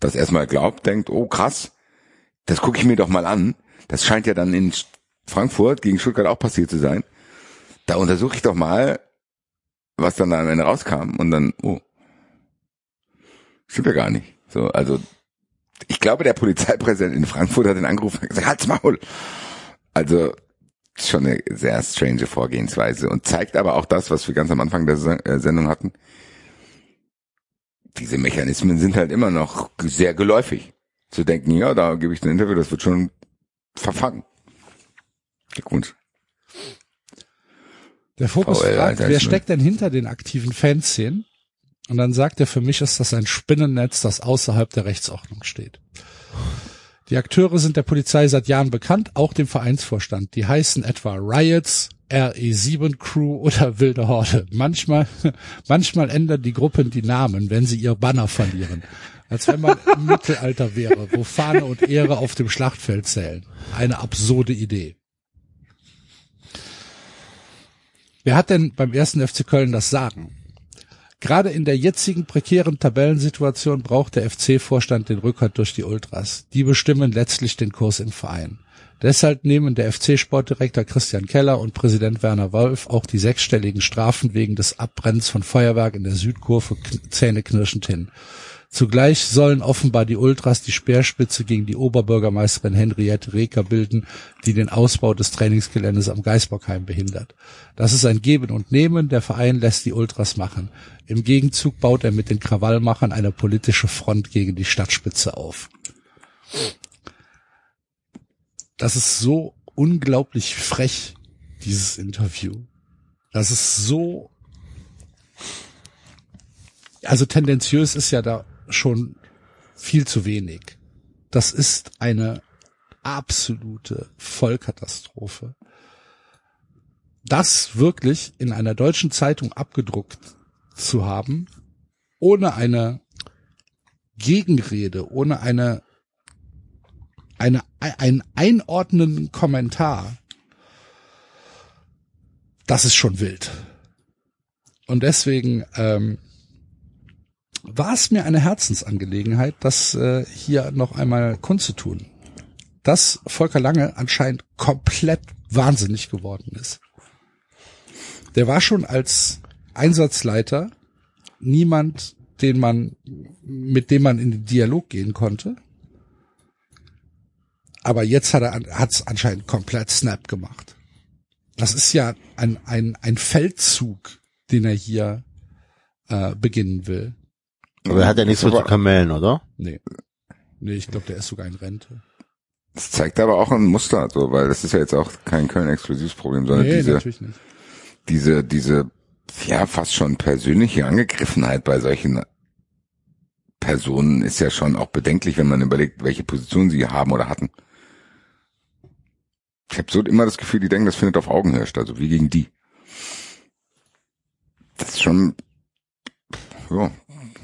das erstmal glaubt, denkt, oh krass, das gucke ich mir doch mal an. Das scheint ja dann in Frankfurt gegen Stuttgart auch passiert zu sein. Da untersuche ich doch mal, was dann da am Ende rauskam und dann, oh, stimmt ja gar nicht. So, also ich glaube, der Polizeipräsident in Frankfurt hat den angerufen und gesagt, halt's Maul. Also schon eine sehr strange Vorgehensweise und zeigt aber auch das, was wir ganz am Anfang der äh, Sendung hatten. Diese Mechanismen sind halt immer noch sehr geläufig. Zu denken, ja, da gebe ich ein Interview, das wird schon verfangen. Glückwunsch. Der Fokus VL fragt, 110. wer steckt denn hinter den aktiven Fanszenen? Und dann sagt er, für mich ist das ein Spinnennetz, das außerhalb der Rechtsordnung steht. Die Akteure sind der Polizei seit Jahren bekannt, auch dem Vereinsvorstand. Die heißen etwa Riots, RE7 Crew oder Wilde Horde. Manchmal, manchmal ändern die Gruppen die Namen, wenn sie ihr Banner verlieren. Als wenn man im Mittelalter wäre, wo Fahne und Ehre auf dem Schlachtfeld zählen. Eine absurde Idee. Wer hat denn beim ersten FC Köln das Sagen? Gerade in der jetzigen prekären Tabellensituation braucht der FC-Vorstand den Rückhalt durch die Ultras. Die bestimmen letztlich den Kurs im Verein. Deshalb nehmen der FC-Sportdirektor Christian Keller und Präsident Werner Wolf auch die sechsstelligen Strafen wegen des Abbrennens von Feuerwerk in der Südkurve kn- zähneknirschend hin. Zugleich sollen offenbar die Ultras die Speerspitze gegen die Oberbürgermeisterin Henriette Reker bilden, die den Ausbau des Trainingsgeländes am Geisbockheim behindert. Das ist ein Geben und Nehmen, der Verein lässt die Ultras machen. Im Gegenzug baut er mit den Krawallmachern eine politische Front gegen die Stadtspitze auf. Das ist so unglaublich frech, dieses Interview. Das ist so, also tendenziös ist ja da schon viel zu wenig. Das ist eine absolute Vollkatastrophe. Das wirklich in einer deutschen Zeitung abgedruckt zu haben, ohne eine Gegenrede, ohne eine, eine, einen einordnenden Kommentar, das ist schon wild. Und deswegen ähm, war es mir eine Herzensangelegenheit, das äh, hier noch einmal kundzutun. Dass Volker Lange anscheinend komplett wahnsinnig geworden ist. Der war schon als Einsatzleiter niemand, den man, mit dem man in den Dialog gehen konnte. Aber jetzt hat er hat's anscheinend komplett Snap gemacht. Das ist ja ein, ein, ein Feldzug, den er hier äh, beginnen will. Aber er hat ja nichts mehr zu kamellen, oder? Nee. Nee, ich glaube, der ist sogar in Rente. Das zeigt aber auch ein Muster, so, weil das ist ja jetzt auch kein Köln-exklusives Problem, sondern Nee, diese, natürlich nicht. diese, diese, ja, fast schon persönliche Angegriffenheit bei solchen Personen ist ja schon auch bedenklich, wenn man überlegt, welche Position sie haben oder hatten. Ich habe so immer das Gefühl, die denken, das findet auf Augenhöhe statt, also wie gegen die. Das ist schon, ja,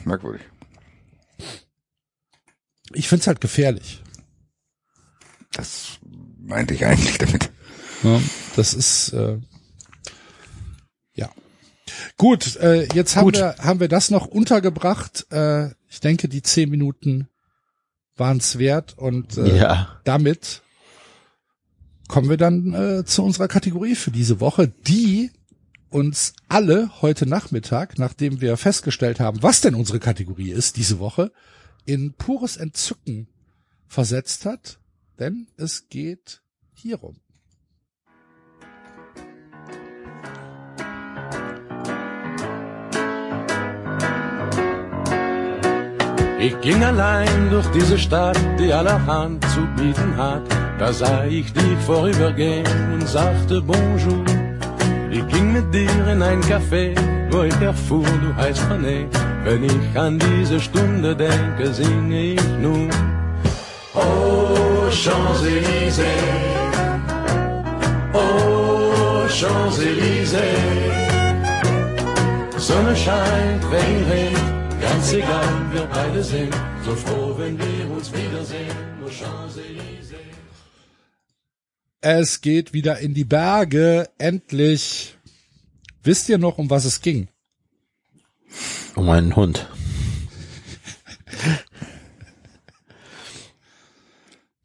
merkwürdig. Ich find's halt gefährlich. Das meinte ich eigentlich damit. Ja, das ist äh, ja gut. Äh, jetzt haben Gut. wir haben wir das noch untergebracht. Äh, ich denke, die zehn Minuten waren's wert und äh, Ja. damit kommen wir dann äh, zu unserer Kategorie für diese Woche, die uns alle heute Nachmittag, nachdem wir festgestellt haben, was denn unsere Kategorie ist diese Woche, in pures Entzücken versetzt hat, denn es geht hierum. Ich ging allein durch diese Stadt, die allerhand zu bieten hat. Da sah ich dich vorübergehen und sagte Bonjour. Ich ging mit dir in ein Café, wo ich erfuhr, du heißt René. Wenn ich an diese Stunde denke, singe ich nun. Oh, Champs-Élysées. Oh, Champs-Élysées. Sonne scheint, Regen regnet, ganz egal, wir beide sind so froh, wenn wir uns wiedersehen. Oh, Champs-Élysées. Es geht wieder in die Berge, endlich. Wisst ihr noch, um was es ging? Um einen Hund.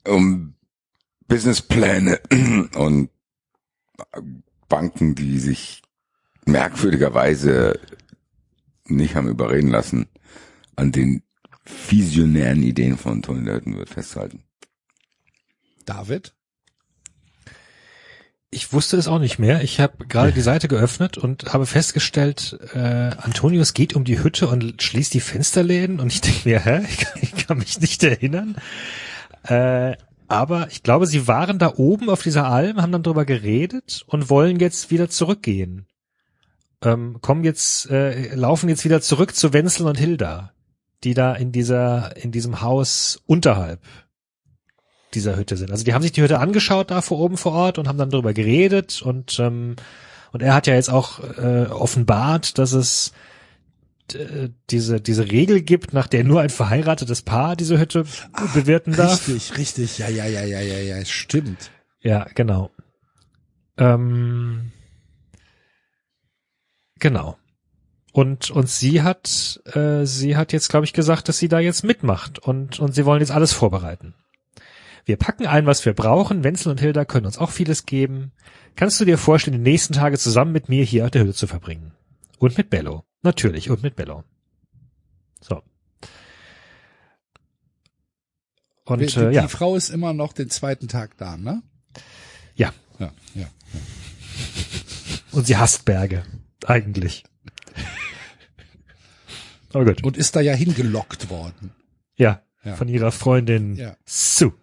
Um Businesspläne und Banken, die sich merkwürdigerweise nicht haben überreden lassen, an den visionären Ideen von Tony Lurton wird festhalten. David? Ich wusste es auch nicht mehr. Ich habe gerade die Seite geöffnet und habe festgestellt, äh, Antonius geht um die Hütte und schließt die Fensterläden und ich denke mir, hä? Ich kann, ich kann mich nicht erinnern. Äh, aber ich glaube, sie waren da oben auf dieser Alm, haben dann drüber geredet und wollen jetzt wieder zurückgehen. Ähm, kommen jetzt, äh, laufen jetzt wieder zurück zu Wenzel und Hilda, die da in dieser, in diesem Haus unterhalb dieser Hütte sind. Also die haben sich die Hütte angeschaut da vor oben vor Ort und haben dann darüber geredet und ähm, und er hat ja jetzt auch äh, offenbart, dass es äh, diese diese Regel gibt, nach der nur ein verheiratetes Paar diese Hütte bewirten darf. Richtig, richtig. Ja, ja, ja, ja, ja, ja, stimmt. Ja, genau. Ähm, genau. Und und sie hat äh, sie hat jetzt glaube ich gesagt, dass sie da jetzt mitmacht und und sie wollen jetzt alles vorbereiten. Wir packen ein, was wir brauchen. Wenzel und Hilda können uns auch vieles geben. Kannst du dir vorstellen, die nächsten Tage zusammen mit mir hier auf der Hütte zu verbringen? Und mit Bello. Natürlich, und mit Bello. So. Und die, äh, die ja, Frau ist immer noch den zweiten Tag da, ne? ja. Ja, ja. Und sie hasst Berge. Eigentlich. Aber gut. Und ist da ja hingelockt worden. Ja, Ja. von ihrer Freundin Ja. Sue.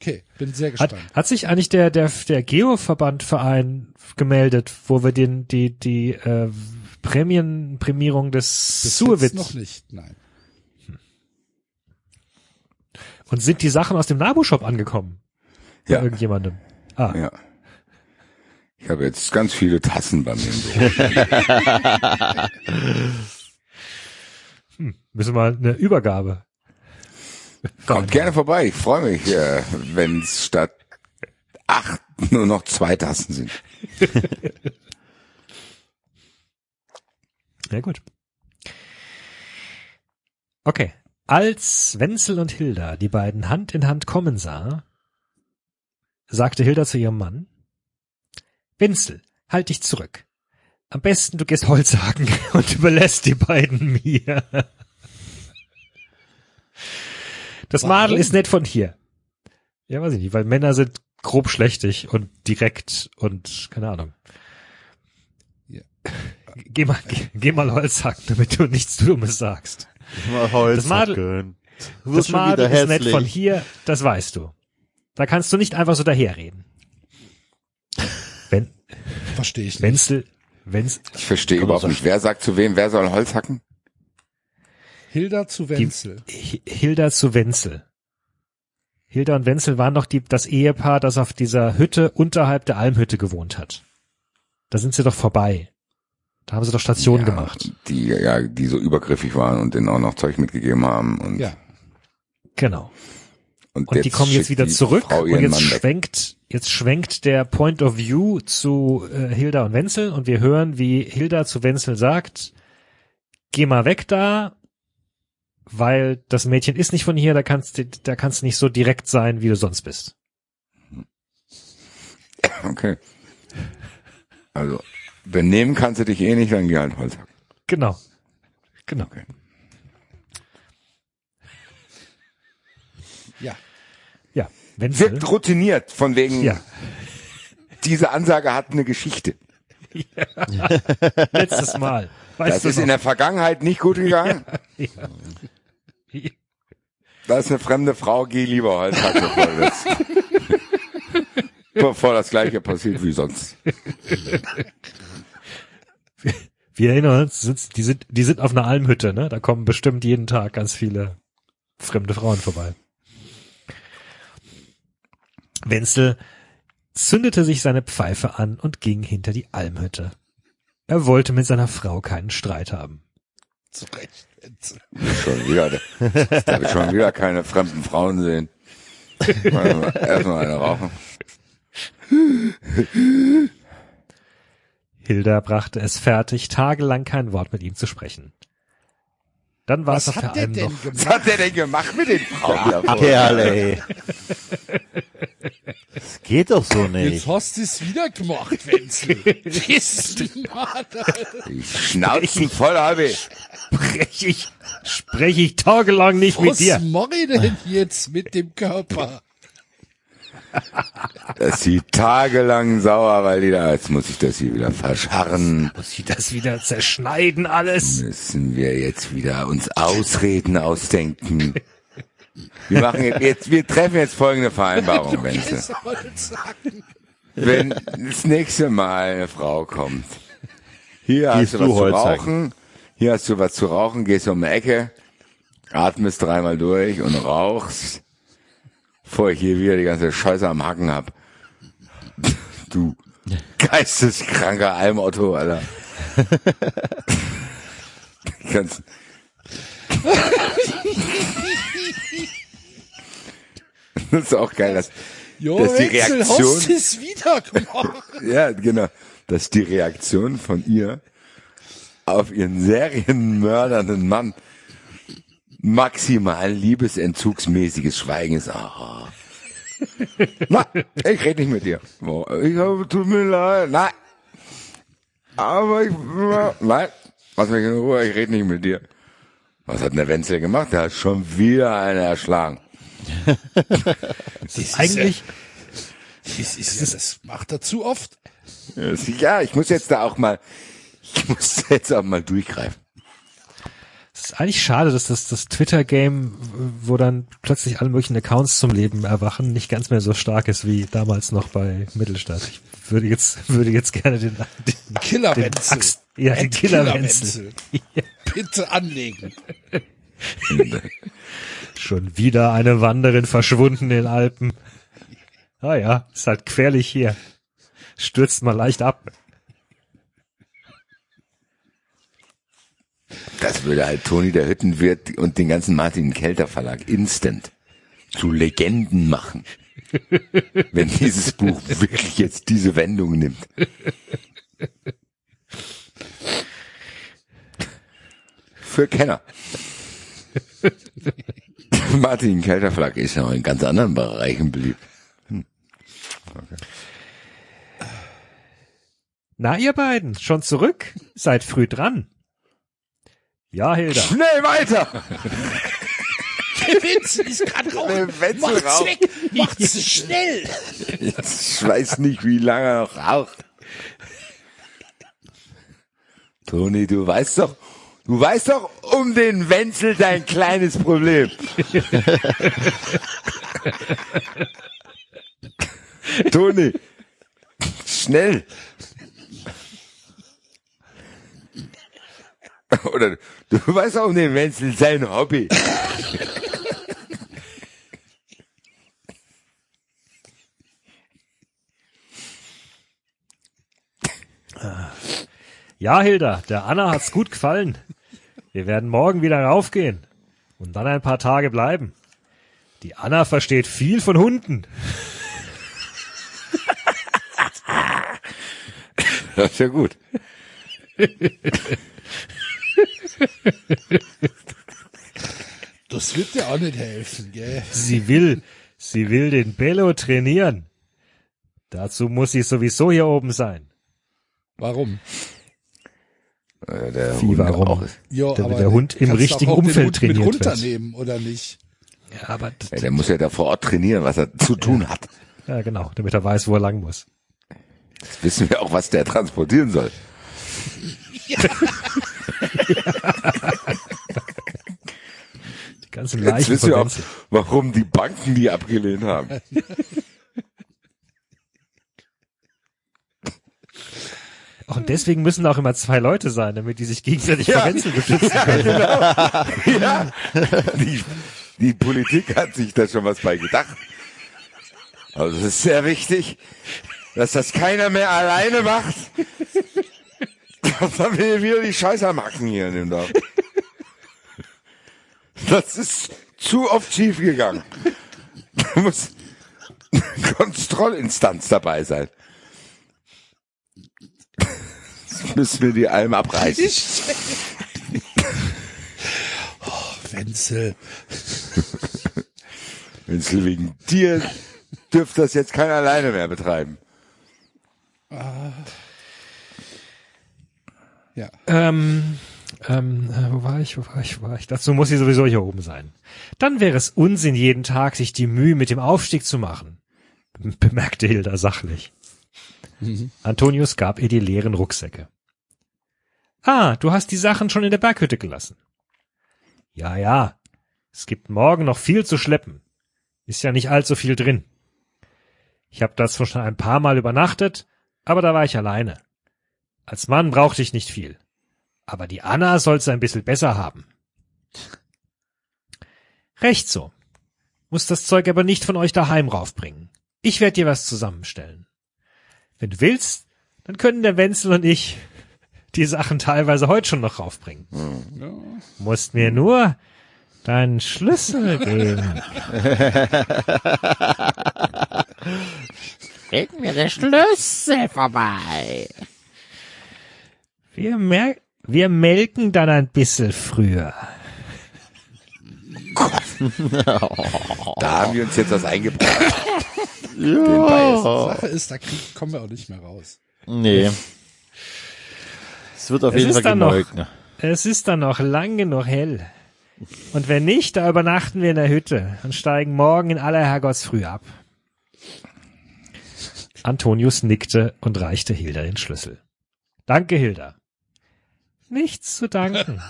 Okay, bin sehr Hat, gespannt. hat sich eigentlich der der der Geoverbandverein gemeldet, wo wir den die die äh, Prämienprämierung des Bis Suewitz noch nicht, nein. und sind die Sachen aus dem Nabu-Shop angekommen? Bei Ja, irgendjemandem. Ah, ja. Ich habe jetzt ganz viele Tassen bei mir im Büro. müssen wir mal eine Übergabe. Kommt gerne vorbei. Ich freue mich, äh, wenn es statt acht nur noch zwei Tassen sind. Ja, gut. Okay. Als Wenzel und Hilda die beiden Hand in Hand kommen sah, sagte Hilda zu ihrem Mann, Wenzel, halt dich zurück. Am besten du gehst Holz hacken und überlässt die beiden mir. Das Warum? Madel ist nicht von hier. Ja, weiß ich nicht, weil Männer sind grob schlechtig und direkt und keine Ahnung. Ja. Geh mal, geh, geh mal Holz hacken, damit du nichts Dummes sagst. Mal Holz Das Madel- hacken. Du Das Madel ist nicht hässlich. von hier, das weißt du. Da kannst du nicht einfach so daherreden. Wenn, Verstehe ich nicht. Wenzel, Wenzel, Ich verstehe überhaupt nicht, wer sagt zu wem, wer soll Holz hacken? Hilda zu Wenzel. Hi- Hilda zu Wenzel. Hilda und Wenzel waren doch die, das Ehepaar, das auf dieser Hütte unterhalb der Almhütte gewohnt hat. Da sind sie doch vorbei. Da haben sie doch Station ja, gemacht. Die, ja, die so übergriffig waren und denen auch noch Zeug mitgegeben haben. Und, Ja. Genau. und, Und die kommen jetzt wieder die zurück und jetzt Mann weg. schwenkt, jetzt schwenkt der Point of View zu äh, Hilda und Wenzel und wir hören, wie Hilda zu Wenzel sagt, geh mal weg da, weil das Mädchen ist nicht von hier, da kannst du, da kannst du nicht so direkt sein, wie du sonst bist. Okay. Also, benehmen kannst du dich eh nicht, dann geh halt Holz hacken. Genau. Genau. Okay. Ja. Ja. Wenzel. Wirkt routiniert, von wegen, Ja. diese Ansage hat eine Geschichte. Letztes Mal. Weißt Das du ist in noch? der Vergangenheit nicht gut gegangen. Ja. Da ist eine fremde Frau, geh lieber Holz hacken, bevor das, bevor das gleiche passiert wie sonst. Wir erinnern uns, sind- die sind, die sind auf einer Almhütte, ne? Da kommen bestimmt jeden Tag ganz viele fremde Frauen vorbei. Wenzel zündete sich seine Pfeife an und ging hinter die Almhütte. Er wollte mit seiner Frau keinen Streit haben. Zu Recht. Wenzel. Schon wieder, da darf ich schon wieder keine fremden Frauen sehen. Erstmal eine rauchen. Hilda brachte es fertig, tagelang kein Wort mit ihm zu sprechen. Dann war es Was auf der hat der Alm denn noch. Was gemacht? hat der denn gemacht mit den Frauen? Kerl, ey. Das geht doch so Jetzt nicht. hast du es wieder gemacht, Wenzel. Schnauzen voll habe ich. Spreche ich, spreche ich tagelang nicht mit Was dir. mach ich denn jetzt mit dem Körper? Das sie tagelang sauer, weil die da, jetzt muss ich das hier wieder verscharren. Muss ich das wieder zerschneiden alles? Müssen wir jetzt wieder uns Ausreden ausdenken. Wir machen jetzt, jetzt wir treffen jetzt folgende Vereinbarung, Wenzel. Wenn das nächste Mal eine Frau kommt, hier Gehst hast du du was zu Holz hacken. rauchen, hier hast du was zu rauchen, gehst um die Ecke, atmest dreimal durch und rauchst, bevor ich hier wieder die ganze Scheiße am Hacken hab. Du geisteskranker Almotto, Alter. Ganz das ist auch geil, dass, Jo, dass die Reaktion, hast du es wieder gemacht? ja, genau, dass die Reaktion von ihr auf ihren serienmördernden Mann maximal liebesentzugsmäßiges Schweigen ist. Ah. Na, ich rede nicht mit dir. Oh, Ich habe, tut mir leid. Nein. Aber ich, nein. Lass mich in Ruhe, ich rede nicht mit dir. Was hat denn der Wenzel gemacht? Der hat schon wieder eine erschlagen. Das ist Eigentlich, Ja, das, ist ja, das macht er zu oft. Ja, ich muss jetzt da auch mal, ich muss jetzt auch mal durchgreifen. es ist eigentlich schade, dass das, das Twitter-Game, wo dann plötzlich alle möglichen Accounts zum Leben erwachen, nicht ganz mehr so stark ist wie damals noch bei Mittelstadt. Ich würde jetzt, würde jetzt gerne den, den, Killer den. Axt, ja, den Ed Killer Wenzel. Bitte anlegen. Schon wieder eine Wanderin verschwunden in den Alpen. Ah ja, ist halt querlich hier. Stürzt mal leicht ab. Das würde halt Toni der Hüttenwirt und den ganzen Martin Kelter Verlag instant zu Legenden machen. wenn dieses Buch wirklich jetzt diese Wendung nimmt. Für Kenner. Martin Kelter Verlag ist ja auch in ganz anderen Bereichen beliebt. Na, ihr beiden, schon zurück? Seid früh dran. Ja, Hilda. Schnell weiter! Der Wenzel ist gerade raus. Der Wenzel Macht's weg. Macht's schnell. Ich weiß nicht, wie lange er noch raucht. Toni, du weißt doch, Du weißt doch um den Wenzel dein kleines Problem. Toni, schnell. Oder du weißt auch um den Wenzel sein Hobby. Ja, Hilda, der Anna hat's gut gefallen. Wir werden morgen wieder raufgehen und dann ein paar Tage bleiben. Die Anna versteht viel von Hunden. Das ist ja gut. Das wird dir auch nicht helfen, gell? Sie will, sie will den Bello trainieren. Dazu muss sie sowieso hier oben sein. Warum? Äh, Der Wie, Hund warum? auch. Ja, Damit der Hund im richtigen Umfeld Hund trainiert mit wird. runternehmen, oder nicht? Ja, aber, Ja, der muss ja da vor Ort trainieren, was er zu tun hat. ja genau, damit er weiß, wo er lang muss. Jetzt wissen wir auch, was der transportieren soll. Die ganzen Jetzt wissen wir auch, warum die Banken die abgelehnt haben. Und deswegen müssen auch immer zwei Leute sein, damit die sich gegenseitig vor Wenzel beschützen können. ja, die, die Politik hat sich da schon was bei gedacht. Also es ist sehr wichtig, dass das keiner mehr alleine macht. Sonst haben wir wieder die Scheiße am Hacken hier in dem Dorf. Das ist zu oft schief gegangen. Da muss eine Kontrollinstanz dabei sein. Jetzt müssen wir die Alm abreißen. Wenzel. Wenzel, wegen dir dürfte das jetzt keiner alleine mehr betreiben. Ja. Ähm, ähm, äh, wo war ich, wo war ich, wo war ich? Dazu muss sie sowieso hier oben sein. Dann wäre es Unsinn, jeden Tag sich die Mühe mit dem Aufstieg zu machen, bemerkte Hilda sachlich. Antonius gab ihr die leeren Rucksäcke. Ah, du hast die Sachen schon in der Berghütte gelassen. Ja, ja. Es gibt morgen noch viel zu schleppen. Ist ja nicht allzu viel drin. Ich habe das schon ein paar Mal übernachtet, aber da war ich alleine. Als Mann brauchte ich nicht viel. Aber die Anna soll's ein bisschen besser haben. Recht so. Muss das Zeug aber nicht von euch daheim raufbringen. Ich werd dir was zusammenstellen. Wenn du willst, dann können der Wenzel und ich die Sachen teilweise heute schon noch raufbringen. Musst mir nur deinen Schlüssel geben. Bring mir den Schlüssel vorbei. Wir, mer wir melken dann ein bisschen früher. Da haben wir uns jetzt was eingebracht. Sache ist, da kommen wir auch nicht mehr raus. Nee. Es wird auf Es jeden ist Fall dann noch- gemolken. ne? Es ist dann noch lang genug hell. Und wenn nicht, da übernachten wir in der Hütte und steigen morgen in aller Herrgottsfrüh ab. Antonius nickte und reichte Hilda den Schlüssel. Danke, Hilda. Nichts zu danken.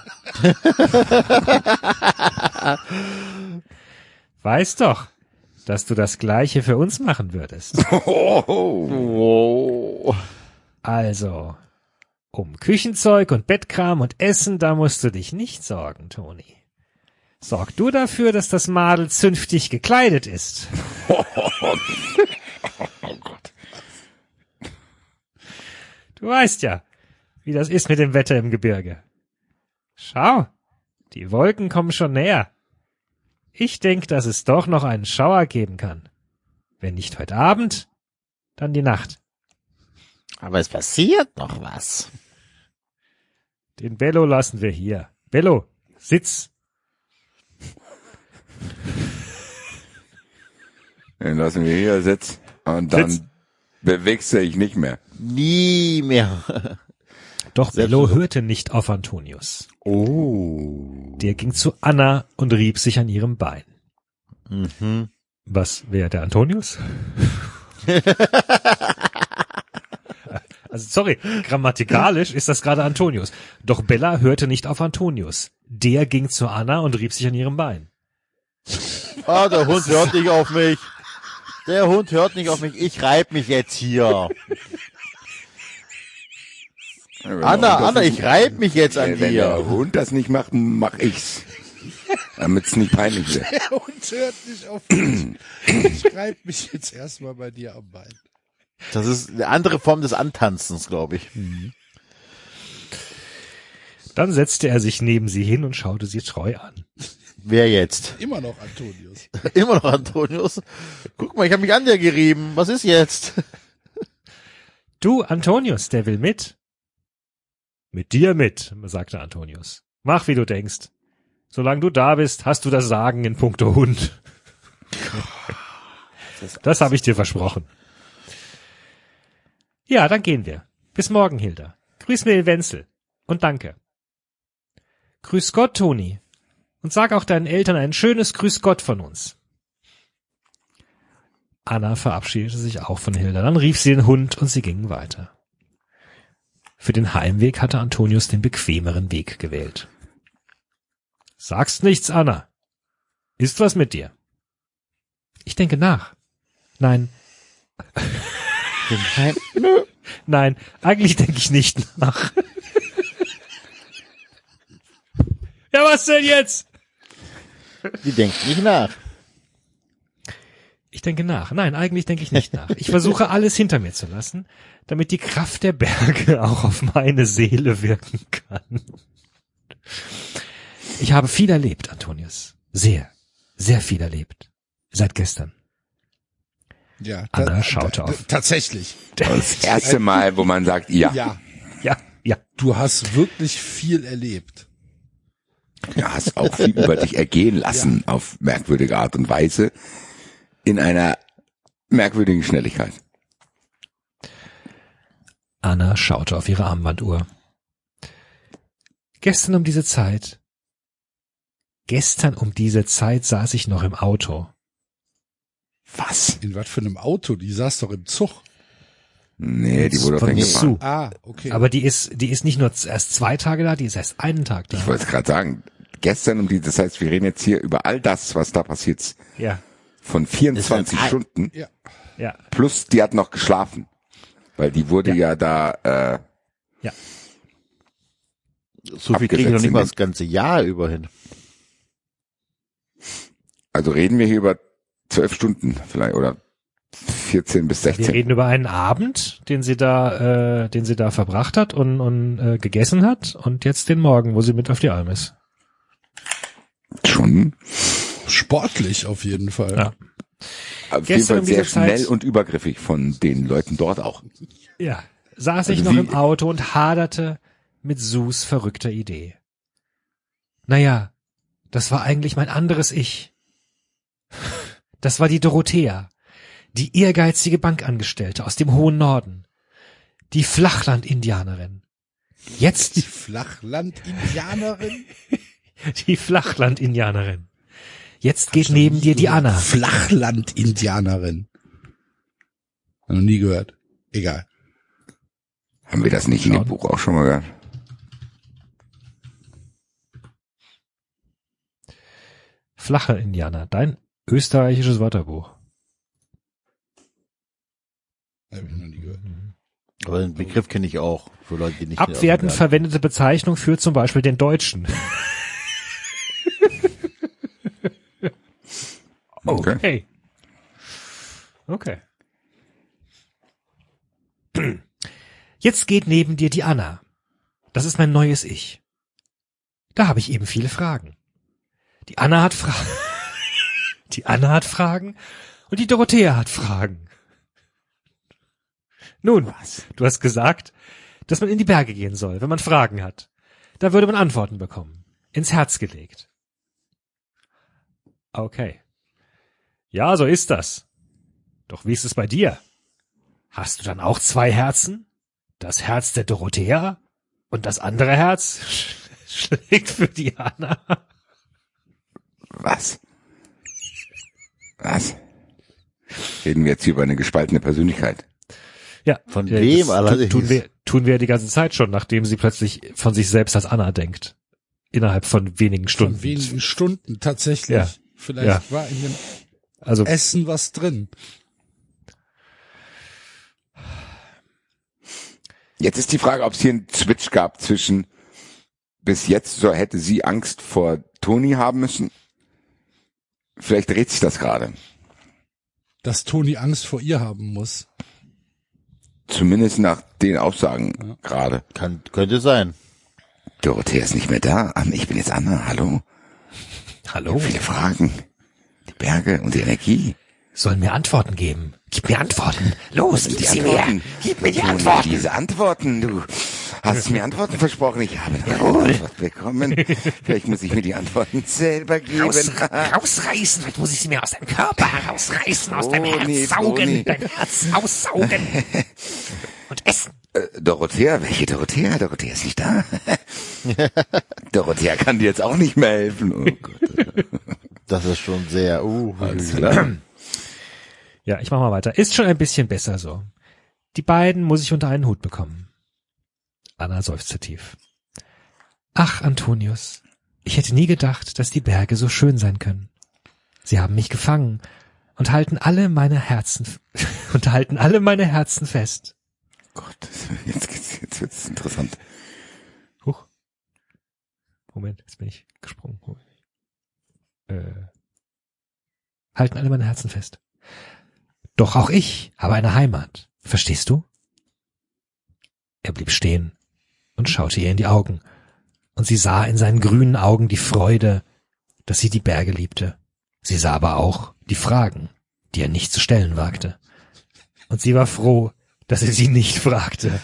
Weiß doch, dass du das Gleiche für uns machen würdest. Oh. Also, um Küchenzeug und Bettkram und Essen, da musst du dich nicht sorgen, Toni. Sorg du dafür, dass das Madel zünftig gekleidet ist. Du weißt ja, wie das ist mit dem Wetter im Gebirge. Schau, die Wolken kommen schon näher. Ich denk, dass es doch noch einen Schauer geben kann. Wenn nicht heute Abend, dann die Nacht. Aber es passiert noch was. Den Bello lassen wir hier. Bello, sitz. Den lassen wir hier sitzen und dann Sitz. bewegst du dich nicht mehr. Nie mehr. Doch Selbst Bello hörte nicht auf Antonius. Oh. Der ging zu Anna und rieb sich an ihrem Bein. Mhm. Was wäre der Antonius? also sorry, grammatikalisch ist das gerade Antonius. Doch Bella hörte nicht auf Antonius. Der ging zu Anna und rieb sich an ihrem Bein. Ah, der Hund hört nicht auf mich. Der Hund hört nicht auf mich. Ich reib mich jetzt hier. Anna, Anna, ich reib mich jetzt an Äh, Wenn der dir. Hund das nicht macht, mach ich's. Damit's nicht peinlich wird. Der Hund hört nicht auf mich. Ich reib mich jetzt erstmal bei dir am Bein. Das ist eine andere Form des Antanzens, glaube ich. Dann setzte er sich neben sie hin und schaute sie treu an. Wer jetzt? Immer noch Antonius. Immer noch Antonius. Guck mal, ich habe mich an dir gerieben. Was ist jetzt? Du, Antonius, der will mit. Mit dir mit, sagte Antonius. Mach, wie du denkst. Solange du da bist, hast du das Sagen in puncto Hund. Das habe ich dir versprochen. Ja, dann gehen wir. Bis morgen, Hilda. Grüß mir Wenzel. Und danke. Grüß Gott, Toni. Und sag auch deinen Eltern ein schönes Grüß Gott von uns. Anna verabschiedete sich auch von Hilda. Dann rief sie den Hund und sie gingen weiter. Für den Heimweg hatte Antonius den bequemeren Weg gewählt. Sagst nichts, Anna. Ist was mit dir? Ich denke nach. Nein. Nein, eigentlich denke ich nicht nach. ja, was denn jetzt? Die denkt nicht nach. Ich denke nach. Nein, eigentlich denke ich nicht nach. Ich versuche alles hinter mir zu lassen, damit die Kraft der Berge auch auf meine Seele wirken kann. Ich habe viel erlebt, Antonius. Sehr, sehr viel erlebt. Seit gestern. Ja, Anna schaute auf. Tatsächlich. Das erste Mal, wo man sagt, ja, Ja, Ja, ja. du hast wirklich viel erlebt. du hast auch viel über dich ergehen lassen auf merkwürdige Art und Weise in einer merkwürdigen Schnelligkeit. Anna schaute auf ihre Armbanduhr. Gestern um diese Zeit. Gestern um diese Zeit saß ich noch im Auto. Was? In was für einem Auto? Die saß doch im Zug. Nee, die wurde doch Von hingefahren. Ah, okay. Aber die ist, die ist nicht nur erst zwei Tage da, die ist erst einen Tag da. Ich wollte es gerade sagen. Gestern um die, das heißt, wir reden jetzt hier über all das, was da passiert ist, Ja, von 24 Ist das- Stunden ja. ja, plus die hat noch geschlafen. Weil die wurde ja, da, äh, ja. So viel kriege ich noch nicht mal das ganze Jahr über hin. also reden wir hier über zwölf Stunden vielleicht oder 14 bis Wir 16. reden über einen Abend, den sie da, äh, den sie da verbracht hat und, und äh, gegessen hat und jetzt den Morgen, wo sie mit auf die Alm ist. Schon Sportlich auf jeden Fall. Ja. auf jeden Gestern Fall um sehr diese Zeit- schnell und übergriffig von den Leuten dort auch. Ja, saß ich Also noch wie- im Auto und haderte mit Sus verrückter Idee. Naja, das war eigentlich mein anderes Ich. Das war die Dorothea, die ehrgeizige Bankangestellte aus dem hohen Norden, die Flachland-Indianerin. Die Jetzt Flachland-Indianerin? die Flachland-Indianerin. Jetzt geht neben dir die Anna. Flachland-Indianerin. Noch nie gehört. Egal. Haben wir das nicht in dem. Buch auch schon mal gehört? Flache Indianer, dein österreichisches Wörterbuch. Hab ich noch nie gehört. Aber den Begriff kenne ich auch. Für Leute, die nicht Abwertend verwendete Bezeichnung für zum Beispiel den Deutschen. Okay. Okay. Okay. Jetzt geht neben dir die Anna. Das ist mein neues Ich. Da habe ich eben viele Fragen. Die Anna hat Fragen. Die Anna hat Fragen und die Dorothea hat Fragen. Nun, du hast gesagt, dass man in die Berge gehen soll, wenn man Fragen hat. Da würde man Antworten bekommen. Ins Herz gelegt. Okay. Ja, so ist das. Doch wie ist es bei dir? Hast du dann auch zwei Herzen? Das Herz der Dorothea und das andere Herz schlägt für die Anna. Was? Was? Reden wir jetzt hier über eine gespaltene Persönlichkeit? Ja, Von ja, wem das allerdings? Tun wir, tun wir ja die ganze Zeit schon, nachdem sie plötzlich von sich selbst als Anna denkt. Innerhalb von wenigen Stunden. Von wenigen Stunden tatsächlich. Ja. Vielleicht Ja. war in dem also Essen was drin. Jetzt ist die Frage, ob es hier einen Switch gab zwischen bis jetzt so hätte sie Angst vor Toni haben müssen. Vielleicht dreht sich das gerade. Dass Toni Angst vor ihr haben muss. Zumindest nach den Aussagen gerade. Kann, könnte sein. Dorothea ist nicht mehr da. Ah, Ich bin jetzt Anna. Hallo. Hallo? Viele Fragen. Die Berge und die Energie. Sollen mir Antworten geben. Gib mir Antworten. Los, gib die sie Antworten. mir. Gib mir die Antworten. Diese Antworten, du hast mir Antworten versprochen. Ich habe eine Antwort bekommen. Vielleicht muss ich mir die Antworten selber geben. Raus, rausreißen, vielleicht muss ich sie mir aus deinem Körper herausreißen, aus deinem Herz saugen, Toni. dein Herz aussaugen und essen. Äh, Dorothea, welche Dorothea? Dorothea ist nicht da. Dorothea kann dir jetzt auch nicht mehr helfen. Oh Gott. Das ist schon sehr, uh. Ja, ich mach mal weiter. Ist schon ein bisschen besser so. Die beiden muss ich unter einen Hut bekommen. Anna seufzte tief. Ach, Antonius, ich hätte nie gedacht, dass die Berge so schön sein können. Sie haben mich gefangen und halten alle meine Herzen und halten alle meine Herzen fest. Gott, jetzt, geht's- jetzt wird's interessant. Huch. Moment, jetzt bin ich gesprungen. Äh, halten alle meine Herzen fest. Doch auch ich habe eine Heimat. Verstehst du? Er blieb stehen und schaute ihr in die Augen. Und sie sah in seinen grünen Augen die Freude, dass sie die Berge liebte. Sie sah aber auch die Fragen, die er nicht zu stellen wagte. Und sie war froh, dass er sie nicht fragte,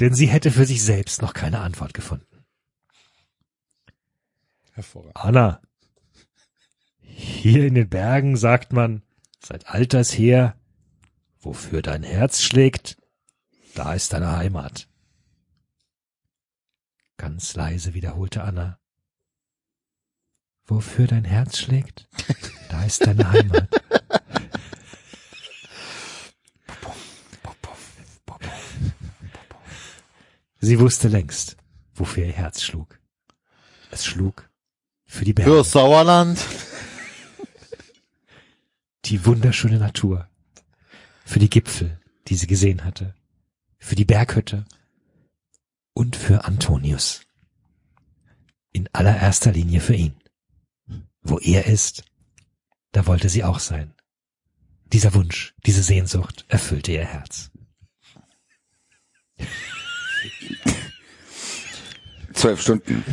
denn sie hätte für sich selbst noch keine Antwort gefunden. Hervorragend. Anna, hier in den Bergen sagt man seit alters her, wofür dein Herz schlägt, da ist deine Heimat. Ganz leise wiederholte Anna. Wofür dein Herz schlägt, da ist deine Heimat. Sie wusste längst, wofür ihr Herz schlug. Es schlug für die Berge. Für Sauerland. die wunderschöne Natur, für die Gipfel, die sie gesehen hatte, für die Berghütte und für Antonius. In allererster Linie für ihn. Wo er ist, da wollte sie auch sein. Dieser Wunsch, diese Sehnsucht erfüllte ihr Herz. Zwölf Stunden.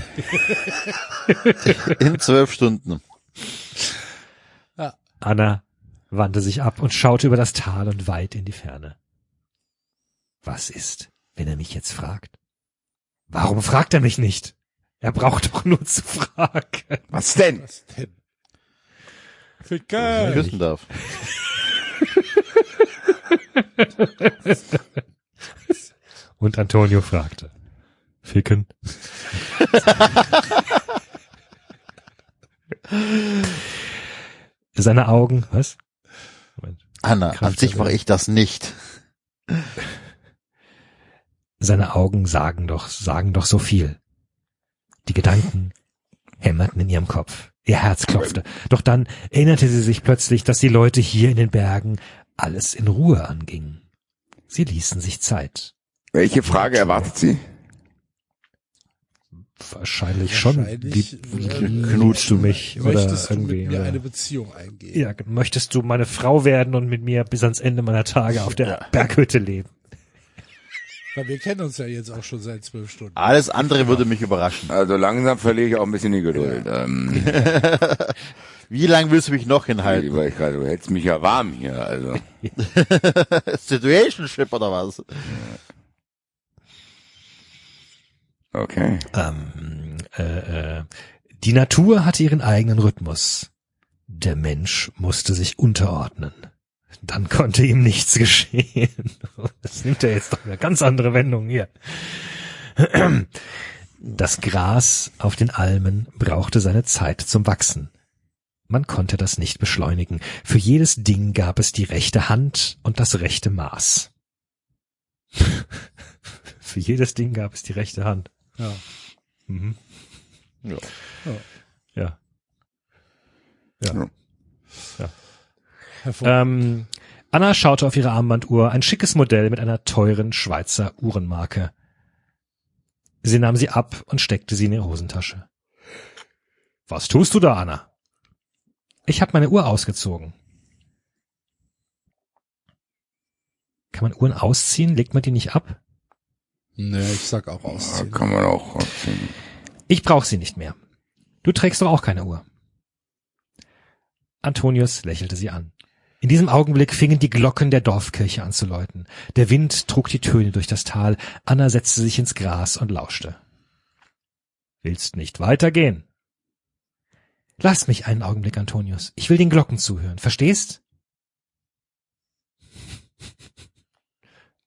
In zwölf Stunden. Anna wandte sich ab und schaute über das Tal und weit in die Ferne. Was ist, wenn er mich jetzt fragt? Warum fragt er mich nicht? Er braucht doch nur zu fragen. Was denn? Was denn? Ich Ficker! wissen darf. Und Antonio fragte. Ficken. Seine Augen, was? Moment. Anna, an sich mache ich das nicht. Seine Augen sagen doch, sagen doch so viel. Die Gedanken hämmerten in ihrem Kopf. Ihr Herz klopfte. Doch dann erinnerte sie sich plötzlich, dass die Leute hier in den Bergen alles in Ruhe anging. Sie ließen sich Zeit. Welche Frage erwartet sie? Wahrscheinlich schon. Wahrscheinlich, Wie, äh, knutschst du mich oder irgendwie? mit mir oder? eine Beziehung eingehen? Ja, möchtest du meine Frau werden und mit mir bis ans Ende meiner Tage auf der Berghütte leben? Weil wir kennen uns ja jetzt auch schon seit zwölf Stunden. Alles andere würde mich überraschen. Also langsam verliere ich auch ein bisschen die Geduld. Ähm, Wie lange willst du mich noch hinhalten? weil ich gerade, du hältst mich ja warm hier. Also Situationship oder was? okay. Ähm, äh, äh, die Natur hatte ihren eigenen Rhythmus. Der Mensch musste sich unterordnen. Dann konnte ihm nichts geschehen. Das nimmt ja jetzt doch eine ganz andere Wendung hier. Das Gras auf den Almen brauchte seine Zeit zum Wachsen. Man konnte das nicht beschleunigen. Für jedes Ding gab es die rechte Hand und das rechte Maß. Für jedes Ding gab es die rechte Hand. Ja. Mhm. Ja. Ja. Ja. Hervorragend. Ähm, Anna schaute auf ihre Armbanduhr, ein schickes Modell mit einer teuren Schweizer Uhrenmarke. Sie nahm sie ab und steckte sie in ihre Hosentasche. Was tust du da, Anna? Ich habe meine Uhr ausgezogen. Kann man Uhren ausziehen? Legt man die nicht ab? Nee, ich sag auch ausziehen. kann man auch ausziehen. Ich brauche sie nicht mehr. Du trägst doch auch keine Uhr. Antonius lächelte sie an. In diesem Augenblick fingen die Glocken der Dorfkirche an zu läuten. Der Wind trug die Töne durch das Tal. Anna setzte sich ins Gras und lauschte. Willst nicht weitergehen? Lass mich einen Augenblick, Antonius. Ich will den Glocken zuhören. Verstehst?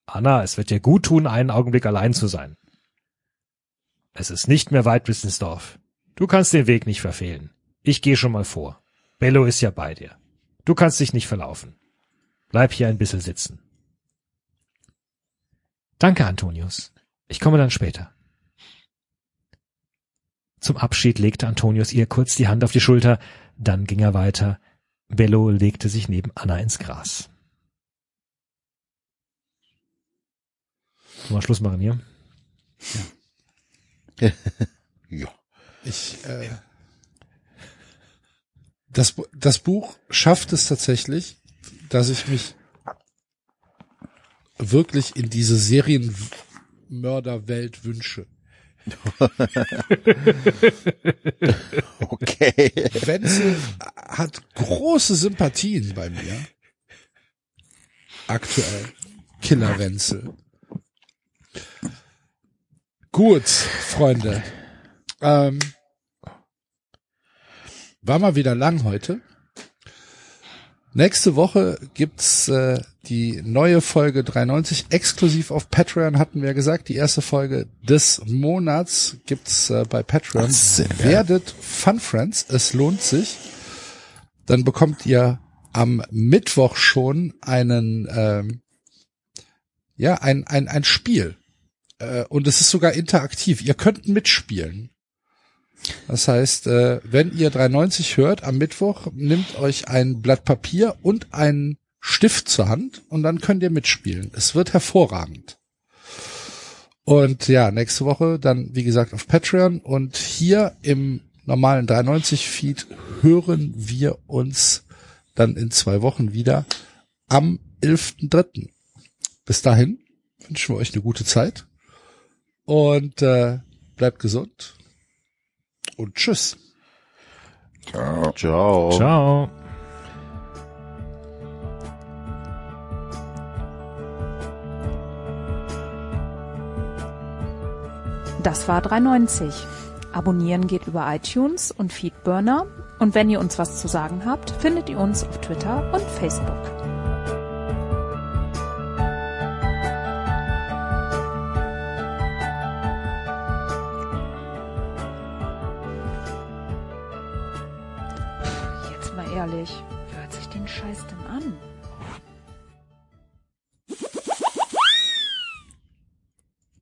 Anna, es wird dir gut tun, einen Augenblick allein zu sein. Es ist nicht mehr weit bis ins Dorf. Du kannst den Weg nicht verfehlen. Ich gehe schon mal vor. Bello ist ja bei dir. Du kannst dich nicht verlaufen. Bleib hier ein bisschen sitzen. Danke, Antonius. Ich komme dann später. Zum Abschied legte Antonius ihr kurz die Hand auf die Schulter, dann ging er weiter. Bello legte sich neben Anna ins Gras. Wir Schluss machen hier? Ja. Ich, äh, das, das Buch schafft es tatsächlich, dass ich mich wirklich in diese Serienmörderwelt wünsche. Okay. Wenzel hat große Sympathien bei mir. Aktuell. Killer Wenzel. Gut, Freunde. Ähm, war mal wieder lang heute. Nächste Woche gibt's äh, die neue Folge 93 exklusiv auf Patreon hatten wir gesagt. Die erste Folge des Monats gibt's äh, bei Patreon. Werdet Fun Friends, es lohnt sich. Dann bekommt ihr am Mittwoch schon einen ähm, ja ein ein ein Spiel äh, und es ist sogar interaktiv. Ihr könnt mitspielen. Das heißt, äh, wenn ihr 390 hört am Mittwoch, nimmt euch ein Blatt Papier und einen Stift zur Hand und dann könnt ihr mitspielen. Es wird hervorragend. Und ja, nächste Woche dann, wie gesagt, auf Patreon und hier im normalen 390 Feed hören wir uns dann in zwei Wochen wieder am 11.3. Bis dahin wünschen wir euch eine gute Zeit und äh, bleibt gesund und tschüss. Ciao. Ciao. Ciao. Das war 390. Abonnieren geht über iTunes und Feedburner. Und wenn ihr uns was zu sagen habt, findet ihr uns auf Twitter und Facebook.